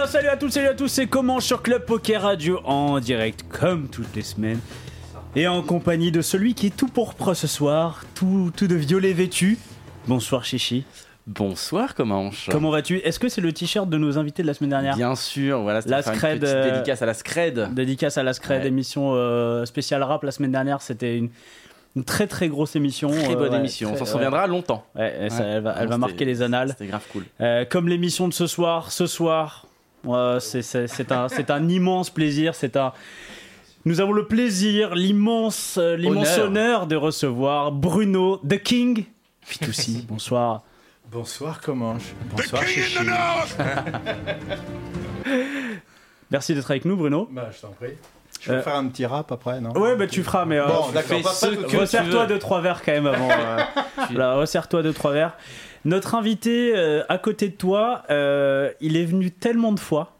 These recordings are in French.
bien, salut à tous, salut à tous, c'est comment sur Club Poker Radio en direct, comme toutes les semaines, et en compagnie de celui qui est tout pourpre ce soir, tout, tout de violet vêtu. Bonsoir Chichi. Bonsoir Comanche. Comment vas-tu? Est-ce que c'est le t-shirt de nos invités de la semaine dernière? Bien sûr, voilà, c'était La une petite euh, dédicace à la Scred. Dédicace à la Scred, Ouais. émission euh, spéciale rap la semaine dernière, c'était une, une très très grosse émission. Très euh, bonne ouais, émission, on s'en souviendra longtemps. Ouais, ça- elle va, elle marquer les annales. C'était grave cool. Euh, comme l'émission de ce soir, ce soir, euh, c'est- un, immense plaisir. C'est un. Nous avons le plaisir, l'immense, euh, l'immense Honneur. honneur de recevoir Bruno The King. Fitoussi, bonsoir. Bonsoir Comanche. Bonsoir Chichi. Merci d'être avec nous, Bruno. Bah, je t'en prie. Je Euh, faire un petit rap après, non? Ouais, bah tu feras, mais euh, Bon, d'accord. resserre-toi deux trois verres quand même avant. euh, resserre-toi deux trois verres. Notre invité euh, à côté de toi, euh, il est venu tellement de fois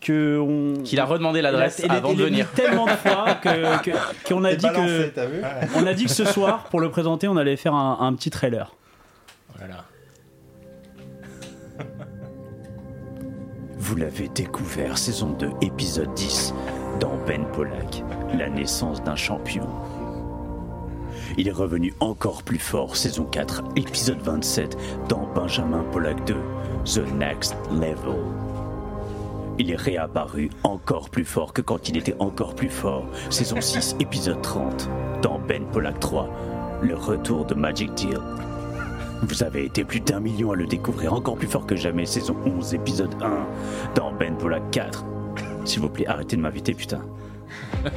que on. Qu'il a redemandé l'adresse Il a- il avant il de venir. tellement de fois que- que- qu'on a T'es dit balancé, que vu on a dit que ce soir pour le présenter on allait faire un, un petit trailer. Voilà. Vous l'avez découvert, saison 2, épisode 10, dans Ben Pollack, la naissance d'un champion. Il est revenu encore plus fort, saison 4, épisode 27, dans Benjamin Pollack 2, The Next Level. Il est réapparu encore plus fort que quand il était encore plus fort, saison 6, épisode 30, dans Ben Pollack 3, le retour de Magic Deal. Vous avez été plus d'un million à le découvrir encore plus fort que jamais, saison 11, épisode 1, dans Ben Pollack 4. S'il vous plaît, arrêtez de m'inviter, putain.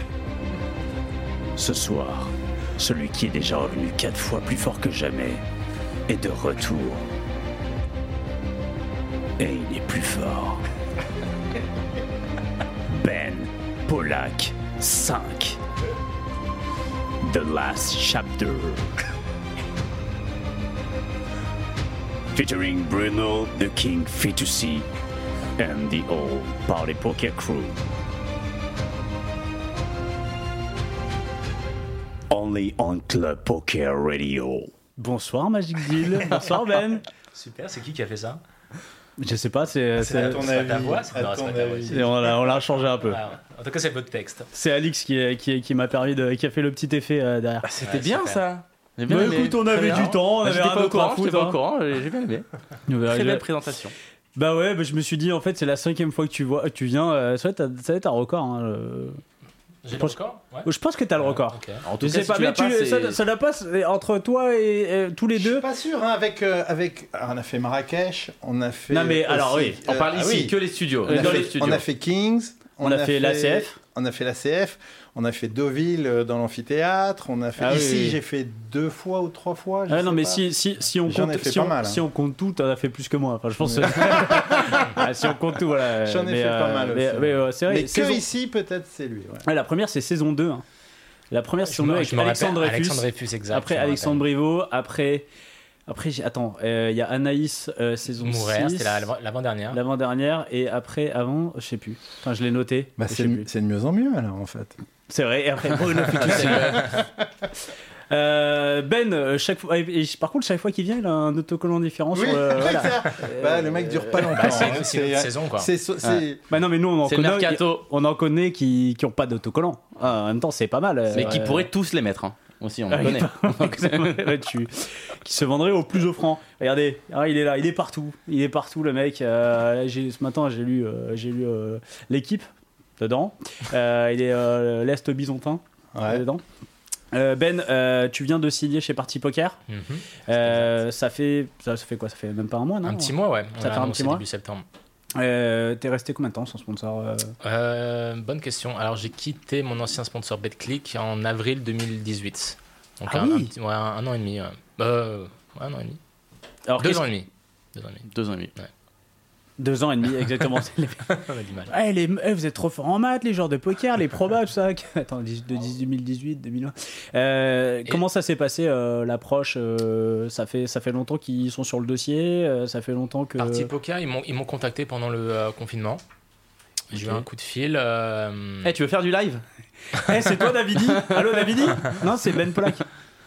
Ce soir, celui qui est déjà revenu 4 fois plus fort que jamais est de retour. Et il est plus fort. Ben Pollack 5. The Last Chapter. featuring Bruno the King Fitoussi and the old Party Poker crew. Only on Club Poker Radio. Bonsoir Magic Deal. Bonsoir Ben. Super, c'est qui qui a fait ça? Je sais pas, c'est C'est ton pas ta avis. voix, non, ton pas ta voix, avis. on l'a changé un peu. Ah, En tout cas, c'est votre texte. C'est Alix qui, m'a permis de qui a fait le petit effet euh, derrière. C'était Ouais, bien super. ça. Bien Bah, aimé. écoute, on avait du temps, on Bah, avait d'autre à courant, j'étais pas hein. au courant, j'ai bien aimé. Très belle présentation. Bah ouais, bah je me suis dit en fait c'est la cinquième fois que tu vois, tu viens. euh, ça va être ça va être un record. hein, le- J'ai le pense- record Ouais. Je pense que t'as le record. En Je tout sais cas, si pas, tu mais pas, tu- c'est- ça, ça la passe entre toi et, et tous les Je suis deux. pas sûr, hein, avec, euh, avec. alors, on a fait Marrakech, on a fait. Non, mais alors, oui, On euh, parle ah ici oui. que les studios. On a, dans fait, les studios. on a fait Kings. On a fait l'ACF. On a fait l'ACF. On a fait Deauville euh, dans l'amphithéâtre. On a fait. Ah Ici, oui. j'ai fait deux fois ou trois fois. je Ah sais non mais pas. si, si, si on J'en ai compte fait si pas on, mal, hein. si on compte tout t'en as fait plus que moi enfin je pense que- Ah, si on compte tout voilà J'en ai Mais, fait pas euh, mal mais, aussi. mais, euh, c'est vrai Mais que saison- ici, peut-être, c'est lui. ouais. Ouais, la première c'est saison 2 hein. la première saison 2 me- avec je me Alexandre rappelle, Dreyfus Alexandre après Alexandre. Briveau après après attends euh, il y a Anaïs euh, saison Mourir, 6 c'était la- l'avant-dernière. l'avant-dernière et après avant je sais plus enfin je l'ai noté Bah, c'est de mieux en mieux, alors, en fait. C'est vrai et après Bruno Fitoussi. Euh, Ben, euh, chaque fois, et- par contre, chaque fois qu'il vient, il a un autocollant différent sur le. voilà. Bah, le mec dure pas longtemps. Bah, c'est hein. c'est une saison, quoi. c'est- c'est- Ouais. Bah non, mais nous, on en connaît, mercato. on en connaît qui, qui ont pas d'autocollant. Ah, en même temps, c'est pas mal. euh, Mais qui pourraient tous les mettre. hein. Aussi, on Ah, connaît. est pas- tu- qui se vendrait au plus offrant. Regardez, ah, il est là, il est partout, il est partout le mec. Euh, ce matin j'ai lu, euh, j'ai lu euh, l'équipe dedans. Euh, il est euh, l'est bisontin Ouais. dedans. Euh, ben, euh, tu viens de signer chez Party Poker. Mhm. Euh, ça fait, ça, ça fait quoi? Ça fait même pas un mois, non? Un petit mois, ouais. On Ça fait un petit mois début septembre. Euh, T'es resté combien de temps sans sponsor bonne question. Alors, j'ai quitté mon ancien sponsor BetClick en avril 2018. Donc, Ah un, oui? un petit- ouais, un, an et demi. ouais. Euh, ouais, un an et demi. Alors, Deux ans et demi. Deux ans et demi. Deux ans et demi. Deux ans et demi, exactement. Eh, les- eh, vous êtes trop forts en maths, les joueurs de poker, les probas, tout ça. Attends, de 2018, 2020. Euh, comment ça s'est passé euh, l'approche euh, ça, fait, ça fait longtemps qu'ils sont sur le dossier euh, Ça fait longtemps que. Parti Poker, ils m'ont ils m'ont contacté pendant le euh, confinement. J'ai eu un coup de fil. euh, Eh, tu veux faire du live? Eh, c'est toi, Davidi? Allô, Davidi? Non, c'est Ben Polak.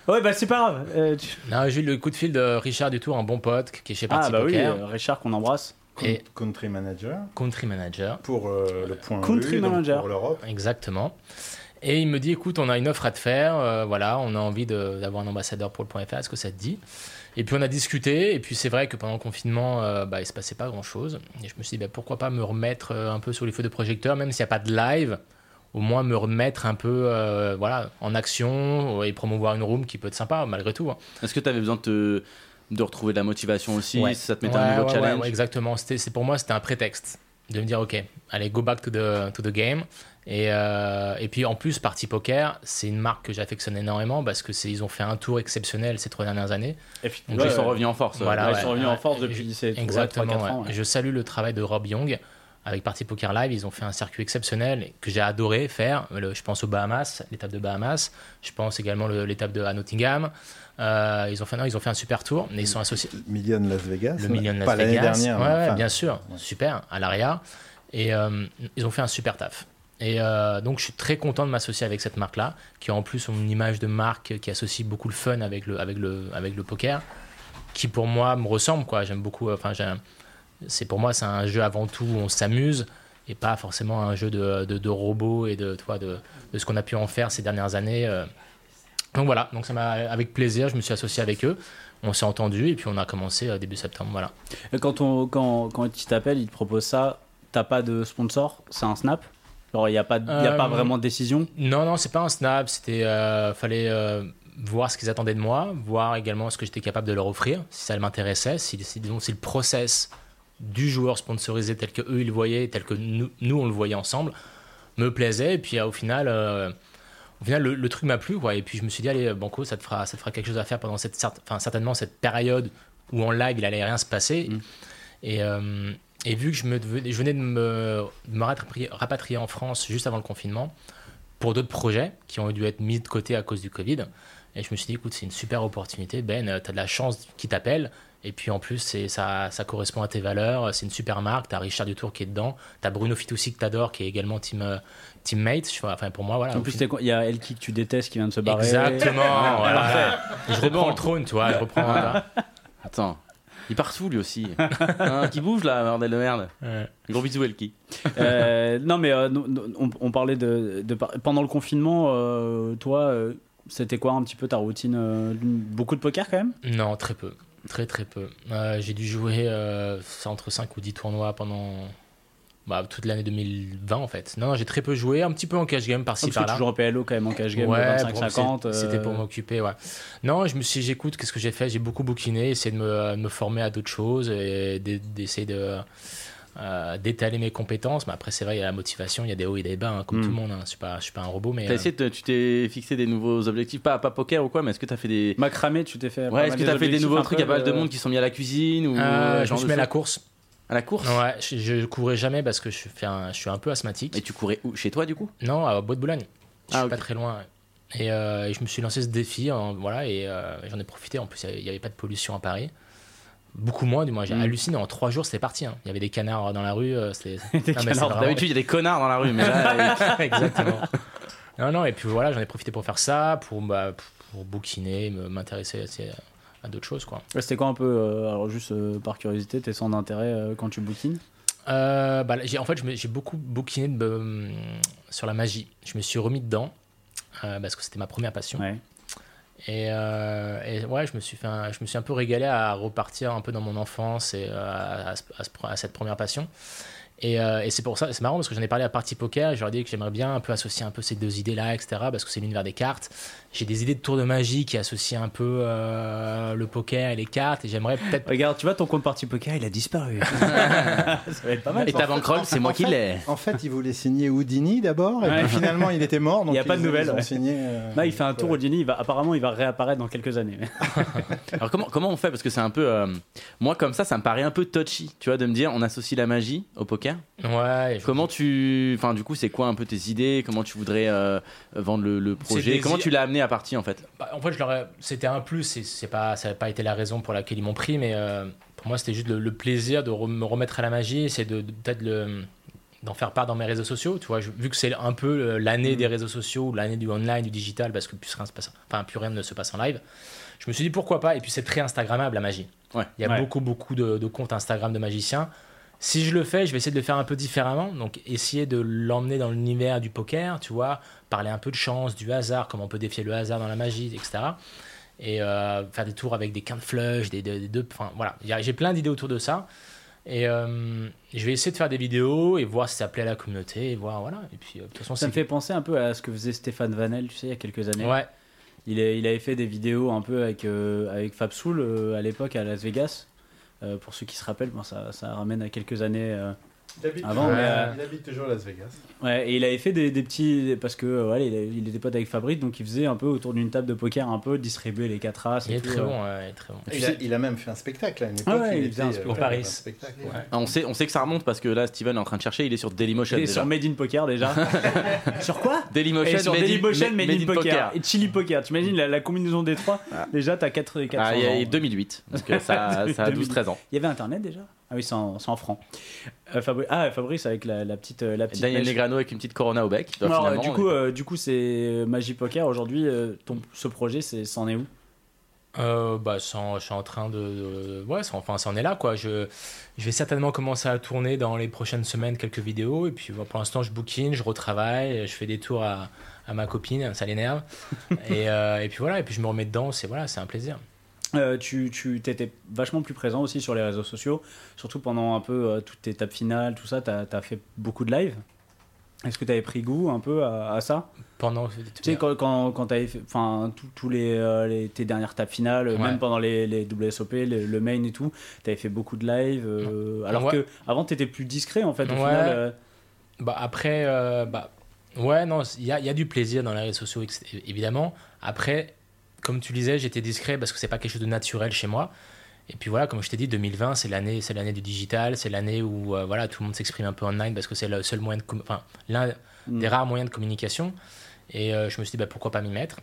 Ouais, bah c'est pas grave. Euh, tu- non, j'ai eu le coup de fil de Richard Dutour, un bon pote qui est chez Parti Ah, bah oui, Poker euh, Richard qu'on embrasse. Et Country manager country manager. pour euh, le point Country U, donc manager. pour l'Europe. Exactement. Et il me dit écoute, on a une offre à te faire, euh, voilà, on a envie d'avoir un ambassadeur pour le point .fr, est-ce que ça te dit? Et puis on a discuté, et puis c'est vrai que pendant le confinement, euh, bah, il se passait pas grand-chose. Et je me suis dit bah, pourquoi pas me remettre un peu sur les feux de projecteur, même s'il n'y a pas de live, au moins me remettre un peu euh, voilà, en action et promouvoir une room qui peut être sympa malgré tout. hein. Est-ce que tu avais besoin de, te- de retrouver de la motivation aussi Ouais. Ça te mettait Ouais, un nouveau ouais, challenge exactement. C'est pour moi, c'était un prétexte de me dire, ok, allez, go back to the, to the game. Et, euh, et puis en plus, Party Poker, c'est une marque que j'affectionne énormément parce que ils ont fait un tour exceptionnel ces trois dernières années. Et Donc, Donc, Ouais, ils sont revenus en force. Voilà, Ouais, ils sont revenus ouais. en force depuis je- ces Exactement. 3-4 ans. ouais. ouais. Je salue le travail de Rob Young avec Party Poker Live. Ils ont fait un circuit exceptionnel que j'ai adoré faire. Le- je pense aux Bahamas, l'étape de Bahamas. Je pense également le- l'étape de à Nottingham. Euh, ils ont fait non, ils ont fait un super tour. Mais ils sont associés. Million Las Vegas. Le Million Las Pas l'année Vegas. dernière. Ouais, enfin, bien sûr. ouais. Super, à l'ARIA. Et euh, ils ont fait un super taf. Et euh, donc, je suis très content de m'associer avec cette marque-là, qui a en plus une image de marque qui associe beaucoup le fun avec le, avec le, avec le poker, qui pour moi me ressemble. quoi. J'aime beaucoup. Enfin, c'est pour moi, c'est un jeu avant tout où on s'amuse et pas forcément un jeu de, de, de robots et de, de, de ce qu'on a pu en faire ces dernières années. Euh. Donc voilà, donc ça m'a avec plaisir, je me suis associé avec eux. On s'est entendu et puis on a commencé euh, début septembre. Voilà. Et Quand, on, quand, quand ils t'appellent, ils te proposent ça, t'as pas de sponsor, c'est un snap? Il n'y a, pas- y a Euh, pas vraiment de décision? Non, non, c'est pas un snap. C'était, euh, fallait euh, voir ce qu'ils attendaient de moi, voir également ce que j'étais capable de leur offrir, si ça m'intéressait, si, si, disons, si le process du joueur sponsorisé tel que eux ils le voyaient, tel que nous, nous on le voyait ensemble, me plaisait. Et puis euh, au final, euh, au final le, le truc m'a plu, quoi. Et puis je me suis dit, allez, Banco, ça te fera, ça te fera quelque chose à faire pendant cette, enfin, certainement cette période où en live il allait rien se passer. Mm. Et, euh, et vu que je, me, devenais- je venais de me, de me rapatrier, rapatrier en France juste avant le confinement, pour d'autres projets qui ont dû être mis de côté à cause du Covid. Et je me suis dit, écoute, c'est une super opportunité. Ben, tu as de la chance qui t'appelle. Et puis en plus, ça, ça correspond à tes valeurs. C'est une super marque. Tu as Richard Dutour qui est dedans. Tu as Bruno Fitoussi que tu adores, qui est également team, euh, teammate. Enfin, pour moi, voilà. En plus, il y a Elki que tu détestes qui vient de se barrer. Exactement. voilà. Je reprends bon. le trône, tu vois. Je reprends. voilà. Attends, il part où lui aussi Hein, Qui bouge là, bordel de merde? Ouais. Gros bisous, Elki. Euh, non, mais euh, on, on parlait de, pendant le confinement. euh, toi, euh, c'était quoi un petit peu ta routine Beaucoup de poker quand même? Non, très peu. Très très peu. Euh, j'ai dû jouer euh, entre 5 ou 10 tournois pendant bah, toute l'année 2020 en fait. Non, non, j'ai très peu joué, un petit peu en cash game par-ci par-là. joues en PLO quand même en cash game Ouais, de pour- 25-50. c'est- C'était pour euh, m'occuper, ouais. Non, je me suis, j'écoute, qu'est-ce que j'ai fait? J'ai beaucoup bouquiné, essayé de me, de me former à d'autres choses et d'e- d'essayer de euh, d'étaler mes compétences. Mais après, c'est vrai, il y a la motivation, il y a des hauts et des bas, hein, comme Mm. tout le monde. hein. Je suis pas, je suis pas un robot, mais T'as euh, essayé de- tu t'es fixé des nouveaux objectifs, pas, pas poker ou quoi, mais est-ce que t'as fait des. Macramé, tu t'es fait. Ouais, est-ce que des t'as fait des nouveaux trucs Il y a pas mal de euh, monde qui sont mis à la cuisine ou. euh, je me suis mis à la course. À la course? Ouais, je, je courais jamais parce que je suis, fais un- je suis un peu asthmatique. Et tu courais où? Chez toi du coup? Non, à Bois de Boulogne. Je Ah, suis pas très loin. Et, euh, et je me suis lancé ce défi, hein, voilà, et euh, j'en ai profité. En plus, il n'y avait pas de pollution à Paris. Beaucoup moins, du moins. J'ai Mm. halluciné. En trois jours, c'était parti. hein. Il y avait des canards dans la rue. euh, c'est D'habitude, il y a des connards dans la rue, mais là. Exactement. Non, non, et puis voilà, j'en ai profité pour faire ça, pour, bah, pour bouquiner, me- m'intéresser à d'autres choses, quoi. C'était quoi un peu, euh, alors juste euh, par curiosité, tes centres d'intérêt euh, quand tu Euh, bah, en fait, j'ai beaucoup bouquiné de, euh, sur la magie. Je me suis remis dedans euh, parce que c'était ma première passion. Ouais. Et, euh, et ouais, je me, suis un- je me suis un peu régalé à repartir un peu dans mon enfance et euh, à, à ce- à ce- à cette première passion. Et, euh, et c'est pour ça, c'est marrant parce que j'en ai parlé à Party Poker et dit que j'aimerais bien un peu associer un peu ces deux idées-là, etc. Parce que c'est l'univers des cartes. J'ai des idées de tours de magie qui associent un peu euh, le poker et les cartes et j'aimerais peut-être. Regarde, tu vois, ton compte party poker, il a disparu. ça va être pas mal. Et ta bankroll, c'est moi qui l'ai. En fait, il voulait signer Houdini d'abord, et Ouais. puis finalement, il était mort. Donc Il y a pas de nouvelles, ouais. signé. euh, Là, il fait un tour ouais. au Dini, il va, apparemment, il va réapparaître dans quelques années. Alors comment, comment on fait? Parce que c'est un peu... euh, moi comme ça, ça me paraît un peu touchy, tu vois, de me dire on associe la magie au poker. Ouais. Comment tu... Enfin du coup, c'est quoi un peu tes idées? Comment tu voudrais euh, vendre le, le projet? Comment i- tu l'as amené à partie en fait Bah, en fait, je leur ai- c'était un plus, c'est- pas, ça n'a pas été la raison pour laquelle ils m'ont pris, mais euh, pour moi, c'était juste le, le plaisir de re- me remettre à la magie, c'est de, de- peut-être le- d'en faire part dans mes réseaux sociaux. Tu vois, je- vu que c'est un peu euh, l'année des réseaux sociaux, ou l'année du online, du digital, parce que plus rien, se passe, enfin, plus rien ne se passe en live, je me suis dit pourquoi pas. Et puis, c'est très Instagrammable la magie. Ouais. Il y a Ouais. beaucoup, beaucoup de, de comptes Instagram de magiciens. Si je le fais, je vais essayer de le faire un peu différemment. Donc, essayer de l'emmener dans l'univers du poker, tu vois, parler un peu de chance, du hasard, comment on peut défier le hasard dans la magie, etc. Et euh, faire des tours avec des quintes flush, des, deux. Enfin, voilà. J'ai plein d'idées autour de ça. Et euh, je vais essayer de faire des vidéos et voir si ça plaît à la communauté. Et voir, voilà. Et puis, euh, de toute façon, Ça me fait penser un peu à ce que faisait Stéphane Vanel, tu sais, il y a quelques années. Ouais. Il, il avait fait des vidéos un peu avec, avec Fab Soul à l'époque à Las Vegas. Euh, pour ceux qui se rappellent, bon, ça, ça ramène à quelques années. Euh, Il habite, Avant, mais, euh, il habite toujours à Las Vegas. Ouais, et il avait fait des, des petits. Parce que euh, ouais, il, il était pote avec Fabrice, donc il faisait un peu autour d'une table de poker, un peu distribuer les quatre as. Il et est tout, très euh. bon. ouais, il est très bon. Il a, il même fait un spectacle à une époque. Ah ouais, il faisait un spectacle. euh, Paris. un spectacle, ouais. Ah, on, sait, on sait que ça remonte parce que là, Steven est en train de chercher, il est sur Dailymotion Il est déjà. sur Made in Poker déjà. sur quoi? Dailymotion, Et sur Made in- Dailymotion, Made, Made in Poker. Et Chili Poker. Tu imagines la, la combinaison des trois? Déjà, t'as 4 400 Ah, il y a ans. 2008, donc euh, ça, ça a 12-13 ans. Il y avait Internet déjà? Ah oui, c'est en, c'est en francs. Euh, Fabri- Ah, Fabrice avec la, la petite, euh, la Et petite Daniel mèche. Negrano avec une petite Corona au bec. Alors, euh, finalement, du coup, euh, du coup, c'est Magie Poker aujourd'hui. euh, ton, ce projet, c'est, c'en est où? Euh, bah, je suis en- je suis en train de. de- ouais, enfin, ça en est là, quoi. Je, je vais certainement commencer à tourner dans les prochaines semaines quelques vidéos. Et puis, bon, pour l'instant, je bookine, je retravaille, je fais des tours à, à ma copine, ça l'énerve. et, euh, et puis voilà, et puis je me remets dedans, c'est voilà, c'est un plaisir. Euh, tu, tu étais vachement plus présent aussi sur les réseaux sociaux, surtout pendant un peu euh, toutes tes étapes finales, tout ça. Tu as, fait beaucoup de live. Est-ce que tu avais pris goût un peu à, à ça? Pendant. Tu sais, quand, quand, quand tu avais fait enfin, tous- les, euh, les- tes dernières tapes finales, Ouais. même pendant les, les WSOP, le, le main et tout, tu avais fait beaucoup de live. euh, alors Ouais. que avant tu étais plus discret en fait. Au final, Bah après, bah, ouais, non, il y a, il y a du plaisir dans les réseaux sociaux, évidemment. Après, comme tu disais, j'étais discret parce que c'est pas quelque chose de naturel chez moi. Et puis voilà, comme je t'ai dit, 2020, c'est l'année, c'est l'année du digital, c'est l'année où euh, voilà, tout le monde s'exprime un peu online parce que c'est le seul moyen de, enfin, l'un Mm. des rares moyens de communication. Et euh, je me suis dit, bah, pourquoi pas m'y mettre?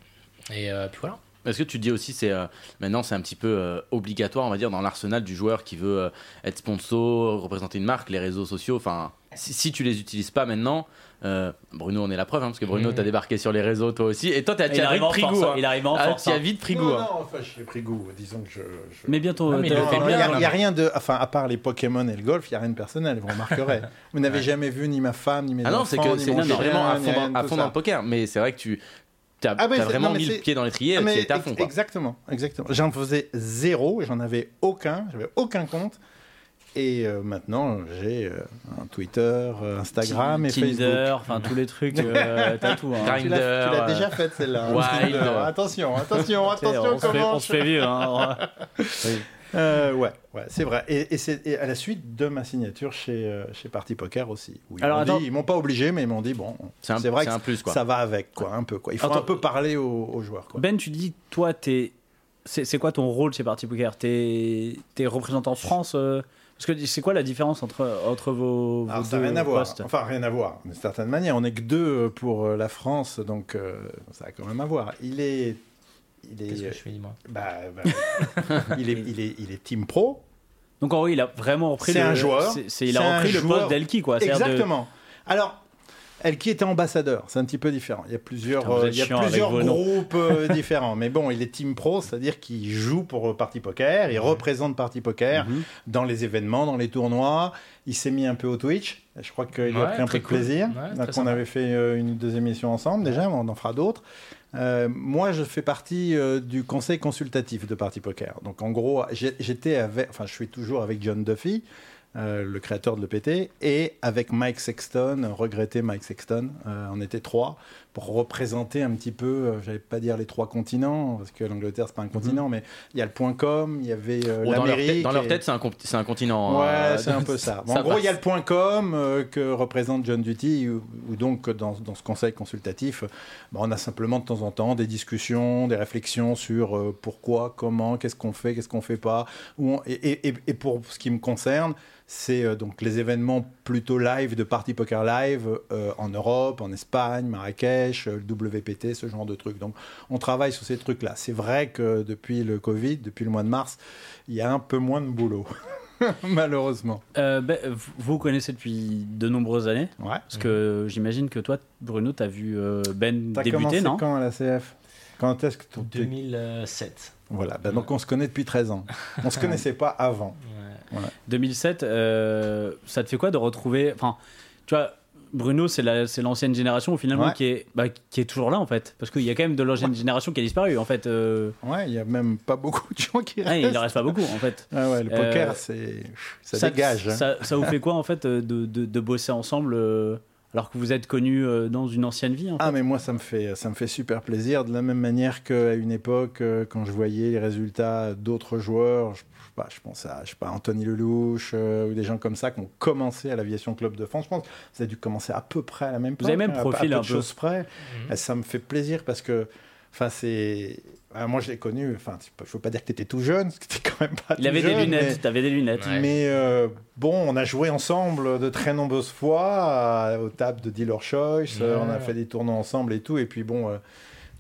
Et euh, puis voilà. Est-ce que tu te dis aussi, c'est euh, maintenant c'est un petit peu euh, obligatoire, on va dire, dans l'arsenal du joueur qui veut euh, être sponsor, représenter une marque, les réseaux sociaux. Enfin, si, si tu les utilises pas maintenant, euh, Bruno, on est la preuve, hein, parce que Bruno, Mhm. t'as débarqué sur les réseaux toi aussi, et toi, t'as il t'as arrive vite goût. hein. Il arrive en Ah, force. as hein. vite pris Non, non, hein. enfin, j'ai pris goût. Disons que je. je- Mais bientôt. Ah, il t'as- n'y a, non, il y a mais- rien de. Enfin, à part les Pokémon et le golf, il n'y a rien de personnel, vous remarquerez. Vous n'avez jamais vu ni ma femme, ni mes Ah non, c'est que c'est vraiment à fond, dans, à fond le poker, mais c'est vrai que tu as, Ah, c'est- vraiment mis le c'est- pied dans l'étrier, Ah, étais à fond. Quoi. Exactement, exactement. J'en faisais zéro, j'en avais aucun, j'avais aucun compte. Et euh, maintenant, j'ai euh, un Twitter, euh, Instagram et Tinder, Facebook. enfin tous les trucs, euh, t'as tout. hein. Grindr. Tu l'as tu l'as déjà faite celle-là. hein, Wild. Tinder. Attention, attention, attention, on, se fait, on se fait vivre. hein. Euh, ouais, ouais, c'est vrai. Et, et c'est à la suite de ma signature chez, chez Party Poker aussi. où ils Alors, m'ont dit- ils m'ont pas obligé, mais ils m'ont dit bon, C'est vrai c'est que un plus, quoi. ça va avec, quoi, un peu, quoi. Il faut Attends. un peu parler aux, aux joueurs, quoi. Ben, tu dis, toi, t'es. C'est c'est quoi ton rôle chez Party Poker? T'es es représentant France euh, Parce que c'est quoi la différence entre, entre vos, vos Alors, ça deux n'a rien à voir. postes? Enfin, rien à voir, d'une certaine manière. On n'est que deux pour euh, la France, donc euh, ça a quand même à voir. Il est. Il Qu'est-ce est, que je fais, dis-moi? bah, bah, il, est, il, est, il est team pro. Donc en vrai, il a vraiment repris C'est le. un joueur. c'est- c'est- il C'est a repris le joueur. poste d'Elki, quoi. De- Exactement. Alors, Elki était ambassadeur, c'est un petit peu différent. Il y a plusieurs, Putain, euh, il y a plusieurs groupes euh, différents. Mais bon, il est team pro, c'est-à-dire qu'il joue pour Party Poker, il représente Party Poker Mhm. dans les événements, dans les tournois. Il s'est mis un peu au Twitch. Je crois qu'il a pris un peu de cool. plaisir. Ouais, on avait fait euh, une ou deux émissions ensemble déjà, mais on en fera d'autres. Euh, moi, je fais partie euh, du conseil consultatif de Party Poker. Donc, en gros, j'étais avec, enfin, je suis toujours avec John Duffy, euh, le créateur de l'EPT, et avec Mike Sexton, regretté Mike Sexton. Euh, on était trois pour représenter un petit peu, euh, j'allais pas dire les trois continents, parce que l'Angleterre, c'est pas un continent, mais il y a le point com, il y avait euh, Bon, dans, leur l'Amérique. tête, dans leur et- tête, c'est un, continent. Ouais, euh, c'est un peu ça. Bon, ça en gros, il y a le point com euh, que représente John Duty, où, où donc dans, dans ce conseil consultatif, bah, on a simplement de temps en temps des discussions, des réflexions sur pourquoi, comment, qu'est-ce qu'on fait, qu'est-ce qu'on fait pas. Où on- et, et- et- et pour ce qui me concerne, c'est donc les événements plutôt live de Party Poker Live en Europe, en Espagne, Marrakech, le WPT, ce genre de trucs. Donc on travaille sur ces trucs-là. C'est vrai que depuis le Covid, depuis le mois de mars, il y a un peu moins de boulot. Malheureusement. Euh, ben, vous- vous connaissez depuis de nombreuses années Ouais. Parce que j'imagine que toi, Bruno, t'as vu euh, Ben T'as débuter, commencé non? quand à la CF Quand est-ce que tu 2007. Voilà, ben donc on se connaît depuis 13 ans. On se connaissait pas avant. Ouais. 2007, euh, ça te fait quoi de retrouver. Enfin, tu vois, Bruno, c'est la- c'est l'ancienne génération finalement Ouais. qui, est, bah, qui est toujours là en fait. Parce qu'il y a quand même de l'ancienne génération qui a disparu en fait. euh, Ouais, il y a même pas beaucoup de gens qui restent. il ne reste pas beaucoup en fait. Ah ouais, le Euh, poker, c'est ça, dégage. hein. Ça, ça vous fait quoi en fait euh, de, de, de bosser ensemble euh, alors que vous êtes connus dans une ancienne vie en fait? Ah mais moi ça me fait ça me fait super plaisir de la même manière qu'à une époque quand je voyais les résultats d'autres joueurs, je, pas, je pense à je sais pas Anthony Lelouch euh, ou des gens comme ça qui ont commencé à l'aviation club de France. Je pense que ça a dû commencer à peu près à la même Vous avez même hein, à- profil à peu un de peu. choses près. Mhm. Et Ça me fait plaisir parce que enfin c'est ah, moi je l'ai connu, enfin il faut pas dire que tu étais tout jeune, parce que tu quand même pas Il tout avait des lunettes, mais- t'avais des lunettes. Ouais. mais euh, bon, on a joué ensemble de très nombreuses fois à- aux tables de Dealer Choice. euh, on a fait des tournois ensemble et tout. Et puis bon, euh,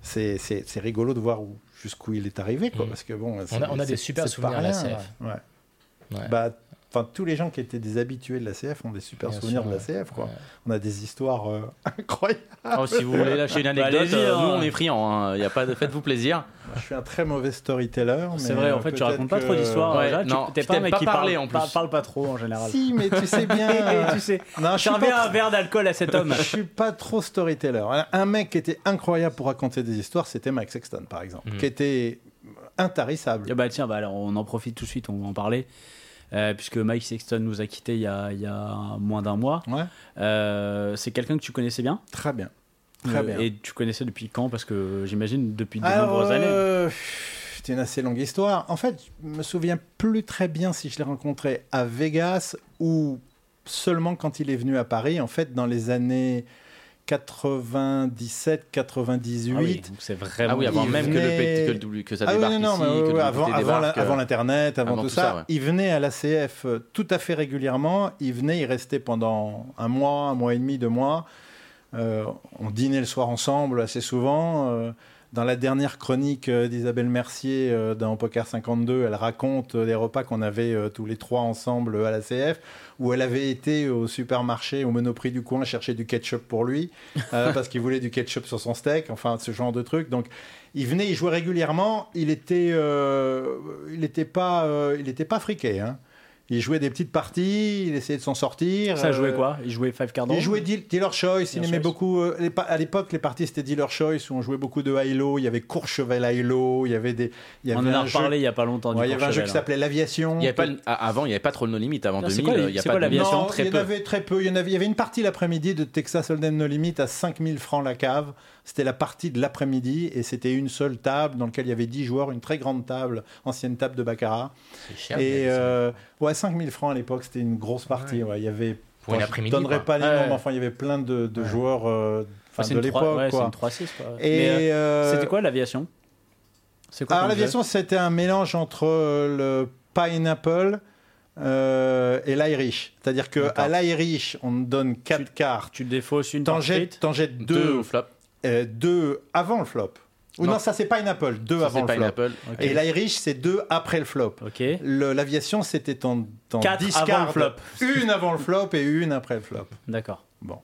c'est c'est- c'est rigolo de voir où- jusqu'où il est arrivé. Quoi, Mm. parce que bon, On a, on a des super souvenirs à la rien, CF. Ouais. Ouais. Bah, Enfin, tous les gens qui étaient des habitués de la CF ont des super Bien souvenirs sûr, de la ouais. CF. Quoi. Ouais. On a des histoires euh, incroyables. Oh, si vous voulez lâcher une Bah, anecdote, euh, hein. nous on est friands. hein. Y a pas de... Faites-vous plaisir. Je suis un très mauvais storyteller. C'est mais, vrai, en euh, fait, tu racontes pas que- trop d'histoires. Ouais, déjà. Tu- non, T'es pas un mec pas qui parler, parle, en plus. parle pas trop en général. Si, mais tu sais bien. tu sais, Non, je suis pas servez un trop- verre d'alcool à cet homme. je suis pas trop storyteller. Un mec qui était incroyable pour raconter des histoires, c'était Mike Sexton, par exemple, Mhm. qui était intarissable. Ah bah tiens, bah alors on en profite tout de suite, on va en parler. Euh, puisque Mike Sexton nous a quittés il y a, il y a moins d'un mois. Ouais, Euh, c'est quelqu'un que tu connaissais bien? Très bien. Très Euh, bien. Et tu connaissais depuis quand? Parce que j'imagine depuis de Alors, nombreuses années. C'est une assez longue histoire. En fait, je me souviens plus très bien si je l'ai rencontré à Vegas ou seulement quand il est venu à Paris. En fait, dans les années 97, 98. Ah oui, c'est vraiment. Ah oui, avant même que, venait- le petit- que, le W- que ça Ah oui, débarque non, non, ici, mais ouais, que le ouais, WPT avant, avant, débarque, la- avant euh, l'Internet, avant, avant tout tout ça, ça, ouais. il venait à l'ACF euh, tout à fait régulièrement. Il venait, il restait pendant un mois, un mois et demi, deux mois. Euh, on dînait le soir ensemble assez souvent. Euh, dans la dernière chronique euh, d'Isabelle Mercier euh, dans Poker 52, elle raconte euh, des repas qu'on avait tous les trois ensemble à la CF, où elle avait été au supermarché, au Monoprix du coin, chercher du ketchup pour lui, euh, parce qu'il voulait du ketchup sur son steak, enfin ce genre de truc. Donc il venait, il jouait régulièrement. Il était, euh, il était pas, euh, il était pas friqué. Hein. Il jouait des petites parties, il essayait de s'en sortir. Ça jouait euh, quoi? Il jouait Five Card il jouait deal- Dealer Choice, il aimait Choice. beaucoup. euh, les à l'époque, les parties c'était Dealer Choice où on jouait beaucoup de high-low. Il y avait Courchevel high-low, il y avait des. Il y On en avait a reparlé il y a pas longtemps. du Ouais, il y avait un jeu qui hein. s'appelait l'Aviation. Il y avait pas, avant, il n'y avait pas trop le no limit. Avant Non, c'est 2000, quoi les- il y a pas quoi de- l'aviation? Non, très il y en avait très peu. Il y, en avait, il y avait une partie l'après-midi de Texas Hold'em No Limit à 5000 francs la cave. C'était la partie de l'après-midi et c'était une seule table dans laquelle il y avait 10 joueurs, une très grande table, ancienne table de Baccarat. C'est cher. et euh, ouais, 5000 francs à l'époque, c'était une grosse partie. ouais. Il y avait. Pour une je après-midi, donnerai pas les Ouais. noms, mais enfin, il y avait plein de, de Ouais. joueurs euh, de l'époque. ouais, c'est quoi. une 3-6 quoi. Et Mais, euh, euh, C'était quoi l'aviation? C'est quoi Alors jeu l'aviation, c'était un mélange entre euh, le pineapple euh, et l'Irish. C'est-à-dire que D'accord. à l'Irish, on donne quatre cartes. Tu défausses une T'en jettes, jettes deux deux, au flop. Euh, deux avant le flop. Ou non, Non. ça c'est pineapple, deux Ça, avant le pas une flop. Apple. Et l'Irish, c'est deux après le flop. L'aviation, c'était en, en Quatre 10 avant le flop. Une avant le flop et une après le flop. D'accord. Bon.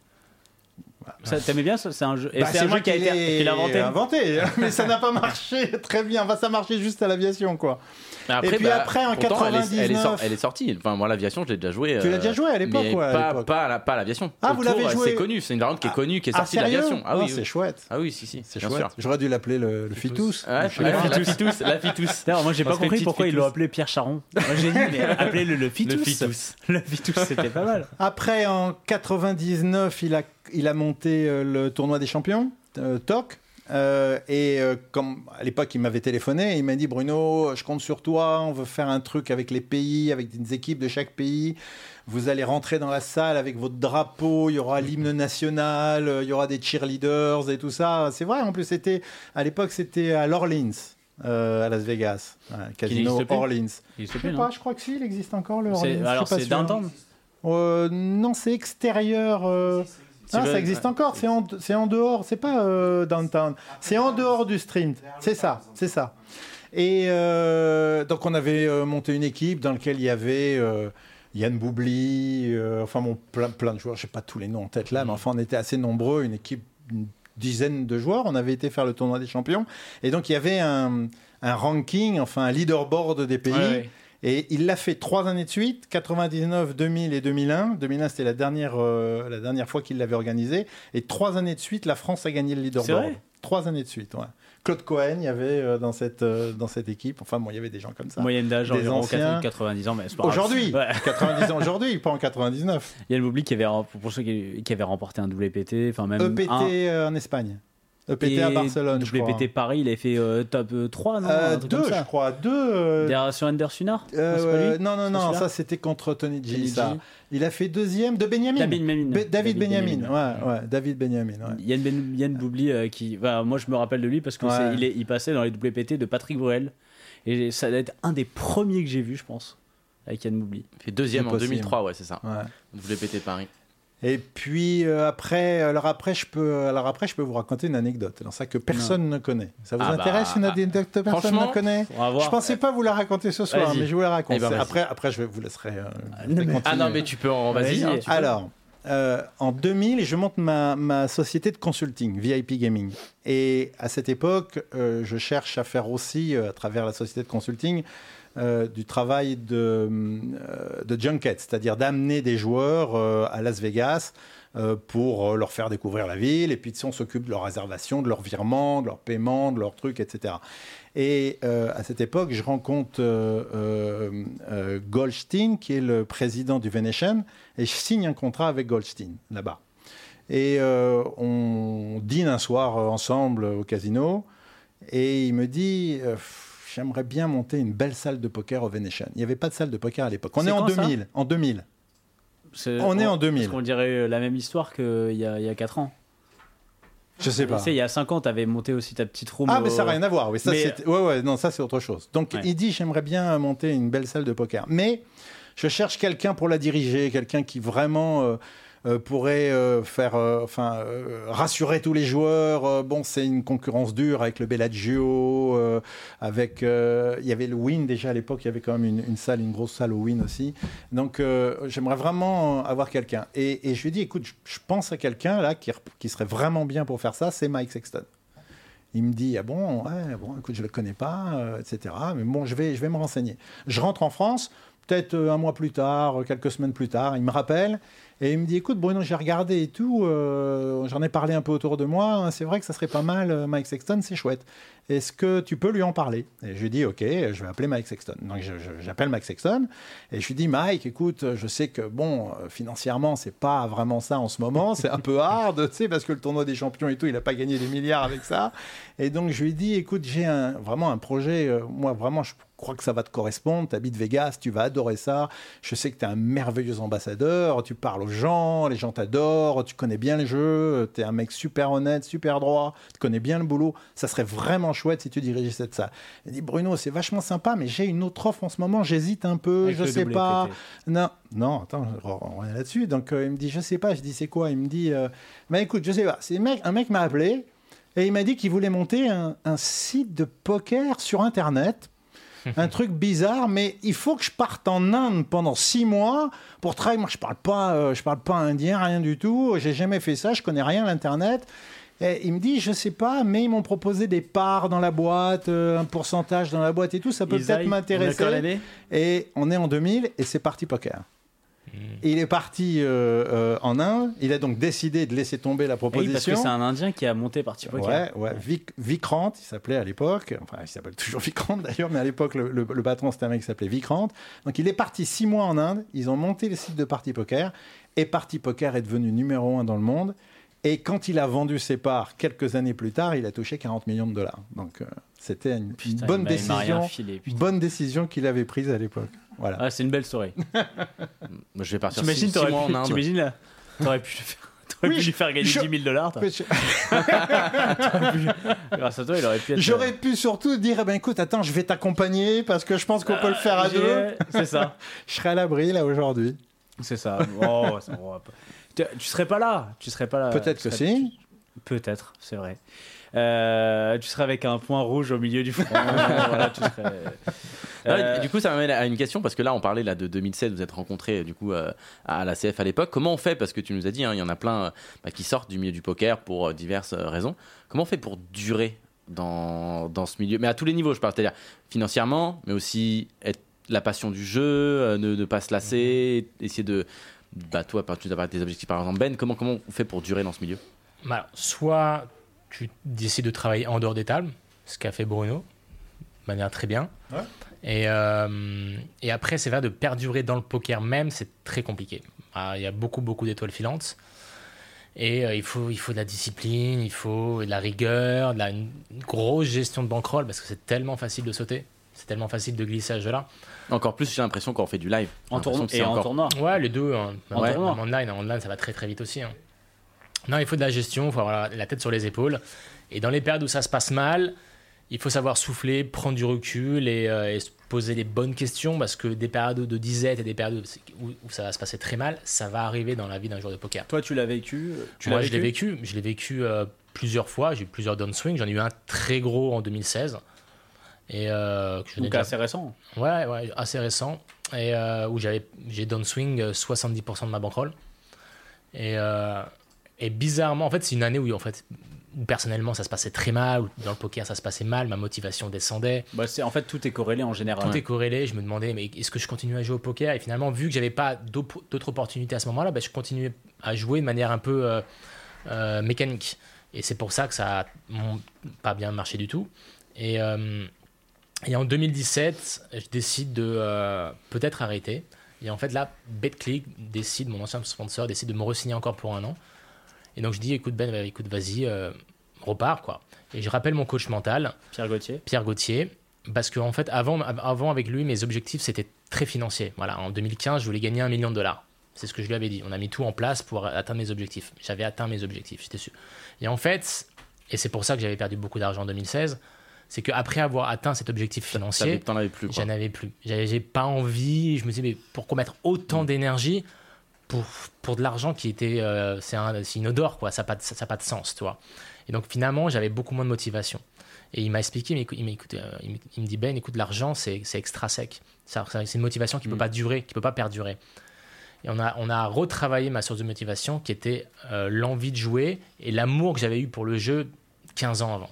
Ça, T'aimais bien ça C'est un jeu. Et Bah, c'est un jeu qui a été inventé. inventé, mais ça n'a pas marché très bien. Enfin, ça marchait juste à l'aviation, quoi. Après, Et puis après, en pourtant, elle est- Elle est, 99. sor- elle est sortie. Enfin, moi, l'aviation, je l'ai déjà joué. Tu l'as euh, déjà joué à l'époque, ouais, pas, l'aviation. Ah, vous l'avez euh, joué C'est connu. C'est une variante qui est connue, qui est Ah, sortie de sérieux l'aviation. Ah Oh, oui, c'est chouette. Ah oui, si, si. C'est chouette. J'aurais dû l'appeler le, le Fitus. Pas. la Fitus, la Fitus. D'ailleurs, moi j'ai pas compris pourquoi ils l'ont appelé Pierre Charon. Moi j'ai dit, mais appelez-le le Fitus. Le Fitus. Le Fitus, c'était pas mal. Après, en 99, il a, il a monté euh, le tournoi des champions, euh, TOC. Euh, et euh, comme à l'époque, il m'avait téléphoné, il m'a dit Bruno, je compte sur toi, on veut faire un truc avec les pays, avec des équipes de chaque pays. Vous allez rentrer dans la salle avec votre drapeau, il y aura l'hymne national, euh, il y aura des cheerleaders et tout ça. C'est vrai, en plus, c'était à l'époque, c'était à l'Orleans, euh, à Las Vegas, Ouais, casino Orleans. Il Je sais pas, je crois que si, il existe encore le Orleans. Alors pas c'est downtown non, c'est extérieur. Ah, ça existe encore. C'est en, c'est en dehors. C'est pas euh, downtown. C'est en dehors du stream. C'est ça. C'est ça. Et euh, donc, on avait euh, monté une équipe dans laquelle il y avait euh, Yann Boubli, enfin, bon, plein, plein de joueurs. Je sais pas tous les noms en tête là, mais enfin, on était assez nombreux. Une équipe, une dizaine de joueurs. On avait été faire le tournoi des champions. Et donc, il y avait un, un ranking, enfin, un leaderboard des pays. Ouais, ouais. Et il l'a fait trois années de suite, 99, 2000 et 2001. 2001, c'était la dernière, euh, la dernière fois qu'il l'avait organisé. Et trois années de suite, la France a gagné le leaderboard. Trois années de suite, ouais. Claude Cohen, il y avait euh, dans, cette, euh, dans cette équipe. Enfin, bon, il y avait des gens comme ça. Moyenne d'âge environ anciens. 90 ans, mais c'est pas. Aujourd'hui, Ouais. 90 ans aujourd'hui, pas en 99. Yann Boubli qui avait, pour ceux qui, qui avait remporté un WPT, enfin même EPT un. en Espagne. EPT Et à Barcelone, je crois. WPT Paris, il avait fait euh, top euh, 3, non Euh, Un truc deux, je crois. Deux. euh, Derrière sur Anders Sunar euh, Non, non, non, non, ça c'était contre Tony G. Tony ça. G. Il a fait deuxième de Benjamin. David Benjamin. Be- David, Benjamin, Benjamin. ouais, ouais, David Benjamin, ouais. Yann, ben, Yann Boubli, euh, qui, bah, moi je me rappelle de lui parce que Ouais. c'est- il, est, il passait dans les WPT de Patrick Bruel. Et ça doit être un des premiers que j'ai vu, je pense, avec Yann Boubli. Il fait deuxième C'est en possible. 2003, ouais, c'est ça. pété Paris. Et puis euh, après, alors après, je peux, alors après, je peux vous raconter une anecdote. Alors ça que personne ne connaît. Ça vous Ah bah, intéresse une anecdote que personne ne connaît. Je pensais pas vous la raconter ce soir, mais je vous la raconte. Eh ben, après, après, je vous laisserai. euh, non, mais- continuer. Ah non, mais tu peux en. Vas-y. Hein, peux. Alors, euh, en 2000, je monte ma, ma société de consulting, VIP Gaming. Et à cette époque, euh, je cherche à faire aussi, euh, à travers la société de consulting, euh, du travail de, euh, de junket, c'est-à-dire d'amener des joueurs euh, à Las Vegas pour leur faire découvrir la ville. Et puis, on s'occupe de leur réservation, de leur virement, de leur paiement, de leurs trucs, etc. Et à cette époque, je rencontre Goldstein, qui est le président du Venetian, et je signe un contrat avec Goldstein, là-bas. Et on dîne un soir ensemble au casino, et il me dit J'aimerais bien monter une belle salle de poker au Venetian. Il n'y avait pas de salle de poker à l'époque. On C'est est en quand, ça 2000. En 2000. C'est- On est en 2000. Parce qu'on dirait euh, la même histoire qu'il y a, il y a 4 ans. Je sais Tu pas. sais, il y a 5 ans, tu avais monté aussi ta petite room. Ah, au- mais ça n'a rien à voir. Oui, ça, Mais- c'est- ouais, ouais, non, ça, c'est autre chose. Donc, Ouais. il dit J'aimerais bien monter une belle salle de poker. Mais je cherche quelqu'un pour la diriger, quelqu'un qui vraiment. euh, euh, pourrait euh, faire, euh, enfin, euh, rassurer tous les joueurs. Bon, c'est une concurrence dure avec le Bellagio, avec, il y avait le Win déjà à l'époque. Il y avait quand même une, salle, une grosse salle au Win aussi. Donc, j'aimerais vraiment avoir quelqu'un. Et, je lui dis, écoute, je, pense à quelqu'un là qui, serait vraiment bien pour faire ça. C'est Mike Sexton. Il me dit ah bon bon écoute je le connais pas etc mais bon je vais je vais me renseigner je rentre en France peut-être un mois plus tard quelques semaines plus tard il me rappelle et il me dit écoute Bruno j'ai regardé et tout euh, j'en ai parlé un peu autour de moi hein, c'est vrai que ça serait pas mal euh, Mike Sexton c'est chouette. Est-ce que tu peux lui en parler? Et je lui dis ok je vais appeler Mike Sexton. Donc j'appelle Mike Sexton et je lui dis Mike écoute je sais que bon euh, financièrement c'est pas vraiment ça en ce moment c'est un peu hard tu sais parce que le tournoi des champions et tout il a pas gagné des milliards avec ça. Et donc je lui dit, écoute, j'ai un, vraiment un projet, euh, moi vraiment, je crois que ça va te correspondre, tu habites Vegas, tu vas adorer ça, je sais que tu es un merveilleux ambassadeur, tu parles aux gens, les gens t'adorent, tu connais bien le jeu, tu es un mec super honnête, super droit, tu connais bien le boulot, ça serait vraiment chouette si tu dirigeais cette salle. Il dit, Bruno, c'est vachement sympa, mais j'ai une autre offre en ce moment, j'hésite un peu, Avec je sais pas. Non, non, attends, on est là-dessus. Donc euh, il me dit, je sais pas. Je dis, c'est quoi? Il me dit, euh, bah écoute, je sais pas. C'est mec, un mec m'a appelé et il m'a dit qu'il voulait monter un, un site de poker sur Internet. un truc bizarre, mais il faut que je parte en Inde pendant six mois pour travailler. Moi, je parle pas, euh, je parle pas indien, rien du tout. J'ai jamais fait ça, je connais rien à l'internet. Et il me dit, je sais pas, mais ils m'ont proposé des parts dans la boîte, euh, un pourcentage dans la boîte et tout, ça peut peut-être m'intéresser. Et on est en 2000 et c'est parti poker. Il est parti euh, euh, en Inde. Il a donc décidé de laisser tomber la Eh Oui, proposition. parce que c'est un Indien qui a monté Parti Poker. Ouais, ouais. Vic- Vikrant, il s'appelait à l'époque. Enfin, il s'appelle toujours Vikrant d'ailleurs, mais à l'époque, le, le- le patron, c'était un mec qui s'appelait Vikrant. Donc, il est parti six mois en Inde. Ils ont monté le site de Party Poker. Et Party Poker est devenu numéro un dans le monde. Et quand il a vendu ses parts quelques années plus tard, il a touché 40 millions de dollars. Donc, euh, c'était une, une Putain, bonne décision. filé. Bonne décision qu'il avait prise à l'époque. Voilà. Ah, c'est une belle story. Moi, je vais partir T'imagines, six, six mois en pu, Inde. t'imagines là T'aurais pu, Oui, pu lui faire gagner je- 10 000 dollars. toi. Grâce à toi, il aurait pu être. J'aurais pu surtout dire, eh ben, écoute, attends, je vais t'accompagner parce que je pense qu'on peut le faire à J'ai- deux. C'est ça. Je serai à l'abri là aujourd'hui. C'est ça. Oh, ça Tu, tu serais pas là. Tu serais pas là. Peut-être que serais- si. Peut-être, c'est vrai. Euh, tu serais avec un point rouge au milieu du front. voilà, tu serais. Ouais, Euh, Du coup, ça m'amène à une question parce que là, on parlait là de 2016. Vous êtes rencontrés du coup euh, à la CF à l'époque. Comment on fait Parce que tu nous as dit, hein, il y en a plein euh, bah, qui sortent du milieu du poker pour euh, diverses euh, raisons. Comment on fait pour durer dans, dans ce milieu? Mais à tous les niveaux, je parle. C'est-à-dire financièrement, mais aussi être la passion du jeu, euh, ne, ne pas se lasser, essayer de. Bah, toi, tu as parlé de tes objectifs par exemple, Ben. Comment, comment on fait pour durer dans ce milieu? Bah, alors, soit tu décides de travailler en dehors des tables, ce qu'a fait Bruno, de manière très bien. Ouais. Et, euh, et après, c'est vrai de perdurer dans le poker même, c'est très compliqué. Ah, Il y a beaucoup, beaucoup d'étoiles filantes. Et euh, il, faut, il faut de la discipline, il faut de la rigueur, de la, une grosse gestion de bankroll, parce que c'est tellement facile de sauter. C'est tellement facile de glisser à ce jeu-là. Encore plus, j'ai l'impression qu'on fait du live. En tournoi et en encore- tournoi. Ouais, les deux. hein. Même Ouais. en online, en online, ça va très très vite aussi. hein. Non, il faut de la gestion, il faut avoir la tête sur les épaules. Et dans les périodes où ça se passe mal, il faut savoir souffler, prendre du recul et, euh, et se poser les bonnes questions parce que des périodes de disette et des périodes où, où ça va se passer très mal, ça va arriver dans la vie d'un joueur de poker. Toi, tu l'as vécu. Tu Moi, je l'ai vécu? Je l'ai vécu euh, plusieurs fois. J'ai eu plusieurs downswings. J'en ai eu un très gros en 2016. Et euh, que je venais Donc de- assez récent. Ouais, ouais, assez récent. Et euh, où j'avais, j'ai downswing euh, 70% de ma bankroll. Et, euh, et bizarrement, en fait, c'est une année où, en fait, où personnellement, ça se passait très mal. où Dans le poker, ça se passait mal. Ma motivation descendait. Bah, c'est en fait tout est corrélé en général. Tout est corrélé. Je me demandais, mais est-ce que je continue à jouer au poker? Et finalement, vu que j'avais pas d'autres opportunités à ce moment-là, bah, je continuais à jouer de manière un peu euh, euh, mécanique. Et c'est pour ça que ça a pas bien marché du tout. Et, euh, et en 2017, je décide de euh, peut-être arrêter. Et en fait, là, BetClick décide, mon ancien sponsor, décide de me re-signer encore pour un an. Et donc, je dis, écoute, Ben, écoute, vas-y, euh, repars, quoi. Et je rappelle mon coach mental, Pierre Gauthier. Pierre Gauthier, parce qu'en en fait, avant, avant, avec lui, mes objectifs, c'était très financier. Voilà, en 2015, je voulais gagner un million de dollars. C'est ce que je lui avais dit. On a mis tout en place pour atteindre mes objectifs. J'avais atteint mes objectifs, j'étais sûr. Et en fait, et c'est pour ça que j'avais perdu beaucoup d'argent en 2016, c'est qu'après avoir atteint cet objectif financier, T'en avais plus. J'en avais plus. J'ai pas envie. Je me disais, mais pourquoi mettre autant d'énergie pour, pour de l'argent qui était. euh, c'est un- inodore, quoi. Ça n'a pas, de- ça, pas de sens, tu vois. Et donc, finalement, j'avais beaucoup moins de motivation. Et il m'a expliqué, mais il, m'a écouté, euh, il, me- il me dit, Ben, écoute, l'argent, c'est c'est extra sec. C'est une motivation qui ne peut Mm. pas durer, qui ne peut pas perdurer. Et on a, on a retravaillé ma source de motivation qui était euh, l'envie de jouer et l'amour que j'avais eu pour le jeu 15 ans avant.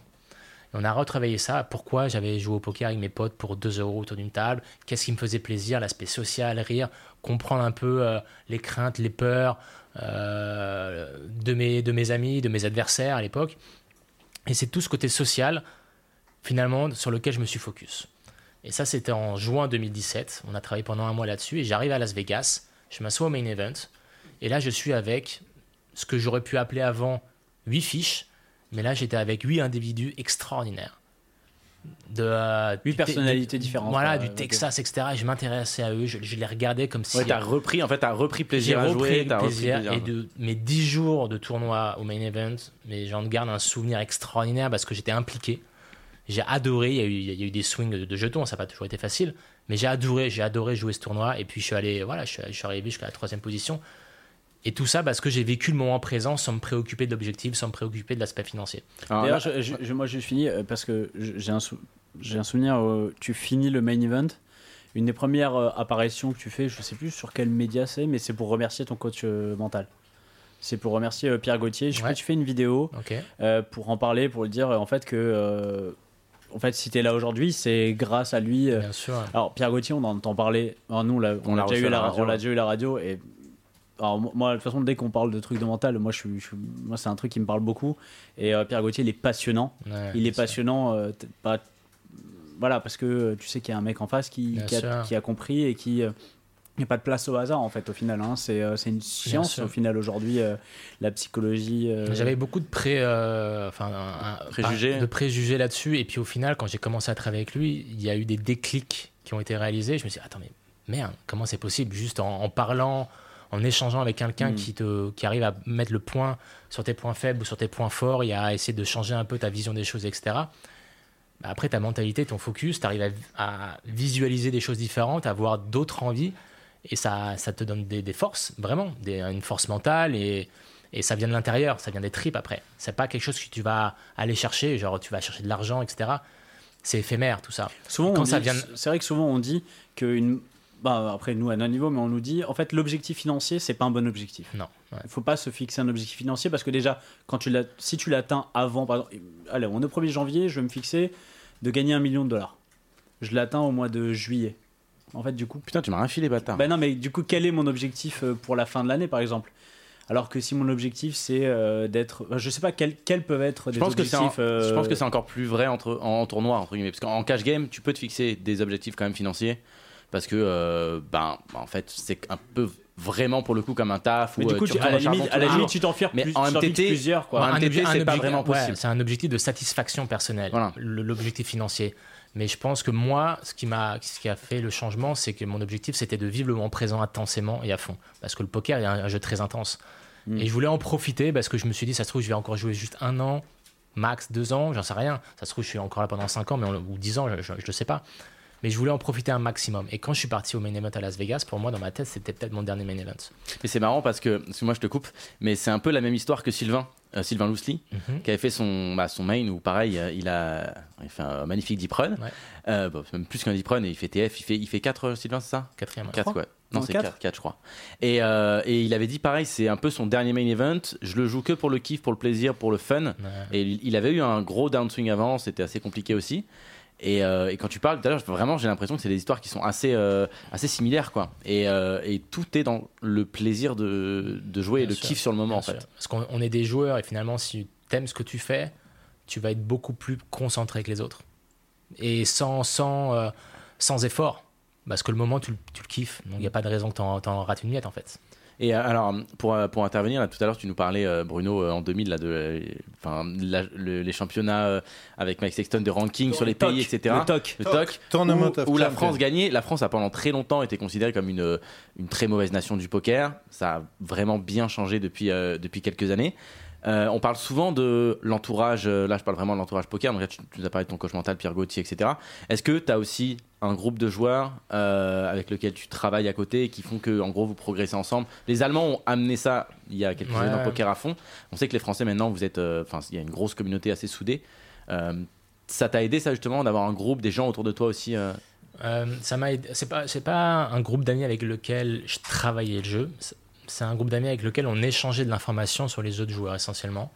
On a retravaillé ça. Pourquoi j'avais joué au poker avec mes potes pour 2 euros autour d'une table? Qu'est-ce qui me faisait plaisir? L'aspect social, rire, comprendre un peu euh, les craintes, les peurs euh, de, mes, de mes amis, de mes adversaires à l'époque. Et c'est tout ce côté social, finalement, sur lequel je me suis focus. Et ça, c'était en juin 2017. On a travaillé pendant un mois là-dessus. Et j'arrive à Las Vegas. Je m'assois au main event. Et là, je suis avec ce que j'aurais pu appeler avant 8 fiches. Mais là, j'étais avec 8 individus extraordinaires. De, euh, Huit personnalités différentes, Voilà, quoi. du. Texas, etc. Et je m'intéressais à eux. Je, je les regardais comme si. Ouais, t'as repris, en fait, t'as repris plaisir à repris jouer. t'as repris plaisir et de mes 10 jours de tournoi au main event, mais j'en garde un souvenir extraordinaire parce que j'étais impliqué. J'ai adoré, il y, a eu, il y a eu des swings de, de jetons, ça n'a pas toujours été facile, mais j'ai adoré, j'ai adoré jouer ce tournoi et puis je suis allé, voilà, je suis, je suis arrivé jusqu'à la troisième position. Et tout ça parce que j'ai vécu le moment présent sans me préoccuper de l'objectif, sans me préoccuper de l'aspect financier. D'ailleurs, je, je- moi, je finis euh, parce que j'ai un sou- j'ai un souvenir, euh, tu finis le main event. Une des premières euh, apparitions que tu fais, je sais plus sur quel média c'est, mais c'est pour remercier ton coach euh, mental. C'est pour remercier Pierre Gauthier. Je Ouais. que tu fais une vidéo pour en parler, pour lui dire en fait que en fait si t'es là aujourd'hui, c'est grâce à lui. Bien sûr. Alors Pierre Gauthier, on en entend parler. Alors, nous, on l'a on On l'a l'a déjà eu la on ouais. déjà eu la radio et alors mo- moi de toute façon dès qu'on parle de trucs de mental, moi je suis, je suis- moi c'est un truc qui me parle beaucoup et euh, Pierre Gauthier il est passionnant. Ouais, il est passionnant euh, pas voilà parce que euh, tu sais qu'il y a un mec en face qui, qui, a, sûr. qui a compris et qui euh, il n'y a pas de place au hasard en fait au final hein. c'est euh, c'est une science au final aujourd'hui euh, la psychologie euh, J'avais beaucoup de pré, euh, enfin, un- un- Préjugés. de préjugés là-dessus. Et puis au final, quand j'ai commencé à travailler avec lui, il y a eu des déclics qui ont été réalisés. Je me suis dit, attends, mais merde, comment c'est possible? Juste en, en parlant, en échangeant avec quelqu'un Mm. qui, te, qui arrive à mettre le point sur tes points faibles ou sur tes points forts et à essayer de changer un peu ta vision des choses, etc. Bah, après, ta mentalité, ton focus, tu arrives à, à visualiser des choses différentes, à avoir d'autres envies. Et ça, ça te donne des, des forces, vraiment, des- une force mentale. Et, et ça vient de l'intérieur, ça vient des tripes après. C'est pas quelque chose que tu vas aller chercher, genre tu vas chercher de l'argent, etc. C'est éphémère tout ça. Souvent, Quand on ça dit- vient- c'est vrai que souvent on dit que une, bah après nous à notre niveau, mais on nous dit en fait l'objectif financier c'est pas un bon objectif. Non. ouais. Il faut pas se fixer un objectif financier parce que déjà quand tu l'as, si tu l'atteins avant, par exemple, allez, on est au 1er janvier, je vais me fixer de gagner un million de dollars. Je l'atteins au mois de juillet. En fait, du coup, Putain, tu m'as rien filé, bâtard. ben non, mais du coup, quel est mon objectif euh, pour la fin de l'année, par exemple? Alors que si mon objectif c'est euh, d'être, je sais pas quels quels peuvent être des je pense, que objectifs. en- euh, je pense que c'est encore plus vrai entre, en, en tournoi, entre guillemets. Parce qu'en cash game, tu peux te fixer des objectifs quand même financiers. Parce que, euh, ben, en fait, c'est un peu vraiment pour le coup comme un taf. Mais du euh, coup, tu à la limite, à la tu t'en fais Mais plus, en MTT, plusieurs quoi. en Un MTT, c'est pas vraiment ouais, possible. c'est un objectif de satisfaction personnelle, Voilà. le- l'objectif financier. Mais je pense que moi, ce qui, m'a, ce qui a fait le changement, c'est que mon objectif, c'était de vivre le moment présent intensément et à fond. Parce que le poker est un, un jeu très intense. Mm. Et je voulais en profiter parce que je me suis dit, ça se trouve, je vais encore jouer juste un an, max deux ans, j'en sais rien. Ça se trouve, je suis encore là pendant cinq ans mais on- ou dix ans, je ne sais pas. Mais je voulais en profiter un maximum. Et quand je suis parti au main event à Las Vegas, pour moi, dans ma tête, c'était peut-être mon dernier main event. Et c'est marrant parce que, parce que moi je te coupe, mais c'est un peu la même histoire que Sylvain, euh, Sylvain Lousely, Mhm. qui avait fait son, bah, son main où pareil, euh, il a il fait un magnifique deep run. Ouais. Euh, même plus qu'un deep run, et il fait TF, il fait, il fait 4 Sylvain, c'est ça? Quatrième. 4 quoi. Non, Non, c'est quatre. 4, je crois. Et, euh, et il avait dit pareil, c'est un peu son dernier main event. Je le joue que pour le kiff, pour le plaisir, pour le fun. Ouais. Et il il avait eu un gros downswing avant, c'était assez compliqué aussi. Et, euh, et quand tu parles tout à l'heure, vraiment j'ai l'impression que c'est des histoires qui sont assez, euh, assez similaires. quoi. Et, euh, et tout est dans le plaisir de, de jouer et le kiff sur le moment en fait. sûr. Parce qu'on on est des joueurs et finalement, si tu aimes ce que tu fais, tu vas être beaucoup plus concentré que les autres. Et sans, sans, sans effort. Parce que le moment, tu, le- tu le kiffes. Donc il n'y a pas de raison que tu en rates une miette en fait. Et euh, alors, pour, euh, pour intervenir, là, tout à l'heure, tu nous parlais, euh, Bruno, en 2000, là, de, euh, enfin, la- le- les championnats euh, avec Mike Sexton de ranking sur les Toc, pays, etc. Le toc. Le TOC, Tournament où, où la. France gagnait. La France a pendant très longtemps été considérée comme une, une très mauvaise nation du poker. Ça a vraiment bien changé depuis, euh, depuis quelques années. Euh, on parle souvent de l'entourage, euh, là je parle vraiment de l'entourage poker, donc là tu, tu nous as parlé de ton coach mental, Pierre Gauthier, etc. Est-ce que tu as aussi un groupe de joueurs euh, avec lequel tu travailles à côté et qui font que en gros vous progressez ensemble? Les Allemands ont amené ça il y a quelques Ouais. années dans le poker à fond. On sait que les Français maintenant, vous êtes, enfin il y a une grosse communauté assez soudée. Ça t'a aidé ça justement d'avoir un groupe, des gens autour de toi aussi euh, ça m'a aidé- C'est pas, c'est pas un groupe d'amis avec lequel je travaillais le jeu. C'est- un groupe d'amis avec lequel on échangeait de l'information sur les autres joueurs essentiellement.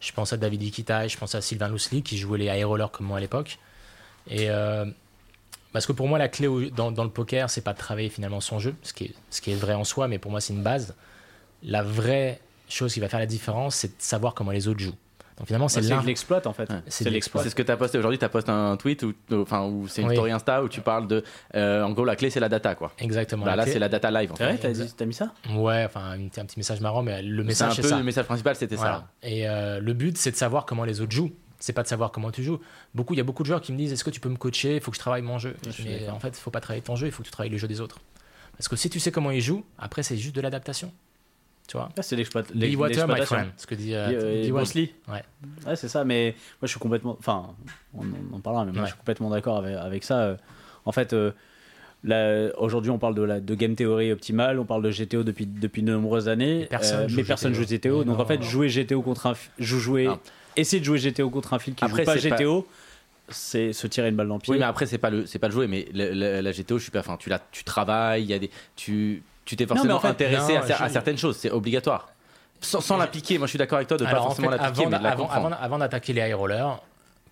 Je pense à David Iquita, je pense à Sylvain Lousely qui jouait les high rollers comme moi à l'époque. Et euh, parce que pour moi, la clé dans le poker, c'est pas de travailler finalement son jeu, ce qui, est, ce qui est vrai en soi, mais pour moi, c'est une base. La vraie chose qui va faire la différence, c'est de savoir comment les autres jouent. Donc finalement, c'est l'un. de l'exploit en fait. Ouais. C'est l'exploit. C'est ce que tu as posté aujourd'hui. Tu as posté un tweet ou enfin où c'est une Oui. story Insta où tu parles de euh, en gros la clé c'est la data quoi. Exactement. Bah, là c'est la data live. En fait. vrai, t'as mis ça? Ouais, enfin, un, un petit message marrant, mais le C'est message, un c'est peu ça. le message principal c'était Voilà. Et euh, le but, c'est de savoir comment les autres jouent. C'est pas de savoir comment tu joues. Beaucoup, il y a beaucoup de joueurs qui me disent Est-ce que tu peux me coacher? Il faut que je travaille mon jeu. je Mais en fait, il faut pas travailler ton jeu, il faut que tu travailles le jeu des autres. Parce que si tu sais comment ils jouent, après, c'est juste de l'adaptation. Tu vois ça. C'est l'exploit- Be water, my l'exploitation. friend. Ce que dit euh, Euh, Bruce. Lee. Ouais. Ouais, c'est ça, mais moi je suis complètement. Enfin, on, en parlera, mais moi Ouais. je suis complètement d'accord avec, avec ça. Euh, En fait, euh, aujourd'hui on parle de, la, de game theory optimale, on parle de GTO depuis, depuis de nombreuses années, personne mais personne GTO. joue GTO. Donc non. en fait, jouer GTO contre un. Jouer, Non. essayer de jouer GTO contre un fil qui Après, joue pas c'est pas- GTO, c'est se tirer une balle dans le pied. Oui, mais après, c'est pas le, c'est pas le jouer, mais le- la GTO, je suis pas. Enfin, tu, la, tu travailles, il y a des. Tu tu t'es forcément en fait, intéressé non, à, cer- à je- certaines choses, c'est obligatoire. Sans, sans l'appliquer, moi je suis d'accord avec toi de pas Alors, en forcément fait, l'appliquer, mais de la avant- avant- avant d'attaquer les high rollers,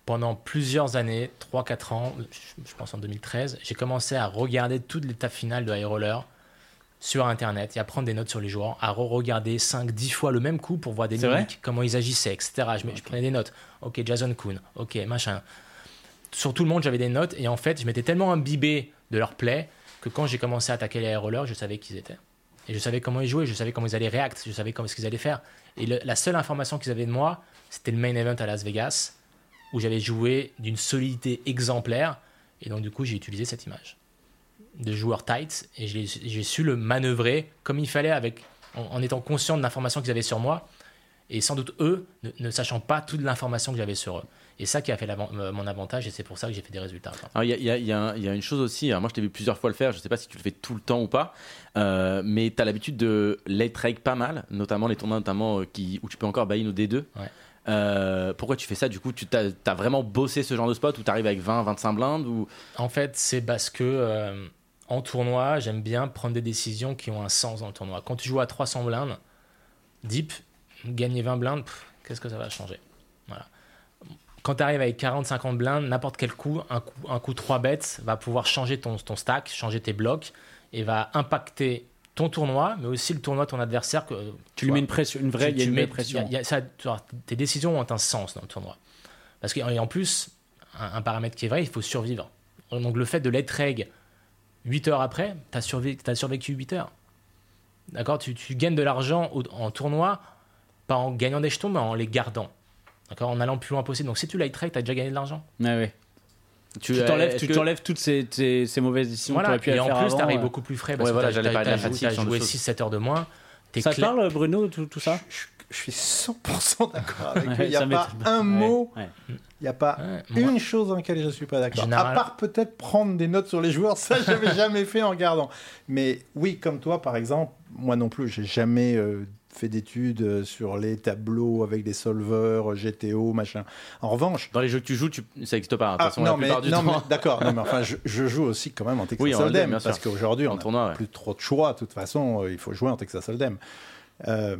pendant plusieurs années, 3-4 ans, je, je pense en 2013, j'ai commencé à regarder toute l'étape finale de high roller sur internet et à prendre des notes sur les joueurs, à re-regarder 5-10 fois le même coup pour voir des mimiques, comment ils agissaient, etc. Je, je prenais des notes. Ok, Jason Kuhn, ok, machin. Sur tout le monde, j'avais des notes et en fait, je m'étais tellement imbibé de leur play que quand j'ai commencé à attaquer les rollers, je savais qui ils étaient. Et je savais comment ils jouaient, je savais comment ils allaient react, je savais comment ce qu'ils allaient faire. Et la seule information qu'ils avaient de moi, c'était le main event à Las Vegas, où j'avais joué d'une solidité exemplaire. Et donc, du coup, j'ai utilisé cette image de joueur tight et j'ai su le manœuvrer comme il fallait avec, en, étant conscient de l'information qu'ils avaient sur moi et sans doute eux ne sachant pas toute l'information que j'avais sur eux. Et ça qui a fait euh, mon avantage et c'est pour ça que j'ai fait des résultats. Il y, a- y y y une chose aussi, alors moi je t'ai vu plusieurs fois le faire, je sais pas si tu le fais tout le temps ou pas, euh, mais tu as l'habitude de late rake pas mal, notamment les tournois notamment, euh, qui, où tu peux encore buy-in au D2. Ouais. Euh, pourquoi tu fais ça Du coup, tu as, as vraiment bossé ce genre de spot où tu arrives avec 20, 25 blindes ou... En fait, c'est parce que en tournoi, j'aime bien prendre des décisions qui ont un sens dans le tournoi. Quand tu joues à 300 blindes, deep, gagner 20 blindes, qu'est-ce que ça va changer? Quand tu arrives avec 40-50 blindes, n'importe quel coup, un coup, un coup 3 bêtes va pouvoir changer ton, ton stack, changer tes blocs et va impacter ton tournoi, mais aussi le tournoi de ton adversaire. Que, tu lui vois. mets une pression, une vraie, Tu- y a une mets- pression. il y a- il y a ça- tu vois, tes décisions ont un sens dans le tournoi. Parce que, et en plus, un, un paramètre qui est vrai, il faut survivre. Donc le fait de l'être reg 8 heures après, tu as, survécu 8 heures. D'accord? Tu, tu gagnes de l'argent en tournoi, pas en gagnant des jetons, mais en les gardant. D'accord En allant le plus loin possible. Donc si tu light reg, tu as déjà gagné de l'argent. Ouais, ouais. Tu euh, t'enlèves, tu que- toutes ces, ces, ces mauvaises décisions que tu Et aurais pu en plus, tu arrives euh. beaucoup plus frais parce Ouais, que voilà, j'allais t'as- parler de la t'as joué- fatigue, t'as ce genre de joué choses. 6-7 heures de moins. Ça te parle, Bruno, tout, tout ça? Je, je suis 100% d'accord avec lui. Il n'y a pas un mot, il n'y a pas Ouais, moi- une chose dans laquelle je ne suis pas d'accord. Général- À part peut-être prendre des notes sur les joueurs, ça, je n'avais jamais fait en regardant. Mais oui, comme toi, par exemple, moi non plus, j'ai jamais euh, fait d'études euh, sur les tableaux avec des solveurs, euh, GTO, machin. En revanche, Dans les jeux que tu joues, tu... ça n'existe pas. hein. Ah, façon, non, mais, d'accord, mais enfin, je, je joue aussi quand même en Texas Oui, en Hold'em, parce qu'aujourd'hui, on n'a ouais. plus trop de choix, de toute façon, euh, il faut jouer en Texas Hold'em. Euh,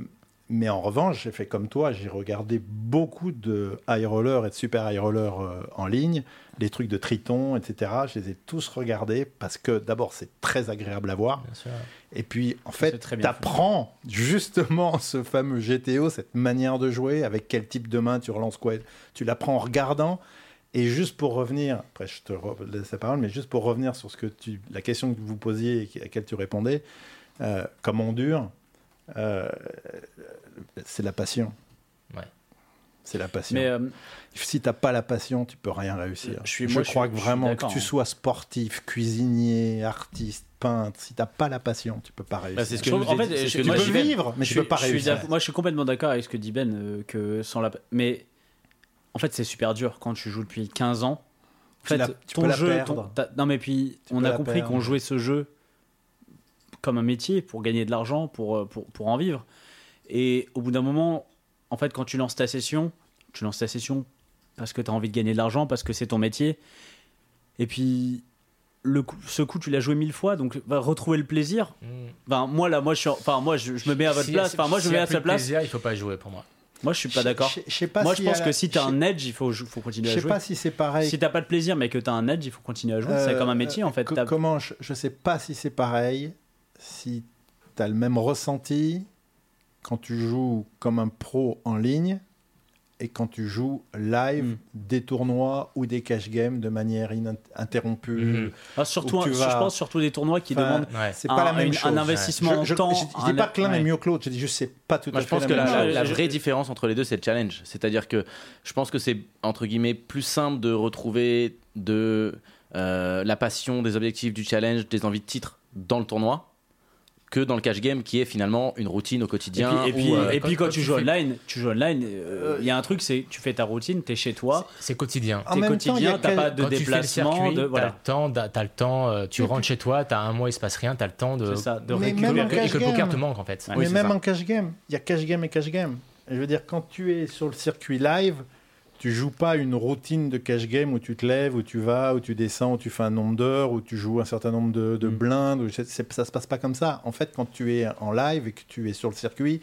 mais en revanche, j'ai fait comme toi, j'ai regardé beaucoup de high roller et de super high roller euh, en ligne, les trucs de Triton, etc. Je les ai tous regardés parce que d'abord, c'est très agréable à voir. Bien sûr. Et puis, en fait, tu apprends justement ce fameux GTO, cette manière de jouer, avec quel type de main tu relances quoi. Tu l'apprends en regardant. Et juste pour revenir, après je te laisse la parole, mais juste pour revenir sur ce que tu, la question que vous posiez et à laquelle tu répondais, euh, comme on dure, euh, c'est la passion. Ouais. C'est la passion. Mais euh, si t'as pas la passion, tu peux rien réussir. Je suis- je moi, je crois que je vraiment que tu hein. sois sportif, cuisinier, artiste, peintre, si t'as pas la passion, tu peux pas réussir. Bah, c'est ce que Je nous trouve- en disait- fait, c'est ce que tu moi, peux vivre, mais je tu peux suis- pas réussir. moi, je suis complètement d'accord avec ce que dit Ben, euh, que sans la. Mais en fait, c'est super dur quand tu joues depuis 15 ans. En Tu la- ton peux la jeu. perdre. ton- non, mais puis, Tu on a la compris qu'on jouait ce jeu comme un métier pour gagner de l'argent, pour, euh, pour, pour en vivre. Et au bout d'un moment, en fait, quand tu lances ta session, tu lances ta session parce que tu as envie de gagner de l'argent, parce que c'est ton métier. Et puis, le coup- ce coup, tu l'as joué mille fois, donc va retrouver le plaisir. Mm. Enfin, moi, là, moi, je, suis, enfin, moi, je, je me mets à votre Si- place. Enfin, moi, je me s'il y mets à sa place. plaisir, il faut pas jouer pour moi. Moi, je suis pas d'accord. Je, je sais pas Moi, si je pense que la- si tu as je- un edge, il faut, faut continuer Je à sais jouer. pas si c'est pareil. Si t'as pas de plaisir, mais que tu as un edge, il faut continuer à jouer. c'est Euh, comme un métier, en fait. Comment je, je sais pas si c'est pareil, si tu as le même ressenti quand tu joues comme un pro en ligne et quand tu joues live Mm. des tournois ou des cash games de manière ininterrompue. Mhm. Ah, surtout, un- vas- je pense surtout des tournois qui Enfin, demandent Ouais. C'est un, pas la même une- chose. un investissement Je, en je- temps. je- je dis pas que l'un ouais. est mieux que l'autre, je dis juste c'est pas tout Moi, à je fait pense la que même la, chose. la vraie différence entre les deux, c'est le challenge. C'est-à-dire que je pense que c'est, entre guillemets, plus simple de retrouver de euh, la passion, des objectifs, du challenge, des envies de titre dans le tournoi que dans le cash game qui est finalement une routine au Et quotidien. puis, et puis, où, euh, et puis quand, quand tu tu joues fais- online, tu joues online, euh, il y a un truc, c'est tu fais ta routine, t'es chez toi, C'est quotidien. En t'es quotidien, t'as pas de tu déplacement, de t'as le temps, t'as t'as le temps, euh, tu rentres puis- chez toi, t'as un mois, il se passe rien, t'as le temps de. Ça, de récupérer. et que le poker game. te manque en fait. Mais même ça. en cash game, il y a cash game et cash game. Je veux dire, quand tu es sur le circuit live, tu joues pas une routine de cash game où tu te lèves, où tu vas, où tu descends, où tu fais un nombre d'heures, où tu joues un certain nombre de, de Mm. blindes. où ça se passe pas comme ça. En fait, quand tu es en live et que tu es sur le circuit,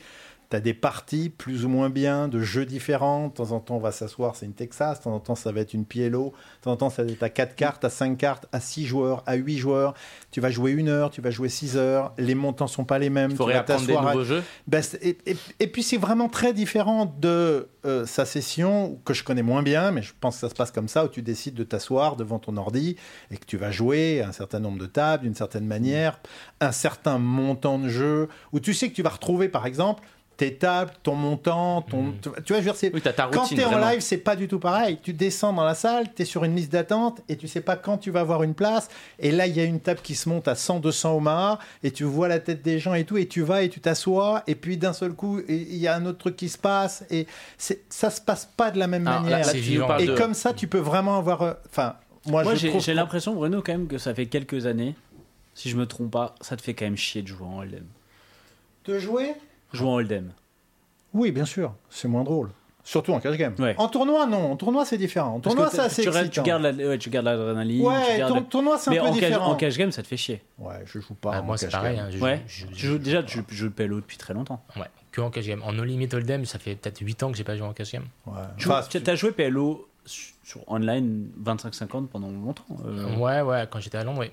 tu as des parties plus ou moins bien, de jeux différents. De temps en temps, on va s'asseoir, c'est une Texas. De temps en temps, ça va être une PLO. De temps en temps, ça va être à 4 cartes, à 5 cartes, à 6 joueurs, à 8 joueurs. Tu vas jouer une heure, tu vas jouer 6 heures. Les montants sont pas les mêmes. Il faut tu vas réapprendre des t'asseoir à- nouveaux jeux. ben, et, et- et puis c'est vraiment très différent de euh, sa session que je connais moins bien, mais je pense que ça se passe comme ça, où tu décides de t'asseoir devant ton ordi et que tu vas jouer un certain nombre de tables d'une certaine manière, un certain montant de jeu, où tu sais que tu vas retrouver par exemple tes tables, ton montant, ton... Mhm. Tu vois, je veux dire, c'est... Oui, Quand tu es en vraiment. live, c'est pas du tout pareil. Tu descends dans la salle, tu es sur une liste d'attente et tu sais pas quand tu vas avoir une place. Et là, il y a une table qui se monte à 100, 200 Omaha et tu vois la tête des gens et tout. Et tu vas et tu t'assois. Et puis d'un seul coup, il y a un autre truc qui se passe. Et ça se passe pas de la même Alors, là, manière. là, et de- comme ça, tu peux vraiment avoir. euh, Enfin, moi, j'ai trouve. l'impression, Bruno, quand même, que ça fait quelques années. Si je me trompe pas, ça te fait quand même chier de jouer en Hold'em. de jouer? Jouer en Hold'em. Oui, bien sûr. C'est moins drôle. Surtout en cash game. Ouais. En tournoi, non. En tournoi, c'est différent. En tournoi, que c'est tu- assez tu, tu excitant. gardes la- ouais, tu gardes l'adrénaline. tu Ouais, le- tournoi, c'est Mais un peu en cash, différent. en cash game, ça te fait chier. Ouais, je joue pas. Ah, en moi, c'est cash pareil. game. hein, je- Ouais. je- Tu je- joues- déjà, tu joues le PLO depuis très longtemps. Ouais, que en cash game. En No Limit Hold'em, ça fait peut-être 8 ans que j'ai pas joué en cash game. Ouais. Tu Enfin, as joué PLO sur sur online 25-50 pendant longtemps. euh. Ouais, ouais, quand j'étais à Londres, oui.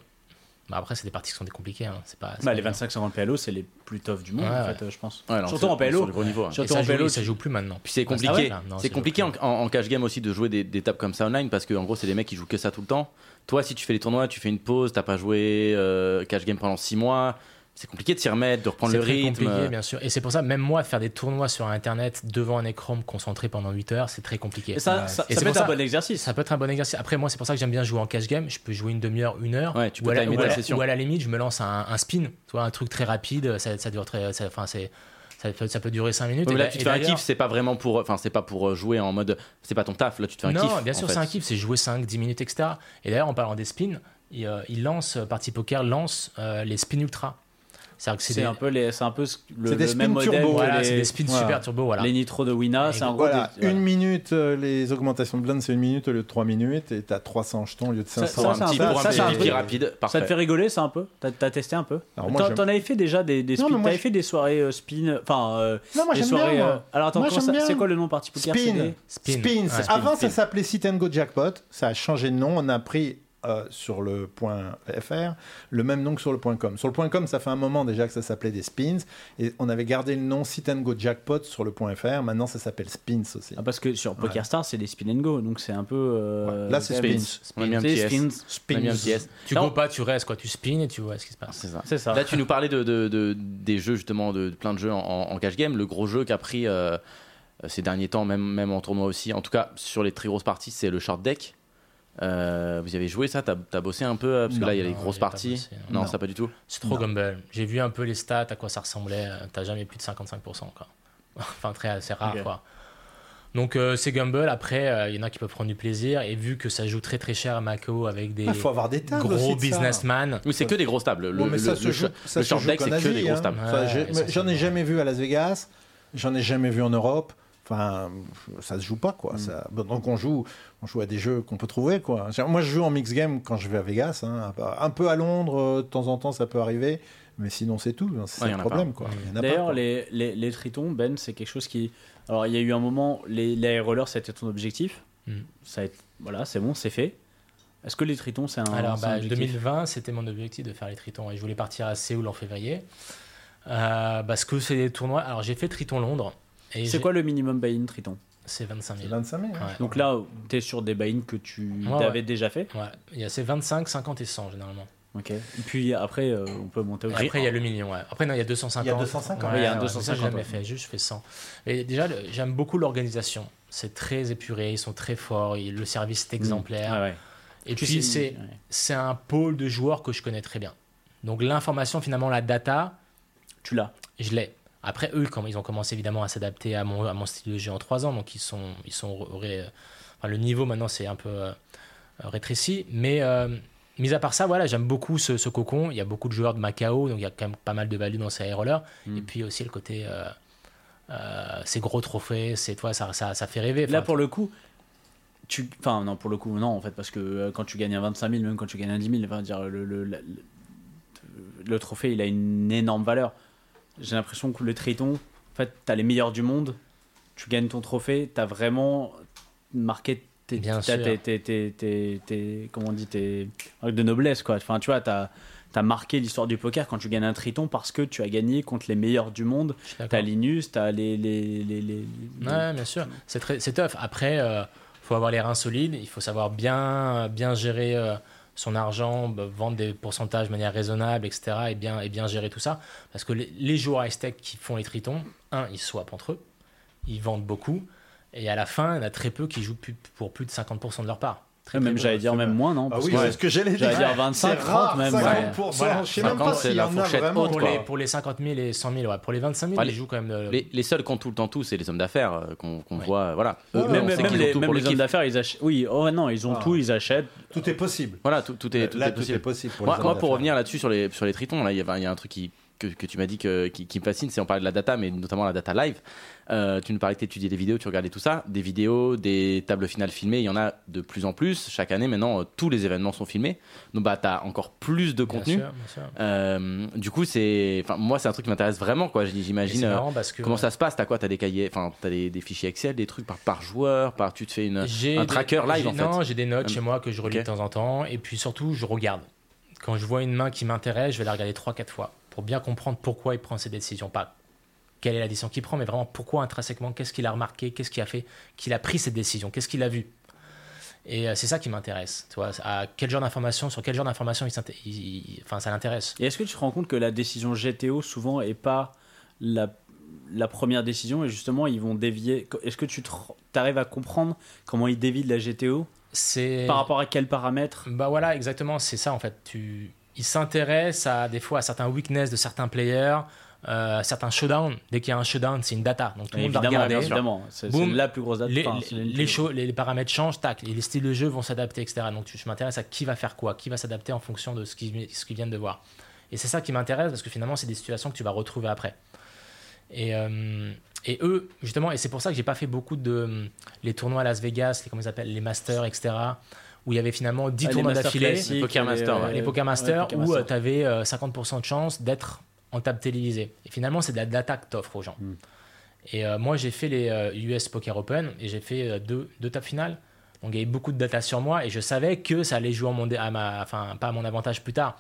Bah, après, c'est des parties qui sont des compliquées. Hein. C'est pas, c'est Bah, pas les évident. 25-50 PLO, c'est les plus tough du monde, Ouais, en fait, euh, je pense. Ouais, alors, Surtout en PLO. Sur le gros niveau. Surtout ça, en joue, PLO, ça joue plus maintenant. Puis c'est Ah, compliqué. c'est compliqué en, plus. en- en cash game aussi de jouer des, des tables comme ça online parce que en gros c'est des mecs qui jouent que ça tout le temps. Toi si tu fais les tournois, tu fais une pause, t'as pas joué euh, cash game pendant 6 mois, c'est compliqué de s'y remettre, de reprendre C'est le très rythme. compliqué, bien sûr. Et c'est pour ça, même moi, faire des tournois sur Internet devant un écran me concentrer pendant 8 heures, c'est très compliqué. Et ça, Ouais. ça, Et ça c'est peut être un bon exercice. Ça peut être un bon exercice. Après, moi, c'est pour ça que j'aime bien jouer en cash game. Je peux jouer une demi-heure, une heure. Ouais, tu ou peux à la- ou à la- session. Ou à la limite, je me lance un, un spin, tu vois, un truc très rapide. Ça, ça dure très. Enfin, c'est. Ça peut, ça peut durer 5 minutes. Ouais, et là tu te fais un kiff, c'est pas vraiment pour enfin c'est pas pour euh, jouer en mode c'est pas ton taf, là tu te fais un non, kiff. bien en sûr, c'est un kiff, c'est jouer 5, 10 minutes, etc. Et d'ailleurs, en parlant des spins, il, euh, il lance, Party Poker lance euh, les spins ultra. C'est-à-dire que c'est des, un peu, les, c'est un peu le, C'est des le même spins modèle voilà, les, c'est des spins voilà. super turbo. Voilà. les nitros de Wina. C'est en gros Voilà, des- une minute, euh, les augmentations de blind, c'est une minute au lieu de 3 minutes, et t'as 300 jetons au lieu de Ça- 500. ça, c'est un un petit pour un ça, petit c'est un peu- rapide, Ça te parfait. fait rigoler, ça un peu? T'as t'as testé un peu? T'en avais fait déjà des, des spins T'avais je- fait des soirées euh, spin, enfin euh, Non, moi des soirées. bien. euh. Alors attends, ça- c'est quoi le nom parti poker c'est Spin. Spins. Avant, ça s'appelait Sit and Go Jackpot. Ça a changé de nom. On a pris euh, sur le point .fr le même nom que sur le point .com. Sur le point .com, ça fait un moment déjà que ça s'appelait des Spins. Et on avait gardé le nom Sit and Go Jackpot sur le point .fr. Maintenant, ça s'appelle Spins aussi. Ah, parce que sur PokerStar, c'est des spin and go, donc c'est un peu. euh, Ouais. Là, c'est spins. On a mis spins. On a mis un petit S. Tu go pas, tu restes, quoi. Tu spins et tu vois ce qui se passe. C'est ça. C'est ça. Là, tu nous parlais de, de- de- des jeux, justement, de, de plein de jeux en, en cash game. Le gros jeu qu'a pris euh, ces derniers temps, même, même en tournoi aussi, en tout cas sur les très grosses parties, c'est le short deck. Euh, vous y avez joué ça? T'as as bossé un peu euh, Parce que Non. là, il y a les grosses parties. bossé, non, non. ça pas du tout. C'est trop Non. Gumball. J'ai vu un peu les stats, à quoi ça ressemblait. euh, T'as jamais plus de 55%, quoi. enfin, très, c'est rare, quoi. Donc, euh, c'est Gumball. Après, euh, il y en a qui peuvent prendre du plaisir. Et vu que ça joue très très cher à Macao avec des Il faut avoir des tables gros businessman, Oui, c'est que des grosses tables. Le, Bon, mais ça le- se joue, ça le se c'est que des grosses hein. tables. J'en ai jamais vu à Las Vegas. J'en ai jamais vu en Europe. Enfin, ça se joue pas quoi. Mm. Ça- bon, donc on joue, on joue à des jeux qu'on peut trouver quoi. Moi, je joue en mix game quand je vais à Vegas. hein. Un peu à Londres, euh, de temps en temps, ça peut arriver. Mais sinon, c'est tout. C'est Ouais, le a problème quoi. Pas, D'ailleurs, les, les, les tritons, Ben, c'est quelque chose qui. Alors, il y a eu un moment, les, les air rollers, c'était ton objectif. Mm. Ça a été- Voilà, c'est bon, c'est fait. Est-ce que les tritons, c'est un. Alors, bah, objectif? 2020, c'était mon objectif de faire les tritons. Et je voulais partir à Séoul en février. Euh, parce que c'est des tournois. Alors, j'ai fait Triton Londres. C'est quoi le minimum buy-in triton C'est 25 C'est 000. 25 000. hein. Ouais. Donc là, tu es sur des buy-in que tu Ouais, avais ouais. déjà fait. Ouais, il y a c'est 25, 50 et 100 généralement. Ok. Et puis après, euh, on peut monter au après, il y a le million. Ouais. Après, non, il y a 250. Il y a 250. Ouais, Il y a ouais, 250, Ça, j'ai jamais fait. Juste, je fais 100. Et déjà, j'aime beaucoup l'organisation. C'est très épuré. Ils sont très forts. Le service est exemplaire. Ah ouais. Et Tu puis, c'est ouais. c'est un pôle de joueurs que je connais très bien. Donc, l'information, finalement, la data, Tu l'as. je l'ai. Après, eux, comme ils ont commencé évidemment à s'adapter à mon, à mon style de jeu en 3 ans, donc ils sont, ils sont ré- enfin, le niveau maintenant c'est un peu euh, rétréci. Mais euh, mis à part ça, voilà, j'aime beaucoup ce, ce cocon. Il y a beaucoup de joueurs de Macao, donc il y a quand même pas mal de value dans ces rollers. Mm. Et puis aussi le côté, euh, euh, ces gros trophées, c'est toi, ça, ça, ça fait rêver. Là, pour le coup, tu, enfin non pour le coup non en fait parce que euh, quand tu gagnes un 25 000 même quand tu gagnes un 10 000 enfin, dire le, le, le, le trophée il a une énorme valeur j'ai l'impression que le Triton en fait t'as les meilleurs du monde tu gagnes ton trophée t'as vraiment marqué tes, Bien sûr. tes, tes, tes, tes- tes- comment on dit tes marques de noblesse quoi enfin tu vois t'as T'as marqué l'histoire du poker quand tu gagnes un triton parce que tu as gagné contre les meilleurs du monde. T'as Linus, t'as les, les, les, les- Ouais, bien sûr. C'est très, c'est tough. Après, euh, faut avoir les reins solides. Il faut savoir bien, bien gérer euh, son argent, bah, vendre des pourcentages de manière raisonnable, etc. Et bien, bien gérer tout ça. Parce que les, joueurs high stake qui font les tritons, un, ils swappent entre eux, ils vendent beaucoup, et à la fin, il y en a très peu qui jouent pour plus de 50% de leur part. Très, même j'allais dire même moins non Ah parce oui, que- c'est ce que j'allais dire. J'allais dire 25, C'est 30 rare, même, 50%. Voilà. Je sais même 50, pas c'est s'il y la en a fourchette vraiment. haute, Pour les, pour les 50 000 et 100 000, ouais. pour les 25 000, Bah, ils les- jouent quand même. euh, Les, les seuls qui ont tout le temps tout, c'est les hommes d'affaires euh, qu'on qu'on Ouais. voit. euh, Voilà. Ouais, eux, même, même les, tout même les le hommes d'affaires, ils achètent. Oui, oh non, ils ont Ah. tout, ils achètent. Tout est possible. Voilà, tout, tout est, tout Là, est tout possible. est possible pour Moi, pour revenir là-dessus sur les, sur les tritons, là, il y a un truc qui, que, que tu m'as dit que, qui, qui me fascine, c'est on parlait de la data, mais notamment la data live. Euh, tu nous parlais que tu étudiais des vidéos, tu regardais tout ça, des vidéos, des tables finales filmées, il y en a de plus en plus. Chaque année, maintenant, euh, tous les événements sont filmés. Donc, bah, tu as encore plus de bien contenu. sûr, bien sûr. Euh, du coup, c'est, enfin, moi, c'est un truc qui m'intéresse vraiment, quoi. J'imagine. Que. Comment ça se passe? T'as quoi? T'as des cahiers, enfin, t'as des, des fichiers Excel, des trucs par, par joueur, par tu te fais une, un des- tracker live en fait. Non, j'ai des notes chez moi que je relis de temps en temps. Et puis surtout, je regarde. Quand je vois une main qui m'intéresse, je vais la regarder 3-4 fois pour bien comprendre pourquoi il prend ces décisions. Pas quelle est la décision qu'il prend, mais vraiment pourquoi intrinsèquement, qu'est-ce qu'il a remarqué, qu'est-ce qui a fait qu'il a pris cette décision, qu'est-ce qu'il a vu. Et euh, c'est ça qui m'intéresse. Tu vois, à quel genre d'information, sur quel genre d'information il, s'inté- il- il- enfin, ça l'intéresse. Et est-ce que tu te rends compte que la décision GTO souvent est pas la, la première décision et justement ils vont dévier? Est-ce que tu arrives à comprendre comment ils dévient de la GTO C'est Par rapport à quels paramètres Bah voilà, exactement, c'est ça en fait. Tu... Il s'intéresse à des fois à certains weaknesses de certains players, euh, certains showdowns. Dès qu'il y a un showdown, c'est une data. Donc tout le monde va Évidemment, regarder. C'est la plus grosse date. Les, enfin, les, les paramètres changent, tac, et les styles de jeu vont s'adapter, etc. Donc tu- je m'intéresse à qui va faire quoi, qui va s'adapter en fonction de ce qu'ils ce qu'ils viennent de voir. Et c'est ça qui m'intéresse parce que finalement, c'est des situations que tu vas retrouver après. Et, euh, et eux, justement, et c'est pour ça que j'ai pas fait beaucoup de les tournois à Las Vegas, les, comment ils appellent, les masters, etc. Où il y avait finalement 10 Ah, tournois d'affilée Les Poker Masters, ouais. les Poker Masters ouais, où tu avais 50% de chance d'être en table télévisée. Et finalement, c'est de la data que t'offres aux gens. Hmm. Et euh, moi, j'ai fait les euh, US Poker Open et j'ai fait euh, deux, deux tables finales. Donc, il y avait beaucoup de data sur moi et je savais que ça allait jouer en mon dé- à ma, enfin, pas à mon avantage plus tard.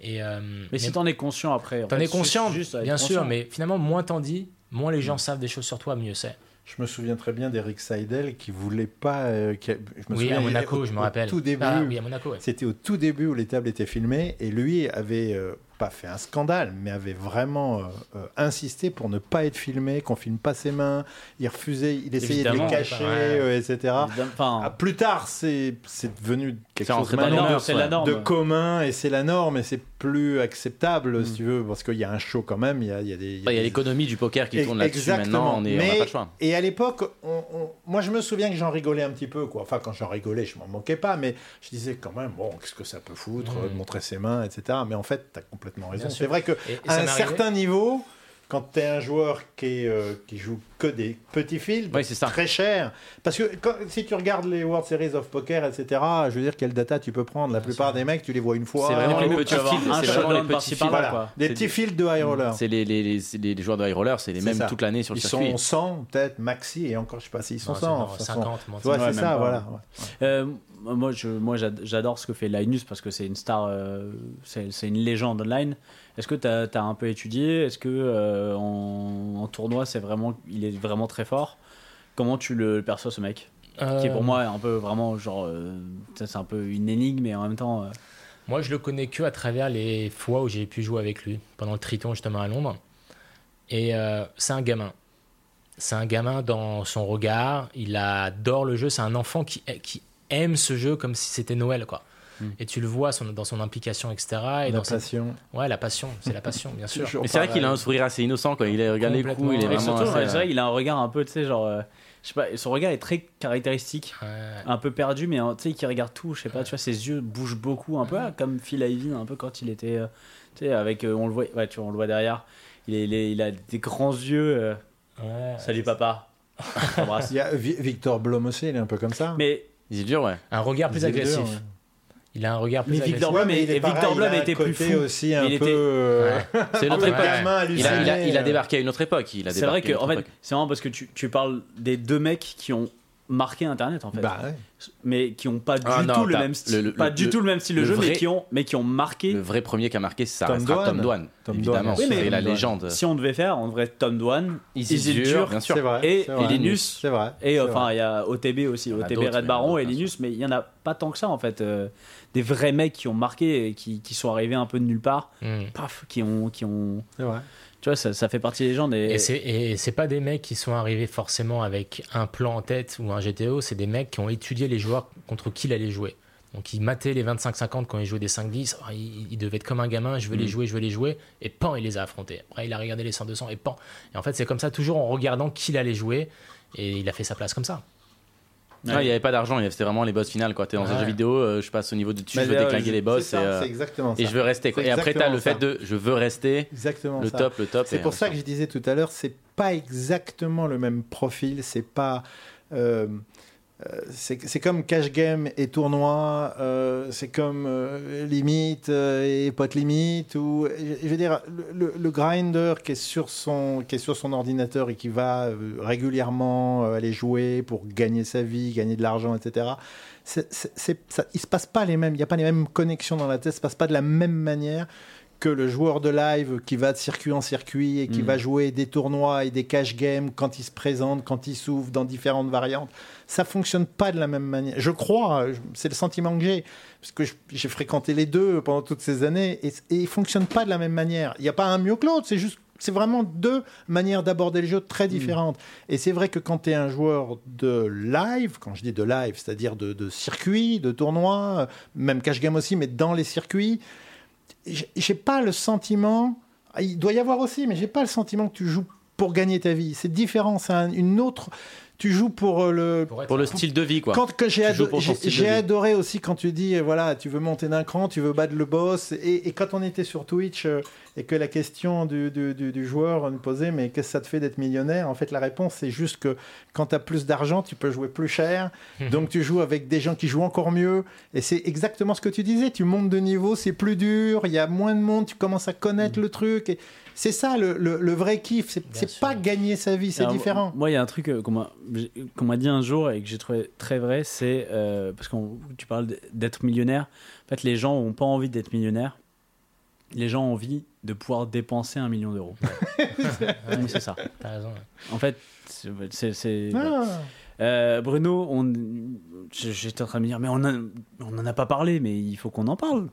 Et, euh, Mais si t'en es conscient après. en t'en fait, es conscient, juste- juste bien sûr, mais finalement, moins t'en dis, moins les gens savent des choses sur toi, mieux c'est. Je me souviens très bien d'Eric Seidel qui voulait pas. euh, qui a- je me Oui, souviens, à Monaco, au- je me rappelle. Tout début. Ah, oui, à Monaco, ouais. C'était au tout début où les tables étaient filmées et lui avait euh, pas fait un scandale, mais avait vraiment euh, euh, insisté pour ne pas être filmé, qu'on filme pas ses mains. Il refusait, il essayait de les cacher, Ouais. euh, etc. Enfin, Ah, plus tard, c'est c'est devenu quelque C'est chose ouais. la norme. de commun et c'est la norme et c'est plus acceptable Mm. si tu veux parce qu'il y a un show quand même. Il y a, il y a des. Il y a des- l'économie du poker qui Et- tourne là-dessus maintenant, on est- on n'a Mais- pas le choix. Et à l'époque, on- on- moi je me souviens que j'en rigolais un petit peu. Quoi. Enfin, quand j'en rigolais, je m'en moquais pas, mais je disais quand même, bon, qu'est-ce que ça peut foutre de montrer ses mains, etc. Mais en fait, tu as complètement raison. C'est vrai Et- et ça un certain niveau, quand tu es un joueur qui, est, euh, qui joue que des petits fields, Oui, c'est ça. très cher. Parce que quand- si tu regardes les World Series of Poker, etc., je veux dire, quelle data tu peux prendre La plupart des mecs, tu les vois une fois. C'est vraiment les c'est les petits fields. Voilà, des C'est- petits fields de high roller. C'est les, les, les, c'est les- les joueurs de high roller, c'est les C'est mêmes ça. toute l'année sur le Ils circuit. sont 100, peut-être, maxi, et encore, je sais pas s'ils sont Non, c'est 100. non, enfin, 50, moi, Ouais, Ouais, c'est ça, pas. voilà. ouais. Euh, moi, je, moi, j'ad- j'adore ce que fait Linus parce que c'est une star, euh, c'est c'est une légende online. Est-ce que tu as, un peu étudié? Est-ce que euh, en, en tournoi, c'est vraiment, il est vraiment très fort? Comment tu le perçois ce mec? Qui est pour Euh, moi un peu vraiment genre, euh, c'est un peu une énigme, mais en même temps, Moi, je le connais que à travers les fois où j'ai pu jouer avec lui, pendant le Triton justement à Londres. Et c'est un gamin. C'est un gamin dans son regard. Il adore le jeu. C'est un enfant qui, qui aime ce jeu comme si c'était Noël, quoi. Mm. Et tu le vois son- dans son implication, etc. Et La dans sa- passion. Ouais, la passion, c'est la passion, bien sûr. Toujours Mais c'est vrai qu'il a un sourire assez innocent quand il est- regarde les coups, il est vraiment. surtout, assez, ouais, vrai, il a un regard un peu, tu sais, genre, euh, je sais pas, son regard est très caractéristique, Ouais. un peu perdu, mais euh, tu sais, qui regarde tout, je sais pas, tu vois, ses yeux bougent beaucoup, un peu comme Phil Ivey, un peu quand il était, euh, tu sais, avec, euh, on le voit, ouais, tu vois, on le voit derrière, il, est- il, est- il a des grands yeux, euh, Ouais. salut papa. Il y a Vi- Victor Blom aussi, il est un peu comme ça. Mais Isildur, ouais. Un regard plus agressif. ouais. Il a un regard plus Mais agressif. Victor Ouais, Blum mais et- Victor pareil, Blum il a un était plus fou. aussi un Il peu. était- euh, C'est une autre Ouais. époque. Il a, il, a, halluciné, il a euh. débarqué à une autre époque. C'est vrai que en fait, c'est marrant parce que tu, tu parles des deux mecs qui ont marqué Internet en fait, Bah ouais. mais qui ont pas du Ah non, tout le même style, le- le- pas du le- tout le même style de le jeu, mais vrai- qui ont, mais qui ont marqué. Le vrai premier qui a marqué, ça Tom Dwan. Tom Dwan. Tom évidemment, Oui, mais- c'est la légende. Si on devait faire, on devrait Tom Dwan, Isildur, Isildur, bien sûr. C'est vrai. Et- vrai. et Linus. C'est vrai. Et enfin, vrai. il y a OTB aussi, en OTB Red Baron et Linus, mais il y en a pas tant que ça en fait. euh, des vrais mecs qui ont marqué et qui, qui sont arrivés un peu de nulle part, Hmm. paf, qui ont, qui ont, C'est vrai. Tu vois, ça, ça fait partie des légendes. Et, Et c'est pas des mecs qui sont arrivés forcément avec un plan en tête ou un GTO, c'est des mecs qui ont étudié les joueurs contre qui il allait jouer. Donc ils mataient les 25-50 quand ils jouaient des 5-10, Ah, il, il devait être comme un gamin, je veux Mm. les jouer, je veux les jouer, et pan, il les a affrontés. Après il a regardé les 100-200 et pan. Et en fait c'est comme ça, toujours en regardant qui il allait jouer, et il a fait sa place comme ça. Ouais, il n'y avait pas d'argent, c'était vraiment les boss finales. T'es dans un jeu vidéo, euh, je passe au niveau de dessus, Bah, je veux déclinguer les boss C'est et, euh, exactement ça. et je veux rester. quoi. Et après, t'as le fait de je veux rester Exactement le ça. top, le top. C'est pour ça que je disais tout à l'heure, c'est pas exactement le même profil. C'est pas. euh, euh, c'est comme cash game et tournoi, euh, c'est comme euh, limite et pote limite. Ou, je veux dire, le, grinder qui est, sur son, qui est sur son ordinateur et qui va régulièrement aller jouer pour gagner sa vie, gagner de l'argent, etc. C'est, c'est- c'est- ça, il se passe pas les mêmes, il n'y a pas les mêmes connexions dans la tête, ça se passe pas de la même manière que le joueur de live qui va de circuit en circuit et qui Mm. va jouer des tournois et des cash games quand il se présente, quand il s'ouvre dans différentes variantes. Ça fonctionne pas de la même manière. Je crois, c'est le sentiment que j'ai, parce que j'ai fréquenté les deux pendant toutes ces années et, et ils fonctionnent pas de la même manière. Il n'y a pas un mieux que l'autre, c'est juste. C'est vraiment deux manières d'aborder le jeu très différentes. Et c'est vrai que quand tu es un joueur de live, quand je dis de live, c'est-à-dire de, de circuit, de tournoi, même cash game aussi, mais dans les circuits, j'ai pas le sentiment. Il doit y avoir aussi, mais j'ai pas le sentiment que tu joues pour gagner ta vie. C'est différent, c'est un- une autre. Tu joues pour euh, le. Pour le style de vie, quoi. Quand que j'ai ado- adoré aussi quand tu dis euh, voilà tu veux monter d'un cran tu veux battre le boss. Et, et quand on était sur Twitch euh, et que la question du, du- du- du joueur nous posait mais qu'est-ce que ça te fait d'être millionnaire? En fait la réponse c'est juste que quand tu as plus d'argent tu peux jouer plus cher. Donc tu joues avec des gens qui jouent encore mieux. Et c'est exactement ce que tu disais. Tu montes de niveau c'est plus dur il y a moins de monde tu commences à connaître le truc. Et c'est ça le, le- le vrai kiff. C'est pas gagner sa vie c'est différent. Moi, il y a un truc euh, qu'on m'a j'ai- qu'on m'a dit un jour et que j'ai trouvé très vrai, c'est euh, parce que tu parles d'être millionnaire. En fait, les gens ont pas envie d'être millionnaires. Les gens ont envie de pouvoir dépenser un million d'euros. Oui, c'est ça. T'as raison. ouais. En fait, c'est- Ah. Euh, Bruno, on, j'étais en train de me dire, mais on a- on n'en a pas parlé, mais il faut qu'on en parle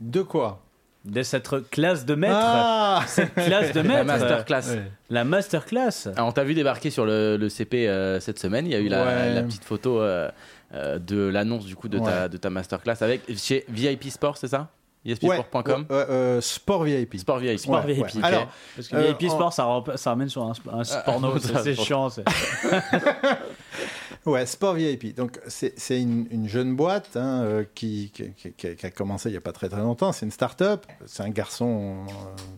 de quoi? De cette classe de maître, Ah cette classe de La maître, masterclass. Ouais. la masterclass. Alors, on t'a vu débarquer sur le, le CP euh, cette semaine. Il y a eu la, Ouais. la petite photo euh, euh, de l'annonce du coup de, ta, de ta masterclass avec chez VIP Sport, c'est ça? Ouais, VIPsport.com ouais, ouais, euh, sport VIP. Sport VIP. Sport Ouais, VIP. ouais. Alors, Parce que euh, VIP en- Sport, ça, rem- ça ramène sur un, un Ah, porno, ah, c'est chiant. Ouais, Sport VIP. Donc, c'est une, une jeune boîte hein, euh, qui, qui, qui- qui a- commencé il n'y a pas très très longtemps. C'est une start-up. C'est un garçon euh,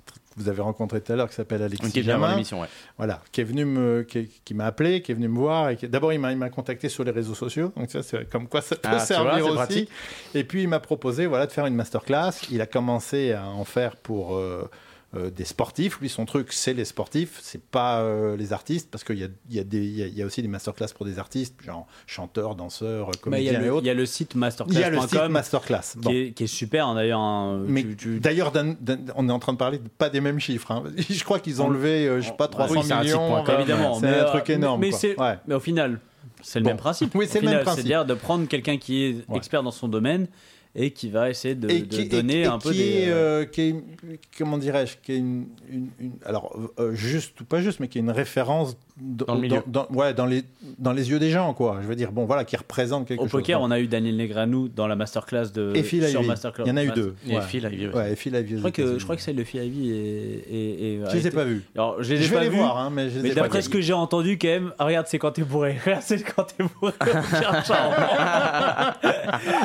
que vous avez rencontré tout à l'heure qui s'appelle Alexis Qui est bien dans Jamin. l'émission, ouais. Voilà, qui est venu me, qui, m'a appelé, qui est venu me voir. D'abord, il m'a, contacté sur les réseaux sociaux. Donc, ça, c'est comme quoi ça peut Ah, tu vois, servir c'est aussi. pratique. Et puis, il m'a proposé voilà, de faire une masterclass. Il a commencé à en faire pour euh, euh, des sportifs. Lui, son truc, c'est les sportifs, c'est pas euh, les artistes, parce qu'il y a, y, a y a- il y a aussi des masterclass pour des artistes, genre chanteurs, danseurs, Il y, comédiens a et le- autres. il y a le site Il y a le site masterclass.com masterclass. Bon. qui, est, qui est super hein, d'ailleurs. hein, Mais tu- tu- d'ailleurs, on est en train de parler de- pas des mêmes chiffres. hein. Je crois qu'ils ont On- levé, euh, je sais pas, on- 300 oui, c'est un millions. évidemment. C'est un truc énorme. Mais, quoi. c'est- Ouais. mais au final, c'est le Bon. même principe. Oui, c'est le final, même principe. C'est-à-dire de prendre quelqu'un qui est Ouais. expert dans son domaine et qui va essayer de, qui, donner et un peu qui des. est, euh, qui est une- comment dirais-je, qui est une, une- une- alors euh, juste ou pas juste, mais qui est une référence Dans le milieu. dans, ouais, dans les dans les yeux des gens, quoi. Je veux dire, bon, voilà, qui représente quelque Au chose. poker, Bon. on a eu Daniel Negreanu dans la masterclass de et Phil sur. Masterclass. Il y en a eu deux. Et Ouais. Phil Ivey aussi. Ouais, et Phil Ivey. Je crois que je crois que celle de Phil Ivey est, est- est- Je les ai pas vus. Alors je les ai Je pas vais les voir, hein, mais je les Mais ai pas d'après ce que j'ai entendu, quand même, ah, regarde, c'est quand t'es bourré. Regarde, c'est quand t'es bourré.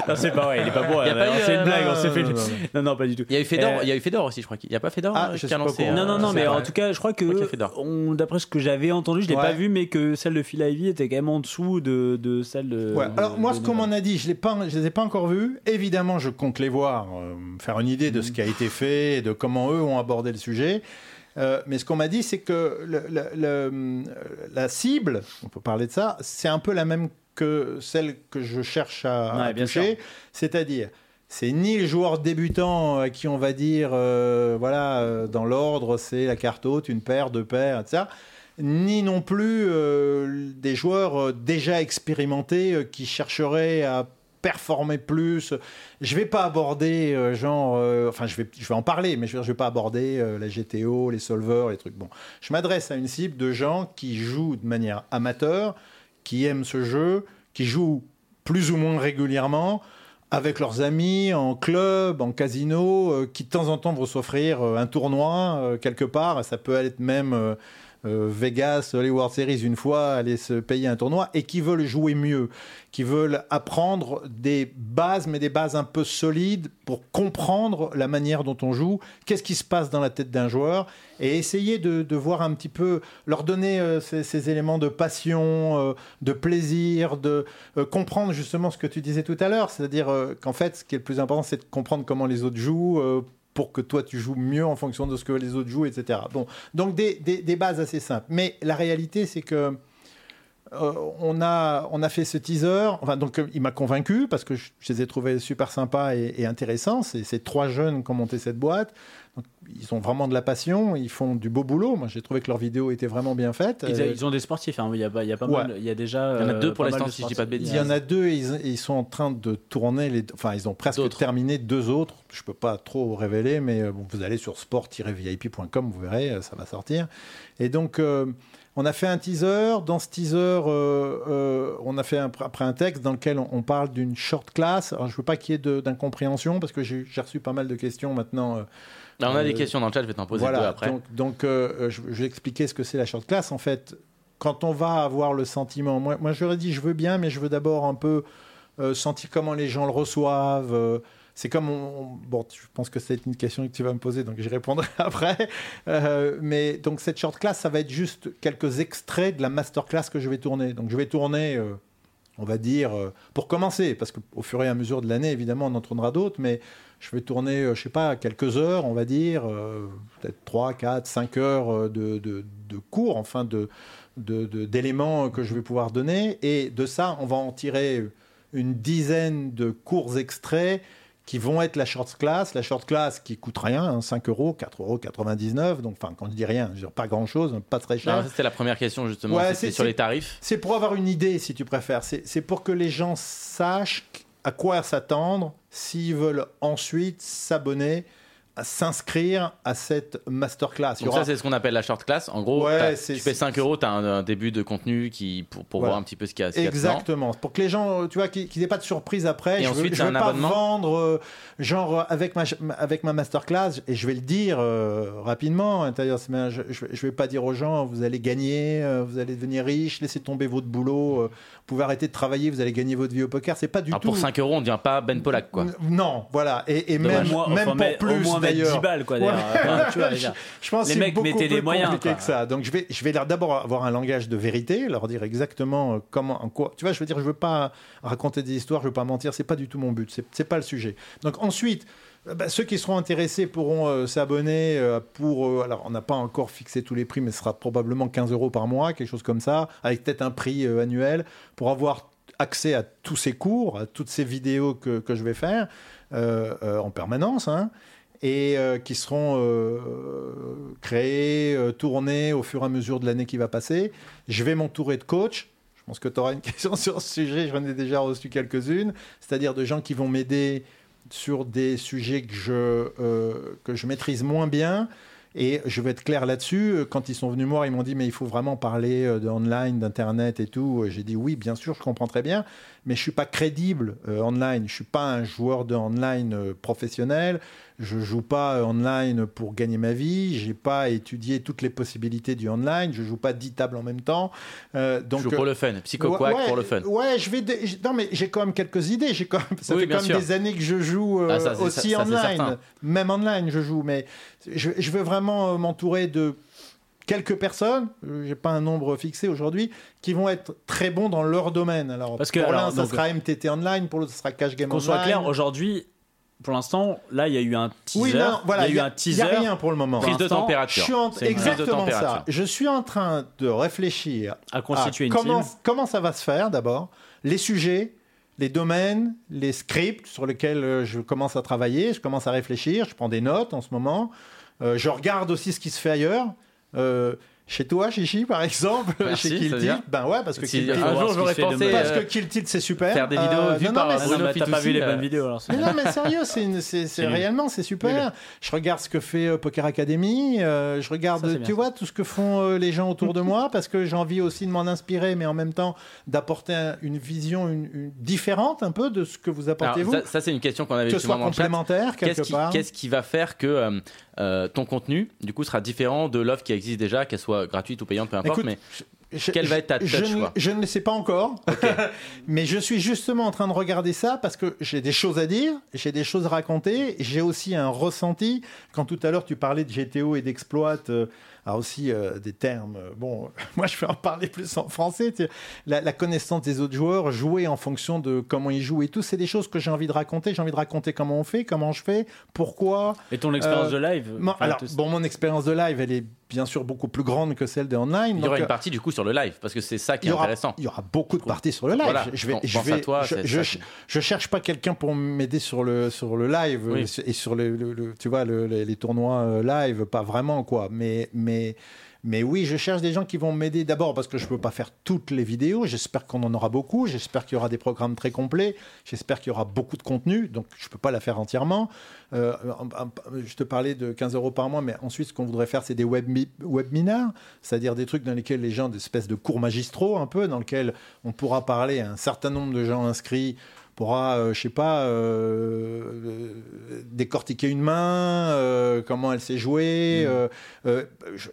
non, c'est pas vrai, il est pas bourré. Y C'est une euh, blague, on s'est fait. non, non, pas du tout. Il y a eu Fedor, Euh, il y a eu Fedor aussi, je crois qu'il n'y a pas Fedor Ah, euh, je qui a lancé. euh, Non, non, non, c'est mais en tout cas, je crois que y d'après ce que j'avais entendu, je l'ai Ouais. pas vu, mais que celle de Phil Ivey était quand même en dessous de, de celle de. Ouais. de- Alors moi, de ce qu'on m'en a dit, je ne les ai pas encore vus. Évidemment, je compte les voir, euh, faire une idée de ce qui a été fait et de comment eux ont abordé le sujet. Euh, mais ce qu'on m'a dit, c'est que le- le- le- la cible, on peut parler de ça, c'est un peu la même que celle que je cherche à, Ouais, à bien toucher. C'est-à-dire, c'est ni le joueur débutant à qui on va dire, euh, voilà, euh, dans l'ordre, c'est la carte haute, une paire, deux paires, etc. Ni non plus euh, des joueurs euh, déjà expérimentés euh, qui chercheraient à performer plus. Je vais pas aborder genre, enfin je vais, je vais en parler, mais je je vais pas aborder la GTO, les solvers, les trucs. Bon, je m'adresse à une cible de gens qui jouent de manière amateur, qui aiment ce jeu, qui jouent plus ou moins régulièrement avec leurs amis, en club, en casino, qui de temps en temps vont s'offrir un tournoi quelque part. Ça peut être même Vegas, les World Series une fois, aller se payer un tournoi, et qui veulent jouer mieux, qui veulent apprendre des bases, mais des bases un peu solides pour comprendre la manière dont on joue, qu'est-ce qui se passe dans la tête d'un joueur, et essayer de, voir un petit peu, leur donner euh, ces, éléments de passion, euh, de plaisir, de euh, comprendre justement ce que tu disais tout à l'heure, c'est-à-dire euh, qu'en fait, ce qui est le plus important, c'est de comprendre comment les autres jouent. Pour que toi tu joues mieux en fonction de ce que les autres jouent, etc. Bon, donc des, des- bases assez simples. Mais la réalité, c'est que on, a, on a fait ce teaser. Enfin, donc euh, il m'a convaincu parce que je, je les ai trouvés super sympas et, et intéressants. C'est ces trois jeunes qui ont monté cette boîte. Donc, ils ont vraiment de la passion, ils font du beau boulot. Moi, j'ai trouvé que leur vidéo était vraiment bien faite. Ils, Euh, ils ont des sportifs, hein. il y a, pas- il y a pas Ouais. mal. Il y a déjà. Il y en a euh, deux pour l'instant, si je dis pas de sportifs. Il y en a deux et ils, sont en train de tourner les. Enfin, ils ont presque terminé deux autres. Je peux pas trop révéler, mais euh, bon, vous allez sur sport-vip.com, vous verrez, euh, ça va sortir. Et donc, euh, on a fait un teaser. Dans ce teaser, euh, euh, on a fait un- après un texte dans lequel on, on parle d'une short class. Alors, je veux pas qu'il y ait d'incompréhension parce que j'ai reçu pas mal de questions maintenant. euh, Là, on a des questions dans le chat, je vais t'en poser deux après. donc, donc je, je vais expliquer ce que c'est la short class. En fait, quand on va avoir le sentiment, moi, moi j'aurais dit je veux bien, mais je veux d'abord un peu sentir comment les gens le reçoivent. C'est comme on, on- bon, je pense que c'est une question que tu vas me poser, donc j'y répondrai après. Euh, mais donc cette short class, ça va être juste quelques extraits de la master class que je vais tourner. Donc je vais tourner. euh, on va dire, euh, pour commencer, parce qu'au fur et à mesure de l'année, évidemment, on en tournera d'autres, mais je vais tourner, je sais pas, quelques heures, on va dire, peut-être 3, 4, 5 heures de, de, cours, enfin, de- d'éléments que je vais pouvoir donner. Et de ça, on va en tirer une dizaine de courts extraits qui vont être la short class. La short class qui coûte rien, hein, 5 euros, 4 euros 99. Donc, enfin, quand je dis rien, je veux dire pas grand-chose, pas très cher. C'était la première question justement, Ouais, c'est- sur les tarifs. C'est pour avoir une idée, si tu préfères. C'est pour que les gens sachent à quoi s'attendre s'ils veulent ensuite s'abonner, s'inscrire à cette masterclass. Donc aura- ça, c'est ce qu'on appelle la short class. En gros, Ouais, tu payes 5 euros, tu as un, un début de contenu qui, pour, pour Voilà. voir un petit peu ce qu'il y a, ce qu'il y a. Exactement. Pour que les gens, tu vois, qu'ils qu'ils n'aient pas de surprise après. Et je ensuite, veux, je c'est veux un pas abonnement vendre, euh, genre, euh, avec ma, avec ma masterclass, et je vais le dire euh, rapidement, hein, d'ailleurs, je ne vais pas dire aux gens, vous allez gagner, euh, vous allez devenir riche, laissez tomber votre boulot, euh, vous pouvez arrêter de travailler, vous allez gagner votre vie au poker. C'est pas du Alors tout. pour 5 euros, on ne devient pas Ben Polak, quoi. Non, voilà. Et, même, moins- même enfin, pour au plus, moins d'ailleurs. 10 balles, quoi, d'ailleurs. Ouais. Enfin, tu vois, je pense Les que c'est mecs, plus les moyens, quoi. que ça. Donc je vais, je vais d'abord avoir un langage de vérité, leur dire exactement euh, comment, en quoi. Tu vois, je veux dire, je veux pas raconter des histoires, je veux pas mentir. C'est pas du tout mon but. C'est, pas le sujet. Donc ensuite. euh, bah, ceux qui seront intéressés pourront euh, s'abonner euh, pour. euh, alors, on n'a pas encore fixé tous les prix, mais ce sera probablement 15 euros par mois, quelque chose comme ça, avec peut-être un prix annuel, pour avoir accès à tous ces cours, à toutes ces vidéos que, que je vais faire en permanence. hein et euh, qui seront euh, créés, euh, tournés au fur et à mesure de l'année qui va passer. Je vais m'entourer de coachs. Je pense que tu auras une question sur ce sujet, j'en ai déjà reçu quelques-unes, c'est-à-dire de gens qui vont m'aider sur des sujets que je, que je maîtrise moins bien. Et je vais être clair là-dessus. Quand ils sont venus me voir, ils m'ont dit mais il faut vraiment parler de online, d'internet et tout. J'ai dit oui, bien sûr, je comprends très bien, mais je suis pas crédible euh, online. Je suis pas un joueur de online euh, professionnel. Je joue pas euh, online pour gagner ma vie. J'ai pas étudié toutes les possibilités du online. Je joue pas 10 tables en même temps. Euh, donc Je joue pour le fun, Psycho Ouais, pour le fun. Ouais, je vais. Non, mais j'ai quand même quelques idées. J'ai quand même. Ça Oui, fait quand même sûr. des années que je joue Ah, ça, aussi ça- ça, c'est online. Même online, je joue. Mais je, je veux vraiment m'entourer de quelques personnes, j'ai pas un nombre fixé aujourd'hui, qui vont être très bons dans leur domaine. Alors, Parce que, pour l'un, ça donc, sera MTT Online, pour l'autre, ça sera Cash Game Qu'on Online. soit clair, aujourd'hui, pour l'instant, là, il y a eu un teaser. oui, non, voilà, il y a eu un teaser. Il n'y a rien pour le moment. Prise de l'instant, Je température. suis en... Exactement température. ça. Je suis en train de réfléchir à constituer à une comment, team. comment ça va se faire d'abord, les sujets, les domaines, les scripts sur lesquels euh, je commence à travailler, je commence à réfléchir, je prends des notes en ce moment, Euh, je regarde aussi ce qui se fait ailleurs. Euh, chez toi, Chichi, par exemple, Merci, chez Kill Tilt, ben ouais, parce que Si Kill un Tilt, voir jour j'aurais pensé parce euh, que Kill Tilt, c'est super. faire des vidéos Euh, vues non, par non, mais Bruno t'as pas vu les euh, bonnes vidéos alors. c'est- mais non, mais sérieux, c'est réellement, c'est super. Je regarde ce que fait euh, Poker Academy, euh, je regarde, Ça, c'est bien. tu vois, tout ce que font euh, les gens autour de moi, parce que j'ai envie aussi de m'en inspirer, mais en même temps d'apporter un- une vision une- une- différente un peu de ce que vous apportez Alors, vous, ça, ça, c'est une question qu'on avait que ce soit complémentaire quelque part. qu'est-ce qui va faire que euh, ton contenu, du coup, sera différent de l'offre qui existe déjà, qu'elle soit gratuite ou payante, peu importe. Écoute, mais Je- quelle va être ta touch, je ne- quoi? je ne le sais pas encore, mais je suis justement en train de regarder ça parce que j'ai des choses à dire, j'ai des choses à raconter, j'ai aussi un ressenti. Quand tout à l'heure tu parlais de GTO et d'exploit, euh, alors aussi euh, des termes. euh, Bon, moi je vais en parler plus en français. La, la connaissance des autres joueurs, jouer en fonction de comment ils jouent et tout, c'est des choses que j'ai envie de raconter. J'ai envie de raconter comment on fait, comment je fais, pourquoi. Et ton expérience Euh, de live alors, bon, mon expérience de live, elle est bien sûr beaucoup plus grande que celle de online. il y aura une partie, du coup, sur le live, parce que c'est ça qui est aura, intéressant. il y aura beaucoup de parties sur le live. Voilà, je vais, je vais, toi, je, c'est je, ça qui- je cherche pas quelqu'un pour m'aider sur le sur le live Oui. et sur le, le- le- tu vois le- les, les tournois live, pas vraiment quoi. Mais mais mais oui, je cherche des gens qui vont m'aider d'abord parce que je peux pas faire toutes les vidéos. J'espère qu'on en aura beaucoup. J'espère qu'il y aura des programmes très complets. J'espère qu'il y aura beaucoup de contenu. Donc je peux pas la faire entièrement. Euh, je te parlais de 15 euros par mois, mais ensuite ce qu'on voudrait faire, c'est des web c'est-à-dire des trucs dans lesquels les gens, des espèces de cours magistraux un peu, dans lesquels on pourra parler à un certain nombre de gens inscrits pourra, euh, je sais pas, euh, décortiquer une main, euh, comment elle s'est jouée.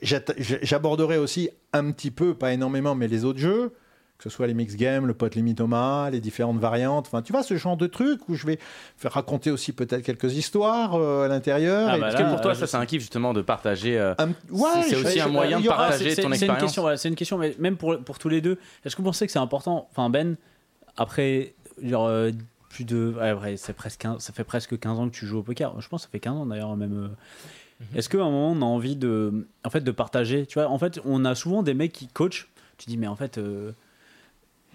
j'atta- J'aborderai aussi un petit peu, pas énormément, mais les autres jeux, que ce soit les mix games, le pot limitomat, les différentes variantes. Enfin, tu vois, ce genre de trucs où je vais faire raconter aussi peut-être quelques histoires euh, à l'intérieur. Ah bah Est-ce que pour toi, euh, ça, c'est un kiff, justement, de partager euh, ouais, c'est aussi un moyen de partager ton c'est- C'est une expérience question, ouais, c'est une question, mais même pour, pour tous les deux, est-ce que vous pensez que c'est important Enfin, Ben, après, genre, euh, plus de. Ouais, ouais, c'est presque, quin- ça fait presque 15 ans que tu joues au poker. Je pense que ça fait 15 ans d'ailleurs, même. euh. Mhm. Est-ce qu'à un moment, on a envie de, en fait, de partager? Tu vois, en fait, on a souvent des mecs qui coachent. Tu dis, mais en fait, euh,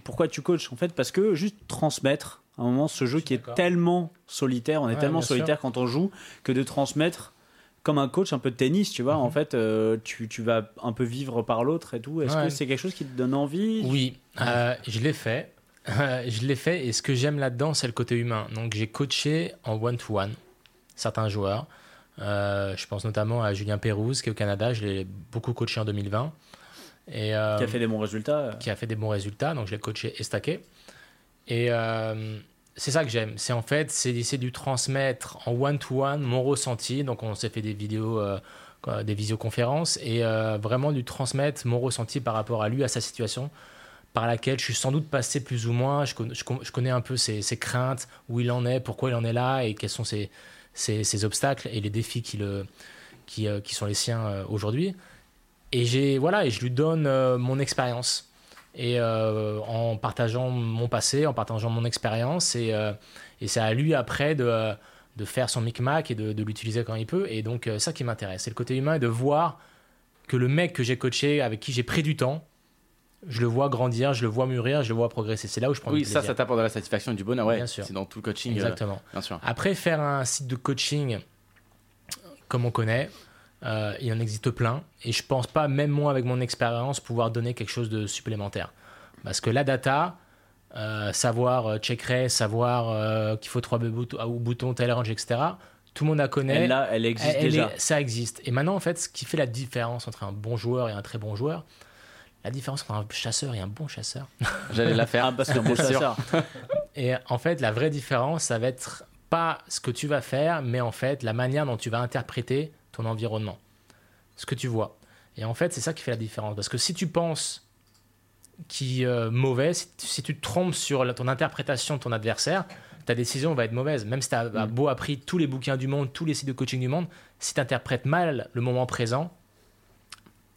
pourquoi tu coaches? En fait, parce que juste transmettre, à un moment, ce jeu qui est tellement solitaire, on est Ouais, tellement solitaire quand on joue, que de transmettre comme un coach un peu de tennis, tu vois, Mhm. en fait, euh, tu, tu vas un peu vivre par l'autre et tout. Est-ce Ouais. que c'est quelque chose qui te donne envie? Oui, euh, je l'ai fait. Je l'ai fait et ce que j'aime là-dedans, c'est le côté humain. Donc j'ai coaché en one-to-one certains joueurs. Euh, je pense notamment à Julien Pérouse qui est au Canada. Je l'ai beaucoup coaché en 2020. Et, euh, Qui a fait des bons résultats qui a fait des bons résultats. Donc je l'ai coaché et stacké. Et euh, c'est ça que j'aime. C'est en fait, c'est d'essayer de transmettre en one-to-one mon ressenti. Donc on s'est fait des vidéos, euh, des visioconférences et euh, vraiment de lui transmettre mon ressenti par rapport à lui, à sa situation par laquelle je suis sans doute passé plus ou moins. Je, con- je con- je connais un peu ses, craintes, où il en est, pourquoi il en est là et quels sont ses, obstacles et les défis qui, euh, sont les siens euh, aujourd'hui. Et, j'ai, voilà, et je lui donne euh, mon expérience. Et en partageant mon passé, en partageant mon expérience, et, c'est à lui après de, faire son micmac et de, de l'utiliser quand il peut. Et donc, ça qui m'intéresse, c'est le côté humain et de voir que le mec que j'ai coaché, avec qui j'ai pris du temps, je le vois grandir, je le vois mûrir, je le vois progresser. C'est là où je prends Oui, du ça, plaisir. ça t'apporte de la satisfaction et du bonheur. Ouais, Bien sûr. c'est dans tout le coaching. euh, Exactement. bien sûr. Après, faire un site de coaching comme on connaît, euh, il en existe plein. Et je pense pas, même moi avec mon expérience, pouvoir donner quelque chose de supplémentaire. Parce que la data, euh, savoir euh, check raise, savoir euh, qu'il faut trois boutons, ou boutons tel range, etc., tout le monde la connaît. Elle, là, elle existe Elle- elle déjà. est- ça existe. Et maintenant, en fait, ce qui fait la différence entre un bon joueur et un très bon joueur, la différence entre un chasseur et un bon chasseur, J'allais la faire. Ah, parce que bon chasseur. et en fait, la vraie différence, ça va être pas ce que tu vas faire, mais en fait, la manière dont tu vas interpréter ton environnement, ce que tu vois. Et en fait, c'est ça qui fait la différence. Parce que si tu penses qui est mauvais, si tu, si tu te trompes sur la- ton interprétation de ton adversaire, ta décision va être mauvaise. Même si tu as Mm. beau appris tous les bouquins du monde, tous les sites de coaching du monde, si tu interprètes mal le moment présent,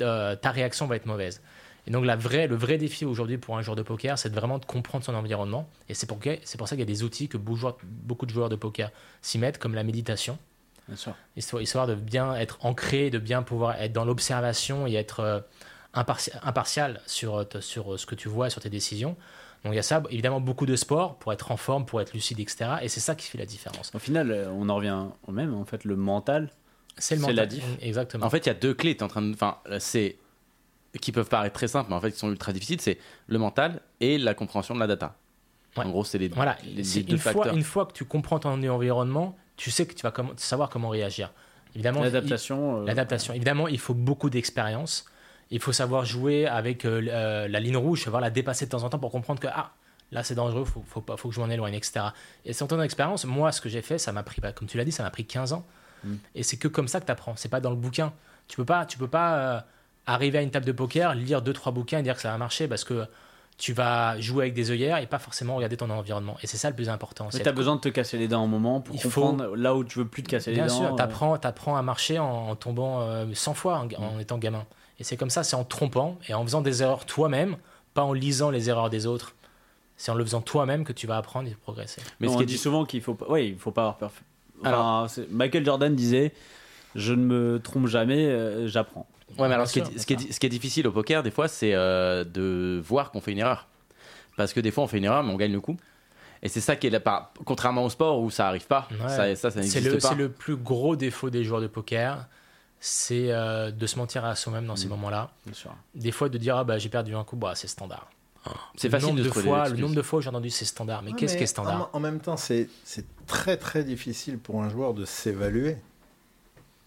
euh, ta réaction va être mauvaise. Et donc la vraie, le vrai défi aujourd'hui pour un joueur de poker, c'est vraiment de comprendre son environnement. Et c'est pour, c'est pour ça qu'il y a des outils que beaucoup de joueurs- de poker s'y mettent, comme la méditation, Bien sûr. histoire, histoire de bien être ancré, de bien pouvoir être dans l'observation et être euh, imparti- impartial sur, euh, sur euh, ce que tu vois, sur tes décisions. Donc il y a ça, évidemment beaucoup de sport pour être en forme, pour être lucide, etc. Et c'est ça qui fait la différence. Au final, on en revient au même. En fait, le mental. C'est le C'est mental. la diff. Exactement. En fait, il y a deux clés. T'es en train de, enfin, c'est qui peuvent paraître très simples, mais en fait, qui sont ultra difficiles. C'est le mental et la compréhension de la data. Ouais. En gros, c'est les, Voilà, les, les c'est deux une fois, une fois que tu comprends ton environnement, tu sais que tu vas comment- savoir comment réagir. Évidemment, L'adaptation. euh, l'adaptation. Évidemment, il faut beaucoup d'expérience. Il faut savoir jouer avec euh, euh, la ligne rouge, savoir la dépasser de temps en temps pour comprendre que ah, là c'est dangereux, faut, faut, faut que je m'en éloigne, etc. Et c'est en ton expérience, moi ce que j'ai fait, ça m'a pris, bah, comme tu l'as dit, ça m'a pris 15 ans. Mm. Et c'est que comme ça que tu apprends. C'est pas dans le bouquin. Tu peux pas, tu peux pas euh, arriver à une table de poker, lire deux trois bouquins et dire que ça va marcher parce que tu vas jouer avec des œillères et pas forcément regarder ton environnement. Et c'est ça le plus important. Mais t'as être- besoin de te casser les dents un moment pour Il faut- comprendre là où tu veux plus te casser Bien les dents. sûr, euh, t'apprends, t'apprends à marcher en, en tombant euh, 100 fois en, en étant gamin. Et c'est comme ça, c'est en trompant et en faisant des erreurs toi-même, pas en lisant les erreurs des autres. C'est en le faisant toi-même que tu vas apprendre et progresser. Mais on ce qui est dit souvent qu'il faut pas. Ouais, il faut pas avoir peur. Enfin, Alors- Michael Jordan disait Je ne me trompe jamais, euh, j'apprends. Ouais, mais alors ce qui, est, ce, qui est, bien ce qui est difficile au poker, des fois, c'est euh, de voir qu'on fait une erreur. Parce que des fois, on fait une erreur, mais on gagne le coup. Et c'est ça qui est là, par- contrairement au sport où ça arrive pas. Ouais. Ça, ça, ça n'existe le, pas. c'est le plus gros défaut des joueurs de poker, c'est euh, de se mentir à soi-même dans Mm. ces moments-là. Bien sûr. Des fois, de dire ah bah j'ai perdu un coup, bah c'est standard. C'est Le facile nombre de de fois, le nombre de fois où j'ai entendu c'est standard. Mais Ouais, qu'est-ce qui est standard en, en même temps, c'est très très difficile pour un joueur de s'évaluer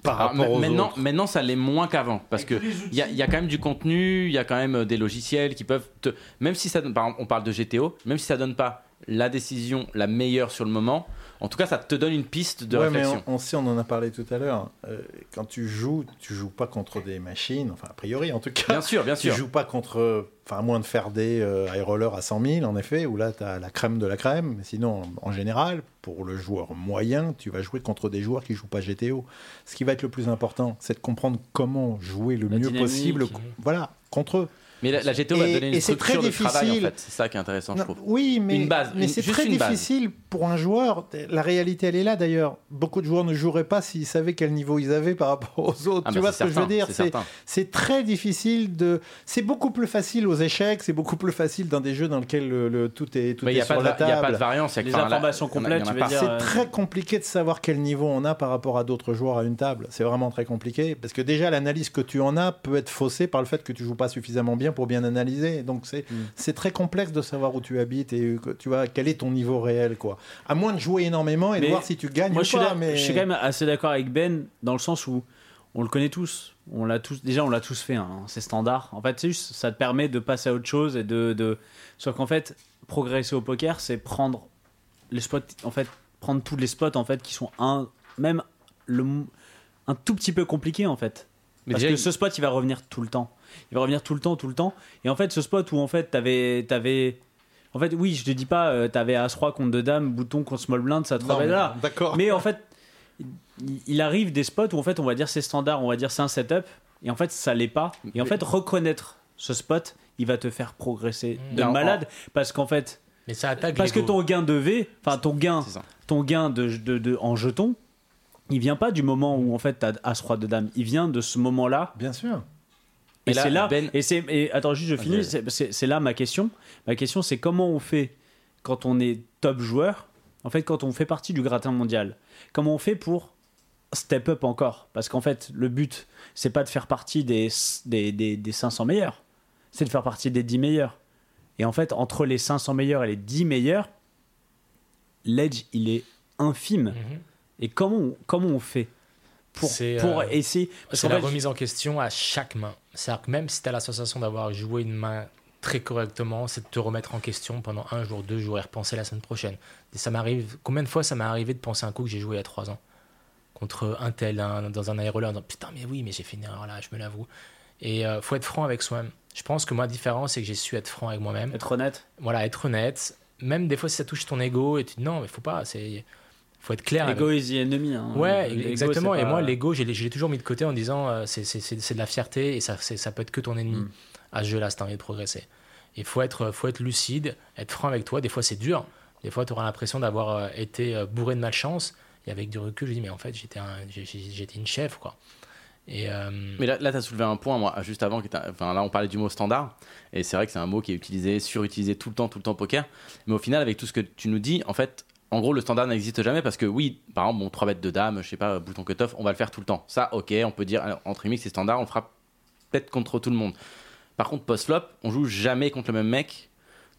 par Alors, rapport ma- aux maintenant, autres. maintenant, ça l'est moins qu'avant. Parce qu'il y a, il y a quand même du contenu, il y a quand même euh, des logiciels qui peuvent. Te, même si ça donne. Par exemple, on parle de GTO, même si ça donne pas la décision la meilleure sur le moment, en tout cas, ça te donne une piste de ouais, mais réflexion. on, on sait, on en a parlé tout à l'heure. euh, quand tu joues, tu joues pas contre des machines, enfin a priori en tout cas. Bien sûr, bien Tu sûr. joues pas contre, enfin à moins de faire des euh, high rollers à 100 000 en effet, où là tu as la crème de la crème. Mais sinon, en général, pour le joueur moyen, tu vas jouer contre des joueurs qui jouent pas GTO. Ce qui va être le plus important, c'est de comprendre comment jouer le La mieux dynamique, possible, voilà, contre eux. Mais la, la GTO va donner une structure très de travail, en difficile. fait. C'est ça qui est intéressant, je trouve. Oui, mais, Une base, mais une- c'est très une base. difficile pour un joueur. La réalité, elle est là d'ailleurs. Beaucoup de joueurs ne joueraient pas s'ils savaient quel niveau ils avaient par rapport aux autres. Ah, tu bah, vois ce que je veux dire? c'est C'est certain. c'est très difficile de. C'est beaucoup plus facile aux échecs. C'est beaucoup plus facile dans des jeux dans lesquels le, le- tout est tout Mais il est n'y a, pas sur de la va- il y a pas de table. variance. il y a que- Les informations y y complètes, tu veux pas. dire. C'est très compliqué de savoir quel niveau on a par rapport à d'autres joueurs à une table. C'est vraiment très compliqué parce que déjà l'analyse que tu en as peut être faussée par le fait que tu joues pas suffisamment bien pour bien analyser. Donc c'est Mm. c'est très complexe de savoir où tu habites et tu vois quel est ton niveau réel quoi. À moins de jouer énormément et de voir si tu gagnes Moi, ou je suis, pas. mais je suis quand même assez d'accord avec Ben dans le sens où on le connaît tous. On l'a tous. Déjà, on l'a tous fait. hein. C'est standard. En fait, c'est juste, ça te permet de passer à autre chose et de. de... Sauf qu'en fait, progresser au poker, c'est prendre les spots. En fait, prendre tous les spots en fait qui sont un même le un tout petit peu compliqué en fait. Mais Parce déjà, que ce spot, il va revenir tout le temps. Il va revenir tout le temps, tout le temps. Et en fait, ce spot où en fait, t'avais, t'avais, en fait, oui, je te dis pas, euh, t'avais As-3 contre 2 dames, bouton contre small blind, ça te Non, remet mais- là. D'accord. Mais en fait, il, arrive des spots où en fait, on va dire c'est standard, on va dire c'est un setup, et en fait, ça l'est pas. Et en fait, reconnaître ce spot, il va te faire progresser de Mais en- malade, parce qu'en fait, Mais ça attaque parce que ton gain de V, enfin ton gain, ton gain de, de, de- en jeton, il vient pas du moment où en fait t'as As-3 de dame, il vient de ce moment-là. Bien sûr. Et c'est là, Ben- et c'est, et attends, juste je Vas-y, finis, vas-y. c'est, c'est- c'est là ma question. Ma question, c'est comment on fait quand on est top joueur, en fait, quand on fait partie du gratin mondial, comment on fait pour step up encore? Parce qu'en fait, le but, c'est pas de faire partie des, des, des, des 500 meilleurs, c'est de faire partie des 10 meilleurs. Et en fait, entre les 500 meilleurs et les 10 meilleurs, l'edge, il est infime. Mhm. Et comment on, comment on fait pour, euh, essayer C'est la fait, remise en question à chaque main. C'est-à-dire que même si tu as l'association d'avoir joué une main très correctement, c'est de te remettre en question pendant un jour, deux jours et repenser la semaine prochaine. Et ça m'arrive, combien de fois ça m'est arrivé de penser à un coup que j'ai joué il y a trois ans? Contre un tel un- dans un aéroleur en disant putain mais oui mais j'ai fait une erreur là, je me l'avoue. Et euh, faut être franc avec soi-même. Je pense que ma différence c'est que j'ai su être franc avec moi-même être honnête. voilà, être honnête. Même des fois, si ça touche ton ego et tu dis non, mais faut pas. C'est faut être clair. avec- Ego is the enemy. hein. Ouais, L'ego, exactement. Et pas- moi, l'ego, je l'ai toujours mis de côté en disant euh, c'est- c'est c'est- c'est de la fierté et ça, peut être que ton ennemi Mm. à ce jeu-là si t'as envie de progresser. Il faut être, faut être lucide, être franc avec toi. Des fois, c'est dur. Des fois, tu auras l'impression d'avoir euh, été euh, bourré de malchance. Et avec du recul, je dis mais en fait, j'étais un- une chef, quoi. Et euh, Mais là, là tu as soulevé un point, moi, juste avant. Enfin, là, on parlait du mot standard. Et c'est vrai que c'est un mot qui est utilisé, surutilisé tout le temps, tout le temps au poker. Mais au final, avec tout ce que tu nous dis, en fait, en gros, le standard n'existe jamais parce que oui, par exemple, bon, 3 bêtes de dame, je sais pas, bouton cut-off, on va le faire tout le temps. Ça, ok, on peut dire, entre mix c'est standard, on fera peut-être contre tout le monde. Par contre, post-flop, on joue jamais contre le même mec.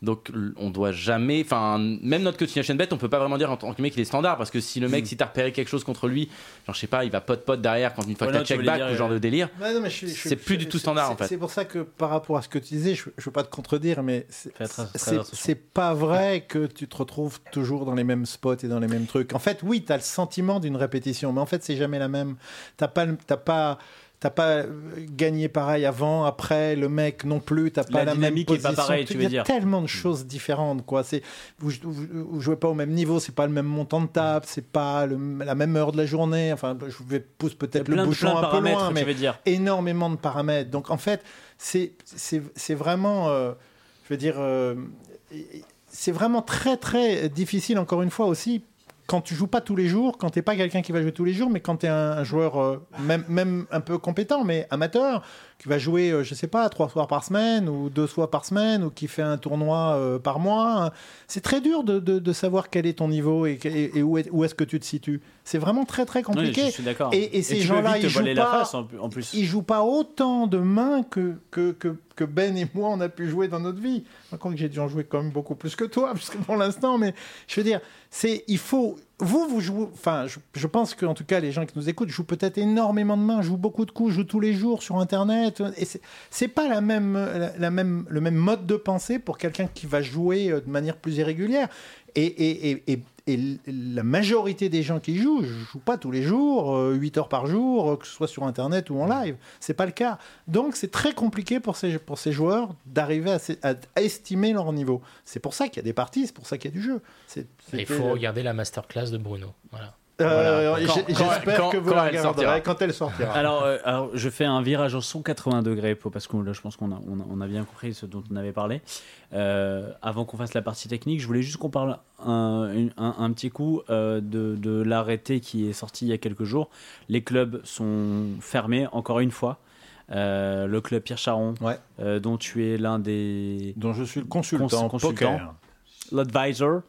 Donc, on doit jamais. Enfin, même notre continuation bet, on peut pas vraiment dire en tant que mec qu'il est standard parce que si le mec, si t'as repéré quelque chose contre lui, genre, je sais pas, il va pot-pot derrière quand une fois Ouais, que t'as tu check back dire, ou ce genre euh, de délire. C'est plus du tout standard, en c'est- fait. C'est pour ça que par rapport à ce que tu disais, je ne veux pas te contredire, mais c'est pas vrai que tu te retrouves toujours dans les mêmes spots et dans les mêmes trucs. En fait, oui, tu as le sentiment d'une répétition, mais en fait, c'est jamais la même. Tu pas, t'as pas, t'as pas euh, gagné pareil avant, après, le mec non plus, t'as pas La la, même dynamique est pas pareille, tu Il veux y a dire. tellement de choses différentes, quoi. C'est, vous, vous, vous jouez pas au même niveau, c'est pas le même montant de table, c'est pas le- la même heure de la journée. Enfin, je vous pousse peut-être le bouchon un peu loin, mais veux dire. énormément de paramètres. Donc en fait, c'est c'est c'est vraiment, euh, je veux dire, euh, c'est vraiment très très difficile encore une fois aussi quand tu joues pas tous les jours, quand t'es pas quelqu'un qui va jouer tous les jours, mais quand tu es un, joueur euh, même un peu compétent, mais amateur, qui va jouer, euh, je sais pas, trois soirs par semaine ou deux soirs par semaine, ou qui fait un tournoi euh, par mois, hein, c'est très dur de, de- de savoir quel est ton niveau et, et- et où est- où est-ce que tu te situes. C'est vraiment très très Oui, compliqué. je suis d'accord. Et- et ces gens-là, ils jouent voiler la pas- face en, en plus. il joue pas autant de mains que, que, que, que Ben et moi on a pu jouer dans notre vie. Crois que j'ai dû en jouer quand même beaucoup plus que toi, puisque pour l'instant, mais je veux dire, c'est il faut vous vous jouez, enfin je, je pense qu'en tout cas les gens qui nous écoutent jouent peut-être énormément de mains, jouent beaucoup de coups, jouent tous les jours sur internet. Et c'est pas le même mode de pensée pour quelqu'un qui va jouer euh, de manière plus irrégulière et, et, et, et, et la majorité des gens qui jouent, je joue pas tous les jours, euh, 8 heures par jour, euh, que ce soit sur Internet ou en live. C'est pas le cas. Donc c'est très compliqué pour ces, pour ces joueurs d'arriver à, se- à- à estimer leur niveau. C'est pour ça qu'il y a des parties, c'est pour ça qu'il y a du jeu. Il faut regarder la masterclass de Bruno. Voilà. Euh, Voilà. J'espère que vous quand la elle regarderez sortira. quand elle sortira. Alors, euh, alors, je fais un virage en 180 degrés pour- parce que là, je pense qu'on a, on a, on a bien compris ce dont on avait parlé. Euh, avant qu'on fasse la partie technique, je voulais juste qu'on parle un, une- un, un petit coup euh, de, de l'arrêté qui est sorti il y a quelques jours. Les clubs sont fermés encore une fois. Euh, le club Pierre Charon, Ouais. euh, dont tu es l'un des dont je suis le consultant, Cons- consultant. l'advisor,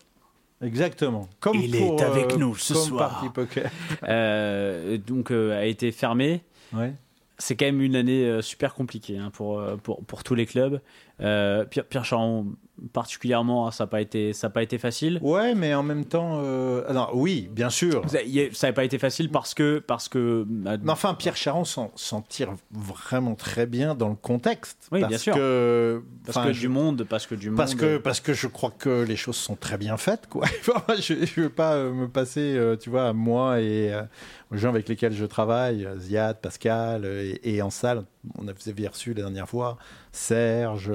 Exactement. Comme Il pour, est avec euh, nous ce comme soir. Poker. euh, donc euh, a été fermé. Ouais. c'est quand même une année euh, super compliquée hein, pour, pour, pour tous les clubs. Euh, Pierre, Pierre Charon, particulièrement, hein, ça n'a pas, été- ça a pas été facile. Ouais, mais en même temps, euh, alors, oui, bien sûr. Ça n'a pas été facile parce que. Parce que bah, Mais enfin, Pierre Charon s'en tire vraiment très bien dans le contexte. Oui, parce bien sûr. Que, parce que je- du monde. Parce que du monde. Parce que, parce que je crois que les choses sont très bien faites. Quoi. Je ne veux pas euh, me passer, euh, tu vois, à moi et aux gens avec lesquels je travaille, Ziad, Pascal, et, et en salle, on avait reçu la dernière fois Serge,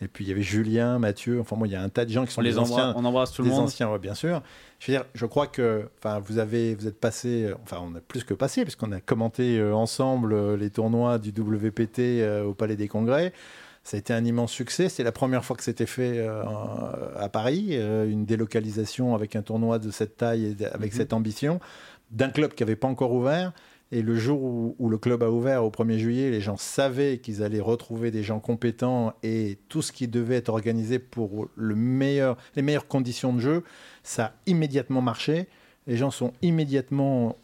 et puis il y avait Julien, Mathieu, enfin moi il y a un tas de gens qui sont on les des anciens. on embrasse tout le des monde. anciens, ouais, bien sûr. Je veux dire, je crois que, enfin, vous avez, vous êtes passé, enfin, on a plus que passé, puisqu'on a commenté euh, ensemble euh, les tournois du WPT euh, au Palais des Congrès. Ça a été un immense succès. C'est la première fois que c'était fait à Paris, une délocalisation avec un tournoi de cette taille et avec Mhm. cette ambition d'un club qui n'avait pas encore ouvert. Et le jour où, le club a ouvert au 1er juillet, les gens savaient qu'ils allaient retrouver des gens compétents et tout ce qui devait être organisé pour le meilleur, les meilleures conditions de jeu, ça a immédiatement marché. Les gens sont immédiatement,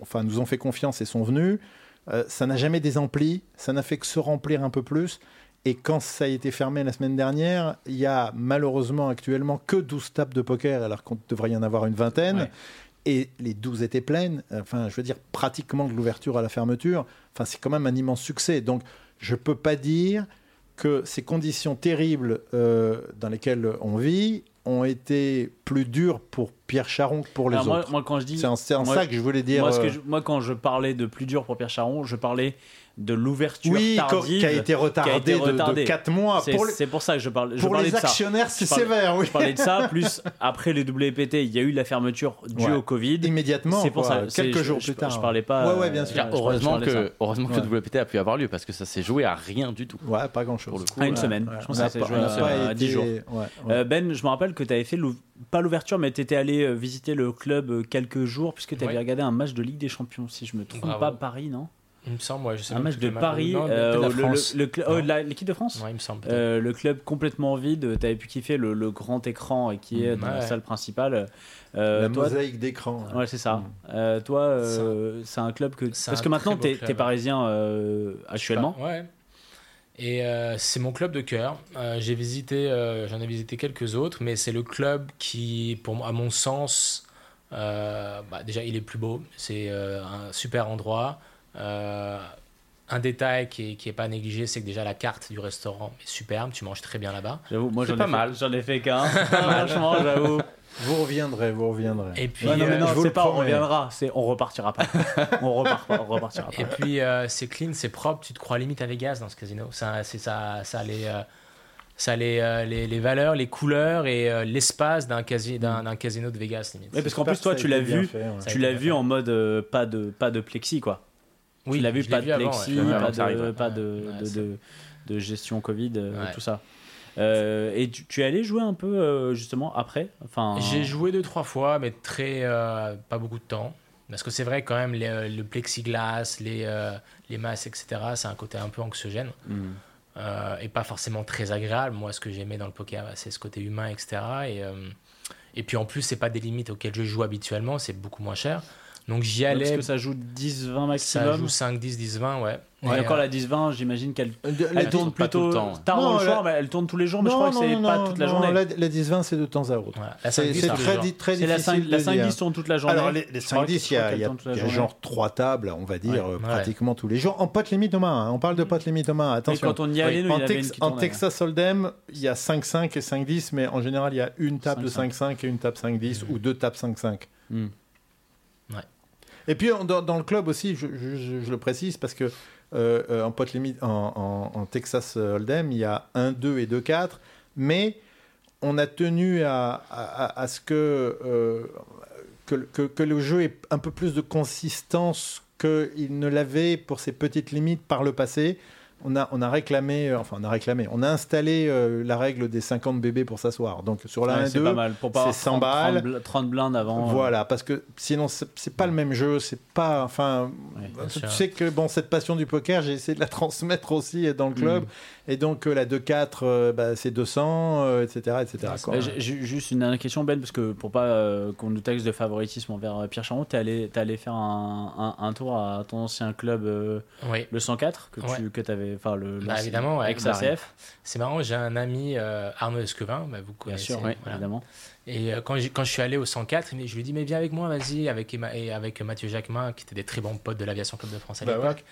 enfin, nous ont fait confiance et sont venus. Euh, ça n'a jamais désempli, ça n'a fait que se remplir un peu plus. Et quand ça a été fermé la semaine dernière, il y a malheureusement actuellement que 12 tables de poker, alors qu'on devrait y en avoir une vingtaine. Et les 12 étaient pleines. Enfin, je veux dire, pratiquement de l'ouverture à la fermeture. Enfin, c'est quand même un immense succès. Donc, je peux pas dire que ces conditions terribles euh, dans lesquelles on vit ont été plus dures pour Pierre Charon que pour les Alors, autres. moi, quand je dis. C'est en, moi, ça que je voulais dire. moi, ce que euh, je- moi, quand je parlais de plus dur pour Pierre Charon, je parlais de l'ouverture oui, tardive. qui a été retardé, été retardé. de, 4 mois. C'est Pour, les- c'est pour ça que je parle. je pour les de ça. actionnaires, c'est sévère, oui. Je parlais de ça, plus après les WPT, il y a eu la fermeture due Ouais. au Covid. Immédiatement, C'est pour quoi, ça. quelques jours je, plus tard. Je parlais pas. Ouais, ouais, bien euh, sûr. heureusement parlais que, heureusement que Ouais. le WPT a pu avoir lieu parce que ça s'est joué à rien du tout. Ouais, pas grand chose. Pour le coup. À une Ouais. semaine. Ouais, Je pense que ça s'est joué à, pas à 10 été- jours. Euh, ben, je me rappelle que tu avais fait pas l'ouverture, mais tu étais allé euh, visiter le club quelques jours puisque tu avais regardé un match de Ligue des Champions, si je me trompe pas, Paris, non? Il me semble, ouais, je sais Un match de Paris, l'équipe de France Ouais, il me semble. Euh, le club complètement vide, tu avais pu kiffer le, le grand écran et qui est dans la salle principale. Euh, La toi, mosaïque d'écran. Ouais, c'est ça. Euh, toi, euh, c'est un club que. Parce que maintenant, club. es parisien euh, actuellement. Ouais. Et euh, c'est mon club de cœur. Euh, j'ai visité, euh, j'en ai visité quelques autres, mais c'est le club qui, pour moi, à mon sens, euh, bah, déjà il est plus beau. C'est euh, un super endroit. Euh, un détail qui est, qui est pas négligé, c'est que déjà la carte du restaurant est superbe. Tu manges très bien là-bas. J'avoue, moi j'en ai pas fait- mal. J'en ai fait qu'un. Franchement, j'avoue. Vous reviendrez, vous reviendrez. Et puis, Ouais, non, mais euh, non, je vous c'est le pas on reviendra, c'est on repartira pas. on repart pas, on repartira pas. Et puis euh, c'est clean, c'est propre, tu te crois limite à Vegas dans ce casino. Ça, c'est ça, ça a les, euh, ça les, euh, les, les valeurs, les couleurs et euh, l'espace d'un, casi- d'un, d'un casino de Vegas limite. Ouais, parce qu'en plus, toi, tu l'as vu, fait, ouais. Tu l'as vu fait. en mode euh, pas de pas de plexi quoi. Oui, tu l'as vu pas de avant, plexi, ouais. Pas, de, que ça arrive, ouais. pas de, Ouais, de, c'est- de- de gestion Covid, euh, Ouais. tout ça. Euh, et tu, tu es allé jouer un peu euh, justement après? Enfin, J'ai joué deux trois fois, mais très euh, pas beaucoup de temps. Parce que c'est vrai quand même les, le plexiglas, les, euh, les masses, etc. C'est un côté un peu anxiogène Hmm. euh, et pas forcément très agréable. Moi, ce que j'aimais dans le poker, bah, c'est ce côté humain, etc. Et, euh, et puis en plus, c'est pas des limites auxquelles je joue habituellement, c'est beaucoup moins cher. Donc j'y Parce allais. que ça joue 10-20 Ça maximum. joue 5, 10, 10, 20, ouais. Et Et, encore euh, la 10-20, j'imagine qu'elle Euh, elle tourne pas tout plutôt le temps. tard dans Non, le la- soir, mais elle tourne tous les jours, mais je crois que c'est non, pas non, toute la non, journée. La, la 10-20, c'est de temps à autre. voilà. La C'est 5, 10, c'est tous les très, di- très C'est la 5, difficile la de 5 dire. 10 tourne toute la journée. Alors, les, les Je crois 5-10, que- il y a, genre trois tables, on va dire, Ouais. pratiquement tous les jours. En pote limite aux mains, hein. on parle de pote limite aux mains, attention. quand on y allait, en. Texas Hold'em, il y a 5-5 et 5-10, mais en général, il y a une table de 5-5. 5-5 et une table 5-10 ou deux tables 5-5. Et puis dans, dans le club aussi, je, je- je- le précise parce que euh, euh, en pote limite, en, en- en Texas Hold'em, il y a 1, 2 et 2, 4, mais on a tenu à, à- à ce que, euh, que, que- que le jeu ait un peu plus de consistance qu'il ne l'avait pour ses petites limites par le passé. On a, on a réclamé, euh, enfin on a réclamé, on a installé euh, la règle des 50 bébés pour s'asseoir. Donc sur la Ouais, 1 c'est 2, pas mal. Pour pas c'est avoir 100 balles. 30 bl- 30 blindes avant. euh, Voilà, parce que sinon c'est pas le même jeu, c'est pas, enfin, Ouais, tu sûr. sais que bon cette passion du poker, j'ai essayé de la transmettre aussi dans le club, Mm. Et donc euh, la 2-4, euh, bah, c'est 200, euh, etc., etc. quoi. Juste une dernière question, Ben, parce que pour pas euh, qu'on nous taxe de favoritisme envers Pierre Charon, t'es allé, t'es allé faire un, un- un tour à ton ancien club, euh, Oui. le 104, que Ouais. tu que avais, enfin le Bah, évidemment, ouais, avec bah, ACF, C'est marrant, j'ai un ami, euh, Arnaud Esquevin, bah, vous bien connaissez. sûr, oui, voilà. évidemment. Et quand, je suis allé au 104, mais je lui ai dit, mais viens avec moi, vas-y, avec, Emma- et avec Mathieu Jacquemin, qui étaient des très bons potes de l'Aviation Club de France à Bah l'époque.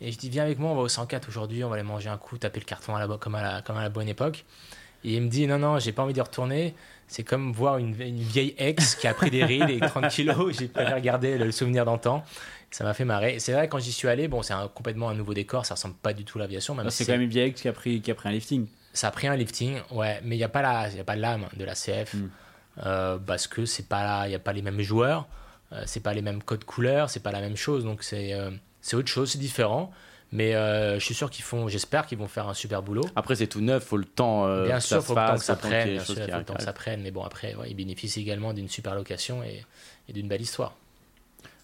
Et je dis, viens avec moi, on va au 104 aujourd'hui, on va aller manger un coup, taper le carton à la, comme, à la, comme à la bonne époque. Et il me dit, non, non, j'ai pas envie d'y retourner. C'est comme voir une, une vieille ex qui a pris des rides et 30 kilos. J'ai préféré garder le, le souvenir d'antan. Ça m'a fait marrer. C'est vrai, quand j'y suis allé, bon, c'est un- complètement un nouveau décor, ça ressemble pas du tout à l'aviation. Même Ah, si C'est quand même une vieille ex qui a pris, qui a pris un lifting. ça a pris un lifting, ouais, mais il n'y a pas l'âme de la CF Mm. euh, parce que c'est pas, il y a pas les mêmes joueurs, euh, c'est pas les mêmes codes couleurs, c'est pas la même chose, donc c'est, euh, c'est autre chose, c'est différent. Mais euh, je suis sûr qu'ils font, j'espère qu'ils vont faire un super boulot. Après, c'est tout neuf, faut le temps. euh, bien que sûr, ça faut le temps que ça prenne, bien sûr, faut le temps que ça prenne. Mais bon, après, ouais, ils bénéficient également d'une super location et, et d'une belle histoire.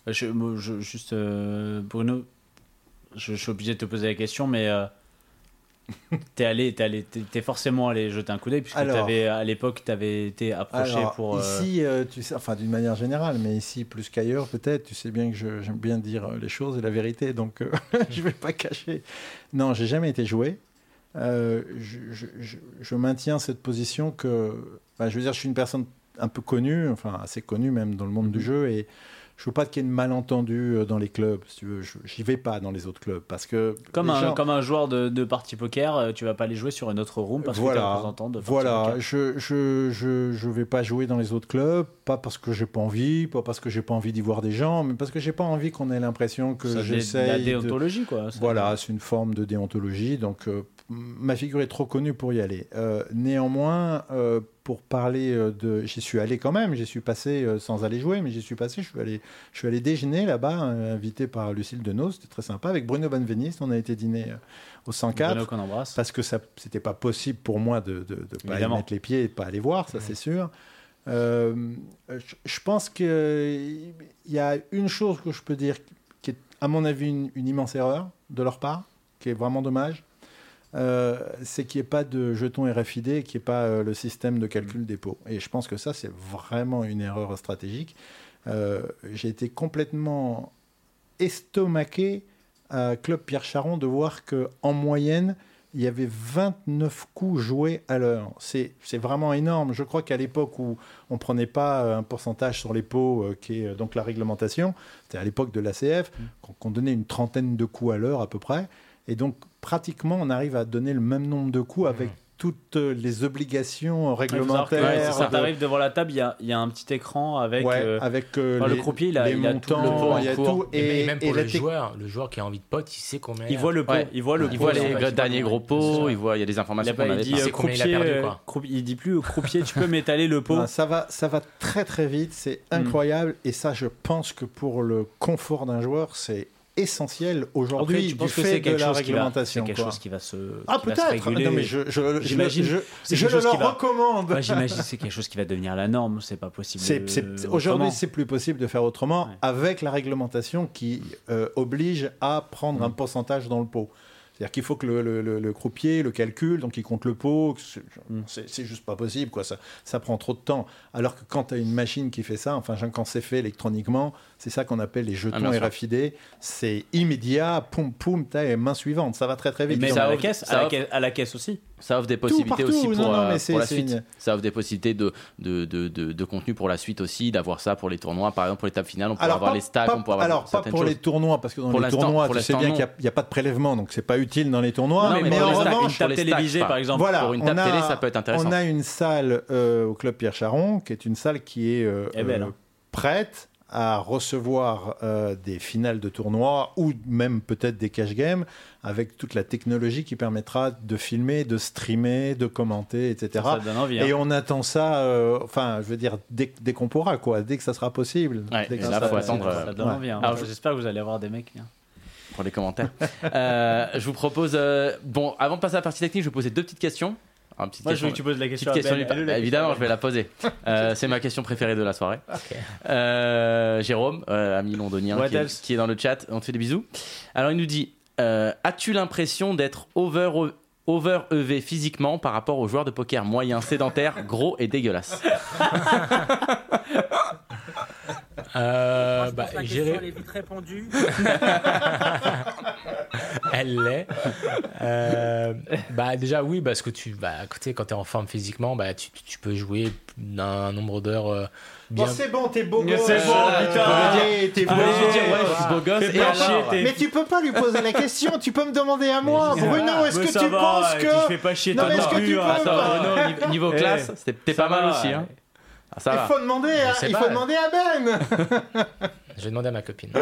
Euh, Je, moi, je- juste euh, Bruno, je, je suis obligé de te poser la question, mais euh, t'es allé, t'es allé, t'es- forcément allé jeter un coup d'œil puisque Alors. t'avais, à l'époque t'avais été approché Alors, pour. euh, ici, euh, tu sais, enfin d'une manière générale, mais ici plus qu'ailleurs peut-être, tu sais bien que je- j'aime bien dire euh, les choses et la vérité, donc euh, je vais pas cacher. Non, j'ai jamais été joué. Je, je- je- je maintiens cette position que, bah, je veux dire, je suis une personne un peu connue, enfin assez connue même dans le monde du jeu, et je veux pas qu'il y ait de malentendus euh, dans les clubs. Si tu veux, j'y vais pas dans les autres clubs parce que Comme les un, gens- comme un joueur de, de partie poker, euh, tu vas pas aller jouer sur une autre room parce que tu es voilà, représentant de partie voilà. poker. Je, je, je, je vais pas jouer dans les autres clubs, pas parce que j'ai pas envie, pas parce que j'ai pas envie d'y voir des gens, mais parce que j'ai pas envie qu'on ait l'impression que j'essaye. La de- déontologie, quoi. Ça- Voilà, c'est une forme de déontologie. Donc, euh, ma figure est trop connue pour y aller. Euh, néanmoins, euh, pour parler euh, de, j'y suis allé quand même. J'y suis passé euh, sans aller jouer, mais j'y suis passé. Je suis allé, je suis allé déjeuner là-bas, invité par Lucille Denos. C'était très sympa avec Bruno Benveniste. On a été dîner au 104 Bruno qu'on embrasse. parce que ça c'était pas possible pour moi de ne pas y Évidemment. mettre les pieds et de pas aller voir, ça c'est sûr. Je, je pense qu'il y a une chose que je peux dire qui est, à mon avis, une, une immense erreur de leur part, qui est vraiment dommage. Euh, c'est qu'il n'y ait pas de jetons RFID, qu'il n'y ait pas euh, le système de calcul dépôt. Et je pense que ça, c'est vraiment une erreur stratégique. Euh, J'ai été complètement estomaqué à Club Pierre Charon de voir que en moyenne, il y avait 29 coups joués à l'heure. C'est vraiment énorme. Je crois qu'à l'époque où on prenait pas un pourcentage sur les pots, euh, qui est donc la réglementation, c'était à l'époque de l'ACF, qu'on qu'on donnait une trentaine de coups à l'heure à peu près. Et donc, pratiquement, on arrive à donner le même nombre de coups avec toutes euh, les obligations réglementaires. ouais, ça. de- T'arrives devant la table, il y a, il y a un petit écran avec. Ouais, euh, avec euh, enfin, le les, croupier, il a- les il a tout montants, le pot en il y a tout. Et, même pour la le joueur, le joueur qui a envie de pote, il sait combien. il voit le pot. Ouais. Il voit le Il pot. voit en les fait. derniers gros pots, il voit, il y a des Il, a informations il dit pas. Il euh, il a croupier, perdu, quoi. croupier- il dit plus euh, croupier, tu peux m'étaler le pot. Ça, va, ça va très très vite, c'est incroyable. Et ça, je pense que pour le confort d'un joueur, c'est essentiel aujourd'hui du que fait c'est de la va, c'est réglementation. quelque quoi. chose qui va se, Ah qui peut-être. réguler. Non mais je, je, je, J'imagine. je, je le va- recommande. Moi, j'imagine que c'est quelque chose qui va devenir la norme. C'est pas possible. C'est- Aujourd'hui, c'est plus possible de faire autrement Ouais. avec la réglementation qui euh, oblige à prendre Mm. un pourcentage dans le pot. C'est-à-dire qu'il faut que le, le- le- le croupier le calcule, donc il compte le pot. C'est- Mm. C'est juste pas possible, quoi. Ça, ça prend trop de temps. Alors que quand tu as une machine qui fait ça, enfin, quand c'est fait électroniquement, c'est ça qu'on appelle les jetons Ah. RFID. C'est immédiat, poum, poum, t'as main suivante. Ça va très très vite. Mais Ils à ont- la caisse, ça à la caisse, à la caisse aussi. Ça offre des possibilités partout. aussi pour, Non, non, mais c'est- pour la c'est suite. une- Ça offre des possibilités de, de, de, de, de contenu pour la suite aussi, d'avoir ça pour les tournois. Par exemple, pour l'étape finale, on pourrait avoir pas- les stacks, pas- on pourrait avoir alors, pas pour choses. les tournois, parce que dans Pour les tournois, tu sais bien qu'il n'y a, pas de prélèvement, donc c'est pas utile dans les tournois. Non, mais, mais en les stacks, revanche, une table les télévisée, par exemple. voilà, pour une on table a, télé, ça peut être intéressant. On a une salle euh, au club Pierre Charon, qui est une salle qui est euh, euh, hein. prête à recevoir euh, des finales de tournois ou même peut-être des cash games avec toute la technologie qui permettra de filmer, de streamer, de commenter, etc. Ça donne envie. hein. Et on attend ça, euh, enfin, je veux dire, dès, dès qu'on pourra, quoi, dès que ça sera possible. Ouais, Dès que et ça là, sera faut possible. attendre, Ça donne Ouais. envie. hein. Alors, J'espère que vous allez avoir des mecs. hein. pour les commentaires. Euh, je vous propose. euh, bon, avant de passer à la partie technique, je vais poser deux petites questions. Alors, une petite Moi, je veux que tu poses la question. Petite à question Ben. du- Bah, question évidemment, je vais la poser. Euh, c'est ma question préférée de la soirée. Euh, Jérôme, euh, ami londonien, qui est, qui est dans le chat, on te fait des bisous. Alors, il nous dit As-tu l'impression d'être over, over EV physiquement par rapport aux joueurs de poker moyens, sédentaires, gros et dégueulasses? Euh, bah, Jéré- est vite répondue. Elle l'est. Euh, bah déjà oui parce que tu bah sais, quand tu es en forme physiquement bah tu, tu peux jouer un nombre d'heures euh, bien Bon, c'est bon, t'es beau Mais gosse. c'est bon, putain. allez, t'es beau. Allez, Je vais dire, ouais, je suis beau gosse. Et alors Mais tu peux pas lui poser la question, tu peux me demander à moi. Bruno, est-ce Mais que tu penses Tu que. fais pas chier Non, toi mais est-ce non que tu hein. peux Attends, Bruno, niveau, Eh, classe, t'es pas mal aussi. Hein. Ah, ça Il va. faut demander à, il pas. faut demander à Ben. je vais demander à ma copine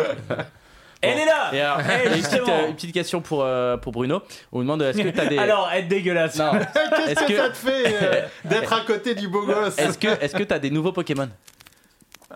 Elle est là Et alors, Eh, une, petite, euh, une petite question pour, euh, pour Bruno. On demande est-ce que tu as des. Alors, être dégueulasse. Qu'est-ce Est-ce que, que- ça te fait euh, d'être à côté du beau gosse Est-ce que est-ce que t'as des nouveaux Pokémon?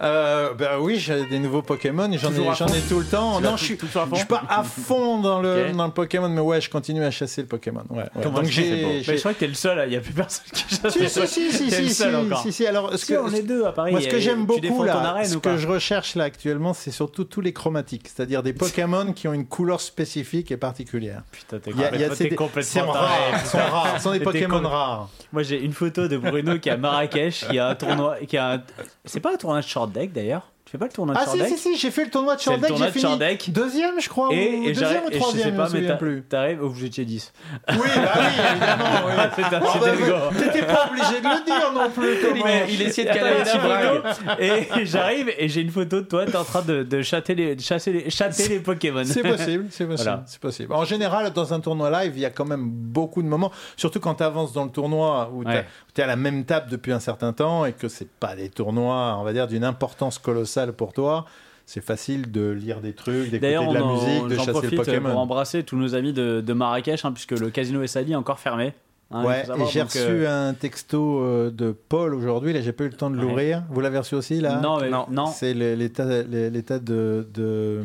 Euh, Ben oui, j'ai des nouveaux Pokémon j'en ai, j'en ai tout le temps. Tu Non, je suis, tout je suis pas à fond dans le, dans le Pokémon, mais ouais, je continue à chasser le Pokémon. Ouais, ouais. Comment Donc j'ai. Mais je crois que t'es le seul, il n'y a plus personne qui chasse. Si, si, si, si, si, si, si, si. Alors, ce que, on est deux à Paris. Moi, ce que j'aime beaucoup là, arène ce que je recherche là actuellement, c'est surtout tous les chromatiques, c'est-à-dire des Pokémon qui ont une couleur spécifique et particulière. Putain, t'es y y complètement- rare, sont rares, sont des Pokémon rares. Moi, j'ai une photo de Bruno qui est à Marrakech, qui a un tournoi, qui a un... C'est pas un tournoi de hadde jeg det, ja. Tu fais pas le tournoi de Ah si, si, si, j'ai fait le tournoi de C'est le Short Deck, tournoi j'ai de fini Short Deck. deuxième, je crois, Et, ou et deuxième j'arrive, ou et je troisième, sais je pas, me souviens mais plus. t'a- t'arrives, oh, vous étiez 10. Oui, bah oui, évidemment. oui. c'est un Oh, bah, gars. T'étais pas obligé de le dire non plus. il essayait de caler un petit Et j'arrive et j'ai une photo de toi, t'es en train de, de chasser les, de chasser les, chasser les Pokémon. C'est possible, c'est possible, Voilà. c'est possible. En général, dans un tournoi live, il y a quand même beaucoup de moments, surtout quand tu avances dans le tournoi où Ouais. tu es à la même table depuis un certain temps et que c'est pas des tournois, on va dire, d'une importance colossale pour toi. C'est facile de lire des trucs, d'écouter de la en- musique, de chasser le profite Pokémon. pour embrasser tous nos amis de, de Marrakech, hein, puisque le casino SAD est encore fermé. Hein, Ouais, savoir, et j'ai reçu euh, un texto euh, de Paul aujourd'hui, là j'ai pas eu le temps de Ouais. l'ouvrir. Vous l'avez reçu aussi là? Non, mais Non. non. C'est l'état l'état de, de,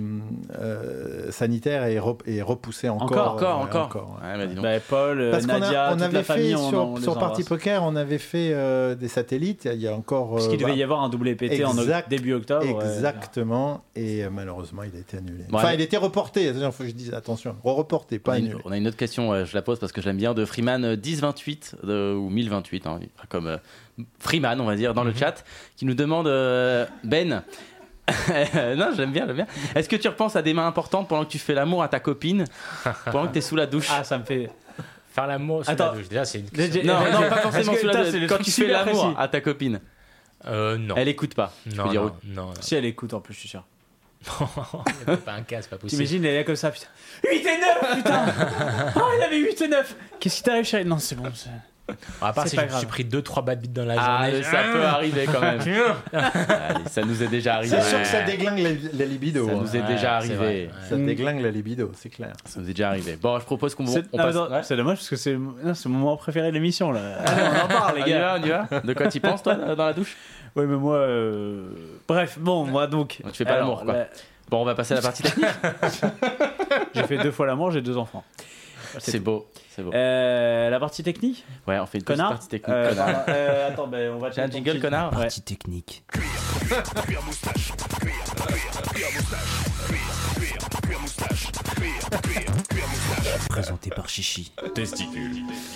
euh, sanitaire est, re- est repoussé encore. Encore, Encore, ouais, encore. ouais. Ouais, bah, dis donc. Bah, Paul, Parce qu'on a- Nadia, on toute avait la famille, fait on, sur, on sur Party embrasse. Poker, on avait fait euh, des satellites. Il y a encore. Parce qu'il devait bah, y avoir un WPT en exact- oct- début octobre. ouais. Exactement. Et euh, malheureusement, il a été annulé. Bon, enfin, allez. il a été reporté. Il faut que je dise attention. Reporté, On pas a, une, annulé. on a une autre question, je la pose parce que j'aime bien, de Freeman euh, 1028 euh, ou 1028, hein, comme euh, Freeman, on va dire, dans le chat, qui nous demande euh, Ben. non, j'aime bien, j'aime bien. Est-ce que tu repenses à des mains importantes pendant que tu fais l'amour à ta copine, pendant que tu es sous la douche? Ah, ça me fait. Faire l'amour sous Attends. la douche, déjà, c'est une question. Non, non, pas forcément sous la douche. Quand tu fais l'amour à ta copine, Euh, non. elle écoute pas. Je non, peux dire non, oui. non, non. Si elle écoute en plus, je suis sûr. Il y a pas un cas, c'est pas possible. T'imagines, elle est là comme ça, putain. 8 et 9, putain Oh, il avait 8 et 9 Qu'est-ce qui t'arrive, chérie? Non, c'est bon. c'est- À part c'est si pas je me grave. suis pris 2-3 bad beats dans la Ah, journée. ça peut arriver quand même. Allez, ça nous est déjà arrivé. C'est sûr que ça déglingue la, la libido. Ça hein. nous est Ouais, déjà arrivé. ouais. Ça déglingue la libido, c'est clair. Ça nous est déjà arrivé. Bon, je propose qu'on ah, passe. Ouais. c'est dommage parce que c'est mon moment préféré de l'émission là. On en parle, les On y gars. va, on y va De quoi tu penses, toi, dans la douche? Oui, mais moi. euh, Bref, bon, moi donc. Tu fais pas l'amour, quoi. la- Bon, on va passer à la partie technique. J'ai fait deux fois l'amour, j'ai deux enfants. C'est beau, c'est beau. Euh, la partie technique Ouais, on fait une petite Connard partie technique, Euh, connard. pardon, euh, Attends, ben, on va J'ai un jingle, connard Ouais. Partie technique. Présenté par Chichi.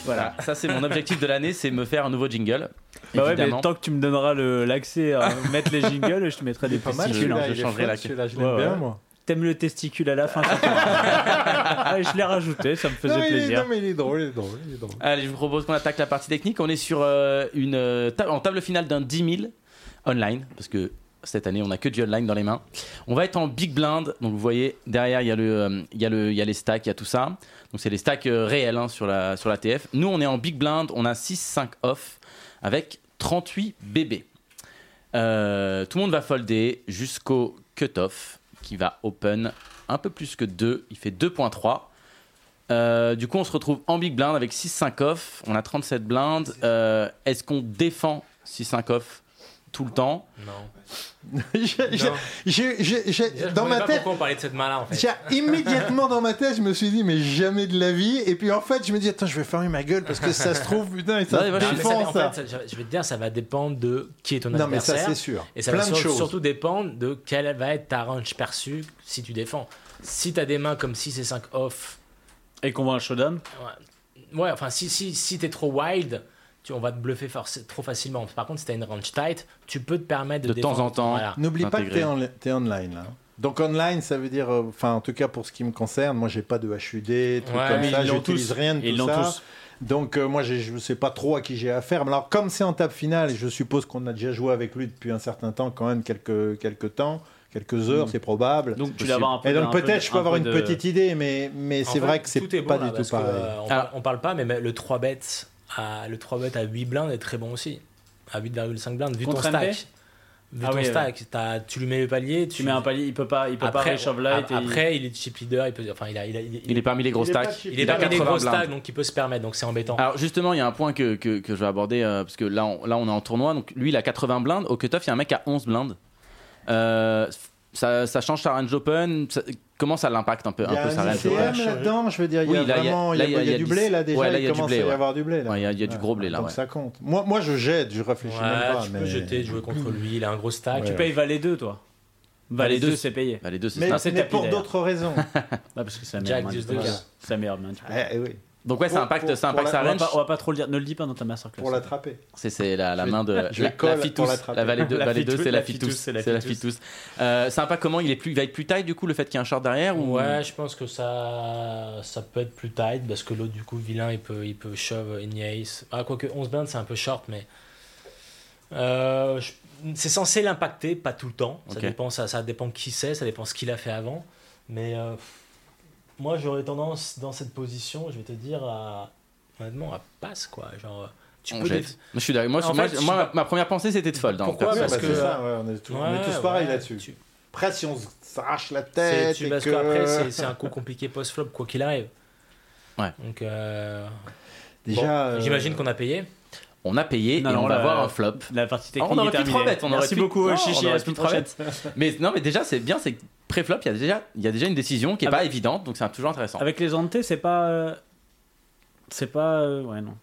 Voilà. Ça, c'est mon objectif de l'année, c'est me faire un nouveau jingle. Bah ouais, mais tant que tu me donneras l'accès à mettre les jingles, je te mettrai des Pas mal, hein. je changerai la- je Ouais, l'aime bien, ouais. moi. T'aimes le testicule à la fin Je l'ai rajouté, ça me faisait non, est- plaisir. non, mais il est drôle, il est drôle, il est drôle. Allez, je vous propose qu'on attaque la partie technique. On est sur euh, une euh, ta- en table finale d'un 10 000 online, parce que cette année, on a que du online dans les mains. On va être en big blind. Donc, vous voyez, derrière, il y, a euh, y, y a les stacks, il y a tout ça. Donc, c'est les stacks euh, réels hein, sur, la, sur la TF. Nous, on est en big blind. On a 6-5 off avec 38 bébés. Euh, tout le monde va folder jusqu'au cut-off qui va open un peu plus que 2. Il fait 2.3. Euh, du coup, on se retrouve en big blind avec 6-5 off. On a 37 blindes. Euh, Est-ce qu'on défend 6-5 off tout le temps? Non. Dans ma tête, on parlait de cette main-là en fait. immédiatement dans ma tête, je me suis dit, mais jamais de la vie. Et puis en fait, je me dis, attends, je vais fermer ma gueule parce que ça se trouve, putain, et ça Ouais, se voilà, Non, mais ça, défend, en ça. fait, ça- je vais te dire, ça va dépendre de qui est ton Non, mais ça, adversaire. c'est sûr. Et ça Plein va de sur- choses. surtout dépendre de quelle va être ta range perçue si tu défends. Si tu as des mains comme 6 et 5 off, Et qu'on voit un showdown ouais, enfin, si, si, si tu es trop wild, tu, on va te bluffer trop facilement. Par contre, si tu as une range tight, tu peux te permettre de, De temps en temps. Voilà. N'oublie pas que tu es, online. Là. Donc online, ça veut dire, euh, enfin en tout cas pour ce qui me concerne, moi j'ai pas de HUD, trucs Ouais, comme mais ça, ils j'utilise tous. rien de Ils tout l'ont ça. tous. Donc euh, moi je ne sais pas trop à qui j'ai affaire. Mais alors comme c'est en table finale, et je suppose qu'on a déjà joué avec lui depuis un certain temps, quand même quelques, quelques temps, quelques heures, c'est probable. Donc tu avoir un peu et donc peut-être je peux un avoir peu une de- petite idée, mais, mais c'est vrai que c'est bon, pas là, du tout pareil. euh, on, Alors- parle, on parle pas, mais même le 3 bets à, le 3 bet à 8 blindes est très bon aussi. À 8,5 blindes, vu Contre ton MP? stack. Vu Ah ton oui, stack, tu lui mets le palier, Tu mets un palier, il peut pas, il peut pas après, réchauffe light. et- après, il est chip leader, il peut, enfin, il a, il a- il- Il est parmi les gros pas stacks. il est parmi les 80 gros stacks, donc il peut se permettre, donc c'est embêtant. Alors justement, il y a un point que, que, que je vais aborder, euh, parce que là on, là on est en tournoi, donc lui il a 80 blindes, au cutoff il y a un mec à 11 blindes. Euh, ça, ça change sa range open, ça- comment ça l'impacte un peu, Il y un a peu sa un range ICM open là-dedans, je veux dire, il y a vraiment il y du blé là déjà, Ouais, là, il y a il du commence blé, à y ouais. avoir du blé là. Ouais, il y a- il y a du gros blé, là, Donc ouais. ça compte. Moi, moi je jette, je réfléchis Ouais, même pas. tu mais... peux jeter, jouer contre lui, il a un gros stack. Ouais. Tu payes Valet 2, toi. Valet Valet 2, deux, c'est payé. Bah, les deux c'est Mais, ça. c'est mais tapis, pour d'autres raisons. Bah, parce que c'est la Jack meilleure main du 10 de poker. cœur. C'est la meilleure main du poker. Oui. Donc ouais, ça impacte, pour- ça impacte sa On va, range. pas, on va pas trop le dire. Ne le dis pas dans ta masterclass. Pour l'attraper. C'est c'est la, la main de je la, la la vallée 2, La vallée 2 Fitus, c'est la Fitus, c'est la. Fitus. Euh, ça impacte comment il est plus, il va être plus tight du coup le fait qu'il y ait un short derrière ou? Ouais, je pense que ça, ça peut être plus tight parce que l'autre, du coup, vilain, il peut, il peut shove any ace. Ah, quoique 11 blindes, c'est un peu short, mais. Euh, c'est censé l'impacter, pas tout le temps. Ça, dépend, ça, ça dépend qui c'est, ça dépend ce qu'il a fait avant. Mais euh, moi, j'aurais tendance, dans cette position, je vais te dire, à. Honnêtement, à passe, quoi. Genre, tu on peux. jette. Moi, je suis d'accord. Moi, En moi, fait, moi, je- ma, ma première pensée c'était de fold. Pourquoi. Parce que- ça, ouais, on, est tous, on est Ouais, tous pareils ouais, là-dessus. tu- Après, si on s'arrache la tête. tu- et parce que- qu'après, c'est- un coup compliqué post-flop, quoi qu'il arrive. Ouais. Donc, euh, Déjà. bon, euh, j'imagine qu'on a payé. On a payé Non, et non, on va la- voir un flop. La partie Ah, technique on aurait est pu terminée. trois bêtes, on aurait Merci pu- beaucoup, Non, Chichi. on À aurait la pu prochaine. Mais non, mais déjà c'est bien, c'est que pré-flop, il y a déjà, il y a déjà une décision qui est pas Avec- évidente, donc c'est toujours intéressant. Avec les Ante, c'est pas. euh, C'est pas. euh, Ouais, non.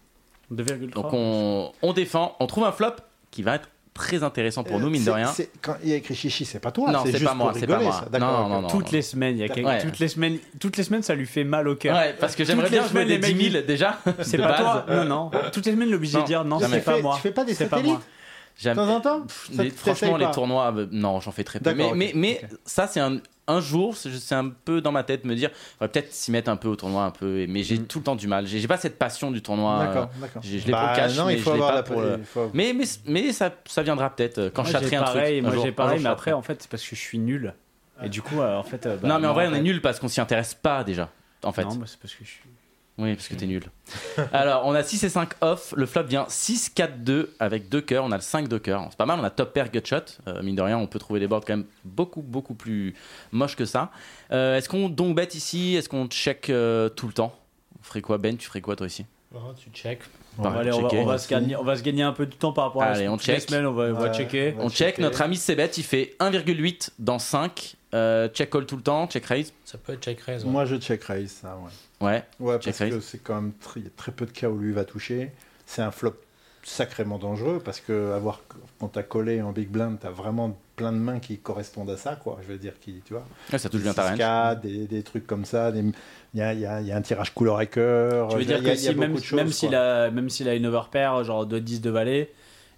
2,3. Donc on, on défend, on trouve un flop qui va être très intéressant pour euh, nous mine de rien. Quand il y a écrit chichi, c'est pas toi. Non, c'est juste pas moi, pour c'est pas moi. ça. D'accord, Non, non, non, toutes les semaines, il y a quelqu'un- Ouais. toutes les semaines, toutes les semaines, ça lui fait mal au cœur. Ouais, parce que j'aimerais bien jouer semaines, des les mecs 10 000 déjà. C'est pas base. toi. Non, non. Toutes les semaines, il est obligé Non, de dire non, c'est pas moi. tu fais pas des C'est pas satellites moi. De temps en temps Pff, Ça les- te- franchement, les tournois, euh, non, j'en fais très peu. Mais, mais, ça, c'est un, un jour, c'est un peu dans ma tête, me dire, on va peut-être s'y mettre un peu au tournoi, un peu. Mais j'ai Mm. tout le temps du mal. J'ai pas cette passion du tournoi. euh, D'accord, d'accord. j'ai- je l'ai pour le cash, non, mais il faut je l'ai avoir pas la pour le- faut- Mais, mais, mais ça, ça viendra peut-être euh, quand je châterai un truc. pareil, un moi j'ai pareil, mais après, en fait, c'est parce que je suis nul. Et du coup, euh, en fait. euh, bah, non, mais en vrai, on est nul parce qu'on s'y intéresse pas déjà. En fait. Non, bah, c'est parce que je suis. Oui, parce que t'es nul. Alors, on a 6 et 5 off. Le flop vient 6, 4, 2 avec 2 cœurs. On a le 5 de cœur. C'est pas mal. On a top pair gutshot. Euh, mine de rien, on peut trouver des boards quand même beaucoup, beaucoup plus moches que ça. Euh, Est-ce qu'on donc bet ici? Est-ce qu'on check euh, tout le temps? On ferait quoi, Ben? Tu ferais quoi toi ici? Non, tu check. Ouais, Pareil, Allez, on va, on, va Ouais, se gagner, on va se gagner un peu de temps par rapport à Allez, on les check. semaines, on va, on va Ouais. checker. On va On check. checker. Notre ami Sebet, il fait 1,8 dans 5. Euh, check call tout le temps. Check raise. Ça peut être check raise. ouais. Moi, je check raise, ça, ouais. Ouais. Parce que c'est quand même très, il y a très peu de cas où lui va toucher. C'est un flop sacrément dangereux parce que avoir quand t'as collé en big blind, t'as vraiment plein de mains qui correspondent à ça, quoi. Je veux dire, qui, tu vois. Ouais, ça touche bien ta range. 6K, des, des trucs comme ça. Il y a, il y a- il y a un tirage couleur et cœur. Tu veux dire il y a- que si même, choses, même s'il a, même s'il a une overpair, genre de 10 de valet,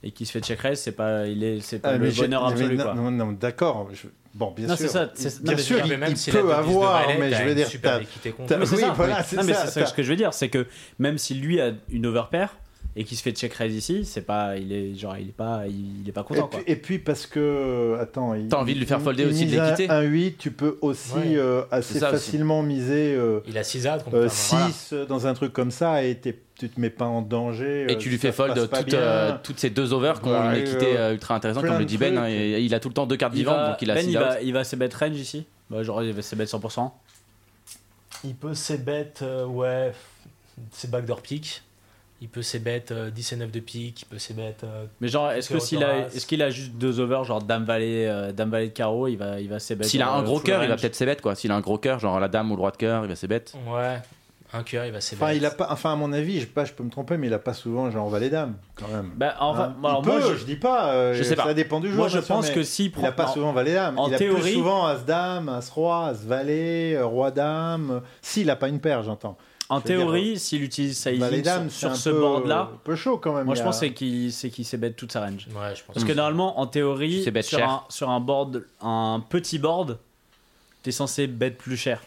et qu'il se fait check raise, c'est pas, il est, c'est pas Ah, le bonheur absolu, non, quoi. Non, non, d'accord. Bon, bien Non, sûr. c'est ça, bien mais sûr, il, même il s'il a peut deux 10 de avoir, valet, mais je veux dire, super t'as- t'as- Mais c'est oui, ça. voilà, c'est Non, mais ça, c'est ce que je veux dire, c'est que même si lui a une overpair et qu'il se fait check raise ici, c'est pas, il est genre, il est pas, il, il est pas Et content, puis, quoi. et puis parce que, attends, il- T'as envie de lui faire folder il aussi de l'équité. Un 8, tu peux aussi Ouais. euh, assez ça aussi. facilement miser euh, Il a 6 as euh, contre 6 dans un truc comme ça et t'es- tu te mets pas en danger. Et euh, tu lui fais fold euh, toutes ces deux overs qui ont Bah, une équité euh, euh, ultra intéressante, plein comme le dit Ben. hein, et il a tout le temps deux cartes Il vivantes, va, donc il a ben, 6 il va, il va se bet range ici. Bah, genre, il va se bet 100%. Il peut ses bêtes, euh, ouais, ses backdoor pick. Il peut ses bêtes euh, 10 et 9 de pique. Il peut ses bêtes. euh, Mais genre, est-ce que s'il a, est-ce qu'il a juste deux overs, genre dame valet, euh, dame valet de carreau, il va, il va se bet. S'il a un gros cœur, il va peut-être ses bêtes quoi. S'il a un gros cœur, genre la dame ou le roi de cœur, il va ses bêtes. ouais, un cœur, il va ses Enfin, il a pas, enfin, à mon avis, je, pas, je peux me tromper, mais il a pas souvent genre valet dame quand même. Bah, enfin, Hein. bon, alors il moi, je, je dis pas. euh, Je sais pas. Ça dépend du jour. moi, je bien sûr, pense mais que s'il prend. Il a pas en- souvent valet dame. en il a théorie- plus souvent as dame, as roi, as valet, euh, roi dame. S'il a pas une paire, j'entends. En je veux dire, théorie, s'il utilise sa Valet dame, sur, c'est sur un ce peu, board-là, un peu chaud quand même. moi je a- pense c'est qu'il c'est qu'il toute sa range. Ouais, je pense. Parce que normalement, en théorie, Tu sais bet sur cher. un, sur un board, un petit board, t'es censé bet plus cher.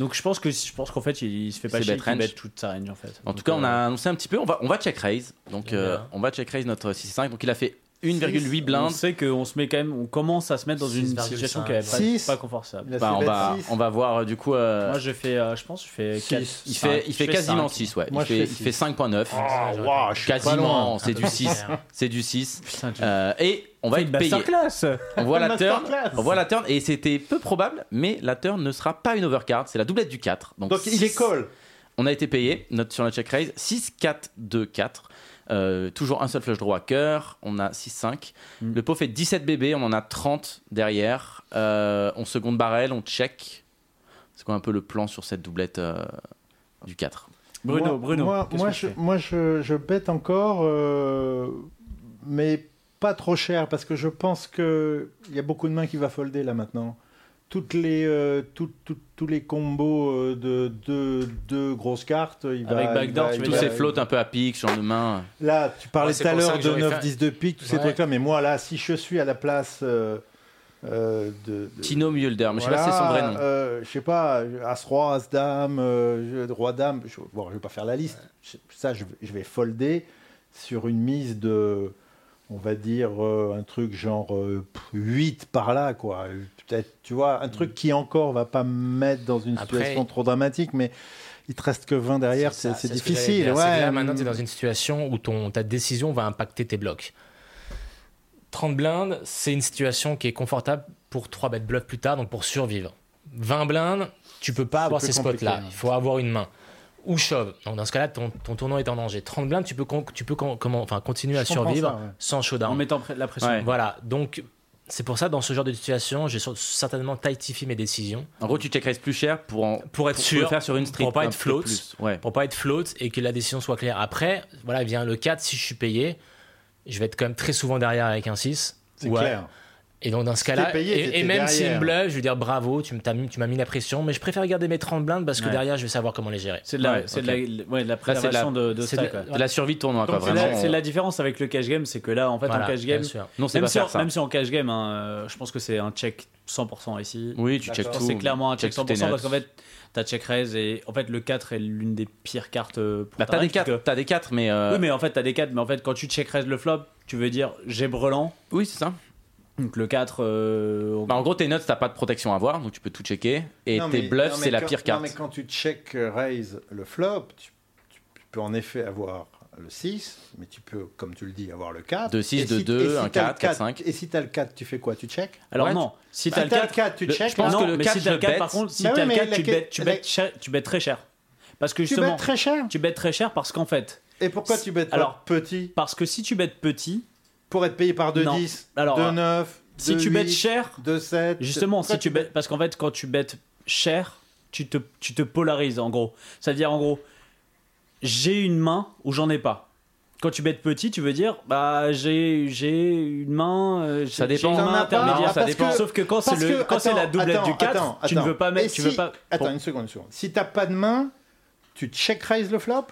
Donc je pense que je pense qu'en fait il, il se fait pas chier, bet toute sa range en fait. En Donc, tout cas, on a euh, annoncé un petit peu. On va, on va check raise. Donc, euh, on va check raise notre 6-5. Donc, il a fait 1,8 On blindes. sait qu'on se met quand même, on commence à se mettre dans une 6,5. situation qui est pas, confortable. Bah, on, va, on voir euh, du coup. euh, Moi je fais, euh, je pense, je fais Six. 4, il fait, il fait quasiment 6, ouais. Moi, il je fait, fais il fait six. 5.9. Ah, Quasiment, c'est du 6. C'est du 6. Putain, tu Euh, et on va être payé. On voit la turn. On voit la turn et c'était peu probable, mais la turn ne sera pas une overcard. C'est la doublette du 4. Donc, Donc il est call. On a été payé notre, sur notre check raise 6, 4, 2, 4. Euh, toujours un seul flush droit cœur. On a 6, 5. Mm. Le pot fait 17 bébés. On en a 30 derrière. Euh, on seconde barrel. On check. C'est quoi un peu le plan sur cette doublette euh, du 4 Bruno, moi, Bruno. Moi, moi, je, fais? moi je, je bête encore, euh, mais pas trop cher parce que je pense que il y a beaucoup de mains qui va folder là maintenant. Toutes les, euh, tout- tout- tous les combos euh, de deux deux grosses cartes. Il va, Avec backdoor, Tous ces flottes un peu à pique, genre de main. Là, tu parlais tout à l'heure de j'aurais 9, fait- 10 de pique, tous ces Ouais. trucs-là, mais moi, là, si je suis à la place euh, euh, de, de- Tino Mulder, mais je sais pas si c'est son vrai nom. euh, je sais pas, As-Roi, As-Dame, euh, Roi-Dame, je, bon, je vais pas faire la liste. Je- ça, je, vais- je vais folder sur une mise de, on va dire, euh, un truc genre euh, pff, 8 par là, quoi. Peut-être, tu vois, un truc qui encore va pas me mettre dans une Après- situation trop dramatique, mais il te reste que 20 derrière, c'est ce difficile. dire. C'est que ouais. là, maintenant, tu es dans une situation où ton, ta décision va impacter tes blocs. 30 blindes, c'est une situation qui est confortable pour 3 bêtes bluff plus tard, donc pour survivre. 20 blindes, tu peux pas C'est avoir ces spots-là. compliqué. Il faut avoir une main. Ou shove. Donc dans ce cas-là, ton, ton tournoi est en danger. 30 blindes, tu peux, con- tu peux con- comment, enfin, continuer à Je survivre ça, ouais. sans En showdown. mettant pré- la pression. Ouais. Voilà. Donc, c'est pour ça, dans ce genre de situation, j'ai certainement tightifié mes décisions En gros, tu check raise plus cher pour, en, pour être pour sûr le faire sur une street. pour pas un être float. plus. Ouais. pour pas être float et que la décision soit claire. Après, voilà, vient le 4, si je suis payé, je vais être quand même très souvent derrière avec un 6. C'est Ouais. clair. Et donc dans ce cas-là, payé, et, et même si derrière. une bluff, je veux dire bravo, tu m'as mis, tu m'as mis la pression, mais je préfère garder mes 30 blindes parce que Ouais. derrière, je vais savoir comment les gérer. C'est de la, Ouais, c'est de la, ouais, de la Là, de de, de de survie de tournoi, quoi. C'est Vraiment. la, c'est la différence avec le cash game, c'est que là, en fait, Voilà, en cash game. Non, c'est même pas si, en, faire ça. même si en cash game, hein, euh, je pense que c'est un check 100% ici. Oui, tu check tout. C'est clairement un check Check tous tes 100% parce qu'en fait, t'as check raise et en fait, le 4 est l'une des pires cartes euh, pour Bah, ta t'as des range, parce 4, que- t'as des 4, mais. euh, Oui, mais en fait, t'as des 4, mais en fait, quand tu check raise le flop, tu veux dire j'ai brelan. Oui, c'est ça. Donc le 4, euh, Bah, en gros, tes nuts, t'as pas de protection à avoir, donc tu peux tout checker. Et Non, tes mais- bluffs, non, c'est la pire Non, carte. mais quand tu check euh, raise le flop, tu, tu peux en effet avoir le 6, mais tu peux, comme tu le dis, avoir le 4. Deux 6, Et deux si- 2, et si un t'as le 4, 4, 5. Et si tu as le 4, tu fais quoi? Tu check? Alors Ouais, non, si Bah, t'as le 4, tu le- check. je pense non, que le mais 4, si t'as le je 4, bet. par contre, si Bah t'as oui, le mais 4, tu bêtes, tu bêtes cher, tu bêtes très cher. Parce que tu justement, bêtes très cher. tu bêtes très cher parce qu'en fait, Et pourquoi tu bêtes Alors- petit? parce que si tu bêtes petit, Pour être payé par 2 Non. 10, Alors, 2 9, si tu bêtes cher, 2 7. Justement, si tu bêtes, parce qu'en fait, quand tu bêtes cher, tu te, tu te polarises en gros. C'est-à-dire, en gros, j'ai une main ou j'en ai pas. Quand tu bêtes petit, tu veux dire, bah j'ai j'ai une main, euh, Ça j'ai dépend. une main intermédiaire. parce que- Sauf que quand c'est Parce le, que- quand c'est la attends, doublette attends, du 4, attends, tu ne veux attends. pas mettre, Et tu si- veux pas. Attends, pour- une seconde, une seconde. Si t'as pas de main, tu check raise le flop?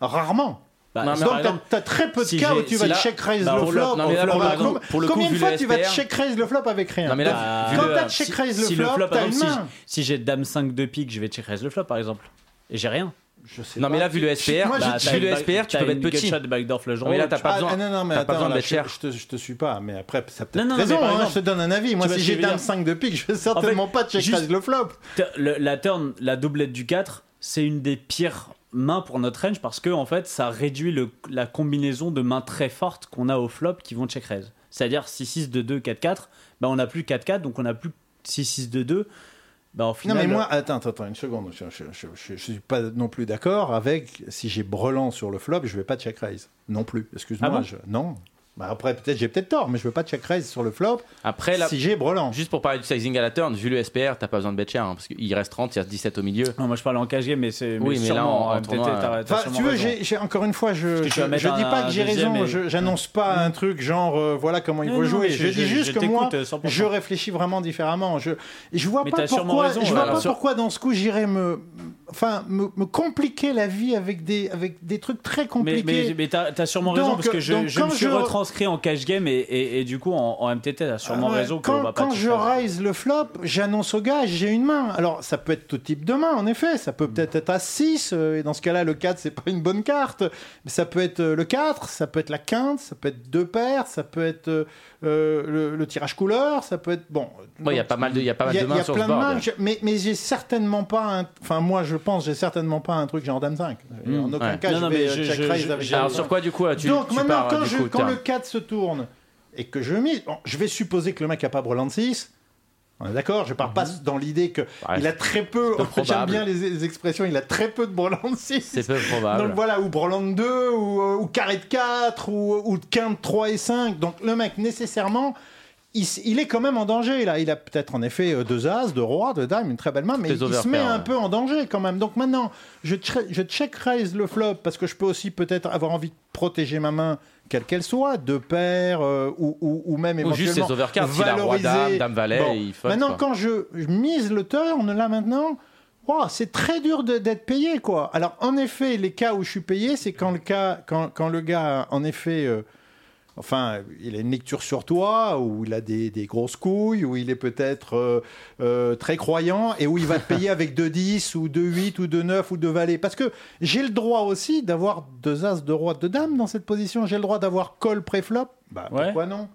Rarement. Bah, Non, mais Donc t'as très peu de si cas où tu si vas là- check raise bah, le le- flop. non, mais là, pour flop. le pour le Combien de fois le tu vas check raise le flop avec rien Non, mais là, Quand le- t'as check si- raise le si flop, par t'as une main. si, si j'ai dame 5 de pique, je vais check raise le flop par exemple. Et j'ai rien. Je sais Non, pas. mais là, vu le SPR, Moi, Bah, vu le SPR, tu peux mettre petit. gutshot backdoor flush Oui, là, tu t'as pas Ah, besoin- non, non, mais attends, besoin là, je, te, je te suis pas, mais après, ça non, mais raison, hein, exemple- je te donne un avis. Moi, si j'ai dame dire 5 de pique, je vais certainement pas check raise le flop. Le- la turn, la doublette du 4, c'est une des pires mains pour notre range parce que en fait, ça réduit le- la combinaison de mains très fortes qu'on a au flop qui vont check raise. C'est-à-dire 6-6 de 2 4-4, bah on n'a plus 4-4 donc on n'a plus 6-6 de 2. Bah Non, final, mais moi, attends, attends, une seconde. Je, je, je, je- je suis pas non plus d'accord avec si j'ai brelan sur le flop, je vais pas check raise. Non plus. Excuse-moi. Ah bon non. Bah après, peut-être j'ai peut-être tort, mais je veux pas check raise sur le flop Après, là, si j'ai brelan. juste pour parler du sizing à la turn, vu le SPR, t'as pas besoin de bet cher, hein, parce qu'il reste 30, il y a 17 au milieu. Non, moi je parle en cash game, mais c'est. Oui, mais là, en- t'as- t'as Enfin, sûrement tu veux, raison. j'ai encore une fois, je, je, dis un- pas que j'ai raison, et- j'annonce pas un truc genre euh, voilà comment il faut non, jouer. mais Je, je- dis juste que moi, 100%. je réfléchis vraiment différemment. Je, je vois Mais pas t'as pourquoi, raison, je vois alors, pas sur- pourquoi dans ce coup j'irais me, enfin, me, me compliquer la vie avec des, avec des trucs très Mais, compliqués. mais, mais t'as as sûrement raison Donc, parce que je, je me quand suis je- retranscrit en cash game et, et, et du coup en, en MTT t'as sûrement Ah ouais, raison quand, va pas quand je raise. raise le flop, j'annonce au gars, j'ai une main. Alors, ça peut être tout type de main, en effet. Ça peut peut-être être à 6, et dans ce cas-là, le 4, c'est pas une bonne carte. Mais ça peut être euh, le 4, ça peut être la quinte, ça peut être deux paires, ça peut être euh, euh, le, le tirage couleur, ça peut être. Bon. Ouais, il y a pas mal de, il y a pas mal y a- de il y mains a sur plein ce de board. mains, je- mais, mais j'ai certainement pas un. Enfin, moi, je pense, j'ai certainement pas un truc genre Dame 5. Mm, en aucun ouais. cas, Non, je non, vais mais euh, je- avec Alors sur quoi du coup euh, tu, Donc tu maintenant, pars quand, du je- coup quand le 4 se tourne et que je mise, bon, je vais supposer que le mec a pas brelan de 6. On est d'accord Je pars pas dans l'idée que Ouais, il a très peu. J'aime bien les, les expressions. Il a très peu de brelan de 6. C'est peu probable. Donc voilà, ou brelan de 2, ou, euh, ou carré de 4, ou, ou de quinte 3 et 5. Donc le mec, nécessairement, il, est quand même en danger. Là. Il a peut-être en effet euh, deux as, deux rois, deux dames, une très belle main, mais il, il se met un ouais. peu en danger quand même. Donc maintenant, je check raise le flop parce que je peux aussi peut-être avoir envie de protéger ma main quelle qu'elle soit, deux paires euh, ou, ou, ou même Ou juste éventuellement ses overcards, s'il a roi dame, dame valet, Bon, il. Maintenant, quand je, je mise le turn, là maintenant, wow, c'est très dur de- d'être payé, quoi. Alors, en effet, les cas où je suis payé, c'est quand le cas, quand, quand le gars, en effet, euh, enfin, il a une lecture sur toi, ou il a des, des grosses couilles, ou il est peut-être euh, euh, très croyant, et où il va te payer avec 2-10, ou 2-8, ou 2-9, ou 2 valets. Parce que j'ai le droit aussi d'avoir deux as, de roi, de dame dans cette position. J'ai le droit d'avoir call pré-flop. Bah, Ouais. pourquoi non?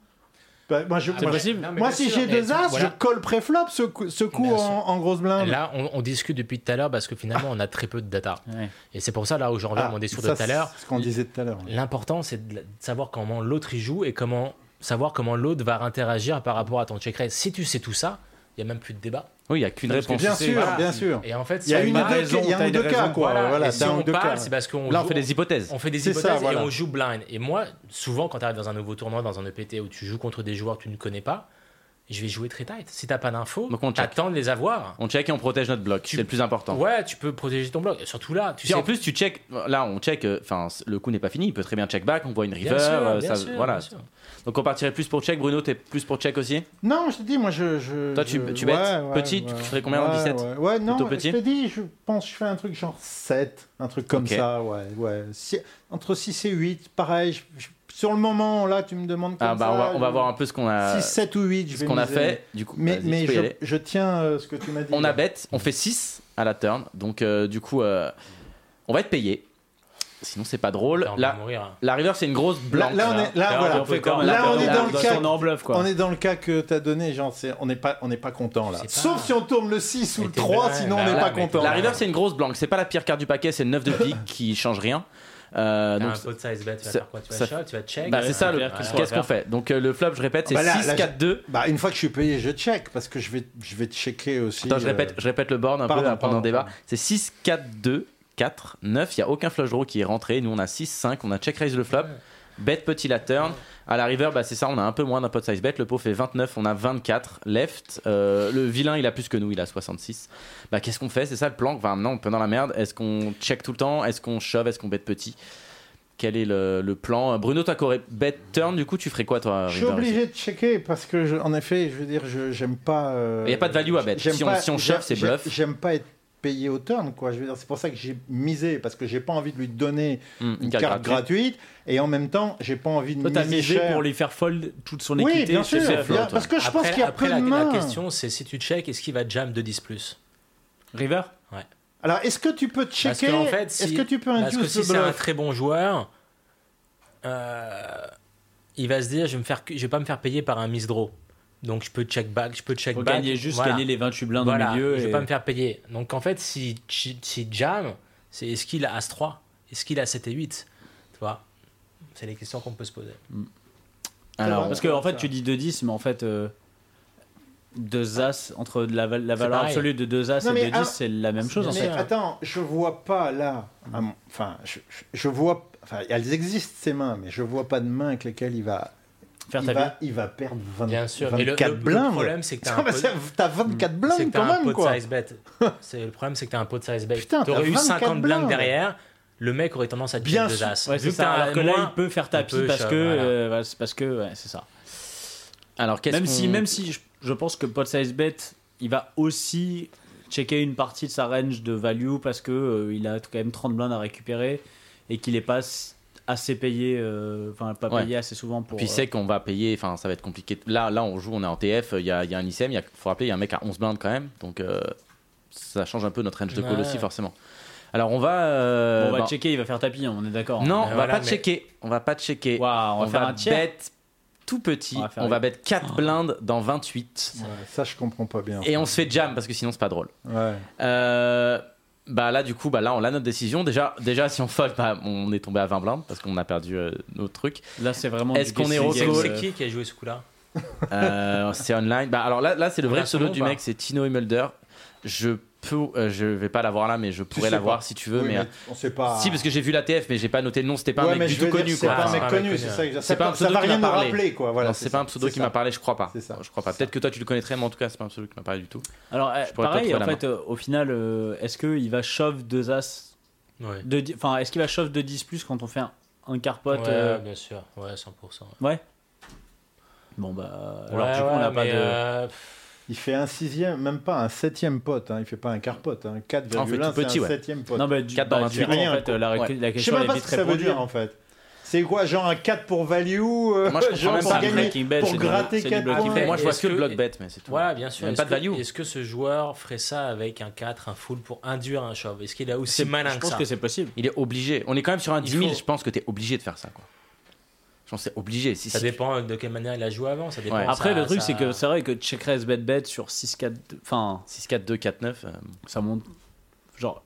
Bah, moi, je, C'est moi, je- possible. Non, mais moi, bien si j'ai deux as, voilà. je colle pré-flop ce coup, ce coup en, en grosse blinde. Là, on, on discute depuis tout à l'heure parce que finalement, on a très peu de data. Ouais. Et c'est pour ça, là où j'en reviens à Ah, mon discours ça, de tout à l'heure, C'est ce qu'on disait tout à l'heure. l'important, c'est de savoir comment l'autre y joue et comment savoir comment l'autre va interagir par rapport à ton check raise. Si tu sais tout ça, il n'y a même plus de débat. Oui, il n'y a qu'une réponse. Bien sûr, voilà. bien sûr. Et en fait, Il y a une raison, il y a un ou deux cas, quoi. Voilà, Voilà, et si on parle, cas. c'est parce qu'on Là, on fait des hypothèses. On fait des hypothèses ça, voilà. et on joue blind. Et moi, souvent, quand tu arrives dans un nouveau tournoi, dans un EPT où tu joues contre des joueurs que tu ne connais pas, je vais jouer très tight. Si t'as pas d'infos, Donc on check. t'attends de les avoir. On check et on protège notre bloc. Tu- C'est le plus important. Ouais, tu peux protéger ton bloc. Surtout là, tu Puis sais. en plus, tu check. Là, on check. euh, Enfin, le coup n'est pas fini. Il peut très bien check back. On voit une river. bien sûr, euh, bien ça- sûr, voilà. bien sûr. Donc on partirait plus pour check. Bruno, t'es plus pour check aussi? Non, je te dis, moi, je. je Toi, tu- je- tu bêtes Petit, tu ferais combien en ouais, 17? Ouais, ouais, non, petit je te dis, je pense que je fais un truc genre 7, un truc comme ça, ouais. ouais. Si- entre 6 et 8, pareil. je- je- sur le moment, là, tu me demandes comme Ah bah ça, on va, on va je- voir un peu ce qu'on a. 6, 7 ou 8, je ce qu'on a fait. Du coup, Mais, mais je, je tiens euh, ce que tu m'as dit. On là. a bet. On fait 6 à la turn. Donc euh, du coup, euh, on va être payé. Sinon, c'est pas drôle. Là, on va La, mourir. la river, c'est une grosse blanche. là, on est, là, Là, voilà. on fait comme- Là, on est dans le on cas. tourne en bluff, quoi. On est dans le cas que tu as donné, genre, c'est- on n'est pas, on n'est pas content là. Pas- Sauf si on tourne le 6 ou le t'es 3, bien, sinon bah on n'est voilà, pas content. La river, c'est une grosse blanche. C'est pas la pire carte du paquet. C'est le 9 de pique qui change rien. Euh, donc, un pot de size bet, tu vas faire quoi? Tu vas ça- shot, tu vas check? Bah, c'est ça. qu'est-ce qu'on fait? Donc euh, le flop, je répète, c'est Bah là, 6, là, 4, 2. Bah, une fois que je suis payé, je check parce que je vais, je vais checker aussi. Attends, je euh, répète, je répète le board un pardon, peu pendant le débat. C'est 6, 4, 2, 4, 9. Il n'y a aucun flush draw qui est rentré. Nous, on a 6, 5. On a check raise le flop. Bet petit la turn. À la river, bah, c'est ça, on a un peu moins d'un pot size bet. Le pot fait 29, on a 24 left. Euh, le vilain, il a plus que nous, il a 66. Bah, qu'est-ce qu'on fait? C'est ça le plan. Enfin, non, on peut dans la merde. Est-ce qu'on check tout le temps? Est-ce qu'on shove? Est-ce qu'on bet petit? Quel est le, le plan? Bruno, toi, qu'aurais bet turn, du coup, tu ferais quoi, toi Je suis obligé de checker parce que, je- en effet, je veux dire, j'aime pas. euh, Il y a pas de value à bet. Si on- pas- si on shove, c'est bluff. J'aime pas être payé au turn, quoi. Je veux dire, c'est pour ça que j'ai misé parce que j'ai pas envie de lui donner Hum, une carte carte gratuite et en même temps, j'ai pas envie de Toi, misé cher. pour lui faire fold toute son Oui, équité. bien c'est sûr. bien- toi. parce que je pense Après, qu'il y a après peu la, de la mains. question, c'est si tu check, est-ce qu'il va jam de 10 plus? River? Alors, est-ce que tu peux Parce checker fait, si- Est-ce que tu peux Parce que si c'est un très bon joueur, euh, il va se dire je vais, me faire, je vais pas me faire payer par un miss draw. Donc je peux check back, je peux check Faut back. gagner juste voilà. gagner les 28 blindes Voilà, au milieu. je vais et- pas me faire payer. Donc en fait, si, si, jam, c'est est-ce qu'il a As-3 Est-ce qu'il a 7 et 8 Tu vois? C'est les questions qu'on peut se poser. Alors, Parce que en fait, tu dis 2-10, mais en fait, euh, deux as, entre la, la valeur pareil. absolue de deux as Non, et mais 2-10, un- c'est la même chose en Mais fait. attends, je vois pas là. Enfin, je, je- je vois. Enfin, elles existent ces mains, mais je vois pas de mains avec lesquelles il va. Faire il, ta va vie. il va perdre 20, Bien sûr, mais le, 24 le- le blindes. problème, c'est que t'as Non, un mais pot- c'est- T'as 24 c'est blindes quand même, pot quoi. de size bet. C'est le problème, c'est que t'as un pot de size bet. Putain, T'aurais eu 24 50 blindes blindes. derrière, le mec aurait tendance à te Bien deux as. Ouais, c'est ça. Alors que là, moins, il peut faire tapis peut, parce que, voilà. euh, voilà, c'est parce que, ouais, c'est ça. alors qu'est-ce Même si, même si je, je pense que pot size bet, il va aussi checker une partie de sa range de value parce que euh, il a quand même 30 blindes à récupérer et qu'il est pas assez payé, euh, enfin pas Ouais. payé assez souvent pour. Puis il euh, qu'on va payer, enfin ça va être compliqué. Là, là on joue, on est en TF, il y a, il y a un ICM, il faut rappeler, il y a un mec à 11 blindes quand même, donc euh, ça change un peu notre range de call Ouais. aussi forcément. Alors on va... euh, on va bah, checker, il va faire tapis, on est d'accord. hein. Non, on va voilà, pas mais- checker, on va pas checker. Waouh, on va faire un bet tout petit, On on va faire- bet 4 blindes dans 28 Ouais, ça, je comprends pas bien. et on se fait jam parce que sinon c'est pas drôle. Ouais. Euh, bah là du coup bah là on a notre décision déjà déjà si on fold bah, on est tombé à 20 blindes parce qu'on a perdu euh, notre truc Là, c'est vraiment. Est-ce qu'on est game, C'est euh, qui qui a joué ce coup-là Euh, c'est online. Bah, alors là, là c'est le vrai nom du mec, c'est Tino Mulder. Je peux, euh, je vais pas l'avoir là, mais je pourrais l'avoir si tu veux. Oui, mais, euh, on sait pas. si parce que j'ai vu la TF, mais j'ai pas noté le nom. C'était pas Ouais, un mais mec du je tout connu, C'est pas un mec connu, c'est ça. C'est pas un pseudo va qui rien m'a parlé. rappeler, quoi. Voilà, c'est pas un pseudo qui m'a parlé, je crois pas. C'est ça. Je crois pas. Peut-être que toi tu le connaîtrais, mais en tout cas c'est pas un pseudo qui m'a parlé du tout. Alors, pareil, en fait, au final, euh, est-ce qu'il va shove deux as Enfin, est-ce qu'il va shove de 10 plus quand on fait un carpote. Ouais, bien sûr, ouais, 100%. Ouais. Bon bah. Alors du coup, on n'a pas mais, de. Il fait un sixième, même pas un septième pote. Hein. Il fait pas un quart pote. Hein. 4,1 Ah, on fait tout c'est petit, un ouais. septième pote. Non, bah, du, Quatre bah, dans du 28. coup, Rien, en fait, la, Ouais. la Je sais question même est pas vite ce que ça veut dire en fait. C'est quoi, genre un 4 pour value euh, Moi, je comprends genre même pour pas. gagner, Bad, pour gratter c'est du 4 Breaking points. Moi, je vois que le block bet, mais c'est tout. Voilà, bien sûr. Même pas de value. Est-ce que ce joueur ferait ça avec un 4, un full pour induire un shove Est-ce qu'il est aussi C'est- malin Je que pense ça? que c'est possible. Il est obligé. On est quand même sur un Il 10 000, faut- je pense que t'es obligé de faire ça. Quoi. Je pense que c'est obligé. Si, Ça si- dépend de quelle manière il a joué avant. Ça dépend, Ouais. Après, ça- le truc, ça- c'est que c'est vrai que check raise bet bet sur 6-4. Enfin, 6, 4, 2, 4, 9. euh, ça monte. Genre,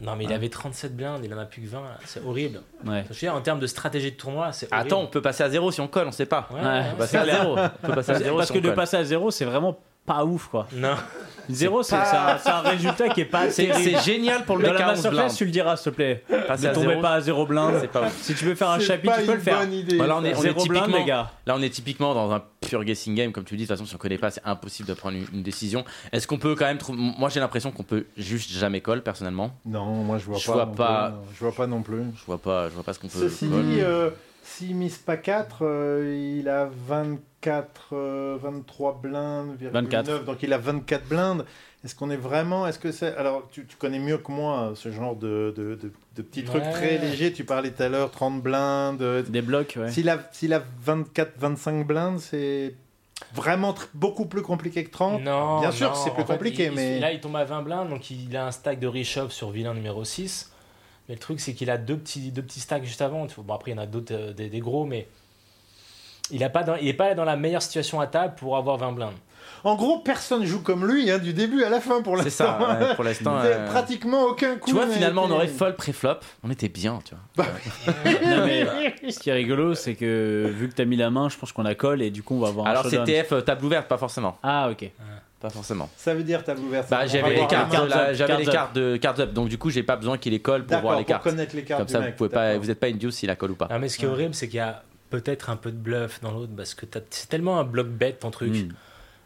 Non, mais il avait 37 blindes, il en a plus que 20. C'est horrible. ouais. Je veux dire, en termes de stratégie de tournoi, c'est horrible. Attends, on peut passer à 0 si on colle, on sait pas. Ouais, Ouais. ouais, On peut passer à 0. On peut passer à 0 Parce si que de passer à 0, c'est vraiment pas ouf quoi. Non, 0, c'est pas- un, résultat qui est pas C'est terrible. c'est génial pour le Dans mec à 11 masterclass, blindes. tu le diras, s'il te plaît. Passer Ne tombez 0, pas à 0 blinde. c'est pas ouf. Si tu veux faire un chapitre, tu peux le faire. idée. Voilà, on est- ça. on est Zéro blinde, typiquement- les gars. Là, on est typiquement dans un pur guessing game, comme tu dis. De toute façon, si on connaît pas, c'est impossible de prendre une, une décision. Est-ce qu'on peut quand même trouver. Moi, j'ai l'impression qu'on peut juste jamais call, personnellement. Non, moi je vois Je pas. vois pas- plus. Je vois pas non plus. Je vois pas, je vois pas ce qu'on peut. Ceci call. dit, euh, s'il mise pas 4, euh, il a 24, euh, 23 blindes, 24. 9, donc il a 24 blindes. Est-ce qu'on est vraiment, est-ce que c'est, alors tu, tu connais mieux que moi ce genre de, de, de- de petits trucs très légers. Tu parlais tout à l'heure 30 blindes. euh, Des blocs, ouais. S'il a, s'il a 24, 25 blindes, c'est vraiment beaucoup plus compliqué que 30. non. Bien sûr non. que c'est plus En fait, compliqué, il- il- mais- Là, il tombe à 20 blindes, donc il a un stack de reshove sur vilain numéro 6. Mais le truc, c'est qu'il a deux petits, deux petits stacks juste avant. Bon, après, il y en a d'autres, euh, des, des gros, mais il n'est pas, dans- il est pas dans la meilleure situation à table pour avoir 20 blindes. En gros, personne joue comme lui, hein, du début à la fin pour C'est ça, l'instant. ouais, pour l'instant. Euh, Pratiquement aucun coup. Tu vois, n'a finalement, on aurait fold pré-flop. On était bien, tu vois. Non, mais ce qui est rigolo, c'est que vu que t'as mis la main, je pense qu'on a call et du coup, on va avoir un Alors, c'est showdown. TF euh, table ouverte, pas forcément. Ah, ok. Pas forcément. Ça veut dire table ouverte. Bah, j'avais les cartes, la j'avais cartes les cartes de cartes up, donc du coup, j'ai pas besoin qu'il ait call pour voir les pour cartes. connaître les cartes Comme ça, mec, vous pouvez pas, vous êtes pas induce s'il a call ou pas. Ah, mais ce qui est horrible, c'est qu'il y a peut-être un peu de bluff dans l'autre parce que c'est tellement un bloc bête ton truc. Hmm.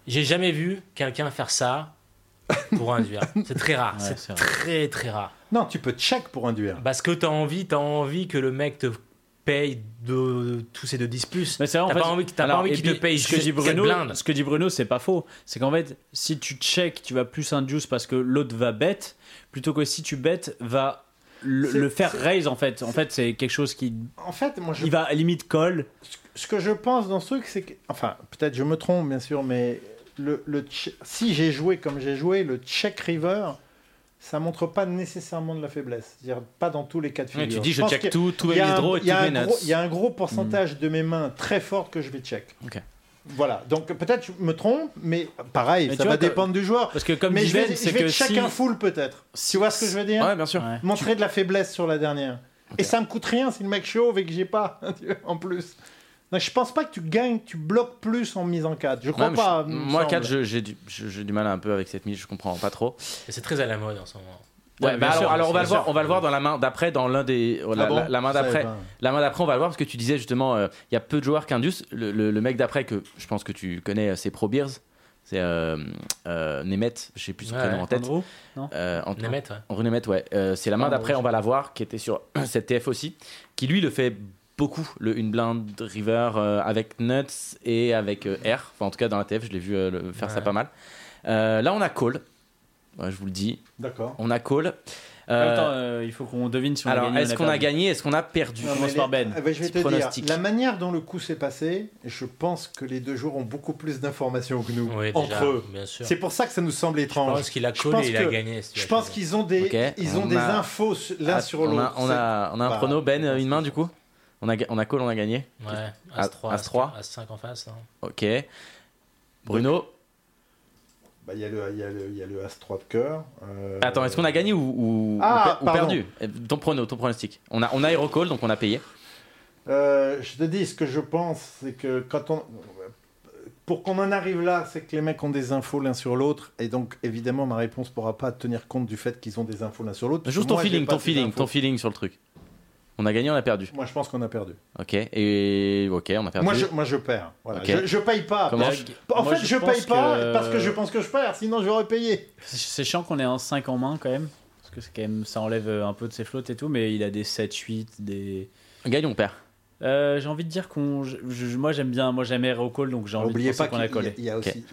J'ai jamais vu quelqu'un faire ça pour induire. C'est très rare. Ouais, c'est très très rare. Non, tu peux check pour induire. Parce que t'as envie, t'as envie que le mec te paye de tous ces deux 10 plus. Mais c'est vrai, en T'as fait, pas envie, que- t'as pas alors, envie et qu'il te paye ce que dit Bruno, ce que dit Bruno, c'est pas faux. C'est qu'en fait, si tu check, tu vas plus induce parce que l'autre va bet, plutôt que si tu bet, va le, faire raise en fait. En fait, c'est quelque chose qui, En fait, moi, je... il va à limite call. ce que je pense dans ce truc, c'est que. Enfin, peut-être je me trompe, bien sûr, mais le, le che- si j'ai joué comme j'ai joué, le check river, ça montre pas nécessairement de la faiblesse. C'est-à-dire, pas dans tous les cas de figure. tu dis, je check tout, a un- draws et nuts. Il y a un gros pourcentage de mes mains très fortes que je vais check. Ok. Voilà, donc peut-être je me trompe, mais pareil, Mais ça va vois, dépendre du joueur. Parce que comme mais je vais, je vais que check si... full peut-être. Tu vois ce que je veux dire? Ouais, bien sûr. Ouais. Montrer de la faiblesse sur la dernière. Et ça me coûte rien si le mec chauve et que j'ai pas en plus. Je pense pas que tu gagnes, tu bloques plus en mise en 4. Je crois Ouais, pas. je- moi, semble. 4, je- j'ai du, du mal un peu avec cette mise, je comprends pas trop. Et c'est très à la mode en ce moment. Ouais, Ouais, bah bien alors, sûr, alors on va le voir, sûr. on va le voir dans la main d'après, dans l'un des la, Ah bon la- la main d'après. pas. La main d'après, on va le voir parce que tu disais justement, euh, il y a peu de joueurs qu'Indus. Le, le- le mec d'après que je pense que tu connais, euh, c'est Pro Beers, c'est euh, euh, Nemeth, je sais plus son Ouais, prénom en tête. Andrew Euh, en- Nemeth, ouais. Nemeth, ouais. Euh, c'est la main d'après, on va la voir, qui était sur cette TF aussi, qui lui le fait beaucoup, le une blinde river euh, avec nuts et avec euh, R. Enfin, en tout cas, dans la TF, je l'ai vu euh, le- faire ça pas mal. Euh, là, on a call. Ouais, je vous le dis, D'accord. on a call. Euh, Attends, euh, il faut qu'on devine si on a alors, gagné. est-ce qu'on a perdu. gagné Est-ce qu'on a perdu? Non, les- Ben. Ah, bah, je vais Petit te dire, pronostic. la manière dont le coup s'est passé, je pense que les deux joueurs ont beaucoup plus d'informations que nous Oui, déjà, entre eux. C'est pour ça que ça nous semble Je étrange. pense qu'il a Je collé il a gagné. Je pense je qu'ils ont des, ils ont on des a- infos l'un Ah, sur on l'autre. a, on, a, on a un Bah, prono, Ben, une main du coup on a, on a call, on a gagné. Ouais, As- As-3, As-3. As-5 en face. hein. Ok. Bruno Bah, Il y, a le- il y a le- il y a le As-3 de cœur. euh, Attends, est-ce qu'on a gagné ou, ou, Ah, ou per- ou pardon. perdu? Euh, Ton prono, ton pronostic. On a, on a hero call, donc on a payé. Euh, je te dis, ce que je pense, c'est que quand on. Pour qu'on en arrive là, c'est que les mecs ont des infos l'un sur l'autre. Et donc, évidemment, ma réponse ne pourra pas tenir compte du fait qu'ils ont des infos l'un sur l'autre. parce Juste ton moi, feeling, ton feeling, ton feeling sur le truc. On a gagné, on a perdu. Moi, je pense qu'on a perdu. Ok. Et ok, on a perdu. Moi je, moi, je perds. Voilà. Ok. Je, je paye pas. Comment En Moi, fait, je paye pas que- parce que je pense que je perds. Sinon, j'aurais payé. C'est c'est chiant qu'on ait un 5 en main quand même. Parce que c'est quand même, ça enlève euh, un peu de ses flottes et tout. Mais il a des 7, 8, des. Gagne on perd? Euh, j'ai envie de dire qu'on. moi j'aime bien, moi j'aime Hero Call donc j'ai envie de pas penser qu'on a collé.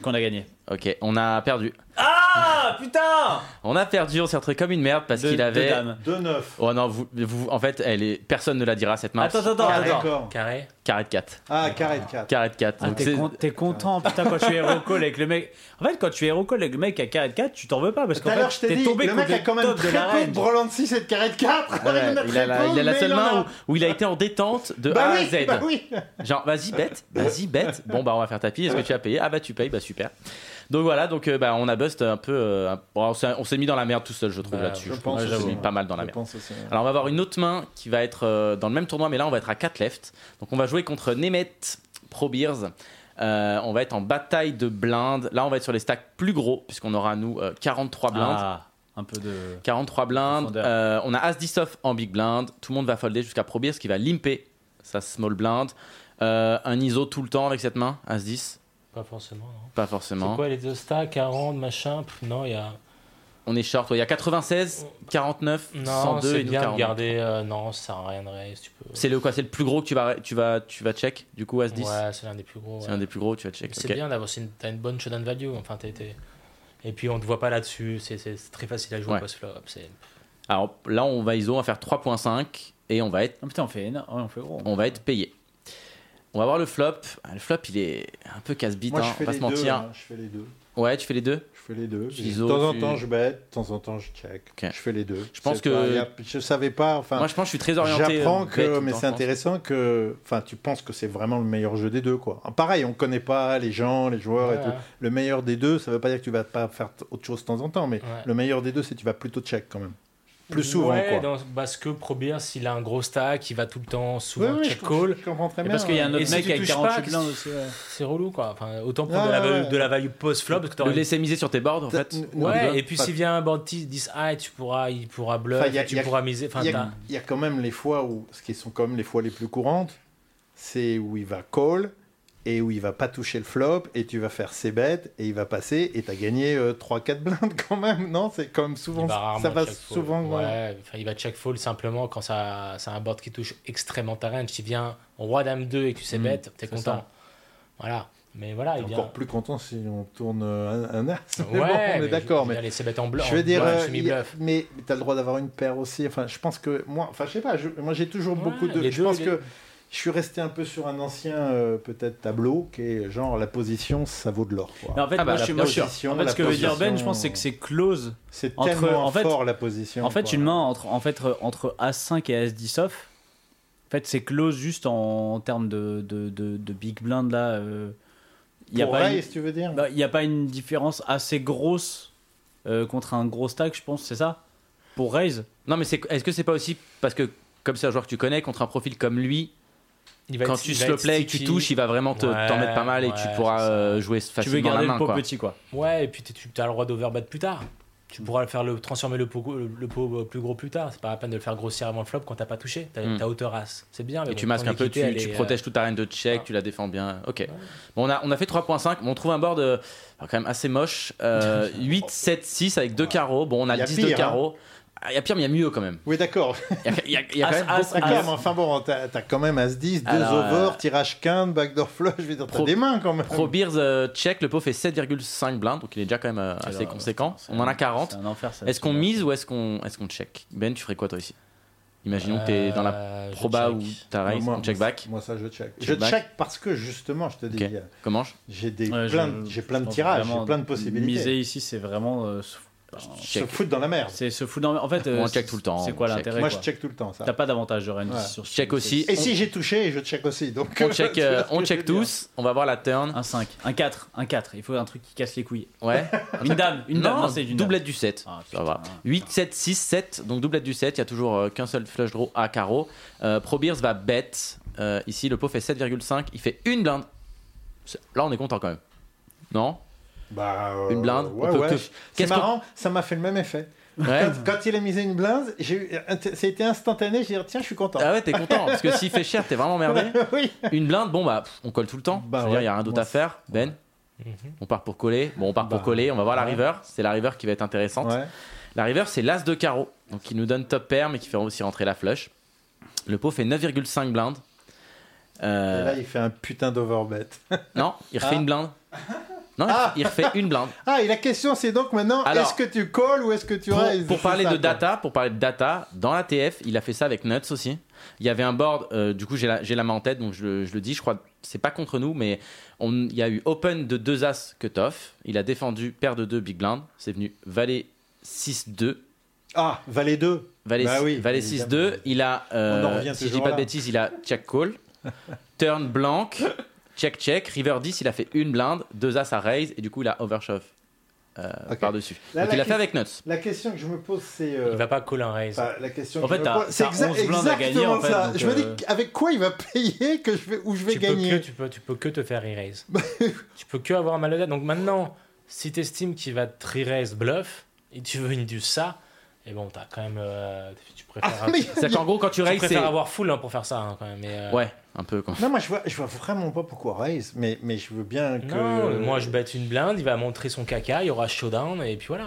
Qu'on a gagné. Ok, on a perdu. Ah putain On a perdu, on s'est retrouvé comme une merde parce qu'il deux avait. dames. 2-9. Oh non, vous, vous- en fait, elle est... personne ne la dira cette main. Attends, attends, attends. Ah, attends. d'accord. Carré. Carré de 4. Ah, carré de 4. Carré de 4. Ah, t'es, con- t'es content putain quand tu es Hero Call avec le mec. En fait quand tu es Hero Call avec le mec à carré de 4 tu t'en veux pas parce Tout qu'en à l'heure, fait je t'ai t'es dit, tombé le mec a quand même très peu de. Broland 6 et de carré de 4. il, a, il a la, il a la seule main où, où il a été en détente de Bah A à oui, Z. bah oui. Genre, vas-y, bête, vas-y, bête. Bon, bah, on va faire tapis. Est-ce que tu as payé? Ah, bah, tu payes, bah, super. Donc voilà, donc euh, bah, on a bust un peu. euh, bon, on s'est- mis dans la merde tout seul, je trouve, Bah, là-dessus. je Je pense aussi, pas mal dans la merde. Alors on va avoir une autre main qui va être euh, dans le même tournoi, mais là on va être à 4 left. Donc on va jouer contre Nemeth Pro Beers. Euh, on va être en bataille de blindes. Là on va être sur les stacks plus gros, puisqu'on aura nous euh, 43 blindes. Ah, un peu de. 43 blindes. Euh, on a As 10 off en big blind. Tout le monde va folder jusqu'à Pro Beers qui va limper sa small blind. Un ISO tout le temps avec cette main, As 10 Pas forcément. non. Pas C'est forcément. quoi les deux stacks 40, machin Pff, Non, il y a. On est short. ouais. Il y a 96, 49, Non, 102 c'est et nous bien de 40. garder. euh, non, ça sert à rien de. Tu peux. C'est le quoi C'est le plus gros que tu vas, tu vas, tu vas check du coup As 10 Ouais, c'est l'un des plus gros. C'est ouais. un des plus gros, tu vas check. C'est bien d'avoir. c'est une- T'as une bonne showdown value. Enfin, t'es- t'es- Et puis on te voit pas là-dessus. C'est c'est- c'est très facile à jouer Ouais. post-flop. C'est. Alors là, on va ISO, on va faire 3.5 et on va être, Ah putain on fait énorme, on fait gros. on va être payé. On va voir le flop. Ah, Le flop, il est un peu casse-bite, Moi, hein, je on fais va les se deux. mentir. hein, Je fais les deux. Ouais, tu fais les deux? Je fais les deux. De temps en tu- temps, je bet, de temps en temps, je check. Je fais les deux. Je pense que- pas- je savais pas. Enfin, Moi, je pense que je suis très orienté. J'apprends euh, que, mais c'est intéressant que, enfin, tu penses que c'est vraiment le meilleur jeu des deux, quoi. Pareil, on connaît pas les gens, les joueurs et Ouais. tout. Le meilleur des deux, ça veut pas dire que tu vas pas faire autre chose de temps en temps, mais Ouais. le meilleur des deux, c'est que tu vas plutôt check quand même. Plus souvent, ouais, quoi. dans- parce que Probeer, s'il a un gros stack, il va tout le temps souvent oui, check call. je comprends très bien. parce qu'il y a un autre Et si mec tu avec touches 48 pas, blindes aussi. ouais. C'est relou quoi. Enfin, autant prendre de, la ouais, value, ouais. de la value post-flop. parce que Le laisser miser sur tes boards, en fait. Ouais, et puis s'il vient un board 10 high, tu pourras, il pourra bluff, Enfin, y a- tu y a- pourras miser. Enfin, Il y, y a quand même les fois où, ce qui sont quand même les fois les plus courantes, c'est où il va call et où il va pas toucher le flop et tu vas faire ses bêtes et il va passer et tu as gagné 3-4 blindes quand même, non? C'est quand même souvent, va ça va souvent. ouais. Ouais, enfin, il va check fold simplement quand ça, c'est un board qui touche extrêmement ta range. Si vient roi dame 2 et que tu sais Mm, bet, t'es c'est content. ça. Voilà. Mais voilà, il vient. Encore plus content si on tourne un, un as. Ouais, bon, on mais est d'accord. Mais Allez, c'est bet en blanc. je veux dire, euh, a- mais tu as le droit d'avoir une paire aussi. Enfin, je pense que moi, enfin, je sais pas, je- moi j'ai toujours Ouais, beaucoup de. Je deux, pense les- que je suis resté un peu sur un ancien euh, peut-être tableau qui est genre la position, ça vaut de l'or. en fait, Ah bah, moi, la je suis, position, en fait, ce que veut dire Ben, je pense, c'est que c'est close. C'est entre- tellement en fait- fort la position. En fait, quoi. une main entre, en fait, entre As5 et As10 off, en fait, c'est close juste en, en termes de, de, de, de big blind là. euh, n'y a, Pour pas une- tu veux dire bah, il y a pas une différence assez grosse euh, contre un gros stack, je pense, c'est ça? Pour raise? Non, mais est-ce que c'est pas aussi parce que, comme c'est un joueur que tu connais, contre un profil comme lui, Il va quand être- tu slow play et que tu sticky. touches, il va vraiment te- Ouais, t'en mettre pas mal et tu pourras euh, jouer Tu veux facilement garder la main. le pot quoi. petit, quoi. Ouais, et puis tu as le droit d'overbat plus tard. Tu pourras le faire le, transformer le pot, le, le pot plus gros plus tard. C'est pas la peine de le faire grossir avant le flop quand t'as pas touché. T'as Mm. hauteur as. C'est bien. mais Et bon, tu masques un peu, tu, est, euh, protèges toute ta reine de check, ah. tu la défends bien. Ok. Bon, on, a, on a fait 3.5, mais on trouve un board euh, quand même assez moche. Euh, 8, 7, 6 avec deux carreaux. Bon, on a a 10 de hein. Ah, Il y a pire, mais il y a mieux quand même. Oui, d'accord. Il y a, il y a- il y a quand As- même D'accord, mais enfin bon, t'as as quand même As-10, deux Alors, over, euh, tirage 15, backdoor flush, je veux dire, t'as des mains quand même. Pro Beers euh, check, le pot fait 7,5 blindes, donc il est déjà quand même euh, assez Alors, conséquent. On en a un- 40. c'est un enfer, ça. Est-ce qu'on mise ou est-ce qu'on est qu'on check Ben, tu ferais quoi toi ici? Imaginons que t'es dans la euh, proba check. ou ta raise, on check moi, back. Moi, ça, je check. Check je back. check parce que justement, je te dis, Ok. il y a- Comment je j'ai plein, de- j'ai plein je de pense tirages, j'ai plein de possibilités. Miser ici, c'est vraiment. Euh, se- foutre dans la merde. C'est se foutre dans. En fait, euh, On check tout le temps, C'est quoi check. l'intérêt Moi, je check tout le temps. T'as pas d'avantage de ici sur ce Check aussi. Et si j'ai touché, je check aussi. Donc, On check, euh, on check tous. On va voir la turn. Un 5, un 4, un 4. Il faut un truc qui casse les couilles. Ouais. Une dame, une dame. non, Non, c'est une dame. doublette du 7. Ah, Ça putain. va. 8, 7, 6, 7. Donc doublette du 7. Il y a toujours euh, qu'un seul flush draw à carreau. Euh, Pro Beers va bet. Euh, ici, le pot fait 7,5. Il fait une blinde. Là, on est content quand même. Non? Bah, euh, Une blinde? Ouais, On peut ouais. que- C'est marrant, ça m'a fait le même effet. Ouais. Quand, quand il a misé une blinde, j'ai eu- ça a été instantané. J'ai dit tiens, je suis content. Ah ouais, t'es content. Parce que s'il fait cher, t'es vraiment merdé. oui. Une blinde, bon bah, on colle tout le temps. Bah il y a rien d'autre à faire. Ben, Mhm. on part pour coller. Bon, on part pour Bah, coller. On va voir la river. C'est la river qui va être intéressante. Ouais. La river, c'est l'as de carreau. Donc, il nous donne top pair, mais qui fait aussi rentrer la flush. Le pot fait 9,5 blindes. Et Euh, là, il fait un putain d'overbet. non, il refait Ah. une blinde. Non, il- Ah. il refait une blinde. Ah, et la question, c'est donc maintenant, est-ce que tu calls ou est-ce que tu Pour, raises? pour parler ça, de quoi. data, pour parler de data, dans la TF, il a fait ça avec Nuts aussi. Il y avait un board, euh, du coup j'ai la, j'ai la main en tête, donc je, le- je le dis, je crois, c'est pas contre nous, mais on- il y a eu Open de 2 As cut-off. Il a défendu paire de 2 Big Blind. C'est venu Valet 6-2. Ah, Valet 2. Valet, Bah oui, Valet évidemment. 6-2. Il a, euh, On en revient si je dis pas de bêtises, il a check call. Turn blanc, check check. River 10, il a fait une blinde, 2 As à raise, et du coup il a overshove euh, par-dessus. Là, Donc la il a fait question- avec Nuts. La question que je me pose, c'est. euh, Il va pas call un raise. enfin, la question En que fait, t'as- pose, c'est t'as exa- 11 blindes à gagner, exactement en fait, ça. donc, je me dis, euh, avec quoi il va payer que je vais, où je vais tu peux, que, gagner tu, peux, tu peux que te faire re-raise. tu peux que avoir un mal de tête. Donc maintenant, si tu estimes qu'il va te re-raise bluff et tu veux une du ça, et bon, t'as quand même. euh, tu préfères, Ah, mais- C'est qu'en gros, quand tu tu raises, c'est. préfères avoir full hein, pour faire ça hein, quand même. Mais, euh, Ouais, un peu quoi. Non, moi je vois, je vois vraiment pas pourquoi raise, mais, mais je veux bien que. Non, moi je bête une blinde, il va montrer son caca, il y aura showdown et puis voilà.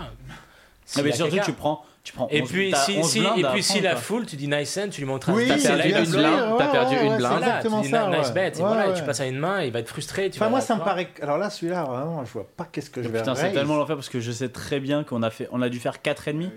Ah, mais surtout, caca- tu prends. Tu prends Et 11 puis, t'as si, 11 si, et puis s'il prendre, a quoi. full, tu dis nice hand, tu lui montres un Oui, t'as c'est perdu une blinde, Ouais, t'as perdu ouais, une ouais, blinde. tu dis ça, nice ouais. bet, et Ouais, voilà, tu passes à une main, il va être frustré. Tu Enfin, vas- moi ça me paraît. Alors là, celui-là, vraiment, je vois pas qu'est-ce que je vais Putain, c'est tellement l'enfer parce que je sais très bien qu'on a fait, on a dû faire 4,5.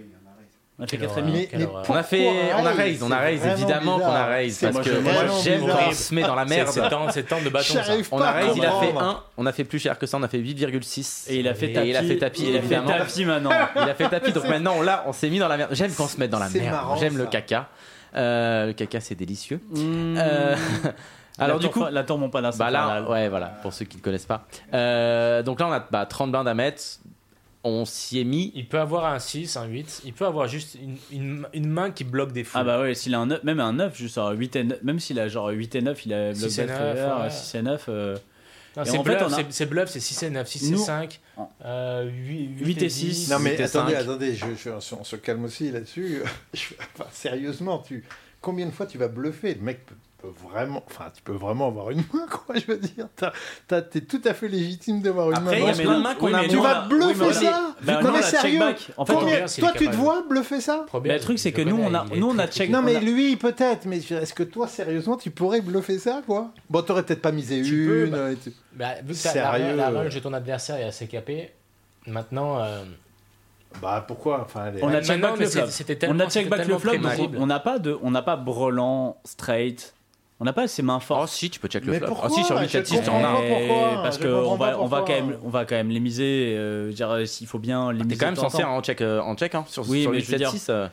On a fait Quelle 4,5. Mais. On a fait, on a raise on a évidemment qu'on a raise parce que moi, j'aime quand on se met dans la merde. c'est temps, c'est temps de bâton. ça. On a raise, il a fait comprendre. 1, on a fait plus cher que ça, on a fait 8,6. Et il a fait Et tapis. il a fait tapis, il a fait tapis maintenant. Il a fait tapis, donc maintenant là on s'est mis dans la merde. J'aime quand on se met dans la merde, j'aime le caca. Euh, le caca c'est délicieux. Mmh. Euh, Alors La du coup, la tour Montparnasse. Bah là, ouais, voilà, pour ceux qui ne connaissent pas. Euh, donc là, on a bah, 30 blindes à mettre. On s'y est mis. Il peut avoir un 6, un 8, il peut avoir juste une, une, une main qui bloque des fous. Ah bah ouais, s'il a un 9, même un 9, juste genre 8 et 9, même s'il a genre 8 et 9, il a bloc 6 et bet 9, river, ouais. 6 et 9. euh, c'est bluff, a- c'est- c'est bluff, c'est 6 et 9, 6 et Nous- 5, Oh. euh, 8, 8 et 6. Non mais attendez, cinq. attendez, je, je- on se calme aussi là-dessus. Enfin, sérieusement, tu, combien de fois tu vas bluffer? Le mec peut, peut vraiment, enfin, tu peux vraiment avoir une main, quoi. Je veux dire, t'es tout à fait légitime d'avoir une Après, main. il y a dans ce plein de coup. mains qu'on Oui, a mais Tu vas on a- bluffer oui, ça Bah, Non mais sérieux check back. En fait, Combien- Toi, tu te vois bluffer ça le truc, c'est que nous, on a, nous, on a check. Non on mais lui peut-être, mais est-ce que toi sérieusement tu pourrais bluffer ça quoi Bon t'aurais peut-être pas misé Tu peux, une. bah. Bah, vu que la, la range de ton adversaire est assez capée, maintenant. euh, Bah pourquoi Enfin, est- On a Maintenant, check back mais le flop. On a check c'était back le flop, on n'a pas de, on n'a pas brelan straight. On n'a pas ces mains Oh fortes. si, tu peux check le Mais flop. pourquoi Oh si, sur 8 Je 7 6 comprends t'en as. pas pourquoi, Parce je que comprends on va, on quand même, on va quand même les miser. euh, je veux dire, s'il faut bien les T'es miser. quand même censé en check, euh, en check hein, sur, Oui, sur mais 8 je veux 7 dire- 6. euh,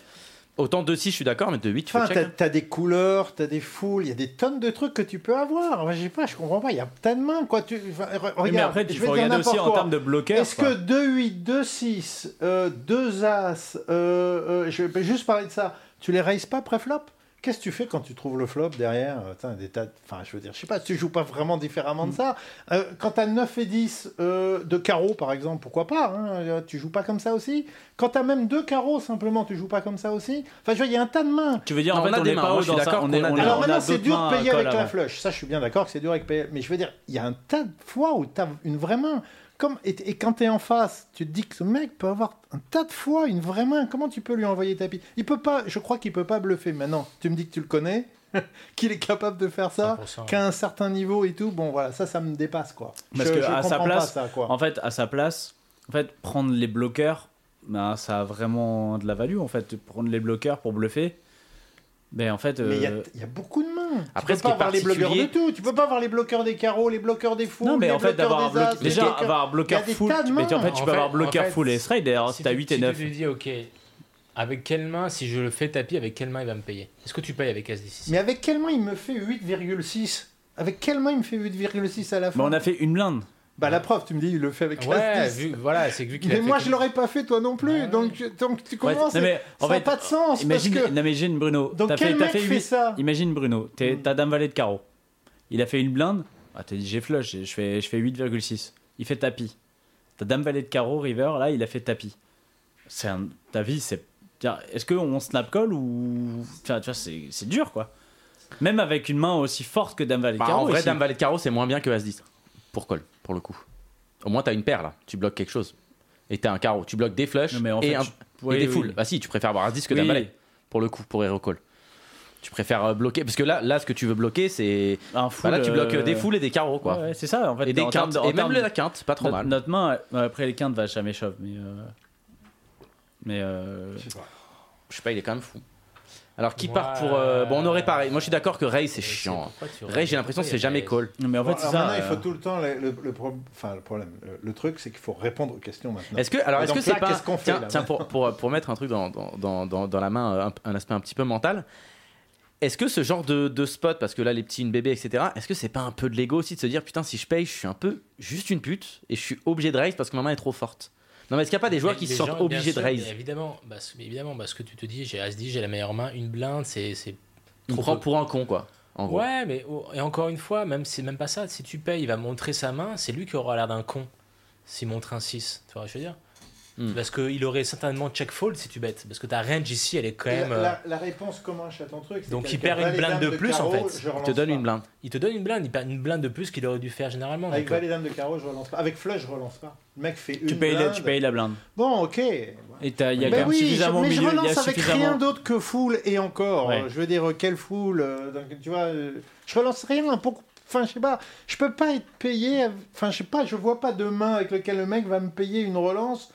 Autant de 6, je suis d'accord, mais de 8, tu peux Enfin, check. t'as hein. t'as des couleurs, t'as des foules, il y a des tonnes de trucs que tu peux avoir. Enfin, je sais pas, je comprends pas. Il y a tas de mains, quoi. Tu, enfin, re- regarde, Oui, mais après, il je faut regarder aussi n'importe en quoi. termes de bloqueurs. Est-ce que 2-8, 2-6, 2 As, euh, euh, je vais juste parler de ça, tu les raises pas pré-flop? Qu'est-ce que tu fais quand tu trouves le flop derrière Euh, tain, des tas de- Enfin, je veux dire, je sais pas, tu joues pas vraiment différemment Mm. de ça. Euh, quand tu as 9 et 10 euh, de carreaux, par exemple, pourquoi pas hein, euh, Tu joues pas comme ça aussi Quand tu as même deux carreaux, simplement, tu joues pas comme ça aussi Enfin, je veux dire, il y a un tas de mains. Tu veux dire, Non, en on fait, a on des est mains. pas haut dans ça. On est, on. Alors on maintenant, c'est dur de payer avec la avant. flush. Ça, je suis bien d'accord que c'est dur avec payer. Mais je veux dire, il y a un tas de fois où tu as une vraie main. Comme, et, et quand tu es en face, tu te dis que ce mec peut avoir un tas de fois une vraie main. Comment tu peux lui envoyer tapis? Il peut pas, je crois qu'il peut pas bluffer. Maintenant, tu me dis que tu le connais, qu'il est capable de faire ça, 100%. qu'à un certain niveau et tout. Bon, voilà, ça, ça me dépasse, quoi. Parce je, que je à sa place- pas ça, quoi. En fait, à sa place, en fait, prendre les bloqueurs, ben, ça a vraiment de la value. En fait, prendre les bloqueurs pour bluffer. Ben en fait, Mais il y, a- euh, il y a beaucoup de mains. Après, tu ce peux qui pas est avoir les bloqueurs de particulier- tout. Tu peux pas avoir les bloqueurs des carreaux, les bloqueurs des fous, non, mais les en fait, d'avoir les déjà bloqueurs- avoir bloqueur full, mais tu- en fait, tu En peux fait- avoir bloqueur en fait, full et straight. D'ailleurs, si si t'as tu- 8 et si 9. Tu te dis, ok, avec quelle main, si je le fais tapis, avec quelle main il va me payer? Est-ce que tu payes avec As-D6 Mais avec quelle main il me fait 8,6 Avec quelle main il me fait 8,6 à la fin? Mais on a fait une blinde. Bah la preuve, tu me dis, il le fait avec Ouais, As-10. vu, voilà, c'est vu qu'il a Mais fait moi, que- je l'aurais pas fait, toi non plus. Ouais. Donc, je- donc tu Ouais, commences. non, mais en ça n'a fait, pas de sens. Imagine, parce que... non, mais imagine Bruno. Donc t'as quel t'as mec fait fait 8. ça? Imagine Bruno, t'es- Mm. t'as dame valet de carreau. Il a fait une blinde. Ah, t'as dit j'ai flush, je fais, je fais 8,6. Il fait tapis. T'as dame valet de carreau, river, là il a fait tapis. C'est un, ta vie, c'est. Tiens, Est-ce qu'on snap call ou. Tiens, tu vois, c'est c'est dur quoi. Même avec une main aussi forte que dame valet de Bah, carreau. en vrai, ici. Dame Valet de Carreau, c'est moins bien que As-10. Pour call, pour le coup. Au moins, t'as une paire là. Tu bloques quelque chose. Et t'as un carreau. Tu bloques des flushs Non, mais en et, fait, un- tu- et des oui. foules. Bah si, tu préfères avoir As-10 que Oui. Dame Valet. Pour le coup, pour Hero Call. Tu préfères euh, bloquer parce que là, là, ce que tu veux bloquer, c'est Un bah, full, là, tu bloques euh, des foules et des carreaux, quoi. Ouais, ouais, c'est ça en fait. et des en quintes, de- et même termes la quinte, pas trop notre, mal. Notre main, après les quintes va jamais shove, mais. euh, Mais. euh, Je sais pas, il est quand même fou. Alors qui part pour euh, bon, on aurait pareil. Moi, je suis d'accord que Ray c'est chiant. Ray, j'ai l'impression que c'est jamais call. Mais en fait, c'est ça. maintenant, il faut euh, tout le temps. Le, le- le pro- enfin, le problème, le, le truc, c'est qu'il faut répondre aux questions maintenant. Est-ce que alors est-ce que c'est pas fait, tiens, là tiens, pour, pour, pour mettre un truc dans, dans, dans, dans, dans la main euh, un, un aspect un petit peu mental est-ce que ce genre de, de spot parce que là les petits une bébé etc est-ce que c'est pas un peu de l'ego aussi de se dire putain si je paye je suis un peu juste une pute et je suis obligé de raise parce que ma main est trop forte? Non mais est-ce qu'il n'y a pas des joueurs qui se sentent obligés de raise Évidemment, parce, évidemment, parce que tu te dis, j'ai As-10, j'ai la meilleure main, une blinde, c'est. c'est il me trop prend peu. pour un con quoi en gros Ouais, mais et encore une fois, même c'est même pas ça. Si tu payes, il va montrer sa main, c'est lui qui aura l'air d'un con s'il montre un 6. Tu vois ce que je veux dire? Hmm. Parce qu'il aurait certainement check fold si tu bêtes. Parce que ta range ici, elle est quand même. la, euh, la- la réponse comment à ton truc Donc, il perd une blinde de plus, en carreau, fait. il te donne pas. une blinde Il te donne une blinde, il perd une blinde de plus qu'il aurait dû faire généralement. Avec euh, valet dame de carreau, je relance pas. Avec flush, je relance pas. Le mec fait une Tu payes, la, blinde. tu payes la blinde. Bon, ok. Et il y a Ben quand même oui, suffisamment je, mais je milieu. relance avec suffisamment- rien d'autre que full et encore. Ouais. Je veux dire, quelle full euh, donc, Tu vois, euh, je relance rien. Pour... Enfin, je sais pas. Je peux pas être payé. Enfin, je sais pas. Je vois pas de main avec lequel le mec va me payer une relance.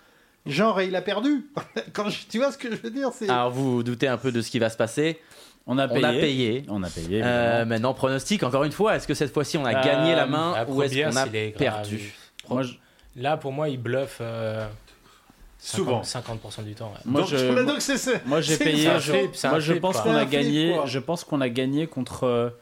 Genre, et il a perdu. Quand je- tu vois ce que je veux dire c'est... alors vous vous doutez un peu de ce qui va se passer On a on payé. a payé On a payé. Euh, évidemment. maintenant pronostic encore une fois est-ce que cette fois-ci on a Euh, gagné la main à ou est-ce qu'on a il est grave. perdu Moi, je, Là, pour moi, il bluffe euh, Souvent. 50%, 50% du temps. ouais. moi, donc, je- donc, c'est ça. moi, j'ai c'est payé. un je- flip, c'est un moi, je flip, pense quoi. qu'on C'est a un flip, gagné. quoi. Je pense qu'on a gagné contre.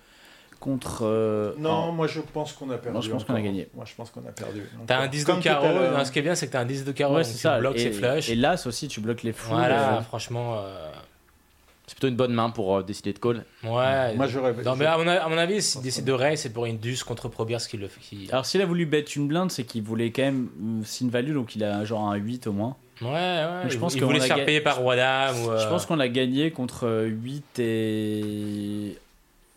Contre. euh, Non, moi je pense qu'on a perdu. Moi, je pense qu'on a gagné. Moi je pense qu'on a perdu. T'as un Encore. 10 Comme de carreau. non, ce qui est bien, c'est que t'as un 10 de carreau. Ouais, c'est tu ça. bloques et, ses flushs. et l'as aussi, tu bloques les fous. Voilà, euh, franchement. euh, c'est plutôt une bonne main pour euh, décider de call Ouais. Moi j'aurais. Non, mais à mon, à mon avis, s'il décide de raise, c'est pour une deuce contre Probias qui le fait. Qui... Alors, s'il a voulu bet une blinde, c'est qu'il voulait quand même sin value, donc il a genre un 8 au moins. Ouais, ouais. je il- pense il qu'on voulait a se faire payer par Roi Dame. Je pense qu'on a gagné contre euh, 8 et.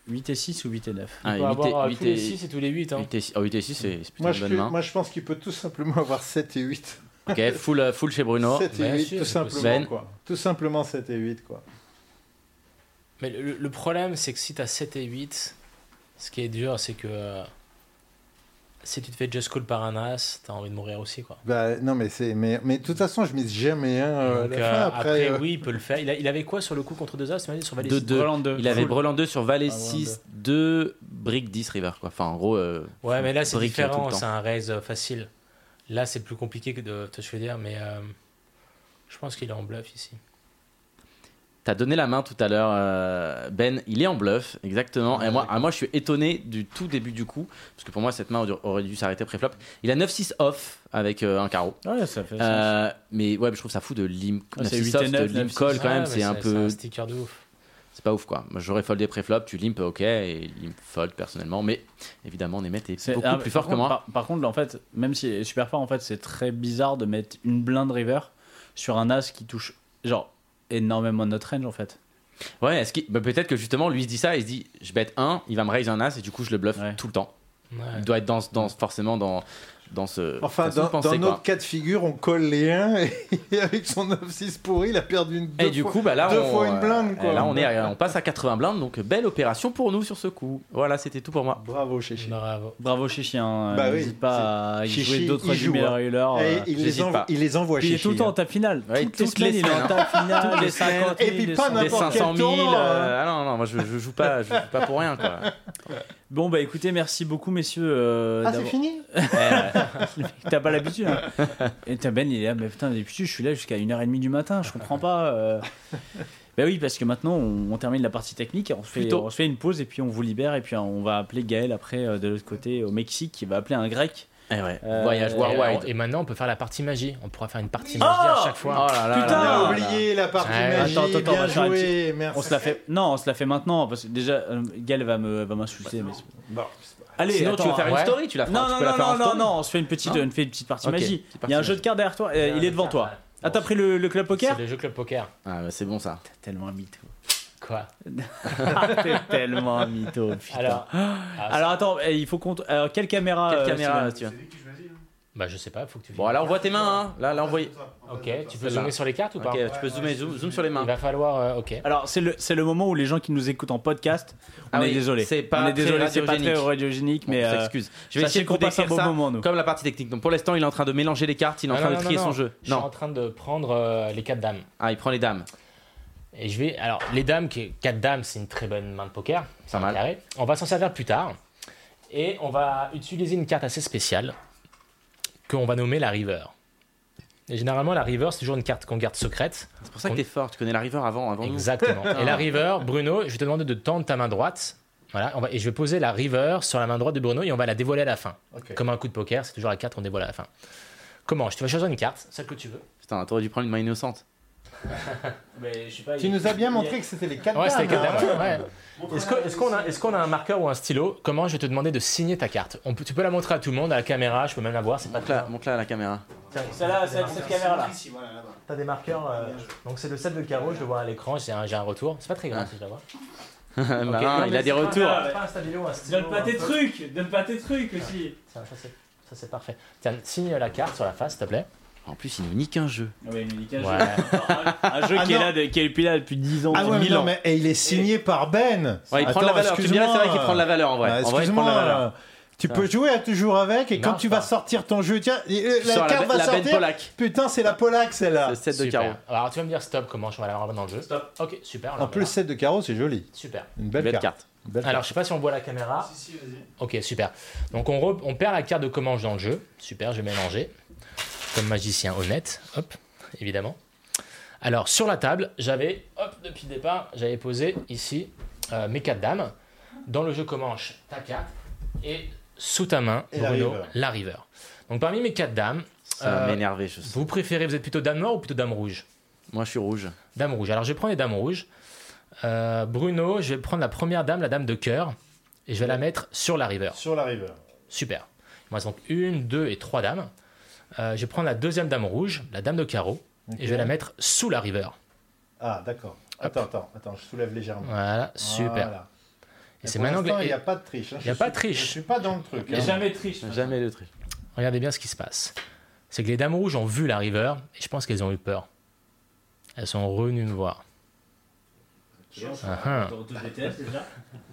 8 et 6 ou 8 et 9 on Ah, peut huit et- avoir euh, huit tous les et- 6 et tous les 8. Hein. 8 et 6 ah, huit et six, c'est c'est plutôt Moi une je, bonne peux- main moi je pense qu'il peut tout simplement avoir 7 et 8. ok full euh, full chez Bruno 7 et bien 8, sûr, tout simplement. Quoi. Tout simplement 7 et 8. Quoi. Mais le, le problème, c'est que si t'as 7 et 8, ce qui est dur, c'est que euh, si tu te fais just call par un as, t'as envie de mourir aussi. Quoi. Bah, non, mais, c'est, mais, mais de toute façon, je mise jamais un euh, à Donc, la euh, fin. après, Après, euh, oui, il peut le faire. Il, a- il avait quoi sur le coup contre deux as sur Valet Deux, 6? deux. Breland 2. il avait. Breland 2 sur Valet Ah, Breland 6 2 brick 10 river quoi enfin en gros euh, Ouais, mais là, c'est différent. C'est un raise facile. Là, c'est plus compliqué que de te je veux dire, mais euh, je pense qu'il est en bluff ici. T'as donné la main tout à l'heure, euh, Ben. Il est en bluff, exactement. et moi, ah, moi, je suis étonné du tout début du coup, parce que pour moi, cette main aurait dû- s'arrêter pré-flop. Il a 9-6 off avec euh, un carreau. Ouais, ça fait. Euh, mais ouais, je trouve ça fou de lim, Ouais, c'est 9-6 8 et off, de 9, limp 9-6. call quand même. C'est un peu, un sticker de ouf. c'est pas ouf quoi. Moi, j'aurais foldé pré-flop, tu limp, ok, et limp fold personnellement. Mais évidemment, Nemeth est C'est- beaucoup ah, plus fort que moi. Par, par contre, en fait, même s'il est super fort, en fait, c'est très bizarre de mettre une blinde river sur un as qui touche genre énormément notre range en fait. Ouais, est-ce qu'il- bah, peut-être que justement, lui il se dit ça, il se dit, je bête 1, il va me raise un as et du coup, je le bluffe Ouais. tout le temps. Ouais. Il doit être dans, dans, forcément dans, dans ce. Enfin, dans, penser, dans notre cas de figure, on colle les 1 et avec son 9-6 pourri, il a perdu une deux Et du fois- coup, bah là, deux on, fois une blinde. euh, Quoi. Là, on, est, on passe à 80 blindes, donc belle opération pour nous sur ce coup. Voilà, c'était tout pour moi. Bravo, Chichi. Bravo. Bravo Chichi, hein. Bah oui, n'hésite pas à y Chichi, jouer d'autres joue, hein. euh, il, les envoie, il les envoie Puis il est tout le temps en hein. table finale. Ouais, toutes, les toutes les semaines, il est en table finale. Toutes les les semaines. 50 Et 000, puis pas 100 000. Des n'importe 500 quel 000. tournoi, euh, ah non, non, moi je, joue pas, je joue pas pour rien quoi. Bon, bah écoutez, merci beaucoup, messieurs. euh, Ah, c'est fini T'as pas l'habitude. hein. Et t'as Ben, il est là, mais putain, d'habitude, je suis là jusqu'à 1h30 du matin, je comprends pas. euh. Bah oui, parce que maintenant, on, on termine la partie technique, on se, fait, on se fait une pause et puis on vous libère. Et puis on va appeler Gaël après euh, de l'autre côté au Mexique qui va appeler un grec. Eh ouais. Euh, Voyage et worldwide. Et, et maintenant, on peut faire la partie magie. On pourra faire une partie magie à chaque fois. Oh là là Putain On là a là. oublié la partie Ouais, magie. attends, attends, on bien joué, merci. On se la fait. Non, on se la fait maintenant parce que déjà, euh, Gaël va me va m'insulter. mais... Bon, Allez, Sinon, attends, tu veux faire une story Tu la feras Non, tu non, peux la non, faire non, non, non, on se fait une petite, on fait une petite partie magie. Il y a un jeu de cartes derrière toi, euh, il est devant toi. Ah, t'as pris le, club poker C'est le jeu club poker. Ah, bah, c'est bon ça. T'es tellement un mytho. Quoi T'es tellement un mytho. putain. Alors, ah, Alors attends, eh, il faut qu'on. Alors quelle caméra Quelle euh, caméra Sylvain tu as Bah, je sais pas, faut que tu Bon, là, on voit tes mains, hein. Là, là, on voit. Ok, tu peux Celle-là. zoomer sur les cartes ou pas Ok, tu peux zoomer, zoom, zoom sur les Il mains. va falloir. euh, ok. Alors, c'est le, c'est le moment où les gens qui nous écoutent en podcast, on Ah est oui, désolé. c'est pas on est très désolé, c'est pas très radiogénique. radiogénique, mais euh, s'excuse. Je vais sachez essayer de qu'on vous passe un décrire bon ça moment, nous. comme la partie technique. Donc pour l'instant, il est en train de mélanger les cartes, il est en train non, de non, trier non, son non. jeu. Je suis en Non. train de prendre euh, les quatre dames. Ah, il prend les dames. Et je vais. Alors, les dames, qui... 4 dames, c'est une très bonne main de poker. C'est mal. carré. On va s'en servir plus tard. Et on va utiliser une carte assez spéciale qu'on va nommer la river. Et généralement, la river, c'est toujours une carte qu'on garde secrète. C'est pour ça que t'es fort, tu connais la river avant, avant nous. Exactement. et la river, Bruno, je vais te demander de tendre ta main droite. Voilà, on va- et je vais poser la river sur la main droite de Bruno et on va la dévoiler à la fin. Comme un coup de poker, c'est toujours la carte qu'on dévoile à la fin. Comment? Je te vais choisir une carte, celle que tu veux. Putain, t'aurais dû prendre une main innocente. mais je sais pas, Tu nous as bien montré que c'était les 4 Ouais, dames. hein. Est-ce qu'on a, un marqueur ou un stylo? Comment je vais te demander de signer ta carte? On peut- Tu peux la montrer à tout le monde, à la caméra, je peux même la voir, Montre-la à la caméra. Celle-là, cette, caméra-là. T'as des marqueurs, euh, donc c'est le 7 de carreau, je le vois à l'écran, j'ai un, un retour. C'est pas très grave si je la vois. Bah, Ok, non, non, il a des retours. c'est pas un stabilo, un stylo, Donne pas tes trucs, donne pas tes trucs aussi. Ça, ça, c'est- ça, c'est parfait. Tiens, signe la carte sur la face, s'il te plaît. En plus, il nous nique un jeu. Ouais, il nous dit qu'un Ouais. jeu, un jeu Ah qui, est là de- qui est depuis là depuis 10 ans, Ah ouais, mais 1000 non, ans. mais et il est signé par Ben. Ouais, il prend de la Attends, valeur. Tu me dirais, c'est vrai qu'il prend de la valeur en vrai. Ah, En vrai, il prend de Excuse-moi, la valeur. tu peux jouer à toujours avec et quand tu vas sortir ton jeu, tiens, euh, la Sur la, carte va la Ben sortir. Polak. Putain, c'est la Polak celle-là. Le 7 de carreau. Alors tu vas me dire stop, comment je vais la dans le jeu. Stop. Ok, super. En plus, là. 7 de carreau, c'est joli. Super. Une belle, Belle carte. carte. Une belle Alors carte. je sais pas si on voit la caméra. Ok, super. Donc on, re- on perd la carte de commande dans le jeu. Super, je vais mélanger. Comme magicien honnête. Hop, évidemment. Alors sur la table, j'avais, hop, depuis le départ, j'avais posé ici euh, mes quatre dames. Dans le jeu commence ta carte. Et sous ta main, Et la Bruno, river. la river. Donc parmi mes quatre dames, Ça va Euh, m'énerver, je sais. vous préférez, vous êtes plutôt dame noire ou plutôt dame rouge? Moi, je suis rouge. Dame rouge. Alors je vais prendre les dames rouges. Euh, Bruno, je vais prendre la première dame, la dame de cœur, et je vais la mettre sur la river. Sur la river. Super. Il me reste donc une, deux et trois dames. Euh, je vais prendre la deuxième dame rouge, la dame de carreau, et je vais la mettre sous la river. Ah, d'accord. Attends, attends, attends, je soulève légèrement. Voilà, super. Voilà. Et c'est maintenant il n'y a pas de triche. hein. Il y a pas de triche. Je suis pas dans le truc. Il y a hein. jamais de triche. Jamais le truc. regardez bien ce qui se passe. C'est que les dames rouges ont vu la river, et je pense qu'elles ont eu peur. Elles sont revenues me voir. Ah, ah.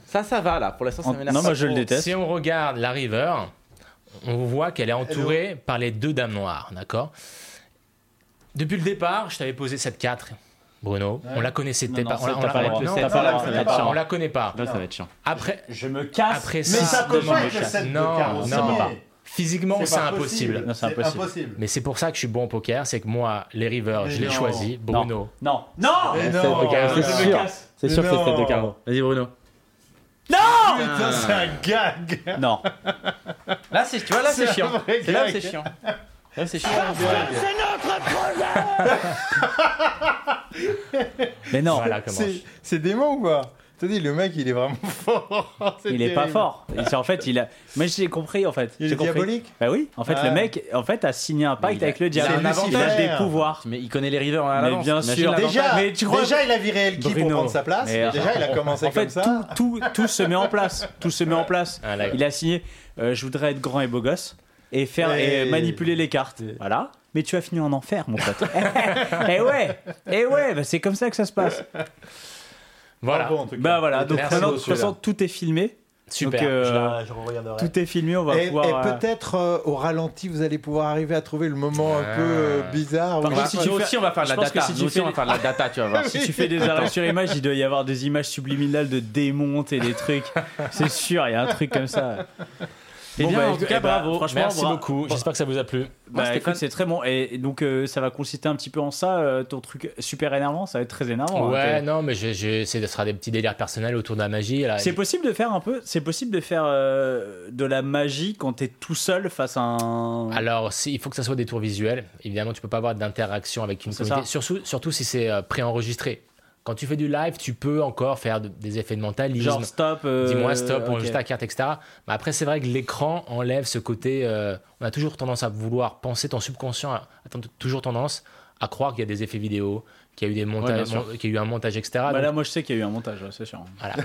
Ça, ça va là. Pour l'instant, ça m'énerve. Non, moi je le déteste. Si on regarde la river, on voit qu'elle est entourée par les deux dames noires, d'accord Depuis le départ, je t'avais posé cette 4, Bruno. On la connaissait Non, peut-être non, pas. On la- on la- on la- Non, non, pas on être connaît pas. Là, ça va être chiant. Après, Je me casse. après Mais ça demandes pas. 7 de Non, carreau. non, pas. Physiquement, c'est impossible. Non, c'est impossible. impossible. Mais c'est pour ça que je suis bon au poker, c'est que moi, les rivers, Mais je les choisis. Bruno. Non. Non C'est non, c'est me sûr. casse. C'est sûr que c'est. 7 de carreau. Vas-y, Bruno. Putain, c'est un gag. Non. Là, c'est, tu vois, là, c'est C'est chiant. vrai C'est là gag. c'est chiant. Là, c'est chiant. Mais non. Voilà comment. C'est c'est dément ou quoi? Te dis, le mec, il est vraiment fort. Il est pas fort. C'est- en fait, il a. Mais j'ai compris en fait. Il J'ai est compris. diabolique Bah oui. En fait, Ah. le mec, en fait, a signé un pacte avec le il a diable. Il a des pouvoirs. Mais il connaît les rivers à Mais l'avance. bien Imagine sûr. Déjà, Mais tu crois- déjà, il a viré Elki pour prendre sa place. Mais- Déjà, il a commencé En fait, comme ça. tout, tout, tout se met en place. Tout se met en place. Ah, là, Il a signé euh, Je voudrais être grand et beau gosse et faire Et- et manipuler les cartes. Voilà. Mais tu as fini en enfer, mon pote. et ouais, et ouais, bah, c'est comme ça que ça se passe. Voilà. Bravo, en tout cas. Bah voilà. Donc Merci maintenant, de beaucoup, toute façon, tout est filmé. Super. Donc, euh, je, la- je regarderai. Tout est filmé. On va Et, pouvoir. et euh, peut-être euh, au ralenti, vous allez pouvoir arriver à trouver le moment un peu euh, bizarre. où- Par contre, si tu nous fais- aussi, on va faire de je la pense que data. si tu Nous aussi, fais on va des- faire de la data, tu vas voir. Si tu fais des arrêts sur image, il doit y avoir des images subliminales de démonte et des trucs. C'est sûr, il y a un truc comme ça. Eh bien, en tout cas, eh bah, bravo. Franchement, Merci beaucoup. J'espère que ça vous a plu. Bah, c'est très bon. Et, donc, euh, ça va consister un petit peu en ça, euh, ton truc super énervant. Ça va être très énervant. hein. Ouais, non, mais je, je, ce sera des petits délires personnels autour de la magie. C'est possible de faire un peu. C'est possible de faire euh, de la magie quand t'es tout seul face à un. Alors, si- il faut que ça soit des tours visuels. Évidemment, tu peux pas avoir d'interaction avec une communauté. Surtout, surtout si c'est euh, préenregistré. Quand tu fais du live, tu peux encore faire de- des effets de mentalisme. Genre stop. euh, Dis-moi stop, on juste ta carte, etc. Mais après, c'est vrai que l'écran enlève ce côté. euh, on a toujours tendance à vouloir penser, ton subconscient a, toujours tendance à croire qu'il y a des effets vidéo, qu'il y a eu, des montages, bien sûr. qu'il y a eu un montage, etc. Bah Donc, là, moi, je sais qu'il y a eu un montage, ouais, c'est sûr. voilà.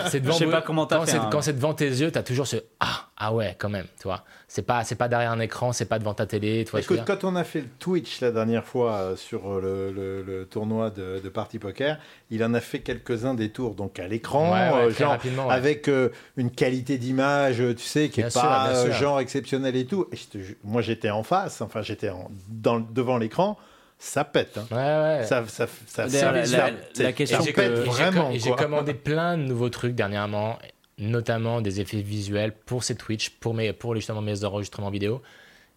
C'est devant Je sais vous- pas comment t'as quand fait, c'est- hein. Quand c'est devant tes yeux, tu as toujours ce Ah, ah ouais, quand même, tu vois. C'est pas, c'est pas derrière un écran, c'est pas devant ta télé, tu vois. Écoute, quand on a fait le Twitch la dernière fois euh, sur euh, le, le- le tournoi de, de Party Poker, il en a fait quelques-uns des tours donc à l'écran, Ouais, ouais, euh, genre rapidement, ouais. avec euh, une qualité d'image, tu sais, qui Bien est sûr, pas genre exceptionnelle et tout. Et moi, j'étais en face, enfin, j'étais en- dans, devant l'écran, ça pète. hein. Ouais, ouais. Ça, ça, ça, D'ailleurs, la- question j'ai- pète et j'ai vraiment. j'ai commandé plein de nouveaux trucs dernièrement, notamment des effets visuels pour ces Twitch, pour, mes, pour justement mes enregistrements vidéo.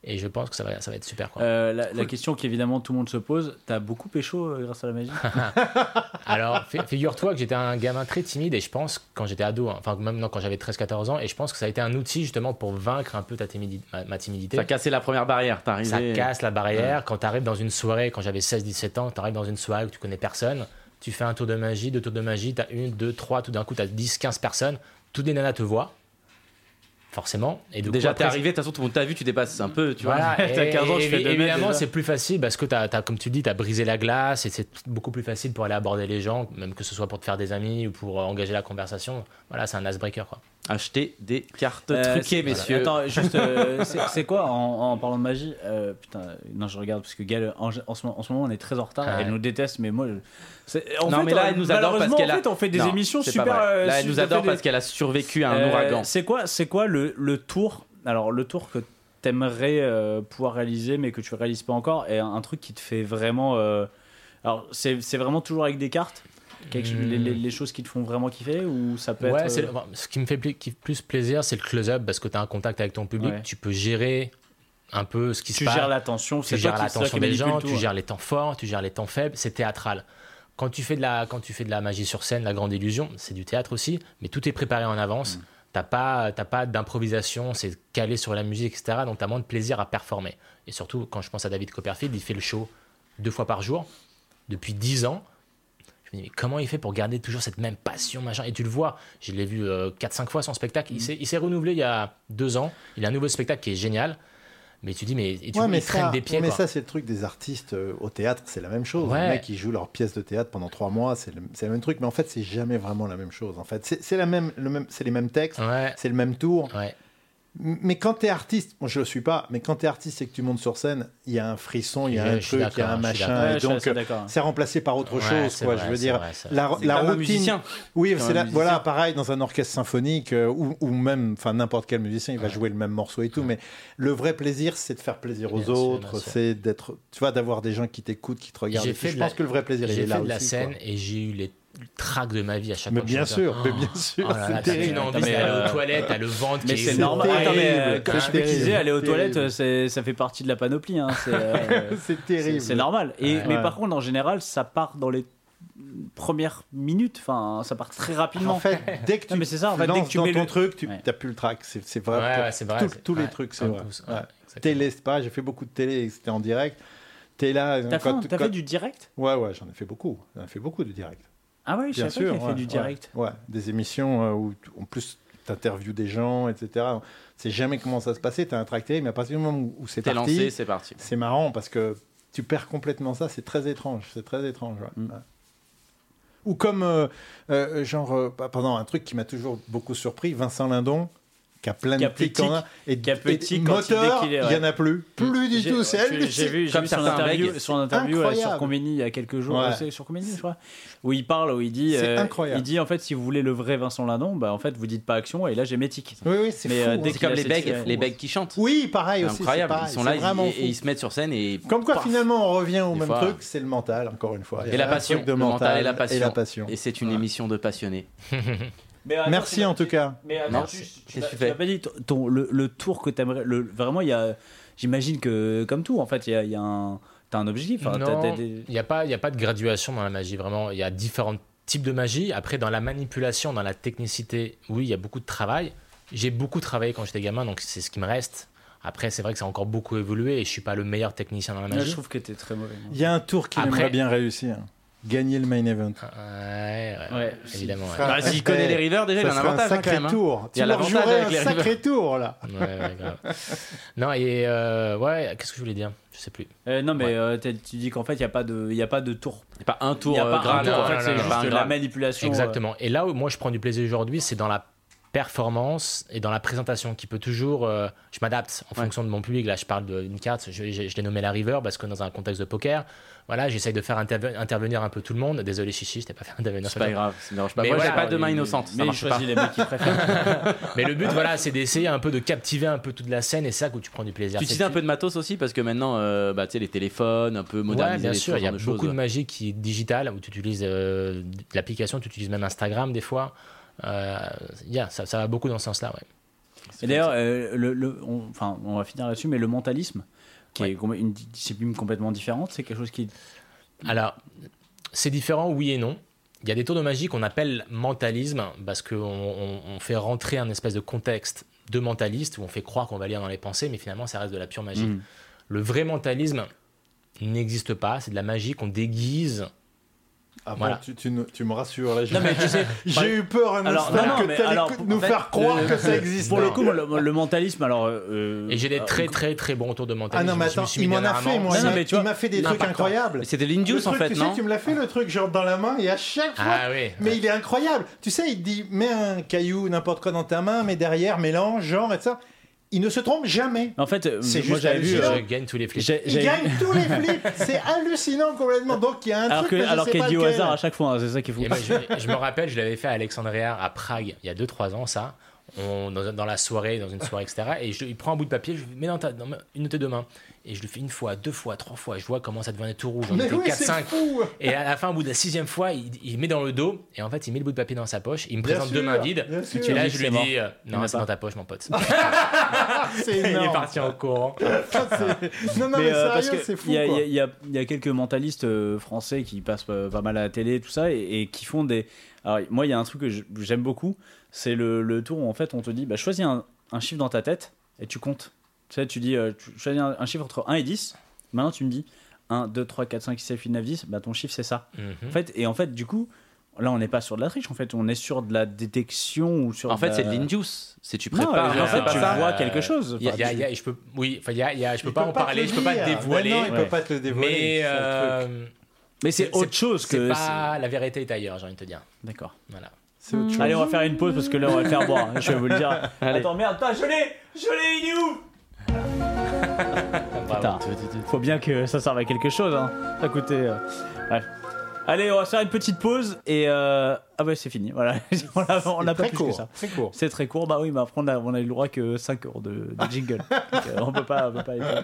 Et je pense que ça va, ça va être super. Quoi. Euh, la, la question qu'évidemment tout le monde se pose, t'as beaucoup pécho euh, grâce à la magie Alors, fi- figure-toi que j'étais un gamin très timide et je pense, quand j'étais ado, hein, enfin même non, quand j'avais 13-14 ans, et je pense que ça a été un outil justement pour vaincre un peu ta timidi- ma, ma timidité. Ça a cassé la première barrière. T'es Ça casse la barrière. Quand tu arrives dans une soirée, quand j'avais 16-17 ans, tu arrives dans une soirée où tu connais personne, tu fais un tour de magie, deux tours de magie, tu as une, deux, trois, tout d'un coup tu as 10-15 personnes, toutes les nanas te voient, forcément. Et Déjà, après, t'es arrivé, de toute façon, tout le monde t'a vu, tu dépasses un peu, tu vois. T'as et- 15 ans, tu fais deux Évidemment, c'est plus facile parce que, t'as, t'as, comme tu dis, tu as brisé la glace et c'est beaucoup plus facile pour aller aborder les gens, même que ce soit pour te faire des amis ou pour euh, engager la conversation. Voilà, c'est un icebreaker. Quoi. Acheter des cartes Euh, truquées, messieurs. Attends, juste, euh, c'est quoi en, en parlant de magie euh, Putain, non, je regarde parce que Gal, en, en ce, moment- en ce moment, on est très en retard. Ah ouais. Elle nous déteste, mais moi. En Non, fait, mais là, elle nous adore parce qu'elle en a- fait, on fait des Non, émissions super. euh, Là, elle nous adore des- parce qu'elle a survécu à un Euh, ouragan. C'est quoi, c'est quoi le, le tour Alors, le tour que t'aimerais euh, pouvoir réaliser, mais que tu réalises pas encore, et un, un truc qui te fait vraiment. euh, Alors, c'est vraiment toujours avec des cartes Quelque les, les- les choses qui te font vraiment kiffer ou ça peut Ouais, être. euh, le- enfin, ce qui me fait plus plaisir, c'est le close-up parce que tu as un contact avec ton public, Ouais. tu peux gérer un peu ce qui tu se passe. gères l'attention, tu c'est gères l'attention des gens, tout, tu gères les temps forts, tu gères les temps faibles, c'est théâtral. Quand tu fais de la quand tu fais de la magie sur scène, la grande illusion, c'est du théâtre aussi, mais tout est préparé en avance. Mm. T'as pas pas d'improvisation, c'est calé sur la musique, etc. Donc t'as moins de plaisir à performer. Et surtout quand je pense à David Copperfield, il fait le show deux fois par jour depuis 10 ans. Je me dis, mais comment il fait pour garder toujours cette même passion, machin? Et tu le vois, je l'ai vu 4-5 fois son spectacle. Mm. Il s'est- Il s'est renouvelé il y a deux ans. Il a un nouveau spectacle qui est génial. Mais tu dis, mais et tu Ouais, vois, mais il traîne ça, des pieds. mais quoi. ça, c'est le truc des artistes euh, au théâtre, c'est la même chose. Ouais. Les mecs, ils jouent leur pièce de théâtre pendant trois mois, c'est le, même truc, mais en fait, c'est jamais vraiment la même chose. En fait, c'est c'est la même, le même, c'est les mêmes textes, Ouais, c'est le même tour. Mais quand tu es artiste, moi je le suis pas, mais quand tu es artiste et que tu montes sur scène, il y a un frisson, il y a un truc, il y a un machin. Et donc, c'est remplacé par autre Ouais, chose, quoi. vrai, je veux dire, vrai, la, routine. musicien. Oui, c'est voilà, pareil dans un orchestre symphonique euh, ou, ou même, enfin n'importe quel musicien, il va jouer le même morceau et tout. Mais le vrai plaisir, c'est de faire plaisir aux Bien autres, c'est d'être, tu vois, d'avoir des gens qui t'écoutent, qui te regardent. J'ai et Je pense que le vrai plaisir, il J'ai est là fait de la scène et j'ai eu les tracs de ma vie à chaque Mais fois. que bien je sûr, mais bien sûr, Oh là là, c'est t'as terrible. une envie d'aller euh, aux toilettes, t'as le ventre Mais qui c'est est normal. Attends, mais, euh, comme je disais, terrible, aller aux toilettes, euh, c'est- ça fait partie de la panoplie. hein, c'est, euh, terrible. c'est normal. Et, Ouais. Mais par contre, en général, ça part dans les premières minutes. Enfin, ça part très rapidement. En fait, dès que tu Non, mais c'est ça, en fait, dès que tu dans mets ton le- truc, tu Ouais. n'as plus le track. C'est c'est vrai. Ouais, pour ouais, c'est vrai, tout- c'est- tous les ouais, trucs, c'est vrai. Télé, c'est pareil, j'ai fait beaucoup de télé, c'était en direct. T'es là. T'as fait, quand- un- t'as quand- fait du direct? Ouais, ouais, j'en ai fait beaucoup. J'en ai fait beaucoup de direct. Ah ouais, je Bien savais qu'il fait ouais, du direct. Ouais, des émissions euh, où, t- en plus, tu interviews des gens, etc. C'est jamais comment ça se passait. Tu as un track télé, mais à partir du moment où, c'est T'es parti, lancé, c'est parti. c'est marrant parce que tu perds complètement ça. C'est très étrange. C'est très étrange. ouais. Mm. Ouais. Ou comme, euh, euh, genre, euh, pardon, un truc qui m'a toujours beaucoup surpris, Vincent Lindon, qui a plein de tics et, il- moteur, il ouais. n'y en a plus. Plus du tout. C'est elle. J'ai vu, vu son interview, son interview sur. Combini il y a quelques jours, Ouais. c'est sur Combini je crois, où il parle, où il dit, C'est euh, incroyable. il dit en fait si vous voulez le vrai Vincent Lindon, bah en fait vous dites pas action et là j'ai mes tics. Oui, oui, c'est euh, hein. dès comme les ouais. les becs qui chantent. Oui, pareil C'est aussi. incroyable. Ils sont là, et, ils se mettent sur scène et. Comme quoi, finalement, on revient au même truc, c'est le mental, encore une fois. Et la passion. de Le mental et la passion. Et c'est une émission de passionnés. Mais attends, Merci tu- en tout cas. Mais tu, tu, qu'est-ce tu tu pas dit, ton, le, le tour que t'aimerais, le, vraiment il y a, j'imagine que comme tout en fait il y a, il y a un, t'as un objectif. Non, des- il n'y a, pas- il y a pas de graduation dans la magie, vraiment. Il y a différents types de magie. Après, dans la manipulation, dans la technicité, oui, il y a beaucoup de travail. J'ai beaucoup travaillé quand j'étais gamin, donc c'est ce qui me reste. Après, c'est vrai que ça a encore beaucoup évolué et je suis pas le meilleur technicien dans la Là, magie. je trouve que t'es très mauvais. Il y a un tour Après- aimerait bien réussir. Gagner le main event. Ouais, ouais, Ouais, évidemment. ouais. Bah, S'il connaît les rivers, déjà, il a un un avantage hein, quand sacré même. hein. tour. Il y a l'avantage avec un les sacré tour là. Ouais, ouais, grave. non, et euh, ouais, qu'est-ce que je voulais dire? Je sais plus. Euh, non mais Ouais. euh, tu dis qu'en fait il y a pas de, il y a pas de tour. Il n'y a pas un Il tour a euh, pas un grave. tour. En fait c'est juste un la manipulation. euh, Exactement. Et là où moi je prends du plaisir aujourd'hui, c'est dans la performance et dans la présentation qui peut toujours. euh, je m'adapte en Ouais. fonction de mon public. Là, je parle d'une carte, je, je- je l'ai nommé la river parce que dans un contexte de poker, voilà, j'essaye de faire interve- intervenir un peu tout le monde. Désolé, Chichi, je t'ai pas fait intervenir. C'est pas grave, ça me dérange pas. Mais Moi, j'ai voilà, pas de main innocente. Ça Mais pas. choisit les mecs préfère. Mais le but, voilà, c'est d'essayer un peu de captiver un peu toute la scène et c'est ça où tu prends du plaisir. Tu utilises un peu de matos aussi parce que maintenant, euh, bah, tu sais, les téléphones, un peu Ouais, moderniser bien sûr, il y a beaucoup de magie qui est digitale, où tu utilises euh, l'application, tu utilises même Instagram des fois. Euh, yeah, ça, ça va beaucoup dans ce sens-là, ouais. Et d'ailleurs, euh, le, le- on, enfin, on va finir là-dessus, mais le mentalisme, qui Ouais. est une di- discipline complètement différente, c'est quelque chose qui. Alors, c'est différent, oui et non. Il y a des tours de magie qu'on appelle mentalisme parce qu'on on, on fait rentrer un espèce de contexte de mentaliste où on fait croire qu'on va lire dans les pensées, mais finalement ça reste de la pure magie. Mhm. Le vrai mentalisme n'existe pas, c'est de la magie qu'on déguise. Ah bon, Voilà. tu, tu tu me rassures là. j'ai- tu sais. Eu peur un Alors, instant non, non, que alors, cou- nous fait, faire croire le- que ça existe. Pour le coup, le, le mentalisme, alors. euh, Et j'ai des euh, très très très bons tours de Ah mentalisme. non, mais attends, il m'en a fait, moi. Non, il non, m'a- mais tu vois, il m'a fait des trucs incroyables. C'était l'Indius en fait, tu sais, tu me l'as fait le truc, genre dans la main, et à chaque fois. Ah oui. Mais il est incroyable. Tu sais, il te dit mets un caillou, n'importe quoi dans ta main, mais derrière, mélange, genre, et ça. Il ne se trompe jamais. En fait, euh, C'est moi j'avais vu. euh, Je gagne tous les flips. j'ai- Il gagne tous les flips. C'est hallucinant complètement. Donc il y a un Alors truc que- je alors qu'elle dit au hasard à chaque fois, hein, c'est ça qui est fou. Et moi, je, je me rappelle, je l'avais fait à Alexandria, à Prague, il y a 2-3 ans, ça. On, dans, dans la soirée, dans une soirée, etc. Et je, il prend un bout de papier, je lui mets dans, ta, dans ma- une de tes deux mains. Et je le fais une fois, deux fois, trois fois. Et je vois comment ça devenait tout rouge. J'en fait oui, 4, c'est 5. fou. Et à la fin, au bout de la sixième fois, il, il met dans le dos. Et en fait, il met le bout de papier dans sa poche. Il me Bien présente deux mains vides. Et là, je lui dis euh, Non, a c'est dans ta poche, mon pote. C'est il est parti en courant. Non, non, mais, euh, sérieux, c'est fou. il y, a- y y y quelques mentalistes euh, français qui passent pas mal à la télé, tout ça, et, et qui font des. Alors, moi, il y a un truc que j'aime beaucoup, c'est le, le tour où en fait on te dit bah, choisis un, un chiffre dans ta tête et tu comptes. Tu sais, tu dis euh, tu choisis un, un chiffre entre 1 et 10. Maintenant, tu me dis 1, 2, 3, 4, 5, 6, 7, 8, 9, 10. Bah, ton chiffre, c'est ça. Mhm. En fait, et en fait, du coup, là, on n'est pas sur de la triche, en fait, on est sur de la détection ou sur. En fait, la- c'est de l'Indius. C'est tu Non, prépares. en fait, tu vois quelque chose. Y a- y a- y a- je peux, oui, enfin, il y a- il y a- je peux Il pas en parler, le je peux pas te dévoiler. Mais non, il Ouais. peut pas te le dévoiler. Mais le euh, Mais c'est autre chose c'est que. pas la vérité est ailleurs, j'ai envie de te dire. D'accord. Voilà. C'est autre chose. Allez, on va faire une pause parce que là, on va le faire boire. hein, Je vais vous le dire. Attends, merde, putain, je l'ai Je l'ai, il est où? Putain, faut bien que ça serve à quelque chose. Hein. Ça coûtait. euh, Bref. Allez, on va faire une petite pause et. euh, Ah, ouais, c'est fini. Voilà. on a, on a pas plus que ça. Très court. C'est très court, bah oui, mais après on a, on a eu le droit que 5 heures de, de jingle. Donc, euh, on peut pas, on peut pas aller plus loin.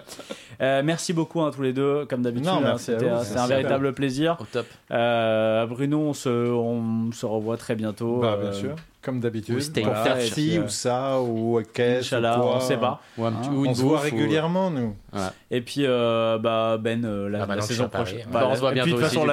Euh, merci beaucoup à tous les deux, comme d'habitude. Non, hein, merci à C'était vous, un- c'est c'est un super. véritable plaisir. Au top. Euh, Bruno, on se, on se revoit très bientôt. Bah, bien Euh, sûr. Comme d'habitude. Ou in touch. ci ou ça, ou caisse, ou quoi. on sait pas. Ou, un petit- Hein, ou une On se voit ou- régulièrement, nous. Et puis, euh, bah, Ben, euh, la, Ah, la suis saison prochaine. ouais. Bah, Bah, on se voit puis, de bientôt toute façon,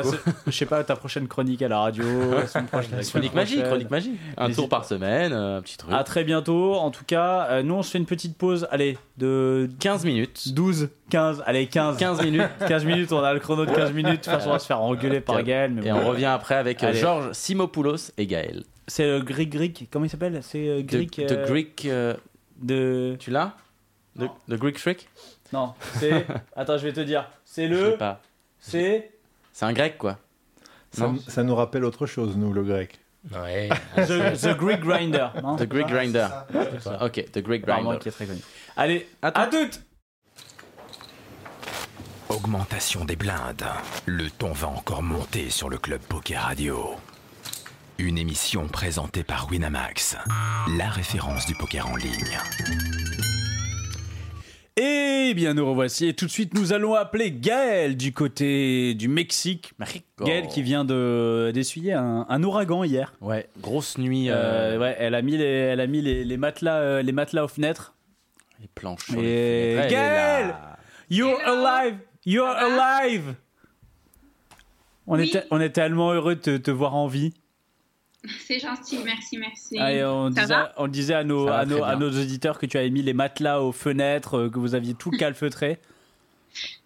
je sais pas, ta prochaine chronique à la radio, la semaine prochaine, la semaine Chronique magie, chronique magie. Un tour par semaine, euh, un petit truc. À très bientôt. En tout cas, nous, on se fait une petite pause. Allez, de 15 minutes. 12, 15, allez, 15. 15 minutes. 15 minutes, on a le chrono de 15 minutes. De toute façon, on va se faire engueuler par Gaël. Mais Et bon. on revient après avec Allez. Georges Simopoulos et Gaël. C'est le Greek Greek. Comment il s'appelle? C'est euh, The, Greek. the euh, Greek. euh, de... tu l'as? The, the Greek Freak? Non, c'est. Attends, je vais te dire. C'est Je sais le. pas. C'est. C'est un grec quoi. Ça, nous rappelle autre chose, nous, le grec. Ouais. The, the Greek Grinder. Non, The Greek pas Grinder. Ok, The Greek Grinder. qui est très connu. Allez, Attends. à toutes Augmentation des blindes. Le ton va encore monter sur le Club Poker Radio. Une émission présentée par Winamax, la référence du poker en ligne. Eh bien, nous revoici. Et tout de suite, nous allons appeler Gaël du côté du Mexique. Gaël qui vient de d'essuyer un, un ouragan hier. Ouais, grosse nuit. Euh, euh, ouais, elle a mis les, elle a mis les, les matelas, euh, les matelas aux fenêtres. Les planches sur Et les fenêtres. Elle est Gaël. You're alive, you're alive. On Oui. était, on est tellement heureux de te, te voir en vie. C'est gentil, merci, merci. Allez, on, Ça disait, va on disait à nos, à, nos, à nos auditeurs que tu avais mis les matelas aux fenêtres, euh, que vous aviez tout calfeutré.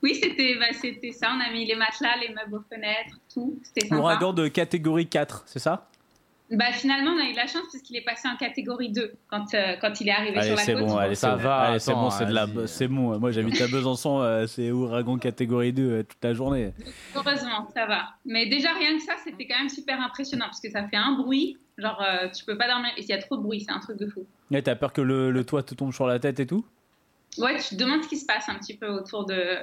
Oui, c'était bah, c'était ça. On a mis les matelas, les meubles aux fenêtres, tout. C'était sympa. Ouragan de catégorie 4, c'est ça? Bah, finalement, on a eu de la chance parce qu'il est passé en catégorie 2 quand, euh, quand il est arrivé Allez, sur la c'est côte. bon, allez, Ça c'est- va, allez, c'est bon, c'est de la, c'est bon. Moi, j'habite à Besançon, euh, c'est ouragan catégorie 2 euh, toute la journée. Heureusement, ça va. Mais déjà, rien que ça, c'était quand même super impressionnant parce que ça fait un bruit. Genre, euh, tu peux pas dormir. Et s'il y a trop de bruit, c'est un truc de fou. Ouais, t'as peur que le, le toit te tombe sur la tête et tout? Ouais, tu te demandes ce qui se passe un petit peu autour de.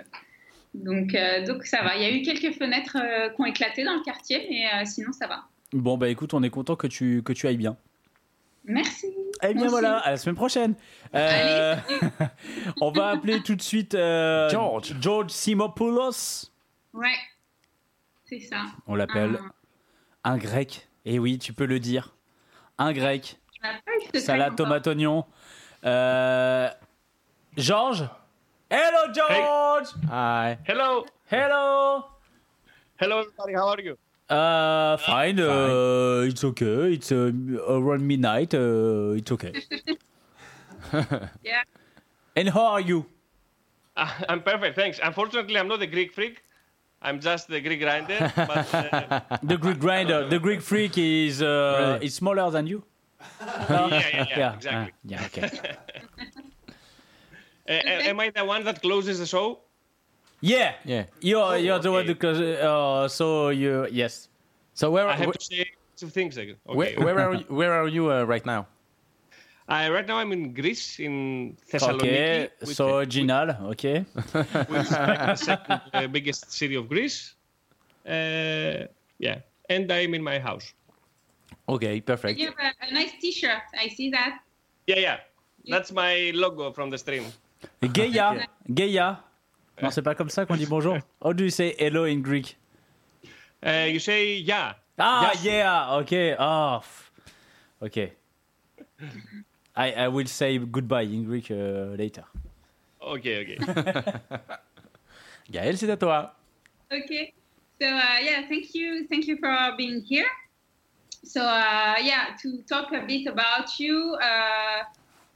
Donc, euh, donc ça va. Il y a eu quelques fenêtres euh, qui ont éclaté dans le quartier, mais euh, sinon, ça va. Bon, bah écoute, on est content que tu, que tu ailles bien. Merci. Eh bien voilà, à la semaine prochaine. Euh, Allez, on va appeler tout de suite euh, George. George Simopoulos. Ouais, c'est ça. On l'appelle Un- un grec. Et oui, tu peux le dire. Un grec. Salade, tomate, oignon. Euh, Georges Hello, George Hi. Hello, Hello hello everybody. How are you? Uh, fine. Uh, it's okay. It's uh, around midnight. Uh, it's okay. Yeah. And how are you? Uh, I'm perfect, thanks. Unfortunately, I'm not a Greek freak. I'm just the Greek grinder. But uh, The Greek grinder. The Greek freak is uh, is smaller than you. yeah, yeah, yeah, exactly. ah, yeah. Okay. Uh, am I the one that closes the show? Yeah. Yeah. You're you're the one okay. because uh, so you yes. So where I have where, to say some things again. Okay. where, where are you, where are you uh, right now? Uh, right now, I'm in Greece, in Okay. Thessaloniki, which, So original. Okay. which is the second uh, biggest city of Greece. Uh, yeah, and I'm in my house. Okay, perfect. You have a, a nice T-shirt. I see that. Yeah, yeah. That's my logo from the stream. Geya. Geya. Non, c'est pas comme ça qu'on dit bonjour. How do you say hello in Greek? Uh, you say yeah. Ah, Yes. yeah. Okay. F- okay. I I will say goodbye in Greek uh, later. Okay, okay. Gaël, c'est à toi. Okay. So uh, yeah, thank you, thank you for being here. So uh, yeah, to talk a bit about you. Uh,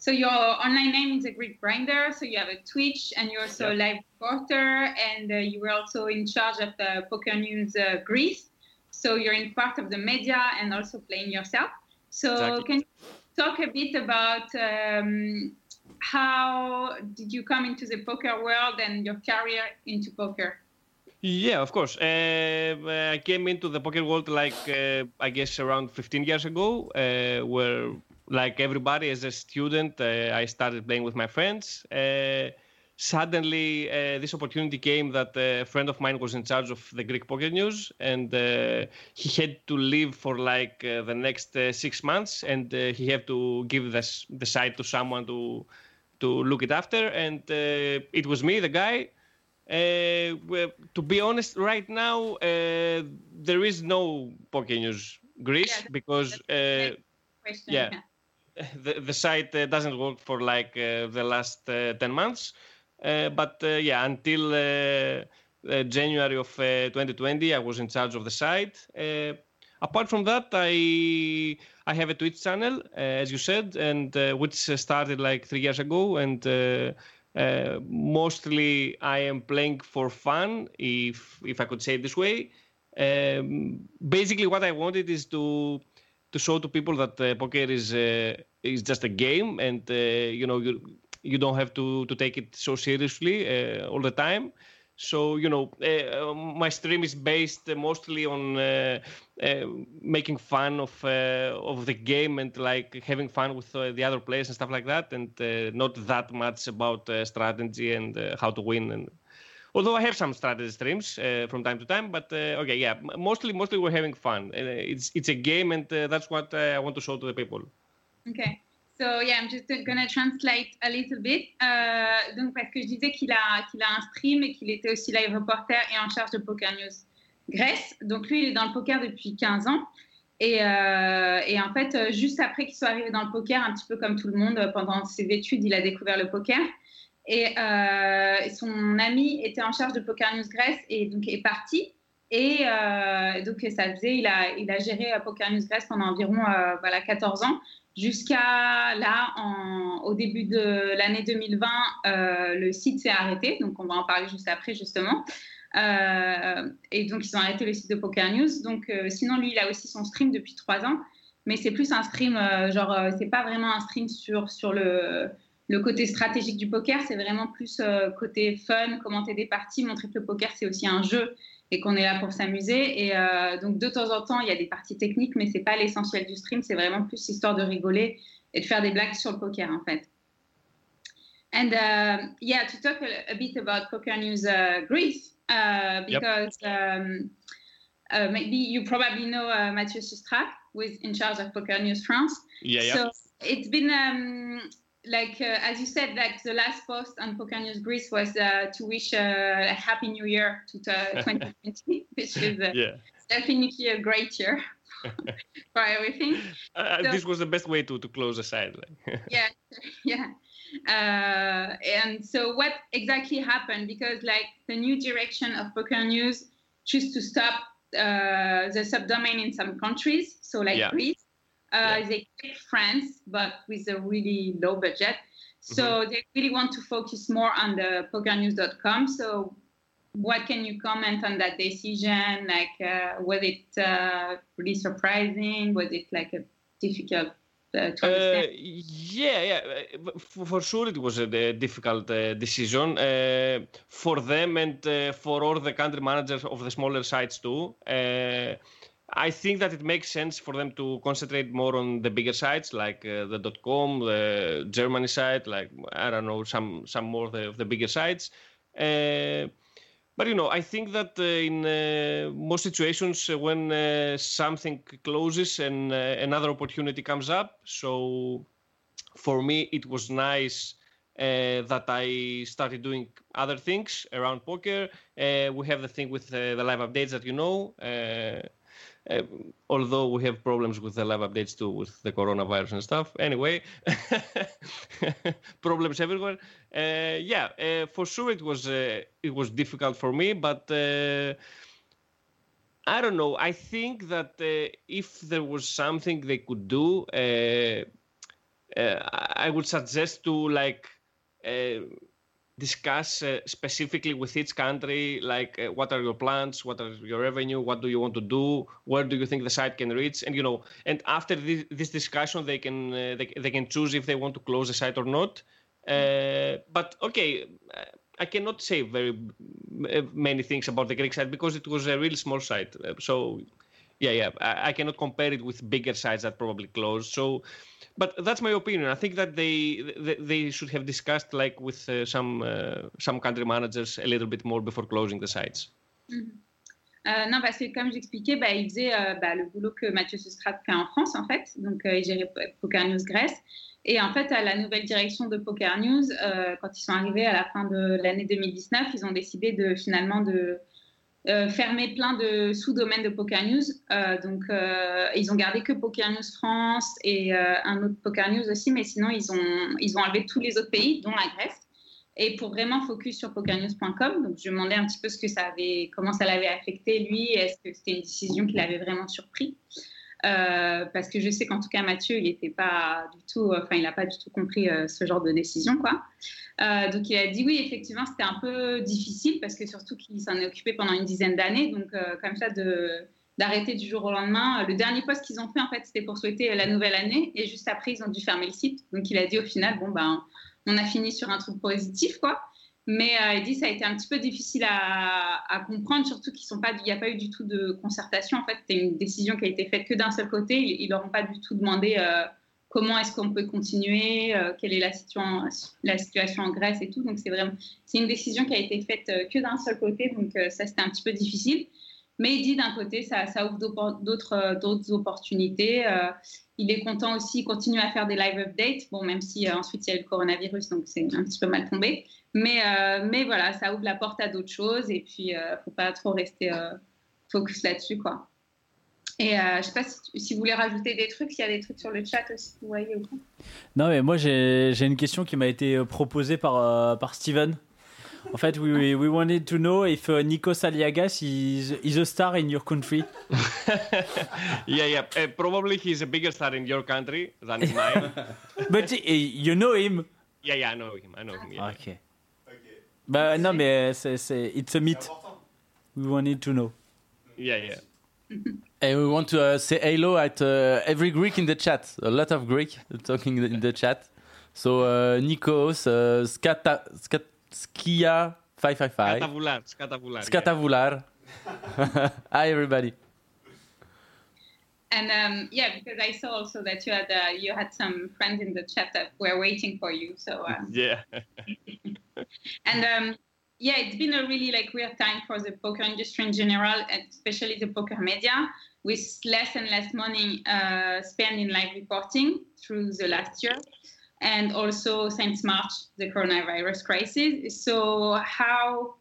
so your online name is a Greek grinder. So you have a Twitch, and you're also a live reporter, and uh, you were also in charge of the Poker News uh, Greece. So you're in part of the media and also playing yourself. So Exactly. can you talk a bit about um, how did you come into the poker world and your career into poker? Yeah, of course. Uh, I came into the poker world like uh, I guess around 15 years ago, uh, where like everybody as a student, uh, I started playing with my friends. Uh, suddenly, uh, this opportunity came that a friend of mine was in charge of the Greek Poker News, and uh, he had to leave for like uh, the next uh, six months, and uh, he had to give this, the site to someone to to look it after, and uh, it was me, the guy. Uh, well, to be honest, right now uh, there is no Poker News Greece Yeah, because uh, Question. Yeah. the, the site uh, doesn't work for like uh, the last uh, 10 months. But yeah, until January of uh, 2020, I was in charge of the site. Apart from that, I I have a Twitch channel, as you said, and which started like three years ago. And uh, mostly, I am playing for fun, if if I could say it this way. Um, basically, what I wanted is to to show to people that uh, poker is uh, is just a game, and uh, you know you you don't have to to take it so seriously uh, all the time. So you know, uh, my stream is based mostly on making fun of of the game and like having fun with the other players and stuff like that, and not that much about strategy and how to win. And although I have some strategy streams uh, from time to time, but uh, okay, yeah, mostly mostly we're having fun. Uh, it's it's a game, and uh, that's what uh, I want to show to the people. Okay. So yeah, I'm just gonna translate a little bit. Euh, donc parce que je disais qu'il a a un stream et qu'il était aussi live reporter et en charge de Poker News Grèce. Donc lui, il est dans le poker depuis 15 ans. Et, euh, et en fait, euh, juste après qu'il soit arrivé dans le poker, un petit peu comme tout le monde, euh, pendant ses études, il a découvert le poker. Et euh, son ami était en charge de Poker News Grèce et donc est parti. Et euh, donc ça faisait, il a, il a géré euh, Poker News Grèce pendant environ voilà, 14 ans. Jusqu'à là, au début de l'année 2020, euh, le site s'est arrêté. Donc, on va en parler juste après, justement. Et donc, ils ont arrêté le site de Poker News. Donc, sinon, lui, il a aussi son stream depuis trois ans. mais c'est plus un stream, genre, c'est pas vraiment un stream sur, sur le, le côté stratégique du poker, c'est vraiment plus euh, côté fun, commenter des parties, montrer que le poker c'est aussi un jeu et qu'on est là pour s'amuser. Et donc de temps en temps, il y a des parties techniques, mais c'est pas l'essentiel du stream, c'est vraiment plus histoire de rigoler et de faire des blagues sur le poker en fait. And uh, yeah, to talk a, a, bit about Poker News uh, Greece, uh, because yep. um, uh, maybe you probably know uh, Mathieu Sustrac, who is in charge of Poker News France. Yeah, yeah. So it's been um, like uh, as you said, like the last post on Poker News Greece was uh, to wish uh, a happy new year to 2020, which is yeah. definitely a great year for everything. Uh, so, this was the best way to, to close the site. yeah, yeah. Uh, and so what exactly happened? Because like the new direction of Poker News chose to stop uh, the subdomain in some countries, so like yeah. Greece. Uh, yeah. They kept France, but with a really low budget. So mm-hmm. they really want to focus more on the pokernews.com. So what can you comment on that decision? Like, uh, was it uh, really surprising? Was it like a difficult uh, uh, yeah, yeah. For, for, sure, it was a, difficult uh, decision uh, for them and uh, for all the country managers of the smaller sites too. Uh, I think that it makes sense for them to concentrate more on the bigger sites like the .com, the Germany site, like I don't know, some some more of the, of the bigger sites. But you know, I think that uh, in uh, most situations, uh, when something closes and another opportunity comes up, so for me, it was nice uh, that I started doing other things around poker. Uh, we have the thing with uh, the live updates that you know. Uh, although we have problems with the live updates too, with the coronavirus and stuff. Anyway, problems everywhere. Uh, yeah, uh, for sure it was uh, it was difficult for me, but uh, I don't know. I think that uh, if there was something they could do, I would suggest to like discuss uh, specifically with each country, like uh, what are your plans, what are your revenue, what do you want to do, where do you think the site can reach, and you know, and after this, this discussion, they can uh, they, they can choose if they want to close the site or not. Uh, but okay, I cannot say very many things about the Greek site because it was a really small site. Uh, so yeah, yeah, I, I cannot compare it with bigger sites that probably closed. So but that's my opinion. I think that they they, they should have discussed like with uh, some uh, some country managers a little bit more before closing the sites. Mm -hmm. euh, non, parce que comme j'expliquais, bah, il faisait euh, bah, le boulot que Mathieu Sustrat fait en France, en fait. Donc, euh, il gérait Poker News Grèce. Et en fait, à la nouvelle direction de Poker News, euh, quand ils sont arrivés à la fin de l'année 2019, ils ont décidé de finalement de euh, fermé plein de sous-domaines de Poker News. Euh, donc, euh, ils ont gardé que Poker News France et un autre Poker News aussi, mais sinon, ils ont, ils ont enlevé tous les autres pays, dont la Grèce. Et pour vraiment focus sur pokernews.com, donc je me demandais un petit peu ce que ça avait, comment ça l'avait affecté lui, est-ce que c'était une décision qui l'avait vraiment surpris. Parce que je sais qu'en tout cas Mathieu, il n'était pas du tout, enfin il n'a pas du tout compris ce genre de décision quoi. Euh, donc il a dit oui, effectivement, c'était un peu difficile parce que surtout qu'il s'en est occupé pendant une dizaine d'années. Donc euh, comme ça, d'arrêter du jour au lendemain. Le dernier poste qu'ils ont fait, en fait, c'était pour souhaiter la nouvelle année. Et juste après, ils ont dû fermer le site. Donc il a dit au final, bon, ben, on a fini sur un truc positif, quoi. Mais euh, il dit ça a été un petit peu difficile à, comprendre, surtout qu'il n'y a pas eu du tout de concertation. En fait, c'était une décision qui a été faite que d'un seul côté. Ils leur ont pas du tout demandé comment est-ce qu'on peut continuer, euh, quelle est la, situation en Grèce et tout. Donc c'est vraiment, c'est une décision qui a été faite euh, que d'un seul côté, donc euh, ça c'était un petit peu difficile. Mais il dit d'un côté, ça, ouvre d'autres opportunités. Il est content aussi, continue à faire des live updates. Bon, même si ensuite il y a eu le coronavirus, donc c'est un petit peu mal tombé. Mais, mais voilà, ça ouvre la porte à d'autres choses. Et puis, il ne faut pas trop rester focus là-dessus, quoi. Et euh, je ne sais pas si, vous voulez rajouter des trucs, s'il y a des trucs sur le chat aussi, vous voyez ou pas? Non, mais moi j'ai une question qui m'a été euh, proposée par, par Steven. En fait, we, we wanted to know if uh, Nikos Aliagas is, is a star in your country. yeah, yeah. Uh, probably he's a bigger star in your country than in mine. But uh, you know him? Yeah, yeah, I know him. I know him. Yeah. Okay. okay. Bah, non, mais c'est, it's a myth. We wanted to know. Yeah, yeah. And we want to uh, say hello at uh, every Greek in the chat. A lot of Greek talking in the chat. So uh, Nikos, uh, Skata, Skat, Skia 555. Scatavular, Scatavular. Yeah. Hi, everybody. And um, yeah, because I saw also that you had uh, you had some friends in the chat that were waiting for you. So uh, yeah. and um, yeah, it's been a really like weird time for the poker industry in general, especially the poker media, with less and less money uh, spent in live reporting through the last year and also since March the coronavirus crisis. So how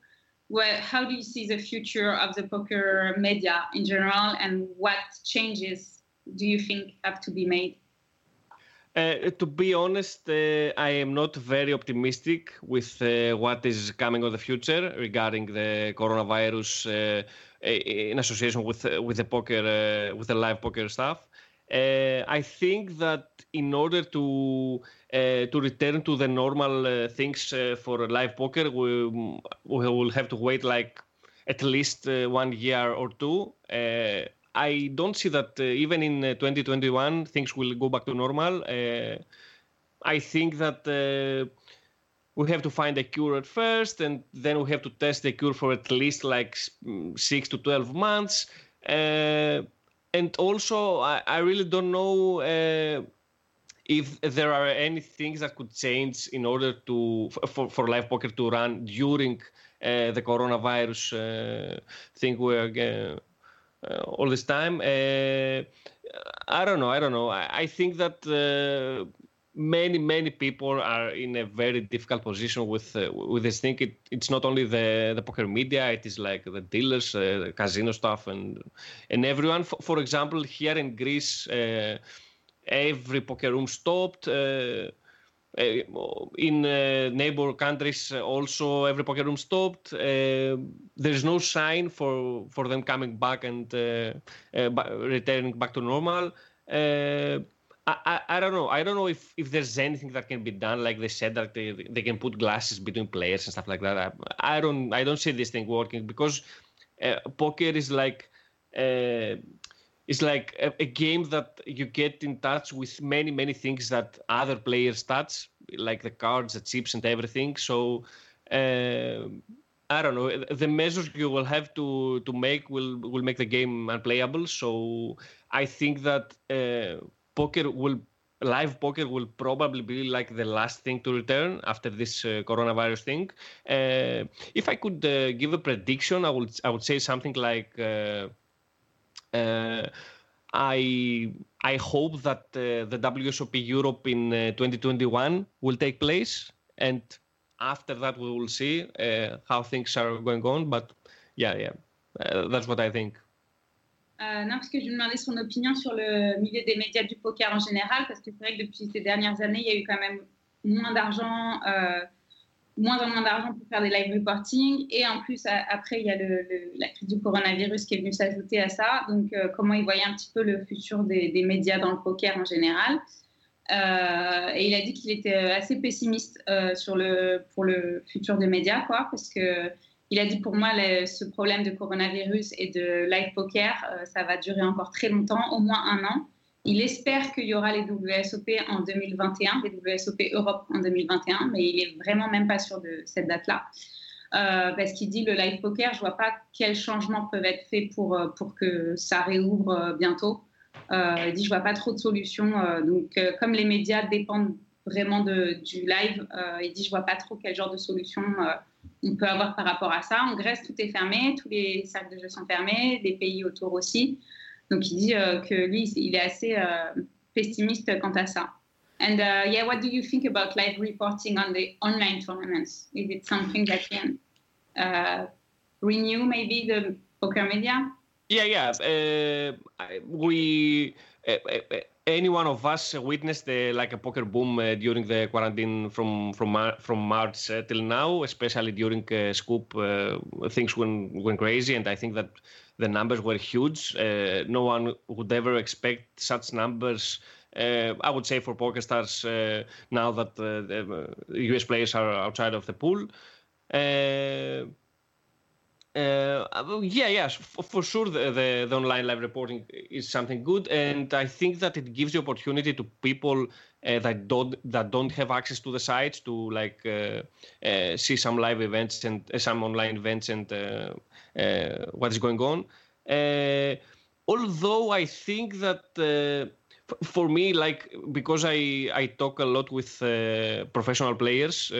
well, how do you see the future of the poker media in general, and what changes do you think have to be made? Uh, to be honest, uh, I am not very optimistic with uh, what is coming on the future regarding the coronavirus uh, in association with with the poker uh, with the live poker stuff. Uh, I think that in order to uh, to return to the normal uh, things uh, for live poker, we, we will have to wait like at least uh, one year or two. Uh, I don't see that even in uh, 2021 things will go back to normal. I think that we have to find a cure at first, and then we have to test the cure for at least like six to 12 months. And also, I, I really don't know uh, if there are any things that could change in order to for, for live poker to run during uh, the coronavirus uh, thing we're uh, all this time. Uh, I don't know. I don't know. I, I think that uh, many many people are in a very difficult position with uh, with this thing. It, it's not only the the poker media. It is like the dealers, uh, the casino stuff, and and everyone. For, for example, here in Greece, uh, every poker room stopped. Uh, uh, in uh, neighbor countries, also every poker room stopped. There's no sign for for them coming back and returning back to normal. I, I, I don't know. I don't know if, if there's anything that can be done. Like they said that they, they can put glasses between players and stuff like that. I, I don't I don't see this thing working because uh, poker is like uh, it's like a, a game that you get in touch with many many things that other players touch, like the cards, the chips, and everything. So. Uh, I don't know. The measures you will have to, to make will will make the game unplayable. So I think that uh, poker will live poker will probably be like the last thing to return after this uh, coronavirus thing. Uh, if I could uh, give a prediction, I would I would say something like uh, uh, I I hope that uh, the WSOP Europe in uh, 2021 will take place, and after that we will see how things are going on. But yeah, yeah, that's what I think. Euh, non, parce que je lui demandais son opinion sur le milieu des médias du poker en général, parce que c'est vrai que depuis ces dernières années, il y a eu quand même moins d'argent, euh, moins en moins d'argent pour faire des live reporting, et en plus, après, il y a la crise du coronavirus qui est venue s'ajouter à ça. Donc, euh, comment il voyait un petit peu le futur des, des médias dans le poker en général. Et il a dit qu'il était assez pessimiste sur le, pour le futur des médias, quoi, parce que il a dit pour moi ce problème de coronavirus et de live poker, euh, ça va durer encore très longtemps, au moins un an. Il espère qu'il y aura les WSOP en 2021, les WSOP Europe en 2021, mais il est vraiment même pas sûr de cette date-là. Euh, parce qu'il dit le live poker, je vois pas quels changements peuvent être faits pour, euh, pour que ça réouvre bientôt. Il dit je vois pas trop de solutions. donc comme les médias dépendent vraiment du live, il dit je vois pas trop quel genre de solution on peut avoir par rapport à ça. En Grèce, tout est fermé, tous les cercles de jeu sont fermés, les pays autour aussi. Donc il dit euh, que lui, il est assez euh, pessimiste quant à ça. And uh, yeah, what do you think about live reporting on the online tournaments? Is it something that can uh, renew maybe the poker media? Yeah, yeah. Uh, we, uh, any one of us witnessed uh, like a poker boom uh, during the quarantine from from from March uh, till now, especially during uh, Scoop. Uh, things went went crazy, and I think that the numbers were huge. Uh, no one would ever expect such numbers. I would say for poker stars now that the US players are outside of the pool. Uh, Uh, yeah, yes, for, for sure. The, the, the online live reporting is something good, and I think that it gives the opportunity to people uh, that don't that don't have access to the sites to like uh, uh, see some live events and uh, some online events and what is going on. Uh, although I think that for me, like because I I talk a lot with professional players,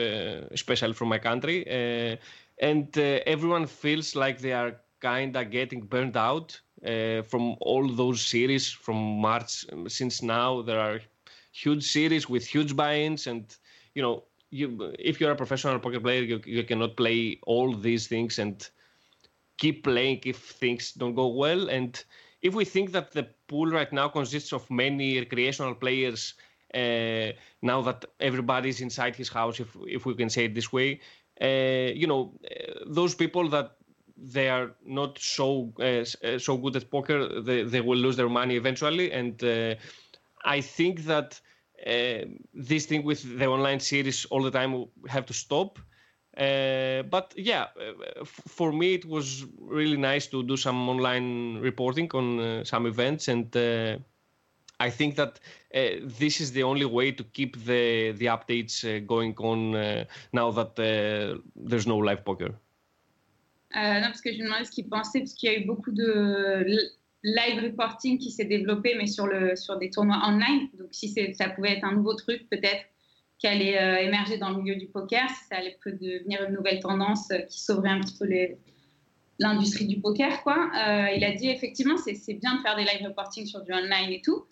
especially from my country, uh, and uh, everyone feels like they are kind of getting burned out uh, from all those series from March. Since now there are huge series with huge buy-ins, and you know, you if you're a professional poker player, you, you cannot play all these things and keep playing if things don't go well. And if we think that the pool right now consists of many recreational players, uh, now that everybody's inside his house, if if we can say it this way, you know, uh, those people that they are not so uh, uh, so good at poker, they, they will lose their money eventually. And uh, I think that uh, this thing with the online series all the time have to stop. Uh, but yeah, uh, for me it was really nice to do some online reporting on uh, some events, and uh, I think that uh, this is the only way to keep the the updates uh, going on uh, now that uh, there's no live poker. Euh, non, parce que je me demandais ce qu'il pensait, parce qu'il y a eu beaucoup de live reporting qui s'est développé, mais sur, le, sur des tournois online. Donc, si ça pouvait être un nouveau truc, peut-être, qui allait euh, émerger dans le milieu du poker, si ça allait peut devenir une nouvelle tendance euh, qui sauverait un petit peu l'industrie du poker, quoi. Euh, il a dit effectivement, c'est bien de faire des live reporting sur du online et tout,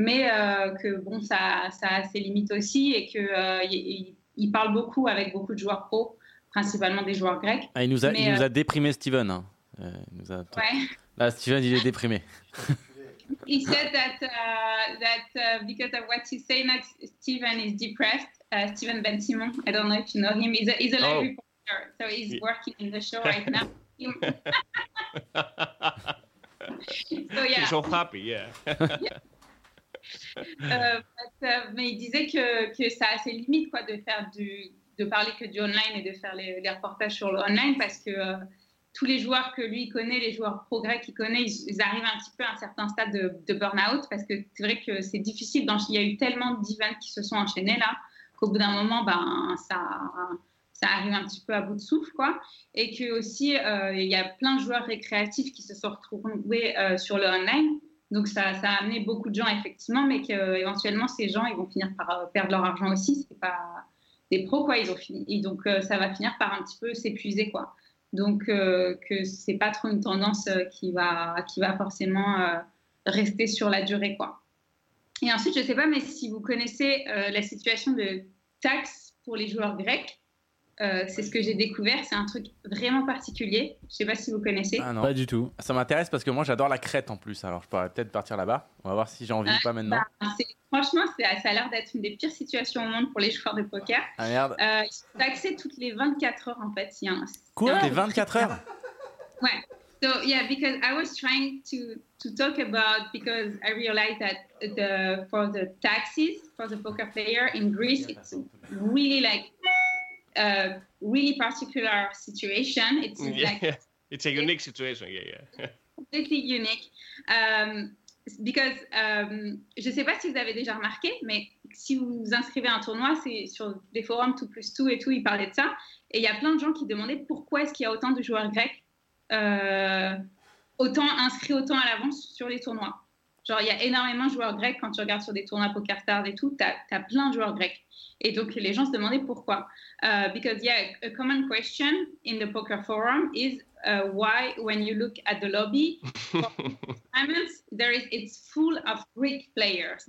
mais euh, que bon, ça, ça a ses limites aussi et qu'il il, il parle beaucoup avec beaucoup de joueurs pros, principalement des joueurs grecs. Ah, il nous a, Mais, il nous euh, a déprimé Steven. hein. Euh, il nous a- Ouais. Là, Steven, il est déprimé. he said that uh, that uh, because of what he's saying, that Stephen is depressed. Uh, Stephen Ben Simon, I don't know if you know him. He's a, he's a live Oh. reporter, so he's Yeah. working in the show right now. so yeah, He's so happy, yeah. Euh, euh, mais il disait que, que ça a ses limites quoi, de faire du, de parler que du online et de faire les, reportages sur le online parce que euh, tous les joueurs que lui connaît, les joueurs progrès qu'il connaît, ils, arrivent un petit peu à un certain stade de, de burn-out parce que c'est vrai que c'est difficile. Dans, il y a eu tellement d'events qui se sont enchaînés là qu'au bout d'un moment, ben, ça, ça arrive un petit peu à bout de souffle, quoi. Et que aussi, euh, il y a plein de joueurs récréatifs qui se sont retrouvés euh, sur le online. Donc ça, ça a amené beaucoup de gens effectivement, mais qu'éventuellement ces gens ils vont finir par euh, perdre leur argent aussi. C'est pas des pros quoi, ils ont fini. Et donc euh, ça va finir par un petit peu s'épuiser quoi. Donc euh, que c'est pas trop une tendance qui va qui va forcément rester sur la durée quoi. Et ensuite je sais pas, mais si vous connaissez la situation de taxes pour les joueurs grecs. Euh, c'est ce que j'ai découvert, c'est un truc vraiment particulier. Je sais pas si vous connaissez. Ah non. Pas du tout. Ça m'intéresse parce que moi, j'adore la crête en plus. Alors, je pourrais peut-être partir là-bas. On va voir si j'ai envie ou pas maintenant. Bah, franchement, ça a l'air d'être une des pires situations au monde pour les joueurs de poker. Ah merde. Euh, ils sont taxés toutes les 24 heures en fait. Il y a un- Quoi Les 24 heures Ouais. So yeah, because I was trying to to talk about because I realized that the for the taxes for the poker player in Greece it's really like a really particular situation. It's like. It's a unique situation, yeah, yeah. completely unique. Um, because, um, je ne sais pas si vous avez déjà remarqué, mais si vous vous inscrivez à un tournoi, c'est sur des forums tout plus tout et tout, ils parlaient de ça. Et il y a plein de gens qui demandaient pourquoi est-ce qu'il y a autant de joueurs grecs euh, autant inscrits autant à l'avance sur les tournois. Genre, il y a énormément de joueurs grecs quand tu regardes sur des tournois Poker Stars et tout, tu as, plein de joueurs grecs. Et donc, les gens se demandaient pourquoi. Uh, because, yeah, a common question in the poker forum is uh, why, when you look at the lobby there is it's full of Greek players.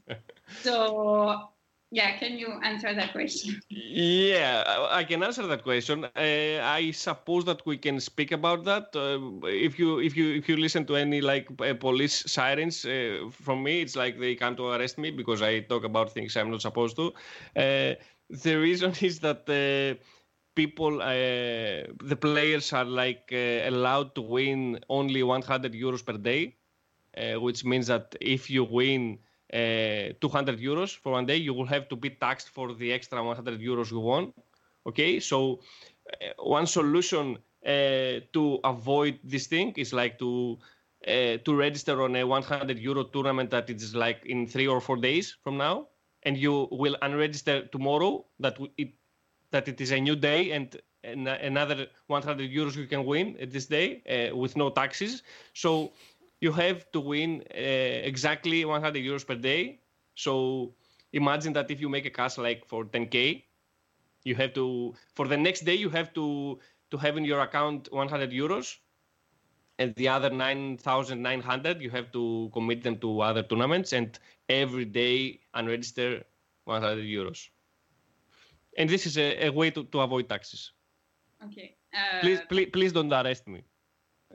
So, yeah, can you answer that question? Yeah, I can answer that question. Uh, I suppose that we can speak about that. Uh, if you if you if you listen to any like uh, police sirens uh, from me, it's like they come to arrest me because I talk about things I'm not supposed to. Uh, the reason is that uh, people, the players are like allowed to win only 100 euros per day, which means that if you win uh, 200 euros for one day, you will have to be taxed for the extra 100 euros you won. Okay, so uh, one solution uh, to avoid this thing is like to uh, to register on a 100 euro tournament that is like in three or four days from now, and you will unregister tomorrow that it that it is a new day and an- another 100 euros you can win at this day uh, with no taxes. So you have to win uh, exactly 100 euros per day. So imagine that if you make a cash like for 10k, you have to for the next day you have to to have in your account 100 euros and the other 9900 you have to commit them to other tournaments and every day unregister 100 euros and this is a, a way to, to avoid taxes Ok. Euh, please, please please don't arrest me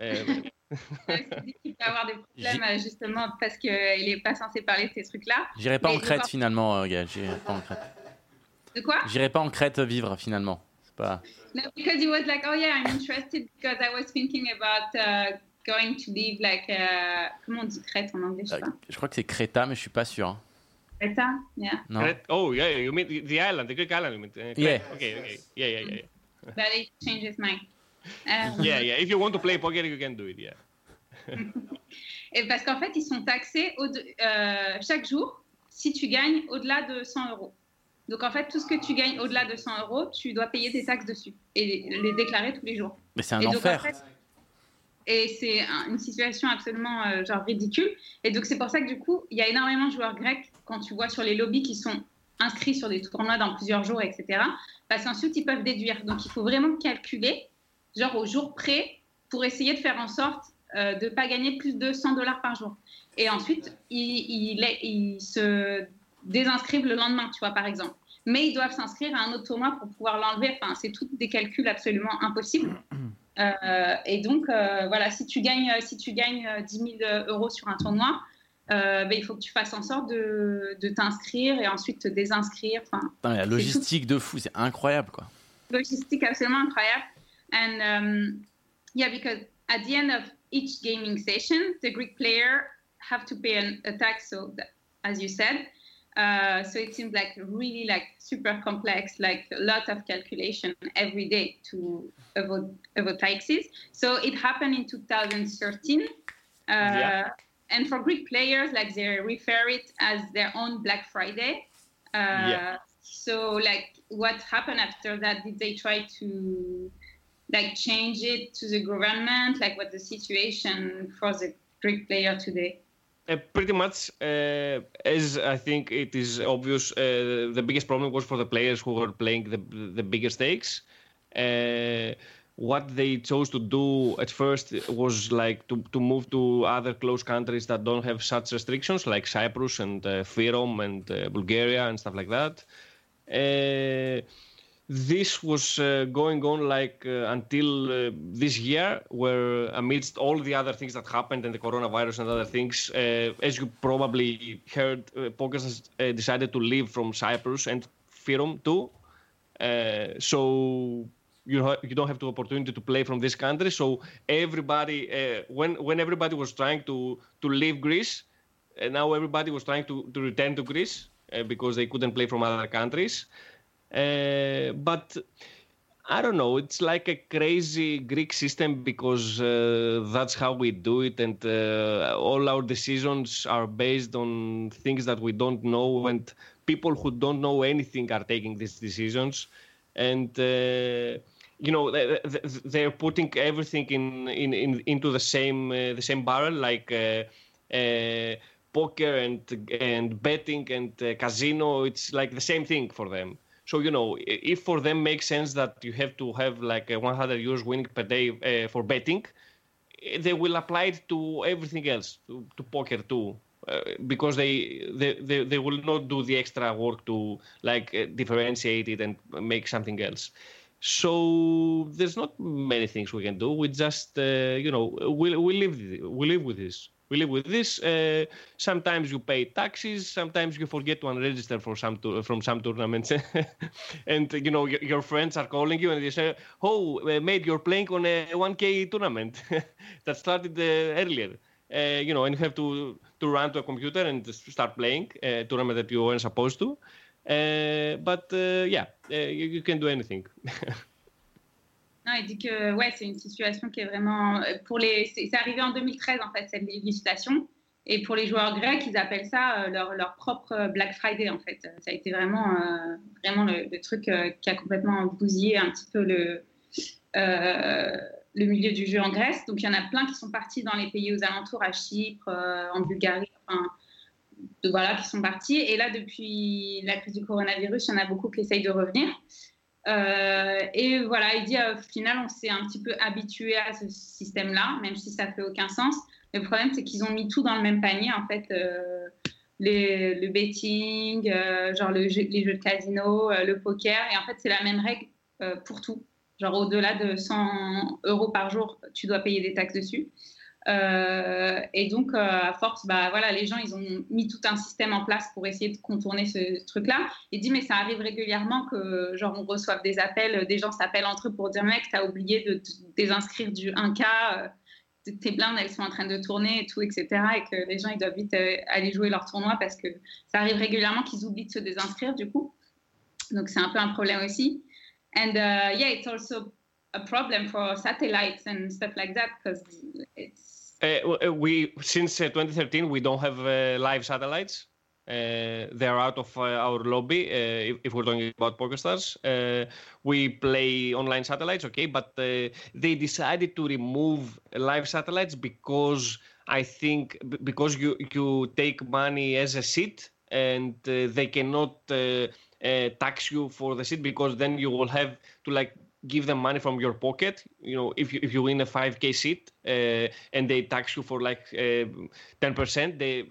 Euh, qu'il peut avoir des problèmes euh, justement parce qu'il n'est pas censé parler de ces trucs-là. J'irai pas Mais en Crète encore- finalement, euh, Gaël. J'irai pas en Crète. De quoi? J'irai pas en Crète vivre finalement. C'est pas. No, because he was like, oh yeah, I'm interested because I was thinking about uh, going to live like, uh, comment on dit Crète en anglais, je sais Euh, pas. Je crois que c'est Créta, mais je suis pas sûr. hein. Creta, yeah. Non. Oh yeah you mean the, island the greek island you mean uh, Crete. Yeah. okay okay yeah yeah yeah But he changed his mind. Um, yeah yeah if you want to play poker you can do it yeah Et parce qu'en fait, ils sont taxés au euh, chaque jour si tu gagnes au-delà de 100 euros. Donc en fait, tout ce que tu gagnes au-delà de 100 euros, tu dois payer des taxes dessus et les déclarer tous les jours. Mais c'est un Et donc, enfer. en fait, et c'est un- une situation absolument euh, genre ridicule. Et donc c'est pour ça que du coup, il y a énormément de joueurs grecs quand tu vois sur les lobbies qui sont inscrits sur des tournois dans plusieurs jours, etc. Parce qu'ensuite ils peuvent déduire. Donc il faut vraiment calculer, genre au jour près, pour essayer de faire en sorte euh, de pas gagner plus de 100 dollars par jour. Et ensuite ils, ils se désinscrivent le lendemain, tu vois par exemple. Mais ils doivent s'inscrire à un autre tournoi pour pouvoir l'enlever. Enfin, c'est tout des calculs absolument impossibles. Euh, et donc, euh, voilà, si tu gagnes, si tu gagnes euh, 10 000 euros sur un tournoi, euh, ben, il faut que tu fasses en sorte de, de t'inscrire et ensuite te désinscrire. Enfin, Putain, la logistique de fou, c'est incroyable quoi. logistique absolument incroyable. And um, yeah, because at the end of each gaming session, the Greek player have to pay an, a tax. So, that, as you said, uh, so it seems like really like super complex, like a lot of calculation every day to avoid avoid taxes. So it happened in 2013. Uh, Yeah. And for Greek players, like they refer it as their own Black Friday. Uh, Yeah. So, like, what happened after that? Did they try to like change it to the government? Like, what the situation for the Greek player today? Uh, pretty much, uh, as I think it is obvious, uh, the biggest problem was for the players who were playing the the bigger stakes. Uh, what they chose to do at first was like to, to move to other close countries that don't have such restrictions, like Cyprus and uh, Fyrom and uh, Bulgaria and stuff like that. Uh, this was uh, going on like uh, until uh, this year, where amidst all the other things that happened and the coronavirus and other things, uh, as you probably heard, uh, Pokers uh, decided to leave from Cyprus and Fyrom too. Uh, so you ha- you don't have the opportunity to play from this country. So everybody, uh, when when everybody was trying to to leave Greece, uh, now everybody was trying to to return to Greece uh, because they couldn't play from other countries. Uh, but I don't know. It's like a crazy Greek system because uh, that's how we do it, and uh, all our decisions are based on things that we don't know, and people who don't know anything are taking these decisions, and. Uh, you know they- they're putting everything in, in, in into the same uh, the same barrel like uh, poker and and betting and casino it's like the same thing for them so you know if for them makes sense that you have to have like 100 euros winning per day uh, for betting eh, they will apply it to everything else to, to poker too uh, because they, they they they will not do the extra work to like uh, differentiate it and make something else. So there's not many things we can do. We just uh, you know we, we live we live with this we live with this uh, sometimes you pay taxes sometimes you forget to unregister for some tour from some tournaments. And you know your, your friends are calling you and they say oh mate you're playing on a 1k tournament. That started uh, earlier. Uh, you know and you have to to run to a computer and start playing a tournament that you weren't supposed to. Uh, but uh, yeah uh, you, you can do anything Non, il dit que ouais, c'est une situation qui est vraiment pour les. C'est arrivé en 2013 en fait cette législation. Et pour les joueurs grecs, ils appellent ça leur, leur, propre Black Friday, en fait. Ça a été vraiment, euh, vraiment le, truc euh, qui a complètement bousillé un petit peu le, euh, le milieu du jeu en Grèce. Donc, il y en a plein qui sont partis dans les pays aux alentours, à Chypre, en Bulgarie, enfin, voilà, qui sont partis. Et là, depuis la crise du coronavirus, il y en a beaucoup qui essayent de revenir. Et voilà, il dit au final, on s'est un petit peu habitué à ce système-là, même si ça fait aucun sens. Le problème, c'est qu'ils ont mis tout dans le même panier, en fait. Euh, le betting, euh, genre le les jeux de casino, euh, le poker. Et en fait, c'est la même règle pour tout. Genre, au-delà de 100 euros par jour, tu dois payer des taxes dessus. Et donc, à force, bah, voilà, les gens, ils ont mis tout un système en place pour essayer de contourner ce truc-là. Il dit, mais ça arrive régulièrement que, genre, on reçoive des appels, des gens s'appellent entre eux pour dire, mec, t'as oublié de désinscrire du 1K tes blindes, elles sont en train de tourner et tout, etc. Et que les gens, ils doivent vite euh, aller jouer leur tournoi parce que ça arrive régulièrement qu'ils oublient de se désinscrire, du coup. Donc, c'est un peu un problème aussi. And uh, yeah, it's also a problem for satellites and stuff like that because it's. Uh, we since uh, 2013 we don't have uh, live satellites. Uh, they're out of uh, our lobby uh, if, if, we're talking about PokerStars. Uh, we play online satellites, okay, but uh, they decided to remove live satellites because I think because you you take money as a seat and uh, they cannot tax you for the seat because then you will have to like give them money from your pocket. You know, if you if you win a 5k seat uh, and they tax you for like uh, ten uh, percent, they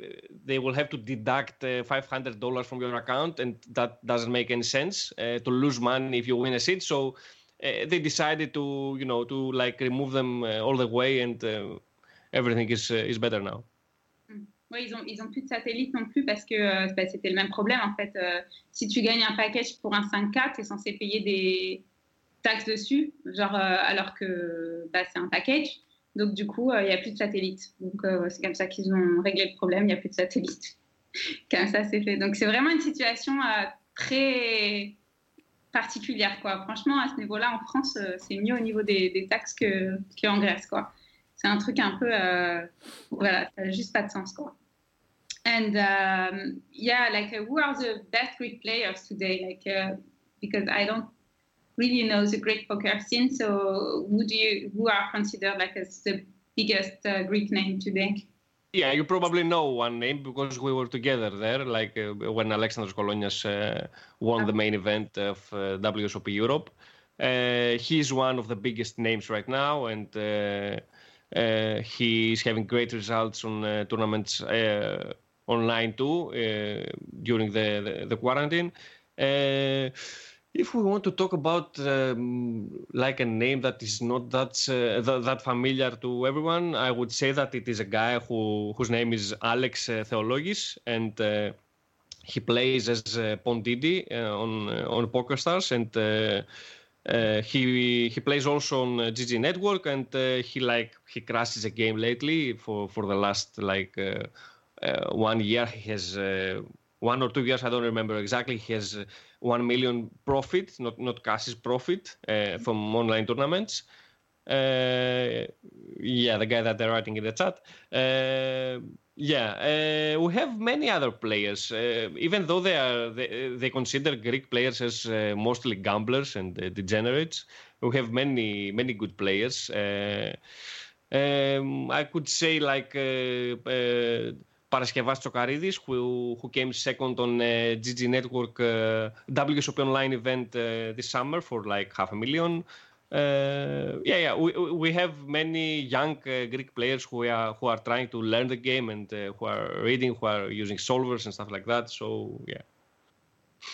they will have to deduct uh, five hundred dollars from your account, and that doesn't make any sense uh, to lose money if you win a seat. So uh, they decided to you know to like remove them all the way, and everything is is better now. Mm. Oui, ils ont, ils ont plus de satellites non plus parce que bah, c'était le même problème en fait. si tu gagnes un package pour un 5K, tu es censé payer des, taxe dessus, genre, euh, alors que bah, c'est un package. Donc, du coup, euh, il n'y a plus de satellites. Donc, euh, c'est comme ça qu'ils ont réglé le problème, il n'y a plus de satellites. comme ça, c'est fait. Donc, c'est vraiment une situation très particulière, quoi. Franchement, à ce niveau-là, en France, c'est mieux au niveau des, taxes qu'en Grèce, quoi. C'est un truc un peu, voilà, ça n'a juste pas de sens, quoi. And um, yeah, like, who are the best Greek players today? Like, uh, because I don't really knows the Greek poker scene. So, do you who are considered like as the biggest uh, Greek name today? Yeah, you probably know one name because we were together there, like uh, when Alexandros Kolonias uh, won the main event of uh, WSOP Europe. Uh, he's one of the biggest names right now, and uh, uh, he's having great results on tournaments online too during the, the, the quarantine. If we want to talk about um, like a name that is not that, uh, th- that familiar to everyone, I would say that it is a guy who whose name is Alex uh, Theologis, and uh, he plays as uh, Pondidi uh, on uh, on PokerStars, and uh, he he plays also on GG Network, and he like he crashes a game lately for for the last like one year. He has one or two years, I don't remember exactly. He has uh, one million profit, not not cash's profit uh, from online tournaments. Uh, yeah, the guy that they're writing in the chat. Uh, yeah, uh, we have many other players. Uh, even though they are they, they consider Greek players as mostly gamblers and degenerates, we have many many good players. Um, I could say like Παρασκευάς Τσοκαρίδης, who, who came second on uh, GG Network uh, WSOP Online event uh, this summer for like half a million. Uh, yeah, yeah, we, we have many young uh, Greek players who are who are trying to learn the game and uh, who are reading, who are using solvers and stuff like that. So yeah.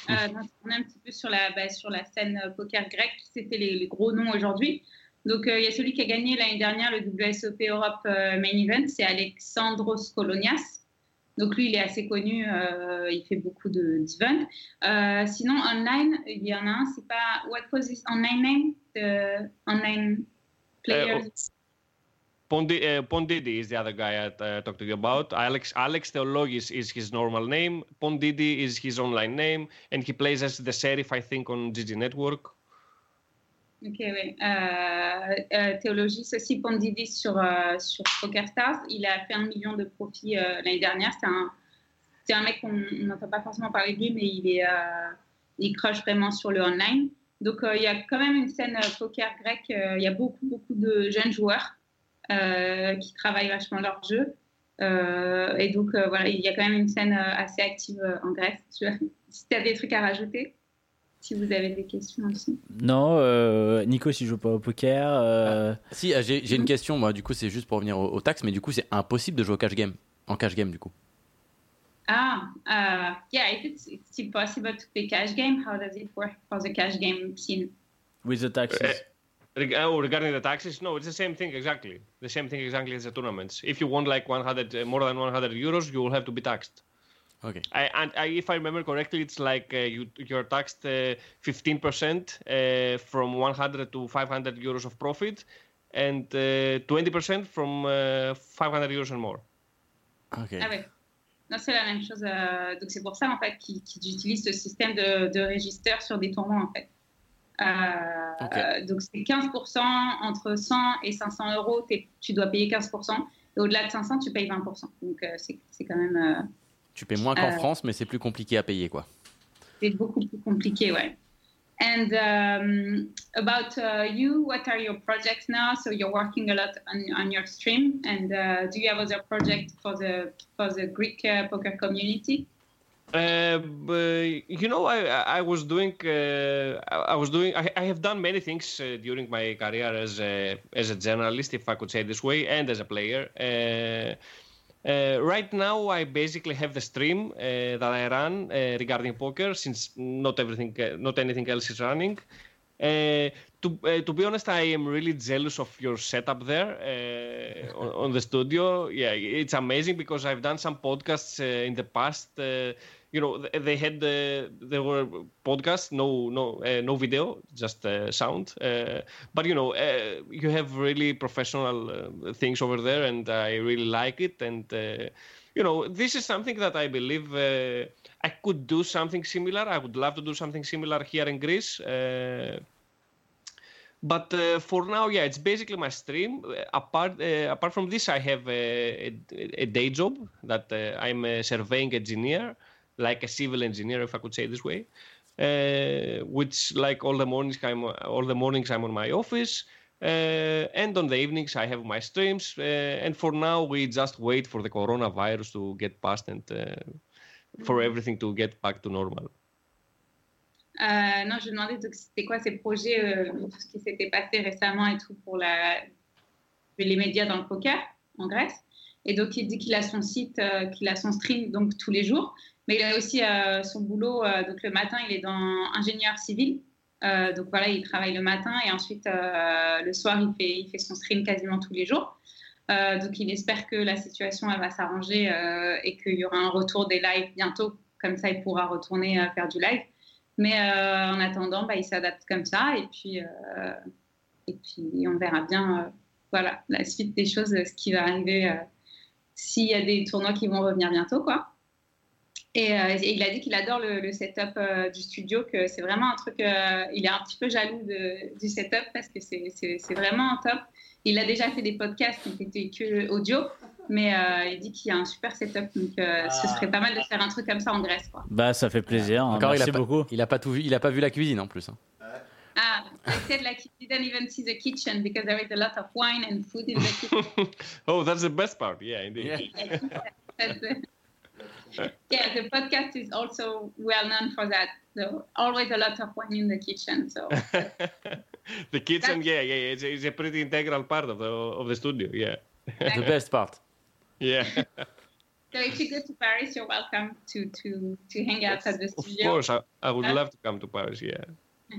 Euh, on est un petit peu sur la, bah, sur la scène poker grecque, c'était les, les, gros noms aujourd'hui. Donc, il y a celui qui a gagné l'année dernière le WSOP Europe Main Event, c'est Alexandros Kolonias. Donc lui, il est assez connu, euh, il fait beaucoup d'events. Euh, sinon, online, il y en a un, c'est pas. What was his online name? The online players? Uh, Pondi, uh, Pondidi is the other guy I uh, talked to you about. Alex Alex Theologis is his normal name. Pondidi is his online name, and he plays as the sheriff, I think, on GG Network. Ok, oui. Euh, euh, Théologis aussi, Pondidis sur, euh, sur PokerStars. Il a fait un million de profits euh, l'année dernière. C'est un, c'est un mec qu'on on n'entend pas forcément parler de lui, mais il, est, il crush vraiment sur le online. Donc, il y a quand même une scène poker grecque. il y a beaucoup, beaucoup de jeunes joueurs qui travaillent vachement leur jeu. Et donc, voilà, il y a quand même une scène assez active en Grèce. Si tu as des trucs à rajouter, si vous avez des questions aussi. Non, euh, Nico, si je joue pas au poker. euh, Si, euh, j'ai une question, moi, du coup, c'est juste pour revenir aux, aux taxes, mais du coup, c'est impossible de jouer au cash game. En cash game, du coup. Ah, uh, yeah, if it's, it's impossible to play cash game, how does it work for the cash game scene? with the taxes. Reg- oh, regarding the taxes, no, it's the same thing exactly. The same thing exactly as the tournaments. If you want like 100, uh, more than 100 euros, you will have to be taxed. Ok. I, and I, if I remember correctly, it's like uh, you you're taxed uh, 15% uh, from 100 to 500 euros of profit, and uh, 20% from uh, 500 euros and more. Ok. Ah ouais. Non, c'est la même chose. euh, donc c'est pour ça en fait qu'ils qu'ils utilisent ce système de, de register sur des tournois en fait. Euh, euh, donc c'est 15% entre 100 et 500 euros, tu dois payer 15%. Et au-delà de 500, tu payes 20%. Donc euh, c'est c'est quand même euh, Tu paies moins qu'en Euh. France, mais c'est plus compliqué à payer, quoi. c'est beaucoup plus compliqué, ouais. And um, about uh, you, what are your projects now? So you're working a lot on, on your stream, and uh, do you have other projects for the for the Greek uh, poker community? Uh, but, you know, I I was doing uh, I I was doing I, I have done many things uh, during my career as a as a journalist, if I could say it this way, and as a player. Uh, right now, I basically have the stream uh, that I run uh, regarding poker, since not everything, uh, not anything else is running. Uh, to uh, to be honest, I am really jealous of your setup there uh, on, on the studio. Yeah, it's amazing because I've done some podcasts uh, in the past. You know, they had the there were podcasts, no no uh, no video, just uh, sound. Uh, but you know, uh, you have really professional uh, things over there, and I really like it. And uh, you know, this is something that I believe I could do something similar. I would love to do something similar here in Greece. But uh, for now, yeah, it's basically my stream. Apart uh, apart from this, I have a, a, a day job that uh, I'm a surveying engineer, like a civil engineer, if I could say this way. Uh, which, like all the mornings, I'm all the mornings I'm on my office, uh, and on the evenings I have my streams. Uh, and for now, we just wait for the coronavirus to get past and uh, for everything to get back to normal. Euh, non, je demandais donc c'était quoi ces projets, euh, tout ce qui s'était passé récemment et tout pour la, les médias dans le poker en Grèce. Et donc il dit qu'il a son site, euh, qu'il a son stream donc tous les jours, mais il a aussi euh, son boulot. euh, donc le matin, il est dans ingénieur civil. Euh, donc voilà, il travaille le matin et ensuite le soir, il fait, il fait son stream quasiment tous les jours. Donc il espère que la situation elle va s'arranger et qu'il y aura un retour des lives bientôt. Comme ça, il pourra retourner euh, faire du live. Mais en attendant, bah, il s'adapte comme ça et puis, et puis on verra bien voilà, la suite des choses, ce qui va arriver s'il y a des tournois qui vont revenir bientôt. Quoi. Et, euh, et il a dit qu'il adore le, le setup euh, du studio, que c'est vraiment un truc, euh, il est un petit peu jaloux de- du setup parce que c'est- vraiment top. Il a déjà fait des podcasts qui étaient que audio, mais euh, il dit qu'il y a un super setup, donc euh, ce serait pas mal de faire un truc comme ça en Grèce. Quoi. Bah, ça fait plaisir. hein, Encore, il a, merci pas, beaucoup. il a pas tout vu, il a pas vu la cuisine en plus. hein. Ah, I said like he didn't even see the kitchen because there is a lot of wine and food in the kitchen. oh, that's the best part. Yeah, indeed. Yeah. That's the- yeah, the podcast is also well known for that. So always a lot of wine in the kitchen. So the kitchen, yeah, yeah, yeah, it's, it's a pretty integral part of the of the studio. Yeah, The best part. yeah. so if you go to Paris, you're welcome to to to hang out at the studio. of course, I, I would Huh? love to come to Paris. Yeah.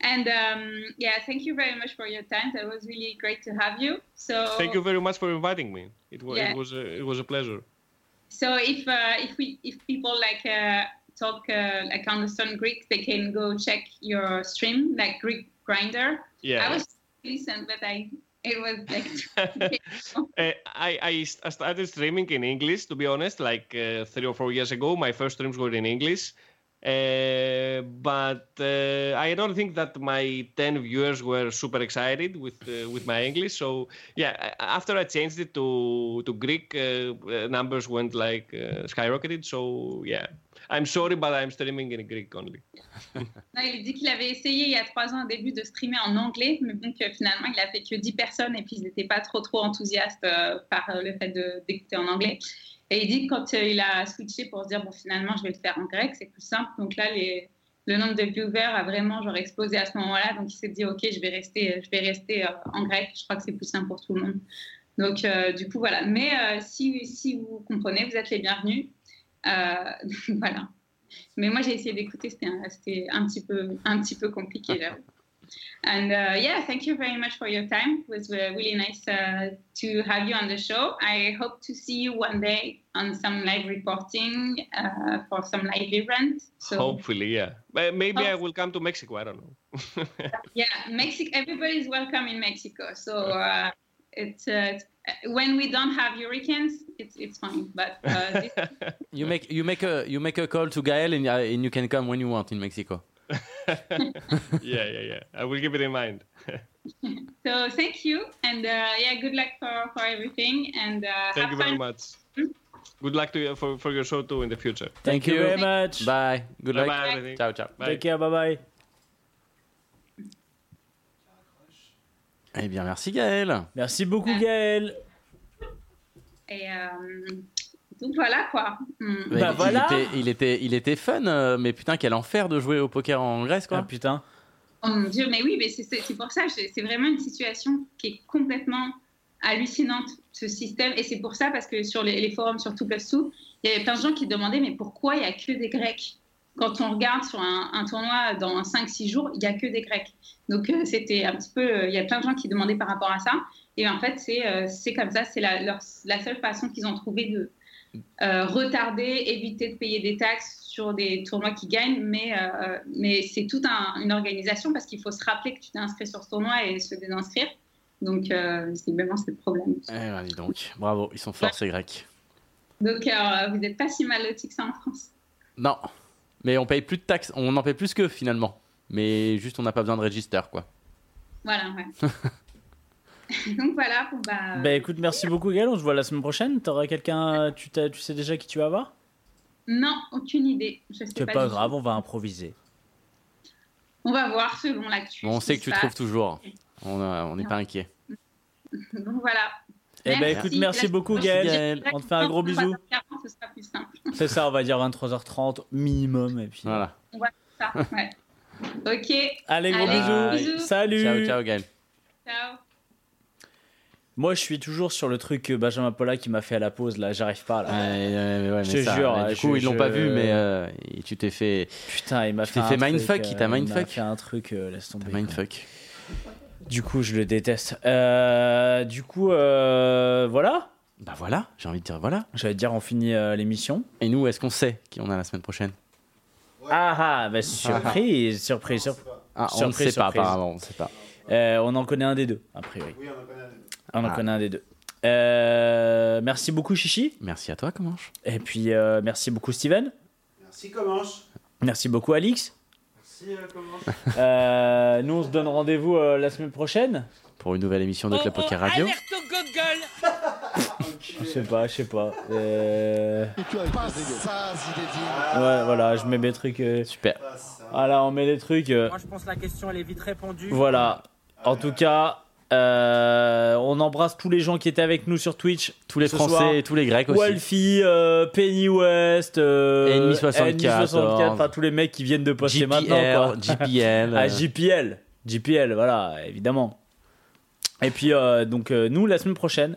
And um, yeah, thank you very much for your time. That was really great to have you. So Thank you very much for inviting me. It was Yeah. it was a, it was a pleasure. So if uh, if we if people like uh, talk uh, like understand Greek, they can go check your stream like Greek Grinder. Yeah. I was listen, but I it was like Uh, I, I I started streaming in English, to be honest, like uh, three or four years ago. My first streams were in English. Uh, but uh, I don't think that my 10 viewers were super excited with uh, with my English. So yeah, after I changed it to to Greek, uh, uh, numbers went like skyrocketed. So yeah, I'm sorry, but I'm streaming in Greek only. Non, il dit qu'il avait essayé il y a trois ans au début de streamer en anglais, mais donc finalement il a fait que 10 personnes et puis ils n'étaient pas trop trop enthousiastes euh, par euh, le fait d'écouter en anglais. Et il dit que quand euh, il a switché pour se dire bon finalement je vais le faire en grec, c'est plus simple. Donc là le nombre de viewers a vraiment genre explosé à ce moment-là, donc il s'est dit ok je vais rester je vais rester euh, en grec. Je crois que c'est plus simple pour tout le monde. Donc euh, du coup voilà. Mais euh, si si vous comprenez, vous êtes les bienvenus. Euh, voilà. Mais moi, j'ai essayé d'écouter, c'était un, un petit peu, un petit peu compliqué, j'avoue. And uh, yeah, thank you very much for your time. It was uh, really nice uh, to have you on the show. I hope to see you one day on some live reporting uh, for some live event. So Hopefully, yeah. But maybe I will come to Mexico. I don't know. yeah, Mexico. Everybody is welcome in Mexico. So uh, it's, uh, it's when we don't have hurricanes, it's it's fine. But uh, this, You make you make a you make a call to Gael and, uh, and you can come when you want in Mexico. yeah, yeah, yeah. I will keep it in mind. so thank you, and uh, yeah, good luck for, for everything, and uh, Thank have you very fun. much. Good luck to you for, for your show too in the future. Thank, you very much. Bye. Good Bye luck. bye, everything. Ciao ciao. Bye. Take care, bye bye. Eh bien merci Gaël. Merci beaucoup, Gaël. Et euh, donc voilà quoi. Ouais, Bah il, voilà. il était, il était il était fun euh, mais putain quel enfer de jouer au poker en Grèce Ah quoi. putain. Oh mon dieu, mais oui, mais c'est pour ça, c'est vraiment une situation qui est complètement hallucinante, ce système. Et c'est pour ça, parce que sur les, les forums sur Tout Plus Tout, il y avait plein de gens qui demandaient, mais pourquoi il n'y a que des Grecs? Quand on regarde sur un, un tournoi dans 5-6 jours, il n'y a que des Grecs. Donc euh, c'était un petit peu, euh, il y a plein de gens qui demandaient par rapport à ça. Et en fait, c'est euh, c'est comme ça, c'est la, la seule façon qu'ils ont trouvé de euh, retarder, éviter de payer des taxes sur des tournois qui gagnent, mais, euh, mais c'est toute un- une organisation parce qu'il faut se rappeler que tu t'es inscrit sur ce tournoi et se désinscrire. Donc, euh, c'est vraiment le problème. Eh ben, dis donc, bravo, ils sont forts ces Grecs. Donc, euh, vous n'êtes pas si mal lotis que ça en France. Non, mais on paye plus de taxes, on en paye plus que finalement. Mais juste on n'a pas besoin de register quoi. Voilà, ouais. Donc, voilà. Bon, bah, Bah écoute, merci beaucoup, Gaël. On se voit la semaine prochaine. T'auras quelqu'un. Tu, sais déjà qui tu vas voir? Non, aucune idée. C'est pas, pas grave, on va improviser. On va voir selon l'actu. Bon, on sait que tu trouves toujours. On on n'est pas inquiet. Donc, voilà. Eh ben Merci. écoute, merci La- beaucoup, Gaël. Gaël. On te fait un gros bisou. C'est ça, on va dire 23h30 minimum. Et puis... Voilà. Ça, ouais. Ok. Allez, gros Allez, bisous. bisous. Salut. Ciao, ciao Gaël. Ciao. Moi, je suis toujours sur le truc que Benjamin Paula qui m'a fait à la pause. Là, j'arrive pas. Là. Ouais, ouais, ouais, mais Je te jure, mais du je- coup, ils l'ont je- pas vu, mais euh, tu t'es fait. Putain, il m'a Tu fait t'es un fait mindfuck, euh, il t'a m'a mindfuck. fait un truc, euh, laisse tomber. Mindfuck. Du coup, je le déteste. Euh, du coup, euh, voilà. Bah voilà, j'ai envie de dire voilà. J'allais te dire, on finit euh, l'émission. Et nous, est-ce qu'on sait qui on a la semaine prochaine? Ah ah, bah surprise, surprise, surprise. Ah, on ne sait pas apparemment, on ne sait pas. Euh, on en connaît un des deux, a priori. Oui, on en connaît un. On en Ah. connaît un des deux. Euh, merci beaucoup, Chichi. Merci à toi, Comanche. Et puis, euh, merci beaucoup, Steven. Merci, Comanche. Merci beaucoup, Alix. Merci, euh, Comanche. Euh, nous, on se donne rendez-vous euh, la semaine prochaine. Pour une nouvelle émission de Club Poker Radio. Je sais pas, je sais pas. Euh... Ouais, voilà, je mets mes trucs. euh, Super. Voilà, on met les trucs. euh, Moi, je pense que la question, elle est vite répondue. Voilà. En tout cas, euh, on embrasse tous les gens qui étaient avec nous sur Twitch. Tous les Français soir. et tous les Grecs aussi. Walfie, euh, Penny West, euh, Ennemi 64, Ennemi enfin tous les mecs qui viennent de poster maintenant. Quoi. JPL, JPL. Ah. JPL, voilà, évidemment. Et puis, euh, donc, euh, nous, la semaine prochaine,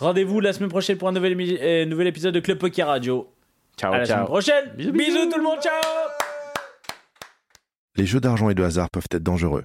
rendez-vous la semaine prochaine pour un nouvel, émi- euh, nouvel épisode de Club Poker Radio. Ciao, à la semaine ciao. prochaine. Bisous, bisous bisous. tout le monde, ciao Les jeux d'argent et de hasard peuvent être dangereux.